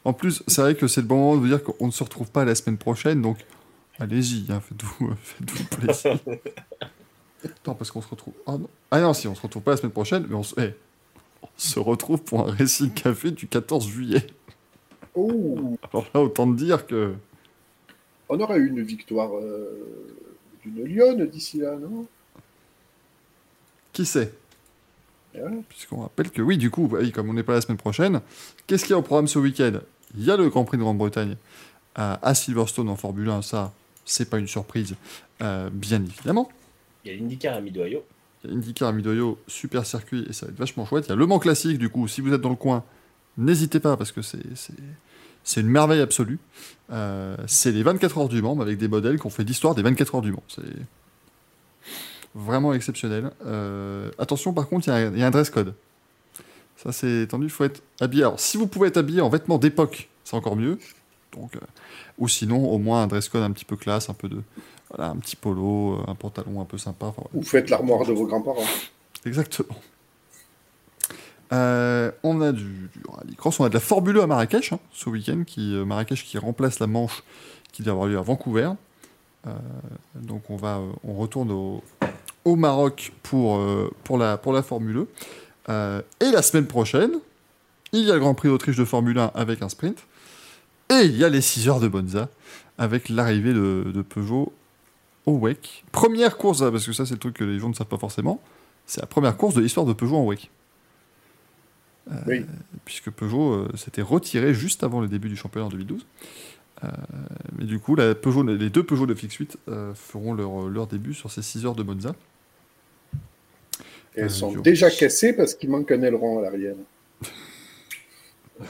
En plus, c'est vrai que c'est le bon moment de vous dire qu'on ne se retrouve pas la semaine prochaine, donc allez-y, hein, faites-vous faites-vous plaisir. *laughs* non, parce qu'on se retrouve. Ah non. ah non, si, on se retrouve pas la semaine prochaine, mais on se, eh, on se retrouve pour un récit café du 14 juillet. Oh, Alors là, autant te dire que. on aura eu une victoire euh, d'une lionne d'ici là, non? Qui sait Puisqu'on rappelle que oui, du coup, oui, comme on n'est pas la semaine prochaine, qu'est-ce qu'il y a au programme ce week-end? Il y a le Grand Prix de Grande-Bretagne à, à Silverstone en Formule 1, ça, c'est pas une surprise, euh, bien évidemment. Il y a l'IndyCar à Midoyo. Il y a IndyCar à Midoyo, super circuit, et ça va être vachement chouette. Il y a Le Mans Classique, du coup, si vous êtes dans le coin, n'hésitez pas, parce que c'est, une merveille absolue. Euh, c'est les 24 heures du Mans, mais avec des modèles qui ont fait l'histoire des 24 heures du Mans. C'est vraiment exceptionnel. Euh, attention, par contre, il y, a un- il y a un dress code. Ça, c'est tendu, il faut être habillé. Alors, si vous pouvez être habillé en vêtements d'époque, c'est encore mieux. Donc, euh, ou sinon, au moins un dress code un petit peu classe, un peu de. Voilà, un petit polo, euh, un pantalon un peu sympa. enfin, voilà. Vous faites l'armoire de vos grands-parents. Exactement. Euh, on a du, du rallycross, on a de la Formule 1 à Marrakech hein, ce week-end, qui, Marrakech qui remplace la Manche qui doit avoir lieu à Vancouver. Euh, donc on va, on retourne au, au Maroc pour, euh, pour, la, pour la Formule 1. Euh, et la semaine prochaine, il y a le Grand Prix d'Autriche de Formule 1 avec un sprint. Et il y a les 6 heures de Bonza avec l'arrivée de, de Peugeot au WEC. Première course, hein, parce que ça c'est le truc que les gens ne savent pas forcément, c'est la première course de l'histoire de Peugeot en WEC. Euh, Oui. Puisque Peugeot s'était retiré juste avant le début du championnat en 2012. Euh, mais du coup, la Peugeot, les deux Peugeot de Fix 8 euh, feront leur, leur début sur ces 6 heures de Monza. Elles Euh, sont déjà cassées parce qu'il manque un aileron à l'arrière. *laughs*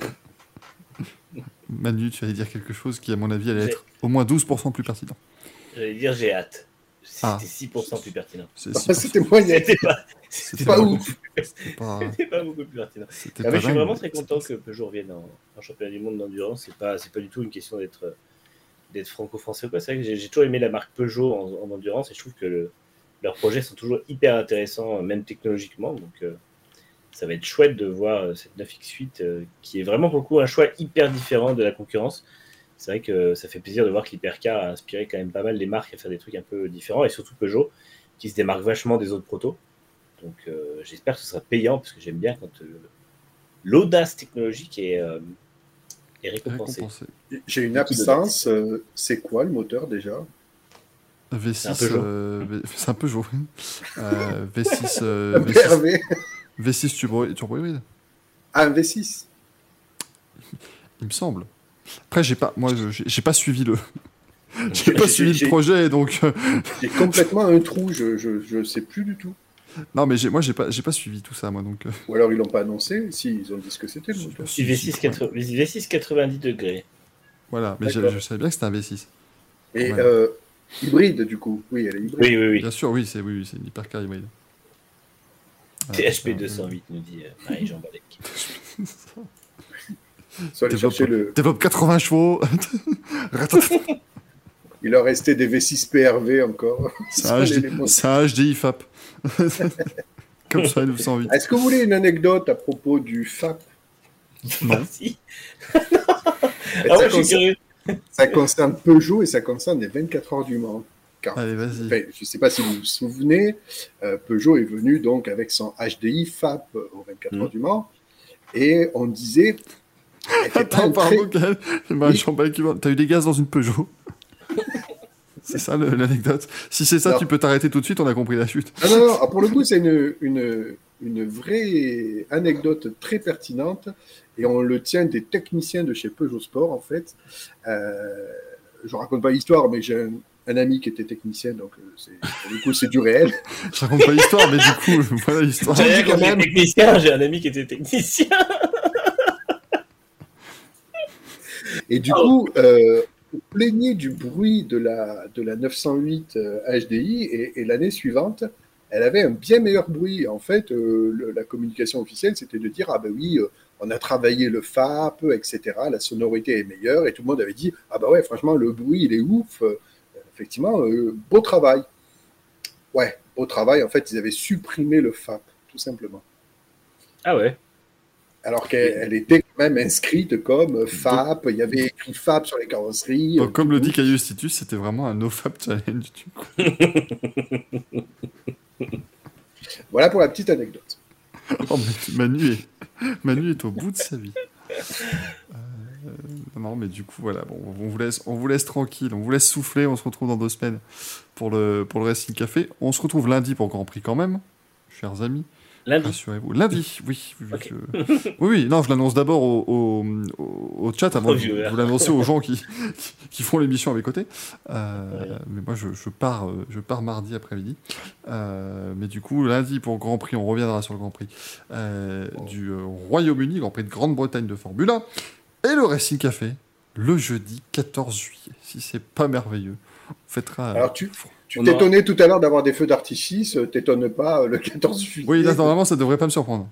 Manu, tu allais dire quelque chose qui, à mon avis, allait être au moins 12% plus pertinent. J'allais dire j'ai hâte. Ah. C'était 6% plus pertinent. Ah, 6%. C'était moyen. C'était pas, C'était pas pas ouf. C'était pas, c'était pas beaucoup plus pertinent. Ah, mais je suis dingue. vraiment très content que Peugeot revienne en, en championnat du monde d'endurance. C'est pas, c'est pas du tout une question d'être, d'être franco-français ou quoi. C'est vrai que j'ai, j'ai toujours aimé la marque Peugeot en, en endurance et je trouve que le- leurs projets sont toujours hyper intéressants, même technologiquement. Donc, euh, ça va être chouette de voir euh, cette 9X8 euh, qui est vraiment pour le coup un choix hyper différent de la concurrence. C'est vrai que ça fait plaisir de voir que l'hypercar a inspiré quand même pas mal les marques à faire des trucs un peu différents et surtout Peugeot qui se démarque vachement des autres protos. Donc euh, j'espère que ce sera payant parce que j'aime bien quand euh, l'audace technologique est, euh, est récompensée. Récompensé. J'ai une absence. euh, c'est quoi le moteur déjà? V6, C'est un Peugeot. euh, V- c'est un Peugeot. oui. Euh, V6, *laughs* euh, Un V6, PRV V6 turbo, turbo hybride, Ah, un V6. il me semble. Après, j'ai pas, moi, je- j'ai pas suivi le, j'ai pas suivi le *laughs* projet, donc euh, J'ai *laughs* complètement un trou, je, je, je sais plus du tout. non, mais j'ai- moi, j'ai pas, j'ai pas suivi tout ça, moi, donc. euh, Ou alors ils l'ont pas annoncé, si ils ont dit ce que c'était le moteur. si, V6, si, ouais. 80 V6 90 degrés. Voilà, mais je, savais bien que c'était un V6. Et Ouais. euh, hybride du coup, oui, elle est hybride. Oui, oui, oui. Bien sûr, oui, c'est oui, oui, c'est une hypercar hybride. C'est Euh, HP 208, nous dit euh, Marie-Jean Balek. *laughs* Soit aller Développe, chercher le... développe 80 chevaux. *laughs* Il leur restait des V6 PRV encore. c'est un, HD c'est un HDI FAP. Comme la 908. Est-ce que vous voulez une anecdote à propos du FAP Non. Et *laughs* Ah ça, ouais, je suis curieux. *laughs* ça concerne Peugeot et ça concerne les 24 heures du Mans. Car, Allez, enfin, je ne sais pas si vous vous souvenez, euh, Peugeot est venu donc avec son HDI FAP aux 24 heures Mhm. du Mans et on disait. Attends, très- pardon. Bah, Oui. T'as eu des gaz dans une Peugeot *laughs* C'est ça l'anecdote. Si c'est ça, tu peux t'arrêter tout de suite, on a compris la chute. Ah non, non, ah, pour le coup, c'est une, une, une vraie anecdote très pertinente et on le tient des techniciens de chez Peugeot Sport en fait. Euh, je raconte pas l'histoire, mais j'ai un, un ami qui était technicien, donc euh, c'est- pour le coup, c'est du réel. *laughs* Je raconte pas l'histoire, mais du coup, voilà l'histoire. Technicien, j'ai un ami qui était technicien. Et du coup, euh, on plaignait du bruit de la, de la 908 euh, HDI et, et l'année suivante, elle avait un bien meilleur bruit. En fait, euh, le- la communication officielle, c'était de dire Ah ben oui, euh, on a travaillé le FAP, etc. La sonorité est meilleure et tout le monde avait dit Ah ben ouais, franchement, le bruit, il est ouf. Euh, effectivement, euh, beau travail. Ouais, beau travail. En fait, ils avaient supprimé le FAP, tout simplement. Ah ouais. Alors qu'elle elle était quand même inscrite comme FAP, il y avait écrit FAP sur les carrosseries. Donc, comme le dit Caillou Institut, c'était vraiment un no-fab challenge. du coup. *laughs* Voilà pour la petite anecdote. *laughs* Oh, Manu, est... Manu est au bout de sa vie. Euh, non, mais du coup, voilà, bon, on, vous laisse, on vous laisse tranquille, on vous laisse souffler. On se retrouve dans deux semaines pour le, pour le Racing Café. On se retrouve lundi pour Grand Prix quand même, chers amis. Lundi. Rassurez-vous. Lundi, oui. oui, je- oui, oui, non, je l'annonce d'abord au, au, au- au chat avant de vous l'annoncer aux gens qui, qui, qui font l'émission à mes côtés. Euh, Mais moi, je, je pars, euh, je pars mardi après-midi. Euh, mais du coup, lundi pour le Grand Prix, on reviendra sur le Grand Prix euh, du Royaume-Uni, Grand Prix de Grande-Bretagne de Formule 1. Et le Racing Café, le jeudi 14 juillet. Si c'est pas merveilleux, on fêtera. Alors tu, tu On aura- t'étonnais tout à l'heure d'avoir des feux d'artifice, euh, t'étonnes pas euh, le 14 juillet. Oui, là, normalement, ça devrait pas me surprendre.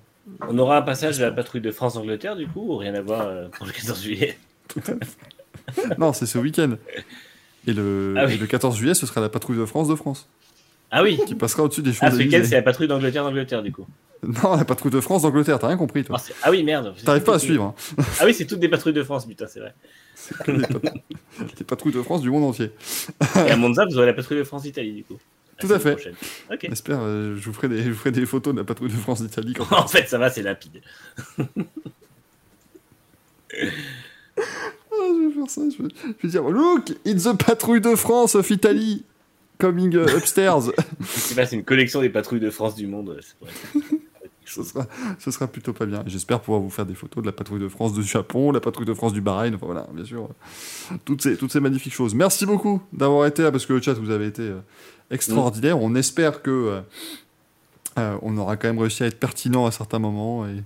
On aura un passage de la patrouille de France-Angleterre, du coup, ou rien à voir euh, pour le 14 juillet non, c'est ce week-end. Et le, Ah oui. et le 14 juillet, ce sera la patrouille de France de France, Ah oui qui passera au-dessus des Ah, ce week-end, c'est Champs-Élysées. la patrouille d'Angleterre d'Angleterre, du coup. non, la patrouille de France d'Angleterre, t'as rien compris, toi. Ah, ah oui, merde. T'arrives pas à suivre. hein. Ah oui, c'est toutes des patrouilles de France, putain, c'est vrai. C'est que pat- *laughs* patrouilles de France du monde entier. Et à Monza, vous aurez la patrouille de France d'Italie, du coup. La *laughs* Tout à fait. prochaine. Ok. J'espère, euh, je, vous ferai des, je vous ferai des photos de la patrouille de France d'Italie. quand- *laughs* en fait, ça va, c'est limpide. Ah, je vais faire ça. Je vais, je vais dire Look, it's the patrouille de France of Italy coming uh, upstairs. C'est une collection des patrouilles de France du monde. vrai. *laughs* ce, sera, ce sera plutôt pas bien. J'espère pouvoir vous faire des photos de la patrouille de France du Japon, la patrouille de France du Bahreïn. Enfin voilà, bien sûr. Toutes ces, toutes ces magnifiques choses. Merci beaucoup d'avoir été là parce que le chat, vous avez été euh, extraordinaire. On espère que euh, euh, on aura quand même réussi à être pertinent à certains moments et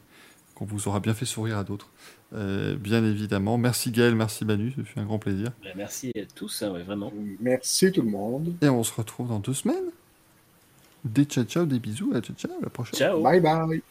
qu'on vous aura bien fait sourire à d'autres. Euh, bien évidemment. Merci Gaël, merci Manu, ça fait un grand plaisir. Bah, merci à tous, hein, ouais, vraiment. Merci tout le monde. Et on se retrouve dans deux semaines. Des ciao ciao, des bisous, à ciao ciao, à la prochaine. Ciao. Bye bye.